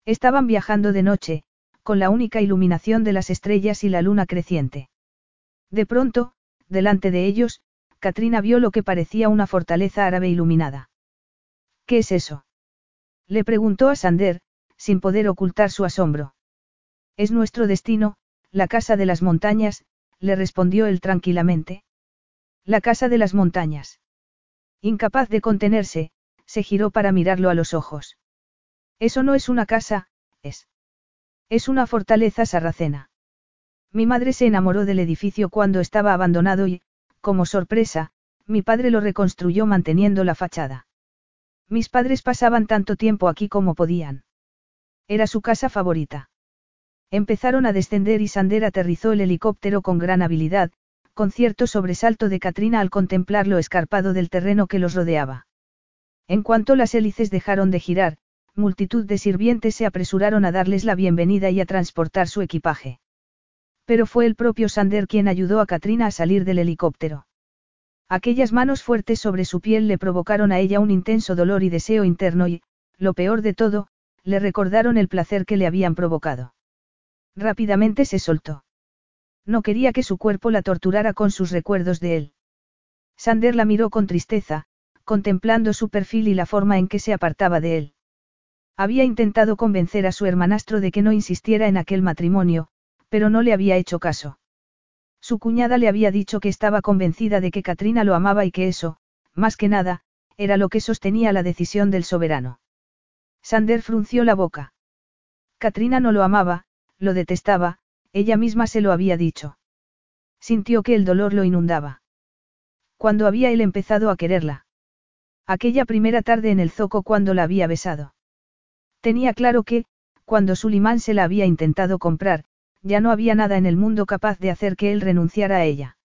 Estaban viajando de noche, con la única iluminación de las estrellas y la luna creciente. De pronto, delante de ellos, Katrina vio lo que parecía una fortaleza árabe iluminada. ¿Qué es eso? Le preguntó a Sander, sin poder ocultar su asombro. Es nuestro destino, la casa de las montañas, le respondió él tranquilamente. La casa de las montañas. Incapaz de contenerse, se giró para mirarlo a los ojos. Eso no es una casa, es. Es una fortaleza sarracena. Mi madre se enamoró del edificio cuando estaba abandonado y, como sorpresa, mi padre lo reconstruyó manteniendo la fachada. Mis padres pasaban tanto tiempo aquí como podían. Era su casa favorita. Empezaron a descender y Sander aterrizó el helicóptero con gran habilidad, con cierto sobresalto de Katrina al contemplar lo escarpado del terreno que los rodeaba. En cuanto las hélices dejaron de girar, multitud de sirvientes se apresuraron a darles la bienvenida y a transportar su equipaje. Pero fue el propio Sander quien ayudó a Katrina a salir del helicóptero. Aquellas manos fuertes sobre su piel le provocaron a ella un intenso dolor y deseo interno y, lo peor de todo, le recordaron el placer que le habían provocado. Rápidamente se soltó. No quería que su cuerpo la torturara con sus recuerdos de él. Sander la miró con tristeza, contemplando su perfil y la forma en que se apartaba de él. Había intentado convencer a su hermanastro de que no insistiera en aquel matrimonio, pero no le había hecho caso. Su cuñada le había dicho que estaba convencida de que Katrina lo amaba y que eso, más que nada, era lo que sostenía la decisión del soberano. Sander frunció la boca. Katrina no lo amaba, lo detestaba, ella misma se lo había dicho. Sintió que el dolor lo inundaba. Cuando había él empezado a quererla? Aquella primera tarde en el zoco cuando la había besado. Tenía claro que, cuando Sulimán se la había intentado comprar, ya no había nada en el mundo capaz de hacer que él renunciara a ella.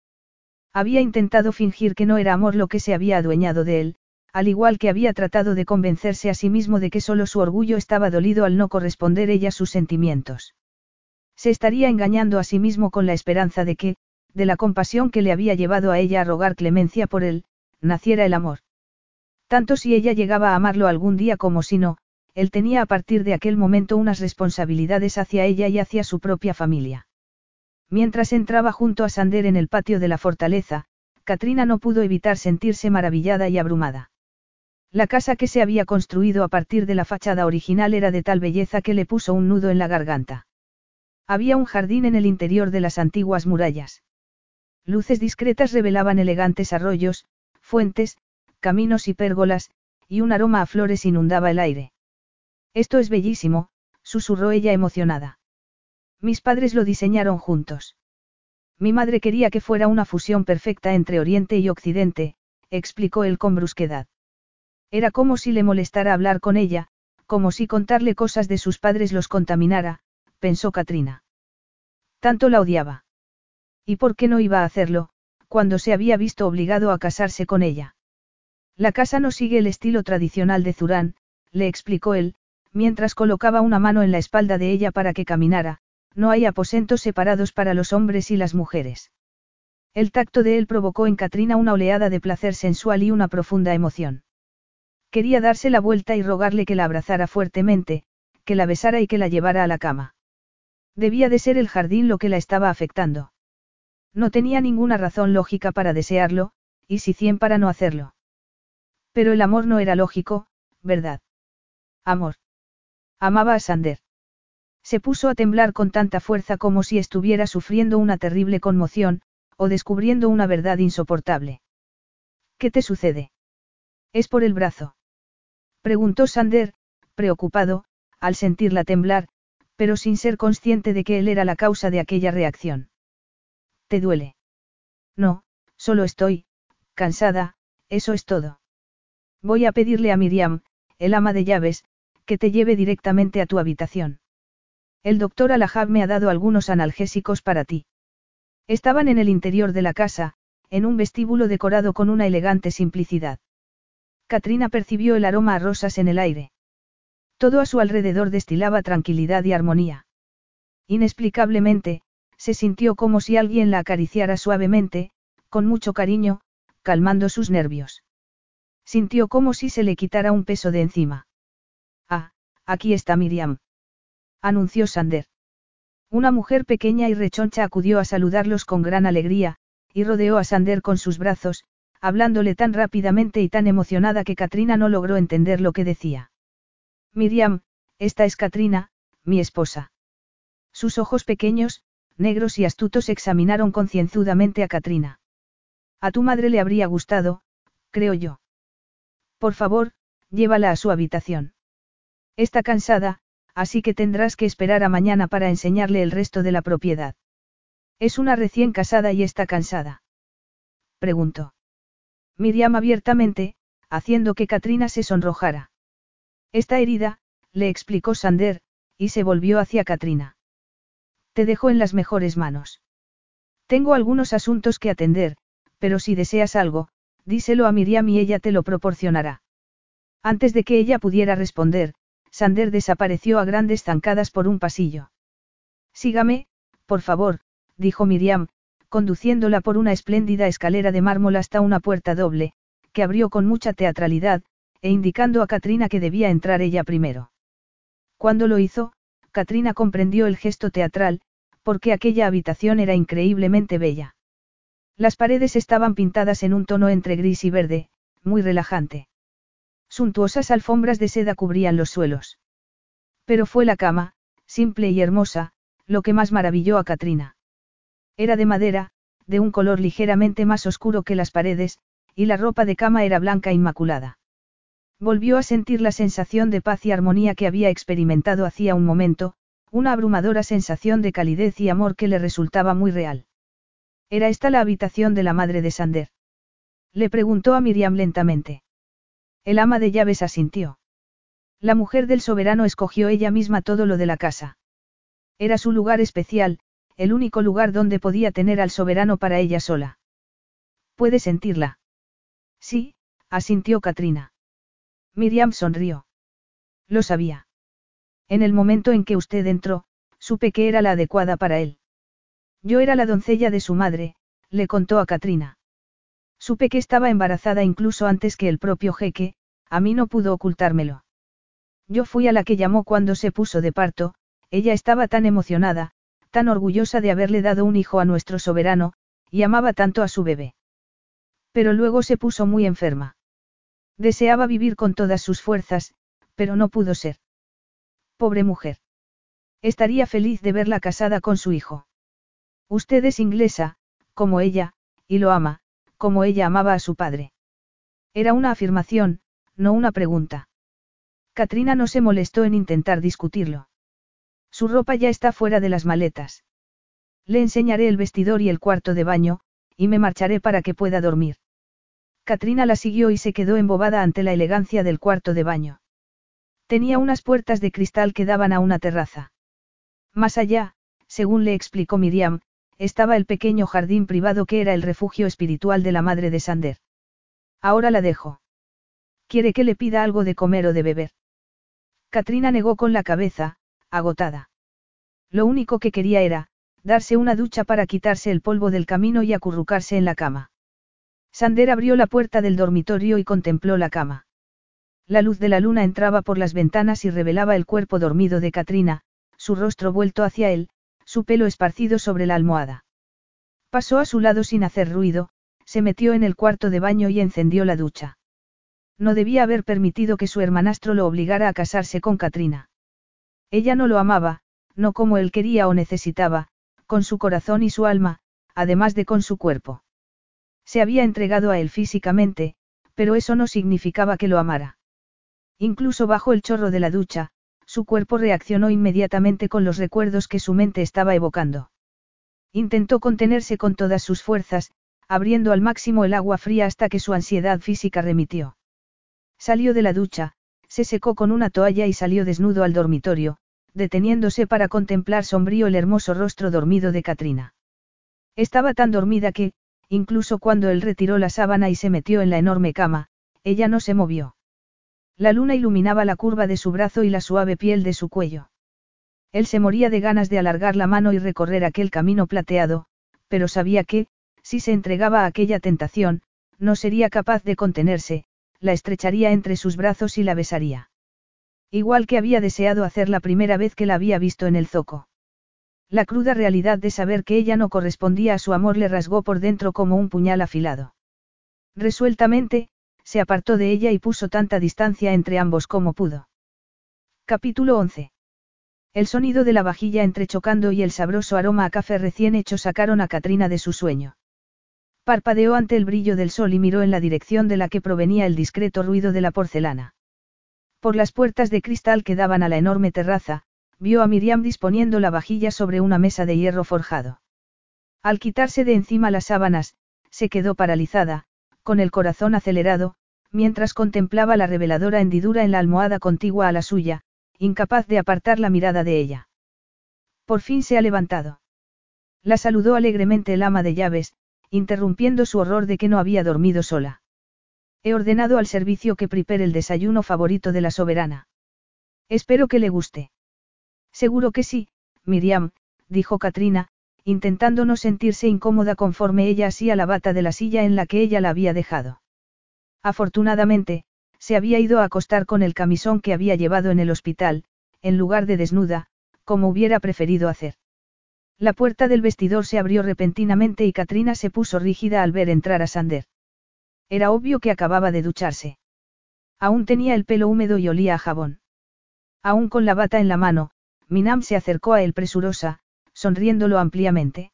Había intentado fingir que no era amor lo que se había adueñado de él, al igual que había tratado de convencerse a sí mismo de que solo su orgullo estaba dolido al no corresponder ella sus sentimientos. Se estaría engañando a sí mismo con la esperanza de que, de la compasión que le había llevado a ella a rogar clemencia por él, naciera el amor. Tanto si ella llegaba a amarlo algún día como si no, él tenía a partir de aquel momento unas responsabilidades hacia ella y hacia su propia familia. Mientras entraba junto a Sander en el patio de la fortaleza, Katrina no pudo evitar sentirse maravillada y abrumada. La casa que se había construido a partir de la fachada original era de tal belleza que le puso un nudo en la garganta. Había un jardín en el interior de las antiguas murallas. Luces discretas revelaban elegantes arroyos, fuentes, caminos y pérgolas, y un aroma a flores inundaba el aire. Esto es bellísimo, susurró ella emocionada. Mis padres lo diseñaron juntos. Mi madre quería que fuera una fusión perfecta entre Oriente y Occidente, explicó él con brusquedad. Era como si le molestara hablar con ella, como si contarle cosas de sus padres los contaminara, pensó Katrina. Tanto la odiaba. ¿Y por qué no iba a hacerlo, cuando se había visto obligado a casarse con ella? La casa no sigue el estilo tradicional de Zurán, le explicó él, mientras colocaba una mano en la espalda de ella para que caminara, no hay aposentos separados para los hombres y las mujeres. El tacto de él provocó en Katrina una oleada de placer sensual y una profunda emoción. Quería darse la vuelta y rogarle que la abrazara fuertemente, que la besara y que la llevara a la cama. Debía de ser el jardín lo que la estaba afectando. No tenía ninguna razón lógica para desearlo, y si cien para no hacerlo. Pero el amor no era lógico, ¿verdad? Amor. Amaba a Sander. Se puso a temblar con tanta fuerza como si estuviera sufriendo una terrible conmoción, o descubriendo una verdad insoportable. ¿Qué te sucede? Es por el brazo. Preguntó Sander, preocupado, al sentirla temblar, pero sin ser consciente de que él era la causa de aquella reacción. ¿Te duele? No, solo estoy, cansada, eso es todo. Voy a pedirle a Miriam, el ama de llaves, que te lleve directamente a tu habitación. El doctor Alajab me ha dado algunos analgésicos para ti. Estaban en el interior de la casa, en un vestíbulo decorado con una elegante simplicidad. Katrina percibió el aroma a rosas en el aire. Todo a su alrededor destilaba tranquilidad y armonía. Inexplicablemente, se sintió como si alguien la acariciara suavemente, con mucho cariño, calmando sus nervios. Sintió como si se le quitara un peso de encima. Ah, aquí está Miriam. Anunció Sander. Una mujer pequeña y rechoncha acudió a saludarlos con gran alegría, y rodeó a Sander con sus brazos, hablándole tan rápidamente y tan emocionada que Katrina no logró entender lo que decía. Miriam, esta es Katrina, mi esposa. Sus ojos pequeños, negros y astutos examinaron concienzudamente a Katrina. A tu madre le habría gustado, creo yo. Por favor, llévala a su habitación. Está cansada, así que tendrás que esperar a mañana para enseñarle el resto de la propiedad. Es una recién casada y está cansada. Preguntó. Miriam abiertamente, haciendo que Katrina se sonrojara. Está herida, le explicó Sander, y se volvió hacia Katrina. Te dejo en las mejores manos. Tengo algunos asuntos que atender, pero si deseas algo, díselo a Miriam y ella te lo proporcionará. Antes de que ella pudiera responder, Sander desapareció a grandes zancadas por un pasillo. Sígame, por favor, dijo Miriam, conduciéndola por una espléndida escalera de mármol hasta una puerta doble, que abrió con mucha teatralidad, e indicando a Katrina que debía entrar ella primero. Cuando lo hizo, Katrina comprendió el gesto teatral, porque aquella habitación era increíblemente bella. Las paredes estaban pintadas en un tono entre gris y verde, muy relajante. Suntuosas alfombras de seda cubrían los suelos. Pero fue la cama, simple y hermosa, lo que más maravilló a Katrina. Era de madera, de un color ligeramente más oscuro que las paredes, y la ropa de cama era blanca inmaculada. Volvió a sentir la sensación de paz y armonía que había experimentado hacía un momento, una abrumadora sensación de calidez y amor que le resultaba muy real. ¿Era esta la habitación de la madre de Sander? Le preguntó a Miriam lentamente. El ama de llaves asintió. La mujer del soberano escogió ella misma todo lo de la casa. Era su lugar especial, el único lugar donde podía tener al soberano para ella sola. ¿Puede sentirla? Sí, asintió Katrina. Miriam sonrió. Lo sabía. En el momento en que usted entró, supe que era la adecuada para él. Yo era la doncella de su madre, le contó a Katrina. Supe que estaba embarazada incluso antes que el propio jeque, a mí no pudo ocultármelo. Yo fui a la que llamó cuando se puso de parto, ella estaba tan emocionada, tan orgullosa de haberle dado un hijo a nuestro soberano, y amaba tanto a su bebé. Pero luego se puso muy enferma. Deseaba vivir con todas sus fuerzas, pero no pudo ser. Pobre mujer. Estaría feliz de verla casada con su hijo. Usted es inglesa, como ella, y lo ama, como ella amaba a su padre. Era una afirmación, no una pregunta. Katrina no se molestó en intentar discutirlo. Su ropa ya está fuera de las maletas. Le enseñaré el vestidor y el cuarto de baño, y me marcharé para que pueda dormir. Katrina la siguió y se quedó embobada ante la elegancia del cuarto de baño. Tenía unas puertas de cristal que daban a una terraza. Más allá, según le explicó Miriam, estaba el pequeño jardín privado que era el refugio espiritual de la madre de Sander. Ahora la dejo. ¿Quiere que le pida algo de comer o de beber? Katrina negó con la cabeza, agotada. Lo único que quería era, darse una ducha para quitarse el polvo del camino y acurrucarse en la cama. Sander abrió la puerta del dormitorio y contempló la cama. La luz de la luna entraba por las ventanas y revelaba el cuerpo dormido de Katrina, su rostro vuelto hacia él, su pelo esparcido sobre la almohada. Pasó a su lado sin hacer ruido, se metió en el cuarto de baño y encendió la ducha. No debía haber permitido que su hermanastro lo obligara a casarse con Katrina. Ella no lo amaba, no como él quería o necesitaba, con su corazón y su alma, además de con su cuerpo. Se había entregado a él físicamente, pero eso no significaba que lo amara. Incluso bajo el chorro de la ducha, su cuerpo reaccionó inmediatamente con los recuerdos que su mente estaba evocando. Intentó contenerse con todas sus fuerzas, abriendo al máximo el agua fría hasta que su ansiedad física remitió. Salió de la ducha, se secó con una toalla y salió desnudo al dormitorio, deteniéndose para contemplar sombrío el hermoso rostro dormido de Katrina. Estaba tan dormida que, incluso cuando él retiró la sábana y se metió en la enorme cama, ella no se movió. La luna iluminaba la curva de su brazo y la suave piel de su cuello. Él se moría de ganas de alargar la mano y recorrer aquel camino plateado, pero sabía que, si se entregaba a aquella tentación, no sería capaz de contenerse, la estrecharía entre sus brazos y la besaría. Igual que había deseado hacer la primera vez que la había visto en el zoco. La cruda realidad de saber que ella no correspondía a su amor le rasgó por dentro como un puñal afilado. Resueltamente, se apartó de ella y puso tanta distancia entre ambos como pudo. Capítulo 11. El sonido de la vajilla entrechocando y el sabroso aroma a café recién hecho sacaron a Katrina de su sueño. Parpadeó ante el brillo del sol y miró en la dirección de la que provenía el discreto ruido de la porcelana. Por las puertas de cristal que daban a la enorme terraza, vio a Miriam disponiendo la vajilla sobre una mesa de hierro forjado. Al quitarse de encima las sábanas, se quedó paralizada, con el corazón acelerado, mientras contemplaba la reveladora hendidura en la almohada contigua a la suya, incapaz de apartar la mirada de ella. Por fin se ha levantado. La saludó alegremente el ama de llaves, interrumpiendo su horror de que no había dormido sola. He ordenado al servicio que prepare el desayuno favorito de la soberana. Espero que le guste. Seguro que sí, Miriam, dijo Katrina, intentando no sentirse incómoda conforme ella hacía la bata de la silla en la que ella la había dejado. Afortunadamente, se había ido a acostar con el camisón que había llevado en el hospital, en lugar de desnuda, como hubiera preferido hacer. La puerta del vestidor se abrió repentinamente y Katrina se puso rígida al ver entrar a Sander. Era obvio que acababa de ducharse. Aún tenía el pelo húmedo y olía a jabón. Aún con la bata en la mano, Minam se acercó a él presurosa, sonriéndolo ampliamente.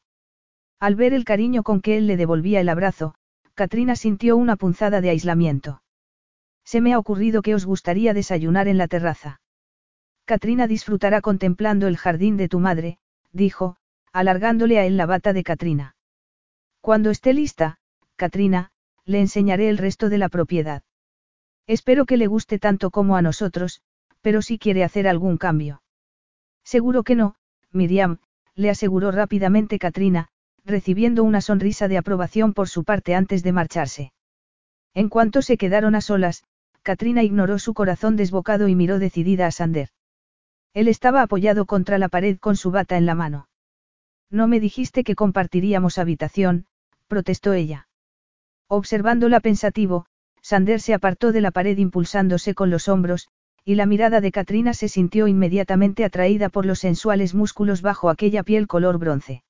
Al ver el cariño con que él le devolvía el abrazo, Katrina sintió una punzada de aislamiento. Se me ha ocurrido que os gustaría desayunar en la terraza. Katrina disfrutará contemplando el jardín de tu madre, dijo, alargándole a él la bata de Katrina. Cuando esté lista, Katrina, le enseñaré el resto de la propiedad. Espero que le guste tanto como a nosotros, pero si quiere hacer algún cambio. Seguro que no, Miriam, le aseguró rápidamente Katrina, recibiendo una sonrisa de aprobación por su parte antes de marcharse. En cuanto se quedaron a solas, Katrina ignoró su corazón desbocado y miró decidida a Sander. Él estaba apoyado contra la pared con su bata en la mano. No me dijiste que compartiríamos habitación, protestó ella. Observándola pensativo, Sander se apartó de la pared impulsándose con los hombros, y la mirada de Katrina se sintió inmediatamente atraída por los sensuales músculos bajo aquella piel color bronce.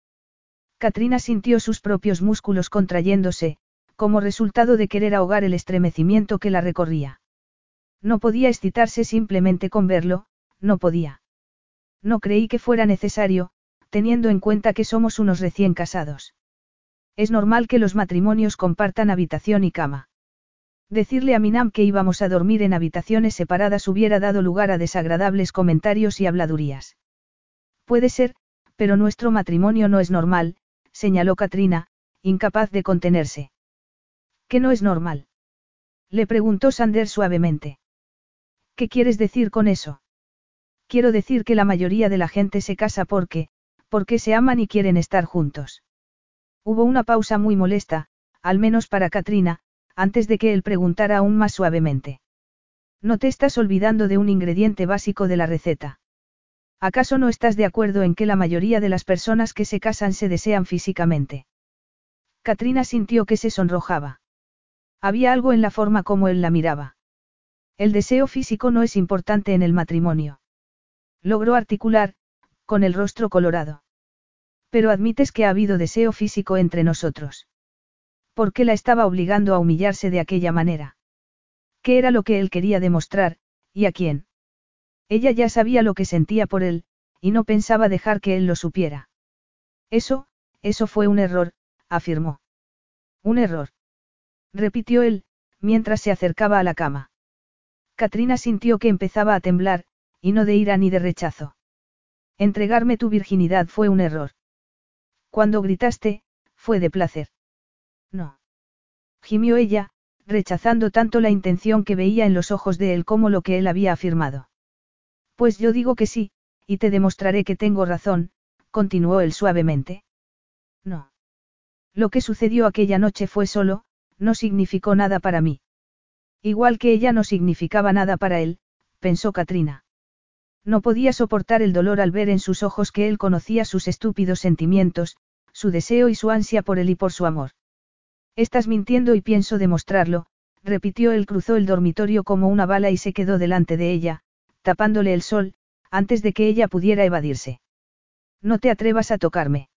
Katrina sintió sus propios músculos contrayéndose, como resultado de querer ahogar el estremecimiento que la recorría. No podía excitarse simplemente con verlo, no podía. No creí que fuera necesario, teniendo en cuenta que somos unos recién casados. Es normal que los matrimonios compartan habitación y cama. Decirle a Minam que íbamos a dormir en habitaciones separadas hubiera dado lugar a desagradables comentarios y habladurías. Puede ser, pero nuestro matrimonio no es normal, señaló Katrina, incapaz de contenerse. ¿Qué no es normal? Le preguntó Sander suavemente. ¿Qué quieres decir con eso? Quiero decir que la mayoría de la gente se casa porque, porque se aman y quieren estar juntos. Hubo una pausa muy molesta, al menos para Katrina, antes de que él preguntara aún más suavemente. No te estás olvidando de un ingrediente básico de la receta. ¿Acaso no estás de acuerdo en que la mayoría de las personas que se casan se desean físicamente? Katrina sintió que se sonrojaba. Había algo en la forma como él la miraba. El deseo físico no es importante en el matrimonio. Logró articular, con el rostro colorado. Pero admites que ha habido deseo físico entre nosotros. ¿Por qué la estaba obligando a humillarse de aquella manera? ¿Qué era lo que él quería demostrar, y a quién? Ella ya sabía lo que sentía por él, y no pensaba dejar que él lo supiera. Eso, eso fue un error, afirmó. Un error. Repitió él, mientras se acercaba a la cama. Katrina sintió que empezaba a temblar, y no de ira ni de rechazo. Entregarme tu virginidad fue un error. Cuando gritaste, fue de placer. No. Gimió ella, rechazando tanto la intención que veía en los ojos de él como lo que él había afirmado. Pues yo digo que sí, y te demostraré que tengo razón, continuó él suavemente. No. Lo que sucedió aquella noche fue solo, no significó nada para mí. Igual que ella no significaba nada para él, pensó Katrina. No podía soportar el dolor al ver en sus ojos que él conocía sus estúpidos sentimientos, su deseo y su ansia por él y por su amor. Estás mintiendo y pienso demostrarlo, repitió él cruzó el dormitorio como una bala y se quedó delante de ella, tapándole el sol, antes de que ella pudiera evadirse. No te atrevas a tocarme.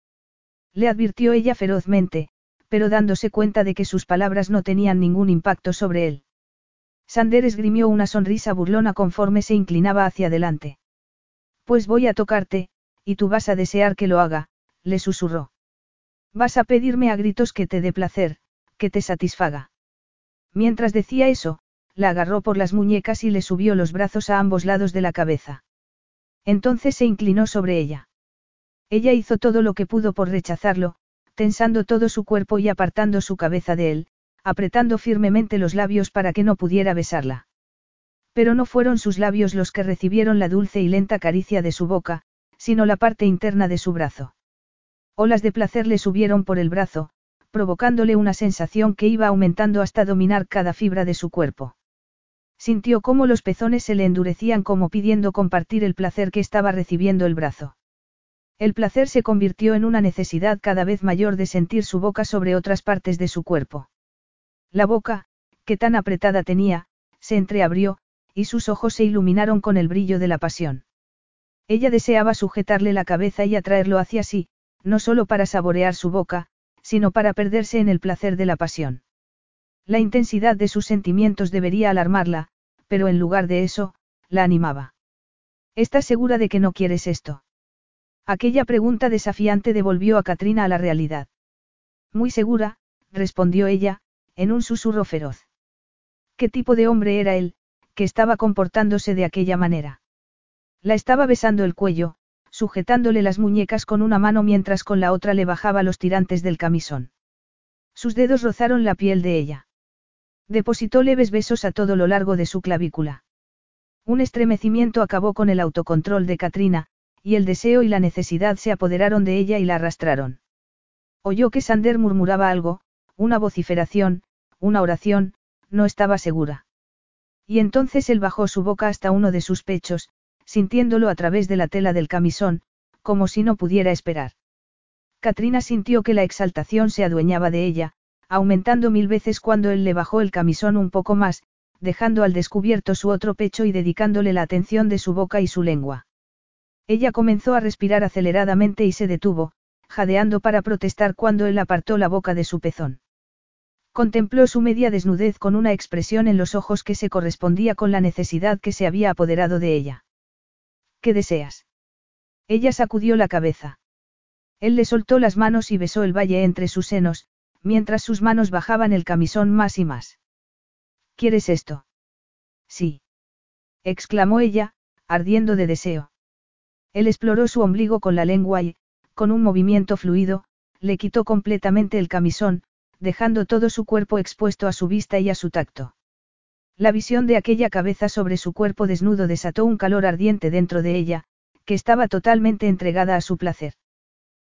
Le advirtió ella ferozmente, pero dándose cuenta de que sus palabras no tenían ningún impacto sobre él. Sander esgrimió una sonrisa burlona conforme se inclinaba hacia adelante. Pues voy a tocarte, y tú vas a desear que lo haga, le susurró. Vas a pedirme a gritos que te dé placer, que te satisfaga. Mientras decía eso, la agarró por las muñecas y le subió los brazos a ambos lados de la cabeza. Entonces se inclinó sobre ella. Ella hizo todo lo que pudo por rechazarlo, tensando todo su cuerpo y apartando su cabeza de él, apretando firmemente los labios para que no pudiera besarla. Pero no fueron sus labios los que recibieron la dulce y lenta caricia de su boca, sino la parte interna de su brazo. Olas de placer le subieron por el brazo, provocándole una sensación que iba aumentando hasta dominar cada fibra de su cuerpo. Sintió cómo los pezones se le endurecían como pidiendo compartir el placer que estaba recibiendo el brazo. El placer se convirtió en una necesidad cada vez mayor de sentir su boca sobre otras partes de su cuerpo. La boca, que tan apretada tenía, se entreabrió, y sus ojos se iluminaron con el brillo de la pasión. Ella deseaba sujetarle la cabeza y atraerlo hacia sí, no solo para saborear su boca, sino para perderse en el placer de la pasión. La intensidad de sus sentimientos debería alarmarla, pero en lugar de eso, la animaba. ¿Estás segura de que no quieres esto? Aquella pregunta desafiante devolvió a Katrina a la realidad. Muy segura, respondió ella, en un susurro feroz. ¿Qué tipo de hombre era él, que estaba comportándose de aquella manera? La estaba besando el cuello, sujetándole las muñecas con una mano mientras con la otra le bajaba los tirantes del camisón. Sus dedos rozaron la piel de ella. Depositó leves besos a todo lo largo de su clavícula. Un estremecimiento acabó con el autocontrol de Katrina, y el deseo y la necesidad se apoderaron de ella y la arrastraron. Oyó que Sander murmuraba algo, una vociferación, una oración, no estaba segura. Y entonces él bajó su boca hasta uno de sus pechos, sintiéndolo a través de la tela del camisón, como si no pudiera esperar. Katrina sintió que la exaltación se adueñaba de ella, aumentando mil veces cuando él le bajó el camisón un poco más, dejando al descubierto su otro pecho y dedicándole la atención de su boca y su lengua. Ella comenzó a respirar aceleradamente y se detuvo, jadeando para protestar cuando él apartó la boca de su pezón. Contempló su media desnudez con una expresión en los ojos que se correspondía con la necesidad que se había apoderado de ella. ¿Qué deseas? Ella sacudió la cabeza. Él le soltó las manos y besó el valle entre sus senos, mientras sus manos bajaban el camisón más y más. ¿Quieres esto? Sí. exclamó ella, ardiendo de deseo. Él exploró su ombligo con la lengua y, con un movimiento fluido, le quitó completamente el camisón, dejando todo su cuerpo expuesto a su vista y a su tacto. La visión de aquella cabeza sobre su cuerpo desnudo desató un calor ardiente dentro de ella, que estaba totalmente entregada a su placer.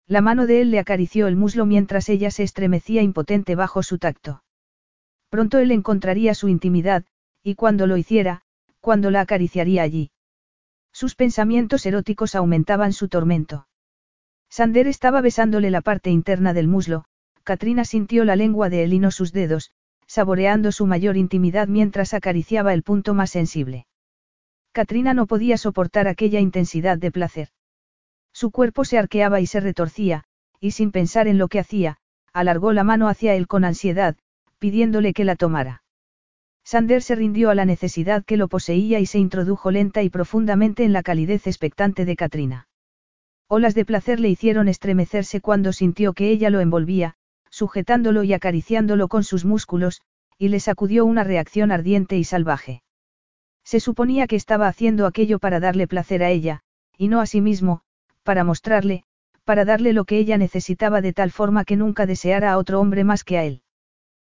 La mano de él le acarició el muslo mientras ella se estremecía impotente bajo su tacto. Pronto él encontraría su intimidad, y cuando lo hiciera, cuando la acariciaría allí. Sus pensamientos eróticos aumentaban su tormento. Sander estaba besándole la parte interna del muslo, Katrina sintió la lengua de él y no sus dedos, saboreando su mayor intimidad mientras acariciaba el punto más sensible. Katrina no podía soportar aquella intensidad de placer. Su cuerpo se arqueaba y se retorcía, y sin pensar en lo que hacía, alargó la mano hacia él con ansiedad, pidiéndole que la tomara. Sander se rindió a la necesidad que lo poseía y se introdujo lenta y profundamente en la calidez expectante de Katrina. Olas de placer le hicieron estremecerse cuando sintió que ella lo envolvía, sujetándolo y acariciándolo con sus músculos, y le sacudió una reacción ardiente y salvaje. Se suponía que estaba haciendo aquello para darle placer a ella, y no a sí mismo, para mostrarle, para darle lo que ella necesitaba de tal forma que nunca deseara a otro hombre más que a él.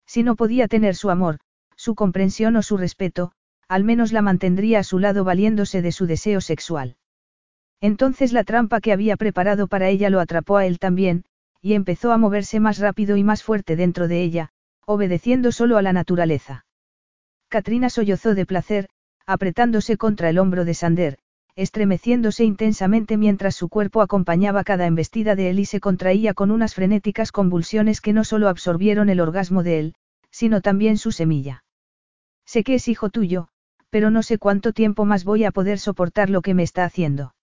Si no podía tener su amor, su comprensión o su respeto, al menos la mantendría a su lado valiéndose de su deseo sexual. Entonces la trampa que había preparado para ella lo atrapó a él también, y empezó a moverse más rápido y más fuerte dentro de ella, obedeciendo solo a la naturaleza. Katrina sollozó de placer, apretándose contra el hombro de Sander, estremeciéndose intensamente mientras su cuerpo acompañaba cada embestida de él y se contraía con unas frenéticas convulsiones que no solo absorbieron el orgasmo de él, sino también su semilla. Sé que es hijo tuyo, pero no sé cuánto tiempo más voy a poder soportar lo que me está haciendo.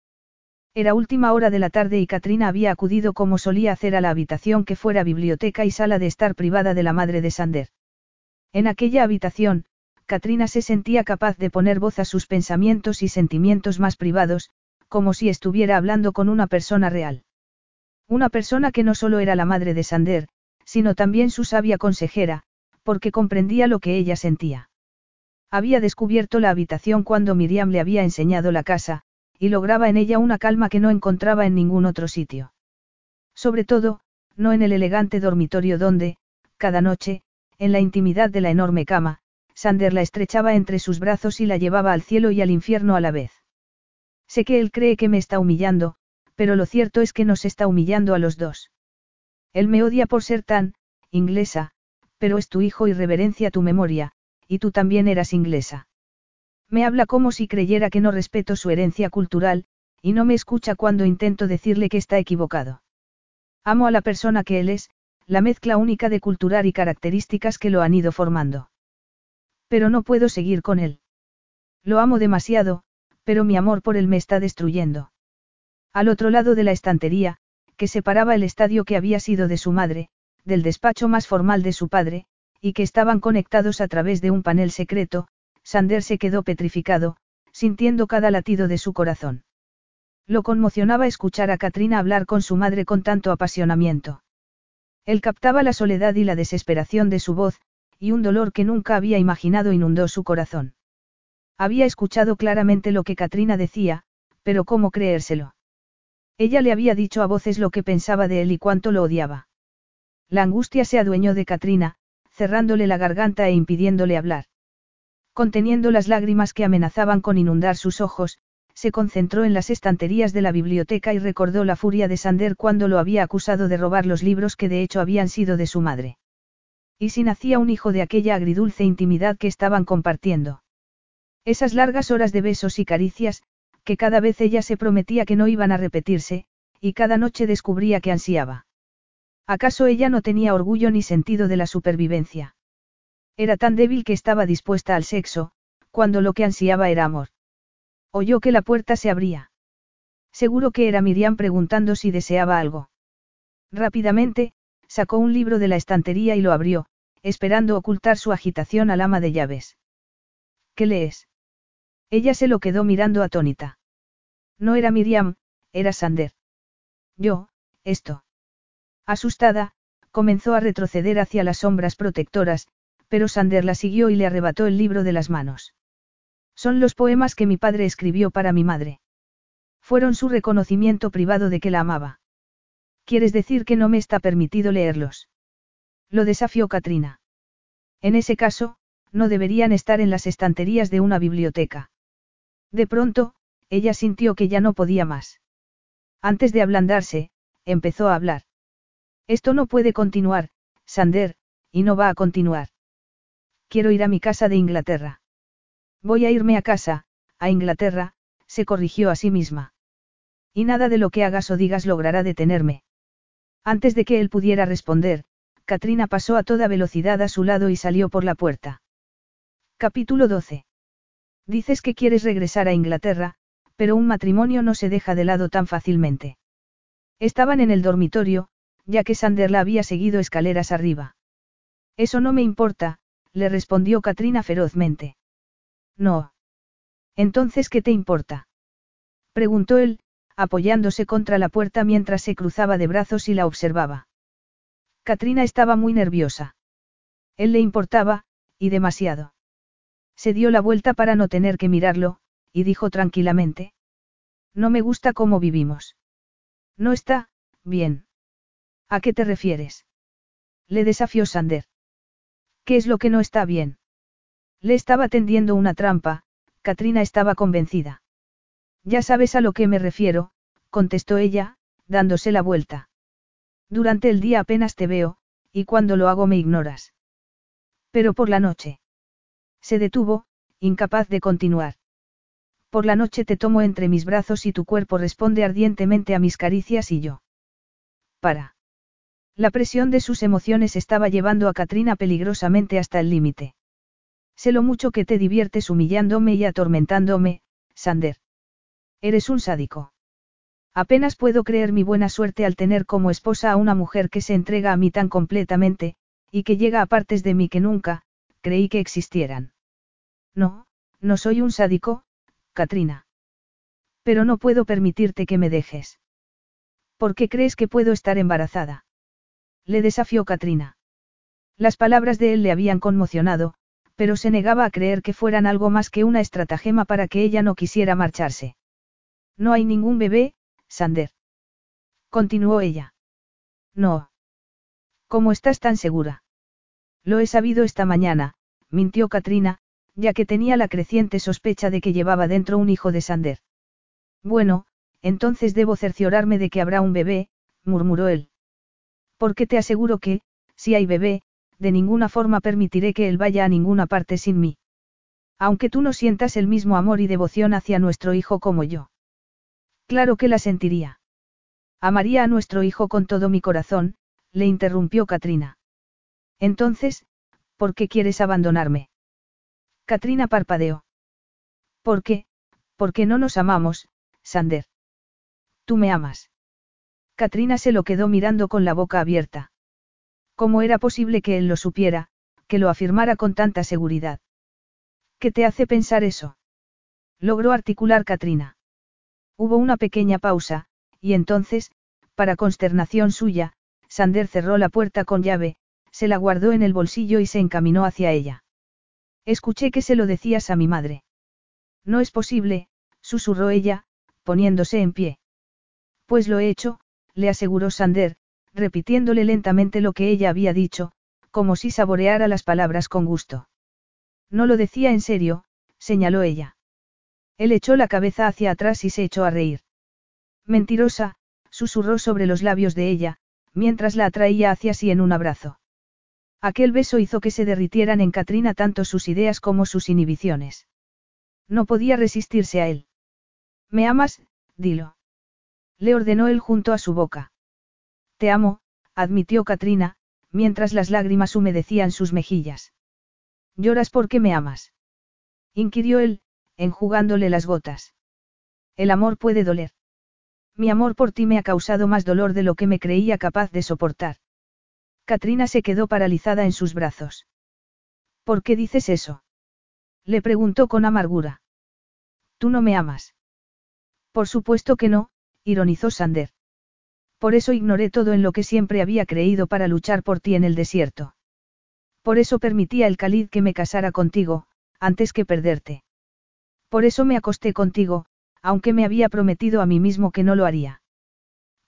Era última hora de la tarde y Katrina había acudido como solía hacer a la habitación que fuera biblioteca y sala de estar privada de la madre de Sander. En aquella habitación, Katrina se sentía capaz de poner voz a sus pensamientos y sentimientos más privados, como si estuviera hablando con una persona real. Una persona que no solo era la madre de Sander, sino también su sabia consejera, porque comprendía lo que ella sentía. Había descubierto la habitación cuando Miriam le había enseñado la casa, y lograba en ella una calma que no encontraba en ningún otro sitio. Sobre todo, no en el elegante dormitorio donde, cada noche, en la intimidad de la enorme cama, Sander la estrechaba entre sus brazos y la llevaba al cielo y al infierno a la vez. Sé que él cree que me está humillando, pero lo cierto es que nos está humillando a los dos. Él me odia por ser tan, inglesa, pero es tu hijo y reverencia tu memoria, y tú también eras inglesa. Me habla como si creyera que no respeto su herencia cultural, y no me escucha cuando intento decirle que está equivocado. Amo a la persona que él es, la mezcla única de cultural y características que lo han ido formando. Pero no puedo seguir con él. Lo amo demasiado, pero mi amor por él me está destruyendo. Al otro lado de la estantería, que separaba el estadio que había sido de su madre, del despacho más formal de su padre, y que estaban conectados a través de un panel secreto, Sander se quedó petrificado, sintiendo cada latido de su corazón. Lo conmocionaba escuchar a Katrina hablar con su madre con tanto apasionamiento. Él captaba la soledad y la desesperación de su voz, y un dolor que nunca había imaginado inundó su corazón. Había escuchado claramente lo que Katrina decía, pero ¿cómo creérselo? Ella le había dicho a voces lo que pensaba de él y cuánto lo odiaba. La angustia se adueñó de Katrina, cerrándole la garganta e impidiéndole hablar. Conteniendo las lágrimas que amenazaban con inundar sus ojos, se concentró en las estanterías de la biblioteca y recordó la furia de Sander cuando lo había acusado de robar los libros que de hecho habían sido de su madre. Y si nacía un hijo de aquella agridulce intimidad que estaban compartiendo. Esas largas horas de besos y caricias, que cada vez ella se prometía que no iban a repetirse, y cada noche descubría que ansiaba. ¿Acaso ella no tenía orgullo ni sentido de la supervivencia? Era tan débil que estaba dispuesta al sexo, cuando lo que ansiaba era amor. Oyó que la puerta se abría. Seguro que era Miriam preguntando si deseaba algo. Rápidamente, Sacó un libro de la estantería y lo abrió, esperando ocultar su agitación al ama de llaves. ¿Qué lees? Ella se lo quedó mirando atónita. No era Miriam, era Sander. Yo, esto. Asustada, comenzó a retroceder hacia las sombras protectoras, pero Sander la siguió y le arrebató el libro de las manos. Son los poemas que mi padre escribió para mi madre. Fueron su reconocimiento privado de que la amaba. ¿Quieres decir que no me está permitido leerlos? Lo desafió Katrina. En ese caso, no deberían estar en las estanterías de una biblioteca. De pronto, ella sintió que ya no podía más. Antes de ablandarse, empezó a hablar. Esto no puede continuar, Sander, y no va a continuar. Quiero ir a mi casa de Inglaterra. Voy a irme a casa, a Inglaterra, se corrigió a sí misma. Y nada de lo que hagas o digas logrará detenerme. Antes de que él pudiera responder, Katrina pasó a toda velocidad a su lado y salió por la puerta. Capítulo 12. Dices que quieres regresar a Inglaterra, pero un matrimonio no se deja de lado tan fácilmente. Estaban en el dormitorio, ya que Sander la había seguido escaleras arriba. Eso no me importa, le respondió Katrina ferozmente. No. Entonces, ¿qué te importa? Preguntó él, apoyándose contra la puerta mientras se cruzaba de brazos y la observaba. Katrina estaba muy nerviosa. Él le importaba, y demasiado. Se dio la vuelta para no tener que mirarlo, y dijo tranquilamente. No me gusta cómo vivimos. No está, bien. ¿A qué te refieres? Le desafió Sander. ¿Qué es lo que no está bien? Le estaba tendiendo una trampa, Katrina estaba convencida. Ya sabes a lo que me refiero, contestó ella, dándose la vuelta. Durante el día apenas te veo, y cuando lo hago me ignoras. Pero por la noche. Se detuvo, incapaz de continuar. Por la noche te tomo entre mis brazos y tu cuerpo responde ardientemente a mis caricias y yo. Para. La presión de sus emociones estaba llevando a Katrina peligrosamente hasta el límite. Sé lo mucho que te diviertes humillándome y atormentándome, Sander. Eres un sádico. Apenas puedo creer mi buena suerte al tener como esposa a una mujer que se entrega a mí tan completamente, y que llega a partes de mí que nunca, creí que existieran. No, no soy un sádico, Katrina. Pero no puedo permitirte que me dejes. ¿Por qué crees que puedo estar embarazada? Le desafió Katrina. Las palabras de él le habían conmocionado, pero se negaba a creer que fueran algo más que una estratagema para que ella no quisiera marcharse. No hay ningún bebé, Sander. Continuó ella. No. ¿Cómo estás tan segura? Lo he sabido esta mañana, mintió Katrina, ya que tenía la creciente sospecha de que llevaba dentro un hijo de Sander. Bueno, entonces debo cerciorarme de que habrá un bebé, murmuró él. Porque te aseguro que, si hay bebé, de ninguna forma permitiré que él vaya a ninguna parte sin mí. Aunque tú no sientas el mismo amor y devoción hacia nuestro hijo como yo. Claro que la sentiría. Amaría a nuestro hijo con todo mi corazón, le interrumpió Katrina. Entonces, ¿por qué quieres abandonarme? Katrina parpadeó. ¿Por qué? Porque no nos amamos, Sander. Tú me amas. Katrina se lo quedó mirando con la boca abierta. ¿Cómo era posible que él lo supiera, que lo afirmara con tanta seguridad? ¿Qué te hace pensar eso? Logró articular Katrina. Hubo una pequeña pausa, y entonces, para consternación suya, Sander cerró la puerta con llave, se la guardó en el bolsillo y se encaminó hacia ella. Escuché que se lo decías a mi madre. No es posible, susurró ella, poniéndose en pie. Pues lo he hecho, le aseguró Sander, repitiéndole lentamente lo que ella había dicho, como si saboreara las palabras con gusto. No lo decía en serio, señaló ella. Él echó la cabeza hacia atrás y se echó a reír. Mentirosa, susurró sobre los labios de ella, mientras la atraía hacia sí en un abrazo. Aquel beso hizo que se derritieran en Katrina tanto sus ideas como sus inhibiciones. No podía resistirse a él. ¿Me amas? Dilo. Le ordenó él junto a su boca. Te amo, admitió Katrina, mientras las lágrimas humedecían sus mejillas. ¿Lloras porque me amas? inquirió él, enjugándole las gotas. El amor puede doler. Mi amor por ti me ha causado más dolor de lo que me creía capaz de soportar. Katrina se quedó paralizada en sus brazos. ¿Por qué dices eso? Le preguntó con amargura. Tú no me amas. Por supuesto que no, ironizó Sander. Por eso ignoré todo en lo que siempre había creído para luchar por ti en el desierto. Por eso permitía el Khalid que me casara contigo, antes que perderte. Por eso me acosté contigo, aunque me había prometido a mí mismo que no lo haría.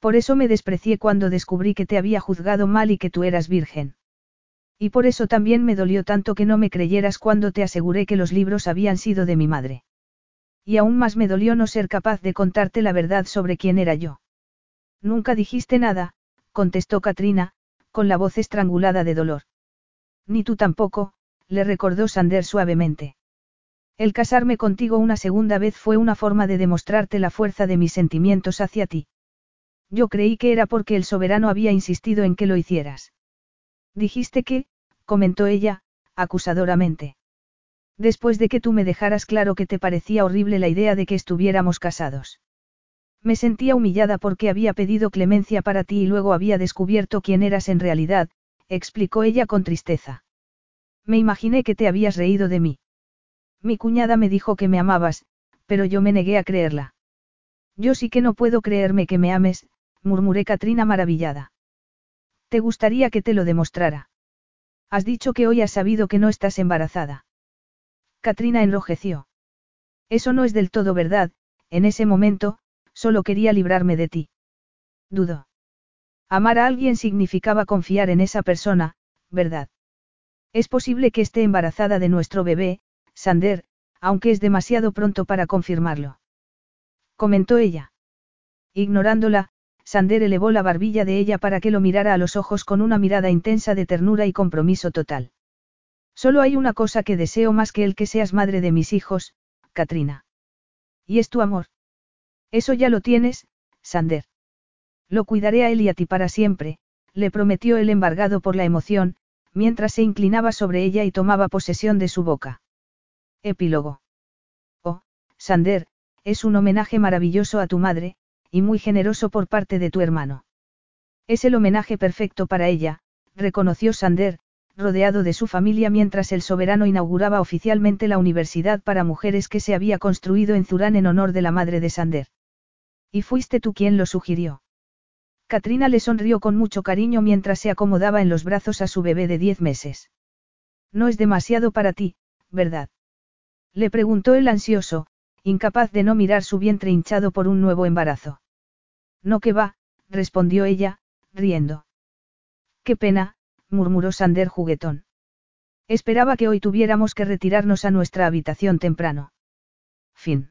Por eso me desprecié cuando descubrí que te había juzgado mal y que tú eras virgen. Y por eso también me dolió tanto que no me creyeras cuando te aseguré que los libros habían sido de mi madre. Y aún más me dolió no ser capaz de contarte la verdad sobre quién era yo. Nunca dijiste nada, contestó Katrina, con la voz estrangulada de dolor. Ni tú tampoco, le recordó Sander suavemente. El casarme contigo una segunda vez fue una forma de demostrarte la fuerza de mis sentimientos hacia ti. Yo creí que era porque el soberano había insistido en que lo hicieras. Dijiste que, comentó ella, acusadoramente. Después de que tú me dejaras claro que te parecía horrible la idea de que estuviéramos casados. Me sentía humillada porque había pedido clemencia para ti y luego había descubierto quién eras en realidad, explicó ella con tristeza. Me imaginé que te habías reído de mí. Mi cuñada me dijo que me amabas, pero yo me negué a creerla. Yo sí que no puedo creerme que me ames, murmuré Katrina maravillada. ¿Te gustaría que te lo demostrara? Has dicho que hoy has sabido que no estás embarazada. Katrina enrojeció. Eso no es del todo verdad, en ese momento, solo quería librarme de ti. Dudo. Amar a alguien significaba confiar en esa persona, ¿verdad? Es posible que esté embarazada de nuestro bebé, Sander, aunque es demasiado pronto para confirmarlo. Comentó ella. Ignorándola, Sander elevó la barbilla de ella para que lo mirara a los ojos con una mirada intensa de ternura y compromiso total. Solo hay una cosa que deseo más que el que seas madre de mis hijos, Katrina. Y es tu amor. Eso ya lo tienes, Sander. Lo cuidaré a él y a ti para siempre, le prometió el embargado por la emoción, mientras se inclinaba sobre ella y tomaba posesión de su boca. Epílogo. Oh, Sander, es un homenaje maravilloso a tu madre, y muy generoso por parte de tu hermano. Es el homenaje perfecto para ella, reconoció Sander, rodeado de su familia mientras el soberano inauguraba oficialmente la universidad para mujeres que se había construido en Zurán en honor de la madre de Sander. Y fuiste tú quien lo sugirió. Katrina le sonrió con mucho cariño mientras se acomodaba en los brazos a su bebé de diez meses. No es demasiado para ti, ¿verdad? Le preguntó el ansioso, incapaz de no mirar su vientre hinchado por un nuevo embarazo. No que va, respondió ella, riendo. Qué pena, murmuró Sander juguetón. Esperaba que hoy tuviéramos que retirarnos a nuestra habitación temprano. Fin.